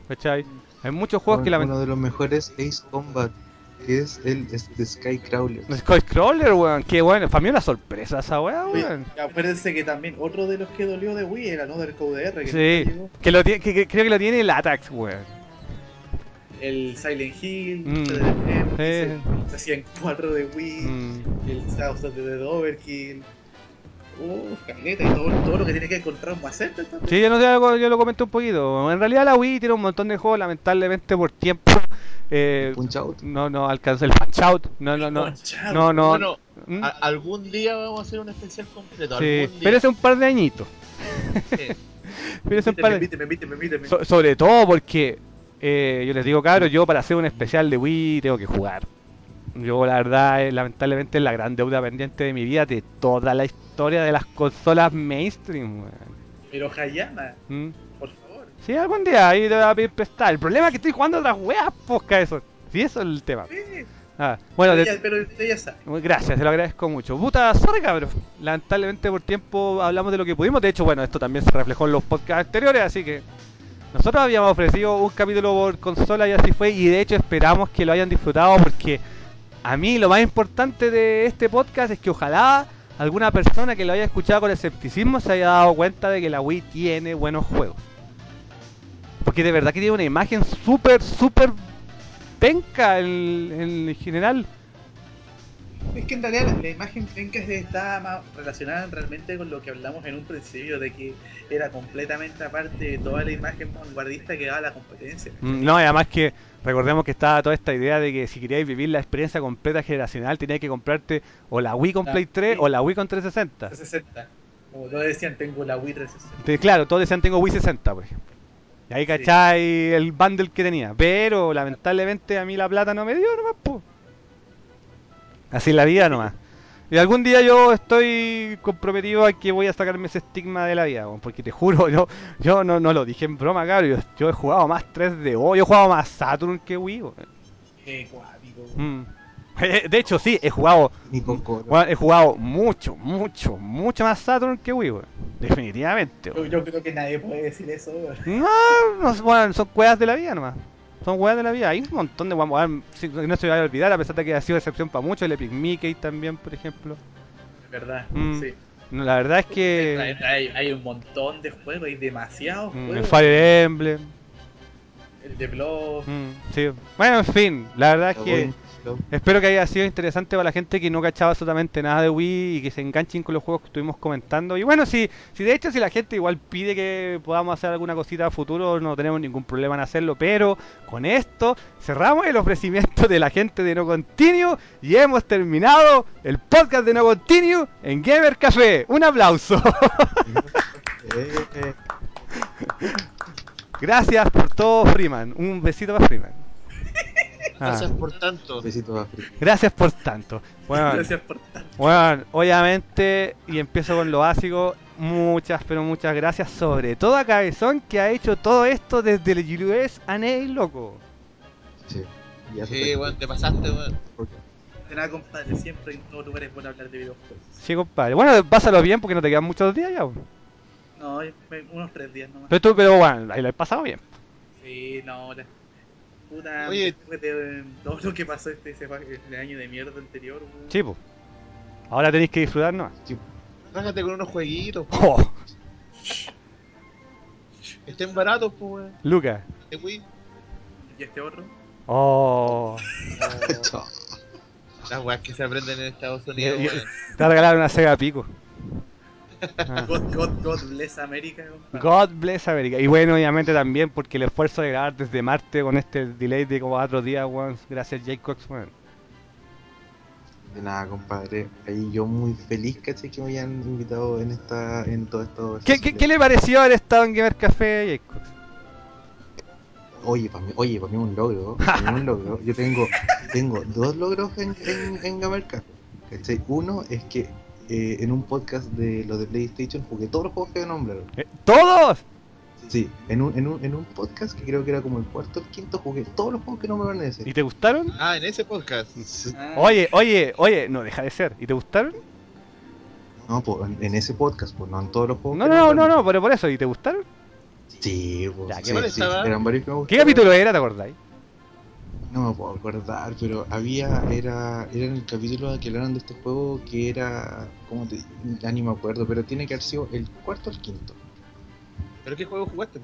¿Cachai? Hay muchos juegos que Uno de los mejores Ace Combat, que es el es de Sky Crawler. Scroller, weón. Que bueno, para mí una sorpresa esa weá, weón. acuérdense que también otro de los que dolió de Wii era Another Code R, que Sí. Que, lo tiene, que, que creo que lo tiene el Atax, weón. El Silent Hill, Mm. Sí. se, se hacían cuatro de Wii, Mm. el South of the Dead Overkill. Uf, caleta, y todo, todo lo que tiene que encontrar un Center también. Sí, yo, no sé, yo lo comenté un poquito. En realidad la Wii tiene un montón de juegos, lamentablemente por tiempo. Eh, Punch Out. no, no alcanzó el Punch Out. No, no, no. No, no. Bueno, Mm. algún día vamos a hacer un especial completo. Sí, algún día. pero es un par de añitos. Sí. Pero es un par de... So- sobre todo porque eh, yo les digo, cabros, yo para hacer un especial de Wii tengo que jugar. Yo la verdad, eh, lamentablemente es la gran deuda pendiente de mi vida de toda la historia de las consolas mainstream. weón. Pero Hayama, ¿Mm? por favor. Sí, algún día ahí te voy a pedir prestar. El problema es que estoy jugando otras weas, posca eso. Sí, eso es el tema. Sí, Ah, bueno, pero ya sabe. Muy Gracias, te lo agradezco mucho. Puta, sorry cabrón. Lamentablemente por tiempo hablamos de lo que pudimos. De hecho, bueno, esto también se reflejó en los podcasts anteriores, así que nosotros habíamos ofrecido un capítulo por consola y así fue. Y de hecho esperamos que lo hayan disfrutado porque a mí lo más importante de este podcast es que ojalá alguna persona que lo haya escuchado con escepticismo se haya dado cuenta de que la Wii tiene buenos juegos. Porque de verdad que tiene una imagen súper, súper penca en, en general. Es que en realidad la, la imagen penca está más relacionada realmente con lo que hablamos en un principio, de que era completamente aparte de toda la imagen vanguardista que daba la competencia. Mm, No, y además que recordemos que estaba toda esta idea de que si queríais vivir la experiencia completa generacional teníais que comprarte o la Wii con La Play 3 Wii. o la Wii con 360. 360. Como todos decían, tengo la Wii 360. Te- claro, todos decían tengo Wii 60, por ejemplo. Y ahí cachai el bundle que tenía. Pero lamentablemente a mí la plata no me dio nomás, po. Así la vida nomás. Y algún día yo estoy comprometido a que voy a sacarme ese estigma de la vida, porque te juro, yo, yo no, no lo dije en broma, cabrón. Yo, yo he jugado más 3DO, yo he jugado más Saturn que Wii. Qué cuático. Mm. De hecho, sí, he jugado Ni con. Weón, he jugado mucho, mucho, mucho más Saturn que Wii. Definitivamente, Yo, creo que nadie puede decir eso. No, no, weón, son weas de la vida nomás. Son weas de la vida. Hay un montón de sí, no se me va a olvidar, a pesar de que ha sido excepción para muchos. El Epic Mickey también, por ejemplo. Es verdad, Mm. sí. No, La verdad es que. hay- hay un montón de juegos, hay demasiados mm, El juegos. Fire Emblem. El de Blob. mm, sí. Bueno, en fin, la verdad es que. Espero que haya sido interesante para la gente que no cachaba absolutamente nada de Wii y que se enganchen con los juegos que estuvimos comentando. Y bueno, si, si de hecho si la gente igual pide que podamos hacer alguna cosita a futuro, no tenemos ningún problema en hacerlo. Pero con esto cerramos el ofrecimiento de la gente de No Continuo y hemos terminado el podcast de No Continuo en Gamer Café. Un aplauso. Gracias por todo, Freeman. Un besito para Freeman. Ah, Gracias por tanto. África. gracias por tanto. Bueno, Gracias por tanto. Bueno, obviamente, y empiezo con lo básico, muchas, pero muchas gracias, sobre todo a Cabezón, que ha hecho todo esto desde el US a Nail, loco. Sí. Sí, weón, te pasaste, weón. De nada, compadre, siempre en todos lugares es bueno hablar de videojuegos. Sí, compadre. Bueno, pásalo bien porque no te quedan muchos días ya. po. No, unos tres días nomás. Pero tú, pero bueno, ahí lo he pasado bien. Sí, no, ahora. Puta, Oye. después de eh, todo lo que pasó este ese, ese año de mierda anterior, weón. Sí, po. Ahora tenéis que disfrutar nomás. Rájate con unos jueguitos, Oh, estén baratos, pues, weón. Lucas. ¿Y este otro? Oh. Chao. Las weas que se aprenden en Estados Unidos, weón. Te va a regalar una Sega Pico. Ah. God, God, God bless America, compadre. God bless America. Y bueno, obviamente también porque el esfuerzo de grabar desde Marte con este delay de como cuatro días, weón. Gracias, Jacobs, weón. De nada, compadre. Ahí yo muy feliz, caché, que me hayan invitado en esta, en todo esto. ¿Qué, qué, qué le pareció haber estado en Gamer Café, Jacobs? Oye, para mí, oye, para mí es un logro. Para mí es un logro. Yo tengo, tengo dos logros en, en, en Gamer Café. Uno es que eh, en un podcast de los de PlayStation jugué todos los juegos que nombraron. Eh, ¿Todos? Sí, en un, en, un, en un podcast que creo que era como el cuarto o el quinto jugué todos los juegos que nombraron ese. ¿Y te gustaron? Ah, en ese podcast. Ah, Oye, oye, oye, no deja de ser. ¿Y te gustaron? No, pues en, en ese podcast, pues no en todos los juegos. No, que no, no, no, pero por eso. ¿Y te gustaron? Sí, pues, Ya, ¿qué sí, sí, eran varios que me ¿Qué gustaron. capítulo era, te acordáis? No me puedo acordar, pero había, era, era en el capítulo que hablaron de este juego que era, ¿cómo te Ya ni me acuerdo, pero tiene que haber sido el cuarto o el quinto. ¿Pero qué juego jugaste?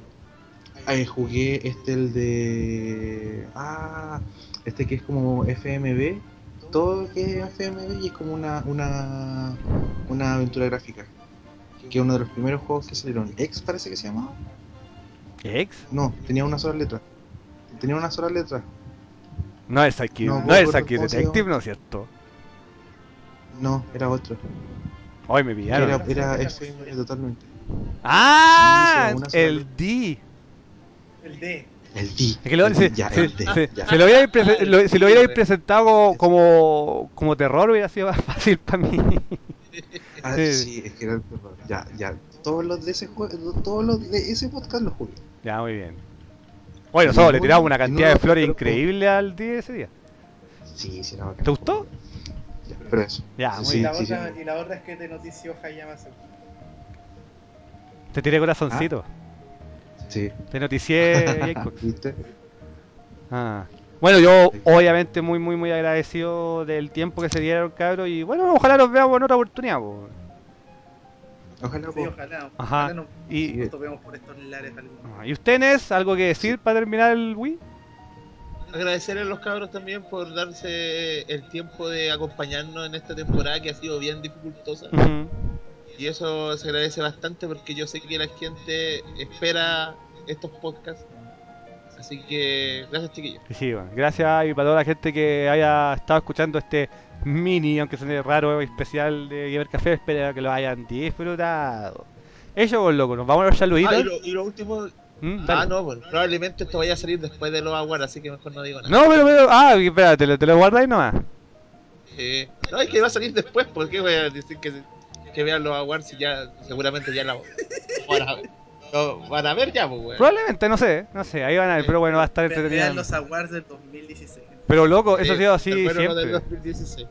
Ahí jugué este, el de... Ah, este que es como FMV, todo que es FMV y es como una, una, una aventura gráfica. Que es uno de los primeros juegos que salieron. X parece que se llamaba. ¿Ex? No, tenía una sola letra. Tenía una sola letra. No es aquí, No, no, ¿cómo es aquí Detective? ¿no es cierto? No, era otro. Hoy me pillaron. era, era FMV totalmente. ¡Ah! El. D. El D. El D. Es que lo, el se, D, ya, se- el D, se- ya. se lo hubiera prese- lo- si lo hubierais Sí, presentado como, como, terror hubiera sido más fácil para mí. Ah, Sí. sí, es que era el terror. Ya, ya. Todos los de ese juego, todos los de ese podcast los jugué. ya, muy bien. Bueno, en le tiramos una cantidad de flores increíble al D ese día. Sí, sí, bacán. ¿Te gustó? Ya, pero eso. Ya, Sí, muy sí, bien. la otra, y la otra es que te notició Hayama. Te tiré corazoncito. Sí. Te noticié. ¿Viste? Ah. Bueno, yo obviamente muy, muy, muy agradecido del tiempo que se dieron, cabros. Y bueno, ojalá los veamos en otra oportunidad. po. Ojalá, Sí, ojalá. Ajá. Ojalá nos, Y, nos topemos por estos lares ah, ¿Y ustedes algo que decir para terminar el Wii? Agradecerle a los cabros también por darse el tiempo de acompañarnos en esta temporada que ha sido bien dificultosa. Y eso se agradece bastante porque yo sé que la gente espera estos podcasts. Así que gracias chiquillos. Sí, bueno, gracias y para toda la gente que haya estado escuchando este mini, aunque suene raro, especial de Gamer Café, espero que lo hayan disfrutado. Eso, pues, loco, nos vamos a los saluditos. Ah, y, lo, y lo último, ¿Mm? Ah, no, pues, probablemente esto vaya a salir después de los Awards, así que mejor no digo nada. No, pero, pero, ah, espérate, te lo, te lo guardáis nomás. Eh, no, es que va a salir después, porque voy a decir que, que vean los Awards y ya, seguramente ya la van a ver. Lo van a ver ya, pues, weón. Probablemente, no sé, no sé, ahí van a ver, pero bueno, va a estar Vean entretenido. los awards del 2016. Pero loco, eso ha sido así del siempre. 2016.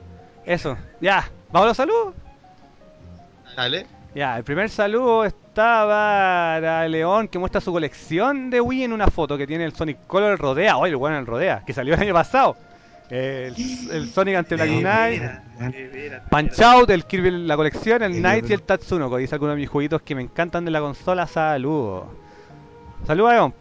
Eso, ya, vamos a los saludos. Dale. Ya, el primer saludo está para León que muestra su colección de Wii en una foto que tiene el Sonic Color Rodea. Oye, el bueno el Rodea, que salió el año pasado. El, el Sonic ante Black Knight. Punch Out, el Kirby en la colección, el Knight y el Tatsunoko. Dice algunos de mis jueguitos que me encantan de la consola. Saludos. Saludos a León.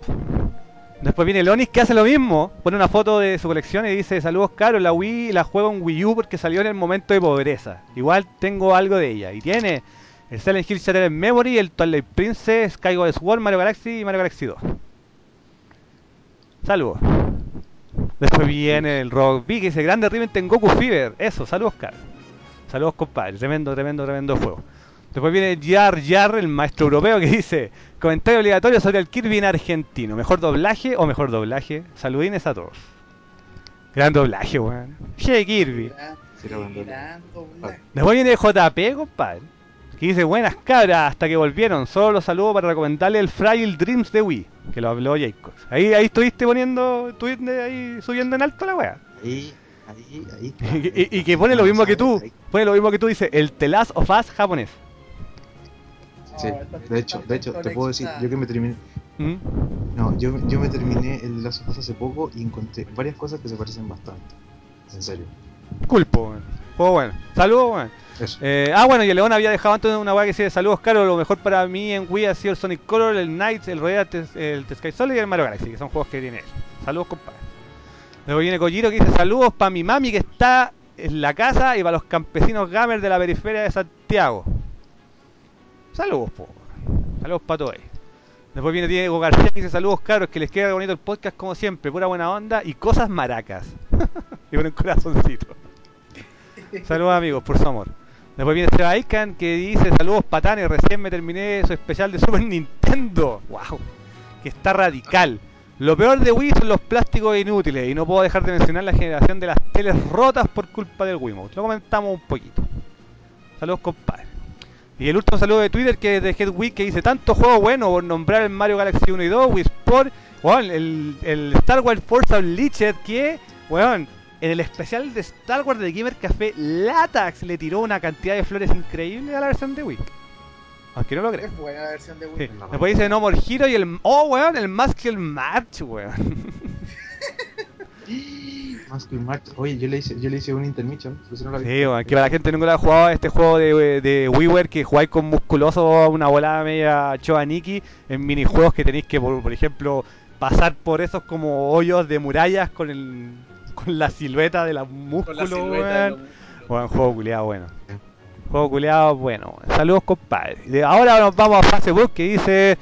Después viene Lonis que hace lo mismo. Pone una foto de su colección y dice: Saludos, caro. La Wii la juego en Wii U porque salió en el momento de pobreza. Igual tengo algo de ella. Y tiene el Silent Hill Shattered Memory, el Twilight Princess, Skyward Sword, Mario Galaxy y Mario Galaxy 2. Saludos. Después viene el Rock B que dice: Grande Riven en Goku Fever. Eso, saludos, caro. Saludos, compadre. Tremendo, tremendo, tremendo juego. Después viene Jar Jar, el maestro europeo, que dice: Comentario obligatorio sobre el Kirby en argentino. ¿Mejor doblaje o mejor doblaje? Saludines a todos. Gran doblaje, weón. Che, Kirby. Gran- Sí, bandera. gran doblaje. Después viene JP, compadre. Que dice: Buenas cabras, hasta que volvieron. Solo los saludo para recomendarle el Fragile Dreams de Wii. Que lo habló Jacob. Ahí, ahí estuviste poniendo, estuviste ahí subiendo en alto la wea. Ahí, ahí, ahí. Y, y- y que pone lo mismo que tú. Pone lo mismo que tú, dice: El The Last of Us japonés. Sí, de hecho, de hecho, te puedo decir, yo que me terminé, ¿Mm? no, yo, yo me terminé el of Us hace poco y encontré varias cosas que se parecen bastante. En serio. Culpo, weón. Juego bueno. Saludos, weón. Eh, ah, bueno, y el León había dejado antes una weá que decía saludos, caro. Lo mejor para mí en Wii ha sido el Sonic Color, el Knights, el Royal, el The Sky Solid y el Mario Galaxy, que son juegos que tiene él. Saludos, compadre. Luego viene Kojiro que dice saludos para mi mami que está en la casa y para los campesinos gamers de la periferia de Santiago. Saludos, po. Saludos para todos. Después viene Diego García que dice saludos caros, que les queda bonito el podcast como siempre, pura buena onda y cosas maracas. y con un corazoncito. Saludos amigos por su amor. Después viene Seba Ican que dice saludos patanes, recién me terminé su especial de Super Nintendo. Wow, que está radical. Lo peor de Wii son los plásticos inútiles y no puedo dejar de mencionar la generación de las teles rotas por culpa del Wiimote. Lo comentamos un poquito. Saludos compadre. Y el último saludo de Twitter que es de Headweek que dice tanto juego bueno por nombrar el Mario Galaxy 1 y 2, Wii Sport, weón, el, el Star Wars Force Unleashed que, weón, en el especial de Star Wars de Gamer Café, Latax le tiró una cantidad de flores increíble a la versión de Wii. Aunque no lo creas. Es buena la versión de Wii. Sí. Después dice No More Hero y el. Oh, weón, el Muscle March, weón. March. Oye, yo le hice, yo le hice un intermission, si no lo Sí, weón, que para la gente nunca lo ha jugado este juego de, de WiiWare que jugáis con musculoso una volada media Choaniki en minijuegos que tenéis que, por, por ejemplo, pasar por esos como hoyos de murallas con el con la silueta de la la los músculos. Weón, juego culiado bueno. Juego culiado bueno. Saludos, compadre. Ahora nos vamos a Facebook que dice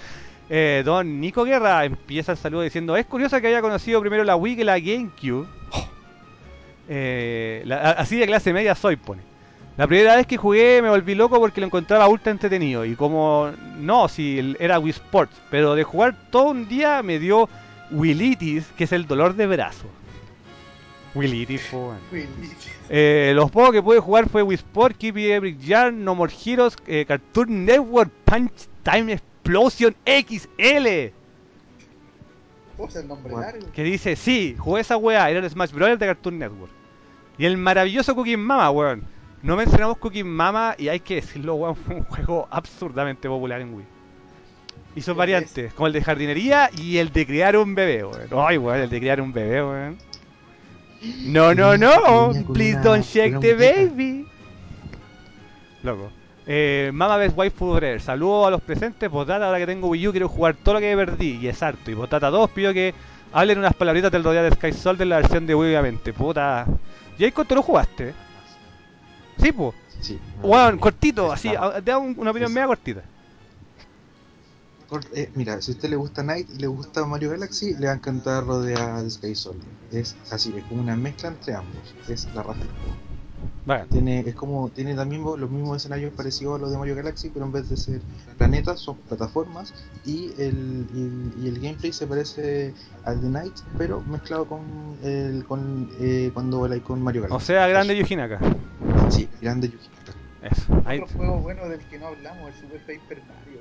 eh, Don Nico Guerra. Empieza el saludo diciendo: Es curioso que haya conocido primero la Wii que la GameCube. Eh, la- así de clase media soy, pone. La primera vez que jugué me volví loco porque lo encontraba ultra entretenido. Y como no, si era Wii Sports, pero de jugar todo un día me dio Willitis, que es el dolor de brazo. Willitis. Eh, los juegos que pude jugar fue Wii Sport, Keepy Epic Yarn, No More Heroes, eh, Cartoon Network, Punch Time Explosion XL. Largo? Que dice, sí, jugué esa weá, era el Smash Bros. de Cartoon Network. Y el maravilloso Cooking Mama, weón. No mencionamos Cooking Mama y hay que decirlo, weón, fue un juego absurdamente popular en Wii. Hizo ¿Qué variantes, como el de jardinería y el de criar un bebé, weón. Ay, weón, el de criar un bebé, weón. No, no, no, please don't shake the baby. Loco. Eh, Mama Best Wife Forever. Saludos a los presentes. Potata, ahora que tengo Wii U quiero jugar todo lo que perdí. Y es harto. Y Potata 2 pido que hablen unas palabritas del Royal Sky Soldier en la versión de Wii, obviamente. Puta. Jacob, ¿tú lo jugaste? Sí, pues. Sí. Weón, cortito, así. Te da un- una opinión media cortita. Cort- eh, mira, si a usted le gusta Knight y le gusta Mario Galaxy, le va a encantar Rodea de Sky Soldier. Es así, es como una mezcla entre ambos. Es la raja del juego. Bueno, Tiene, es como, tiene también los mismos escenarios parecidos a los de Mario Galaxy, pero en vez de ser planetas, son plataformas. Y el, y el, y el gameplay se parece al de Night, pero mezclado con, el, con eh, cuando el con Mario Galaxy. o sea, grande Yuji Naka. Sí, grande Yuji Naka. Eso. Ahí. Otro juego bueno del que no hablamos, el Super Paper Mario.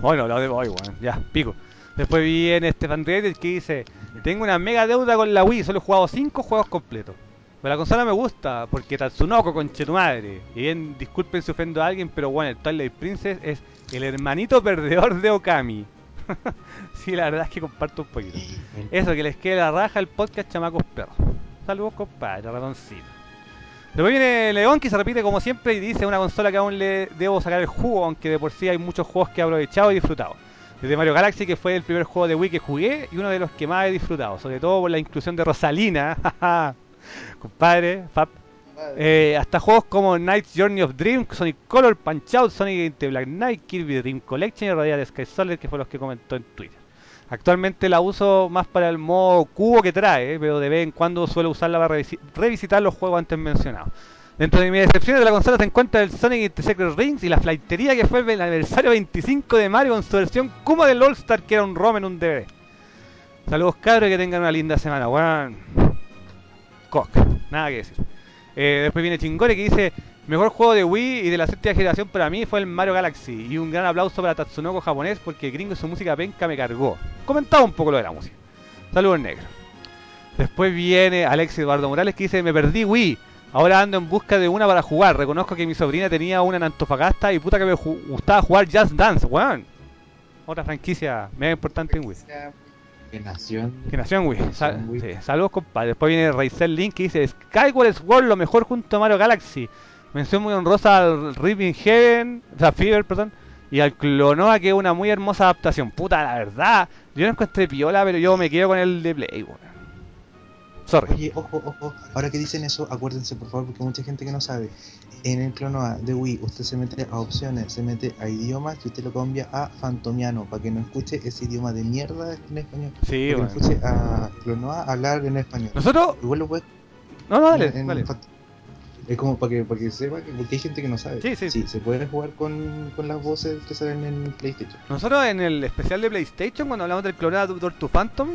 Bueno, lo de hoy, weón. Ya, pico. Después viene este Reddit que dice: Tengo una mega deuda con la Wii, solo he jugado 5 juegos completos. Pero la consola me gusta porque Tatsunoko, conche tu madre. Y bien, disculpen si ofendo a alguien, pero bueno, el Twilight Princess es el hermanito perdedor de Okami. sí, la verdad es que comparto un poquito. Eso, que les quede la raja el podcast Chamacos Perros. Saludos, compadre, ratoncito. Después viene León, que se repite como siempre y dice una consola que aún le debo sacar el jugo, aunque de por sí hay muchos juegos que he aprovechado y disfrutado. Desde Mario Galaxy, que fue el primer juego de Wii que jugué y uno de los que más he disfrutado, sobre todo por la inclusión de Rosalina, compadre, Fab. Eh, hasta juegos como Night's Journey of Dream, Sonic Color, Punch Out, Sonic Into Black Knight, Kirby Dream Collection y Radiant Sky Solid, que fue los que comentó en Twitter. Actualmente la uso más para el modo cubo que trae, pero de vez en cuando suelo usarla para revisi- revisitar los juegos antes mencionados. Dentro de mis decepciones de la consola se encuentra el Sonic Into Secret Rings y la flightería que fue el aniversario 25 de Mario con su versión Kuma del All Star que era un ROM en un DVD. Saludos cabros y que tengan una linda semana, weón. Cock, nada que decir. Eh, después viene Chingore que dice, mejor juego de Wii y de la séptima generación para mí fue el Mario Galaxy. Y un gran aplauso para Tatsunoko japonés porque gringo y su música penca me cargó. Comentaba un poco lo de la música. Saludos negro. Después viene Alex Eduardo Morales que dice, me perdí Wii. Ahora ando en busca de una para jugar. Reconozco que mi sobrina tenía una en Antofagasta y puta que me gustaba jugar Just Dance, weón. Otra franquicia mega importante en Wii. Que nació en- Que nació en Wii. Nació Sal- en Wii. sí, saludos, compadre. Después viene Raizel Link que dice: Skyward Sword, lo mejor junto a Mario Galaxy. Mención muy honrosa al Ripping Heaven, o sea, Fever, perdón. Y al Clonoa, que es una muy hermosa adaptación. Puta, la verdad. Yo no encontré piola, pero yo me quedo con el de Play, weón. Sorry. Oye, ojo, ojo, ahora que dicen eso, acuérdense por favor, porque mucha gente que no sabe. En el Clonoa de Wii, usted se mete a opciones, se mete a idiomas y usted lo cambia a fantomiano para que no escuche ese idioma de mierda en español. Sí, Para que no escuche a Clonoa hablar en español. Nosotros. Igual lo puede No, no, dale, en- dale. Es como para que, para que sepa, que, porque hay gente que no sabe. Sí, sí. se puede jugar con, con las voces que salen en PlayStation. Nosotros en el especial de PlayStation, cuando hablamos del Clonoa Door to Phantom,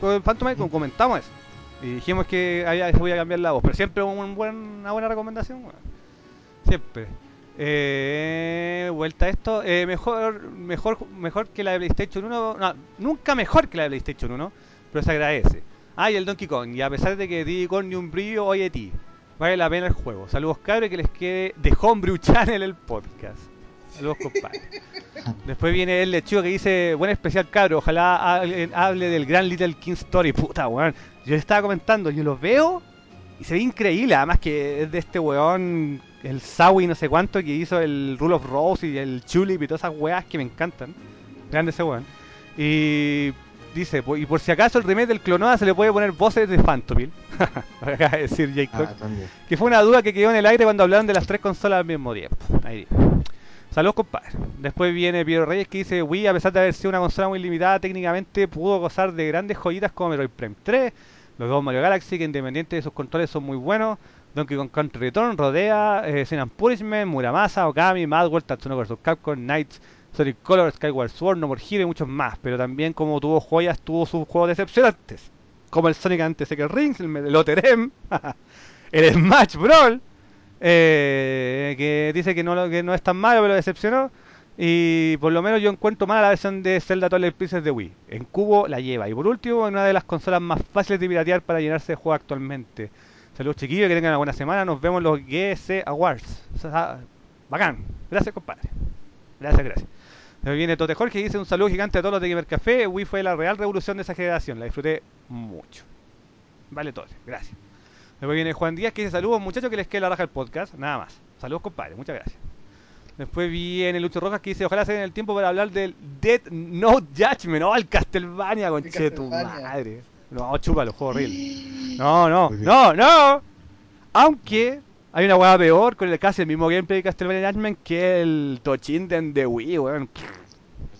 con Phantom como comentamos eso. Y dijimos que había, se podía cambiar la voz, pero siempre un buen, una buena recomendación. Siempre. Eh, vuelta a esto, eh, mejor, mejor, mejor que la de PlayStation 1, no, nunca mejor que la de PlayStation 1, pero se agradece. Ah, y el Donkey Kong, y a pesar de que Diddy Kong ni un brillo, oye ti, vale la pena el juego. Saludos cabros que les quede de Homebrew Channel el podcast. Saludos compadre. Después viene el lechuga que dice, buen especial cabro, ojalá hable del gran Little King Story. Puta, weón. Yo le estaba comentando, yo lo veo y se ve increíble, además que es de este weón, el Sawi no sé cuánto, que hizo el Rule of Rose y el Chulip y todas esas weas que me encantan. Grande ese weón. Y dice, "Pues, y por si acaso el remake del Clonoa se le puede poner voces de Phantomil. Acaba de decir Jacob. Ah. Que fue una duda que quedó en el aire cuando hablaron de las tres consolas al mismo tiempo. Ahí. Saludos, compadre. Después viene Piero Reyes que dice: Wii, a pesar de haber sido una consola muy limitada técnicamente, pudo gozar de grandes joyitas como Metroid Prime 3, los dos Mario Galaxy, que independiente de sus controles son muy buenos, Donkey Kong Country Return, Rodea, eh, Sin Punishment, Muramasa, Okami, Mad World, Tatsunoko vs. Capcom, Knights, Sonic Color, Skyward Sword, No More Hero y muchos más. Pero también, como tuvo joyas, tuvo sus juegos decepcionantes, como el Sonic Ante Secret Rings, el Meloter M, el Smash Brawl, eh, que dice que no, que no es tan malo, pero decepcionó. Y por lo menos yo encuentro mala la versión de Zelda Twilight Princess de Wii. En cubo la lleva. Y por último, una de las consolas más fáciles de piratear para llenarse de juegos actualmente. Saludos chiquillos, que tengan una buena semana. Nos vemos en los GS Awards. Bacán. Gracias, compadre. Gracias, gracias. Me viene Tote Jorge y dice un saludo gigante a todos los de Gamer Café. Wii fue la real revolución de esa generación. La disfruté mucho. Vale, Tote. Gracias. Después viene Juan Díaz que dice saludos muchachos que les quede la raja el podcast. Nada más. Saludos compadre, muchas gracias. Después viene Lucho Rojas que dice ojalá se den el tiempo para hablar del Dead Note Judgment. No, el Castlevania, conche tu madre. No, chúpalo, juego horrible. No, no, no, no. Aunque hay una hueá peor con el casi el mismo gameplay de Castlevania Judgment que el Tochinden de Wii, weón.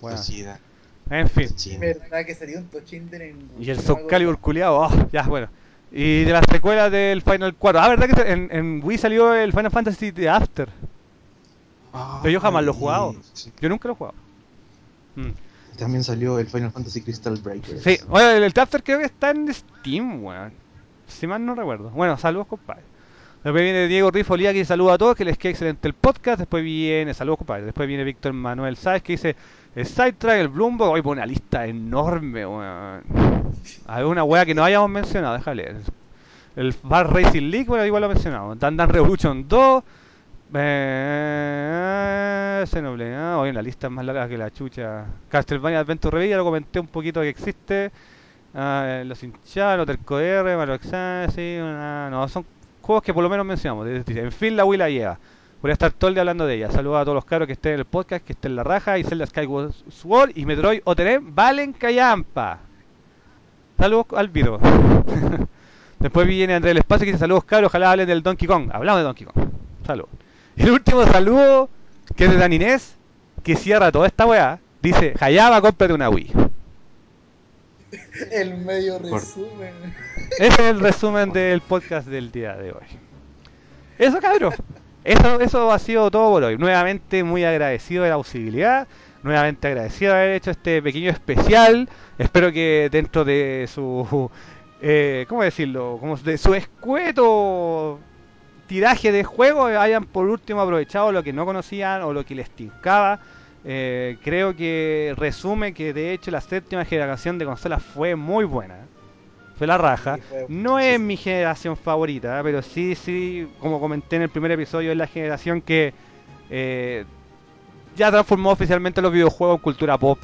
Bueno, en fin. Verdad que salió un Tochinden en Y el Soul Calibur culiado, oh, ya, bueno. Y de las secuelas del Final 4. Ah, ¿verdad que en, en Wii salió el Final Fantasy The After? Pero yo jamás lo he jugado. Ah, Sí. Yo nunca lo he jugado. Mm. También salió el Final Fantasy Crystal Breakers. Sí, el, el The After creo que está en Steam, weón. Si mal no recuerdo. Bueno, saludos, compadre. Después viene Diego Rifolía que dice saludos a todos, que les queda excelente el podcast. Después viene, saludos, compadre. Después viene Víctor Manuel Sáez que dice el Sidetrack, el Bloomberg. Hoy pone una lista enorme, weón. Ver, una weá que no hayamos mencionado, déjale. El Bar Racing League, bueno, igual lo mencionamos. Dan Dan Revolution 2. Eh, Xenoblade, ah, hoy la lista es más larga que la chucha. Castlevania Adventure Review, ya lo comenté un poquito que existe. Ah, los hinchados, los Terco R, Mario sí, una- no, son que por lo menos mencionamos. En fin, la Wii la lleva. Voy a estar todo el día hablando de ella. Saludos a todos los caros que estén en el podcast, que estén en la raja. Y Zelda Skyward Sword y Metroid Oteren valen callampa. Saludos al Viro. Después viene Andrés del Espacio que dice saludos caros, ojalá hablen del Donkey Kong. Hablamos de Donkey Kong. Saludos. El último saludo, que es de Dan Inés, que cierra toda esta weá. Dice, Hayama, cómprate una Wii. El medio resumen. Ese es el resumen del podcast del día de hoy. Eso, cabrón. Eso, eso ha sido todo por hoy. Nuevamente muy agradecido de la posibilidad. Nuevamente agradecido de haber hecho este pequeño especial. Espero que dentro de su... eh, ¿Cómo decirlo? Como de su escueto tiraje de juego hayan por último aprovechado lo que no conocían o lo que les tincaba. Eh, creo que resume que de hecho la séptima generación de consolas fue muy buena. Fue la raja. Sí, fue- No es mi generación favorita, pero sí, sí, como comenté en el primer episodio, es la generación que eh, ya transformó oficialmente los videojuegos en cultura pop.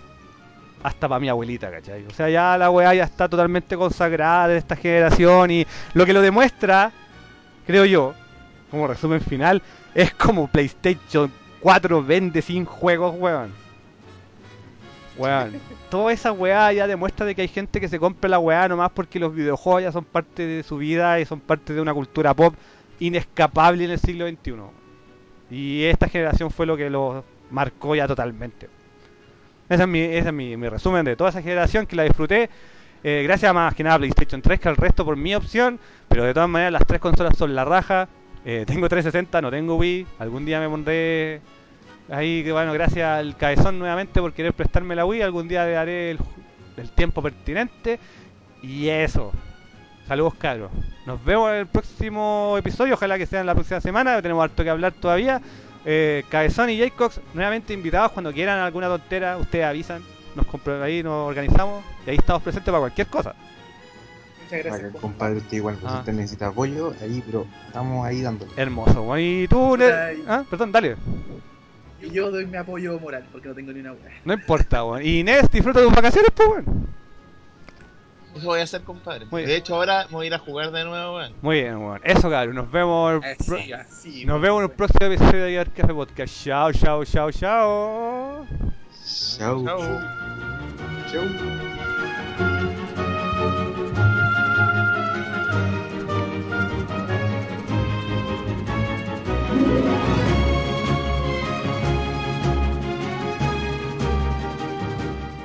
Hasta para mi abuelita, ¿cachai? O sea, ya la weá ya está totalmente consagrada de esta generación y lo que lo demuestra, creo yo, como resumen final, es como PlayStation 4 vende sin juegos, weón. Weón. Toda esa weá ya demuestra de que hay gente que se compra la weá nomás porque los videojuegos ya son parte de su vida y son parte de una cultura pop inescapable en el siglo XXI. Y esta generación fue lo que lo marcó ya totalmente. Ese es mi, ese es mi, mi resumen de toda esa generación que la disfruté. eh, gracias más que nada a PlayStation 3 que al resto por mi opción. Pero de todas maneras las tres consolas son la raja. Eh, tengo 360, no tengo Wii. Algún día me pondré ahí, que bueno, gracias al cabezón nuevamente por querer prestarme la Wii. Algún día le daré el, tiempo pertinente. Y eso. Saludos cabros. Nos vemos en el próximo episodio. Ojalá que sea en la próxima semana. Tenemos harto que hablar todavía. Eh, Cabezón y Jaycox nuevamente invitados cuando quieran alguna tontera. Ustedes avisan. Nos ahí, nos organizamos. Y ahí estamos presentes para cualquier cosa. Muchas gracias. Para que compadre usted igual, pues, Ah. usted necesita apoyo, ahí, pero estamos ahí dándole. Hermoso. Y tú, y- ah, perdón, dale. Y yo doy mi apoyo moral, porque no tengo ni una weá. No importa, weón. Y Inés, disfruta de tus vacaciones, pues, weón. Eso voy a hacer, compadre. Muy de bien. hecho, ahora me voy a ir a jugar de nuevo, weón. Muy bien, weón. Eso, cabrón. Nos vemos. Eh, pro... sí, ah, Nos vemos en el próximo episodio de Café Podcast. Chao, chao, chao, chao. Chao. Chao. chao.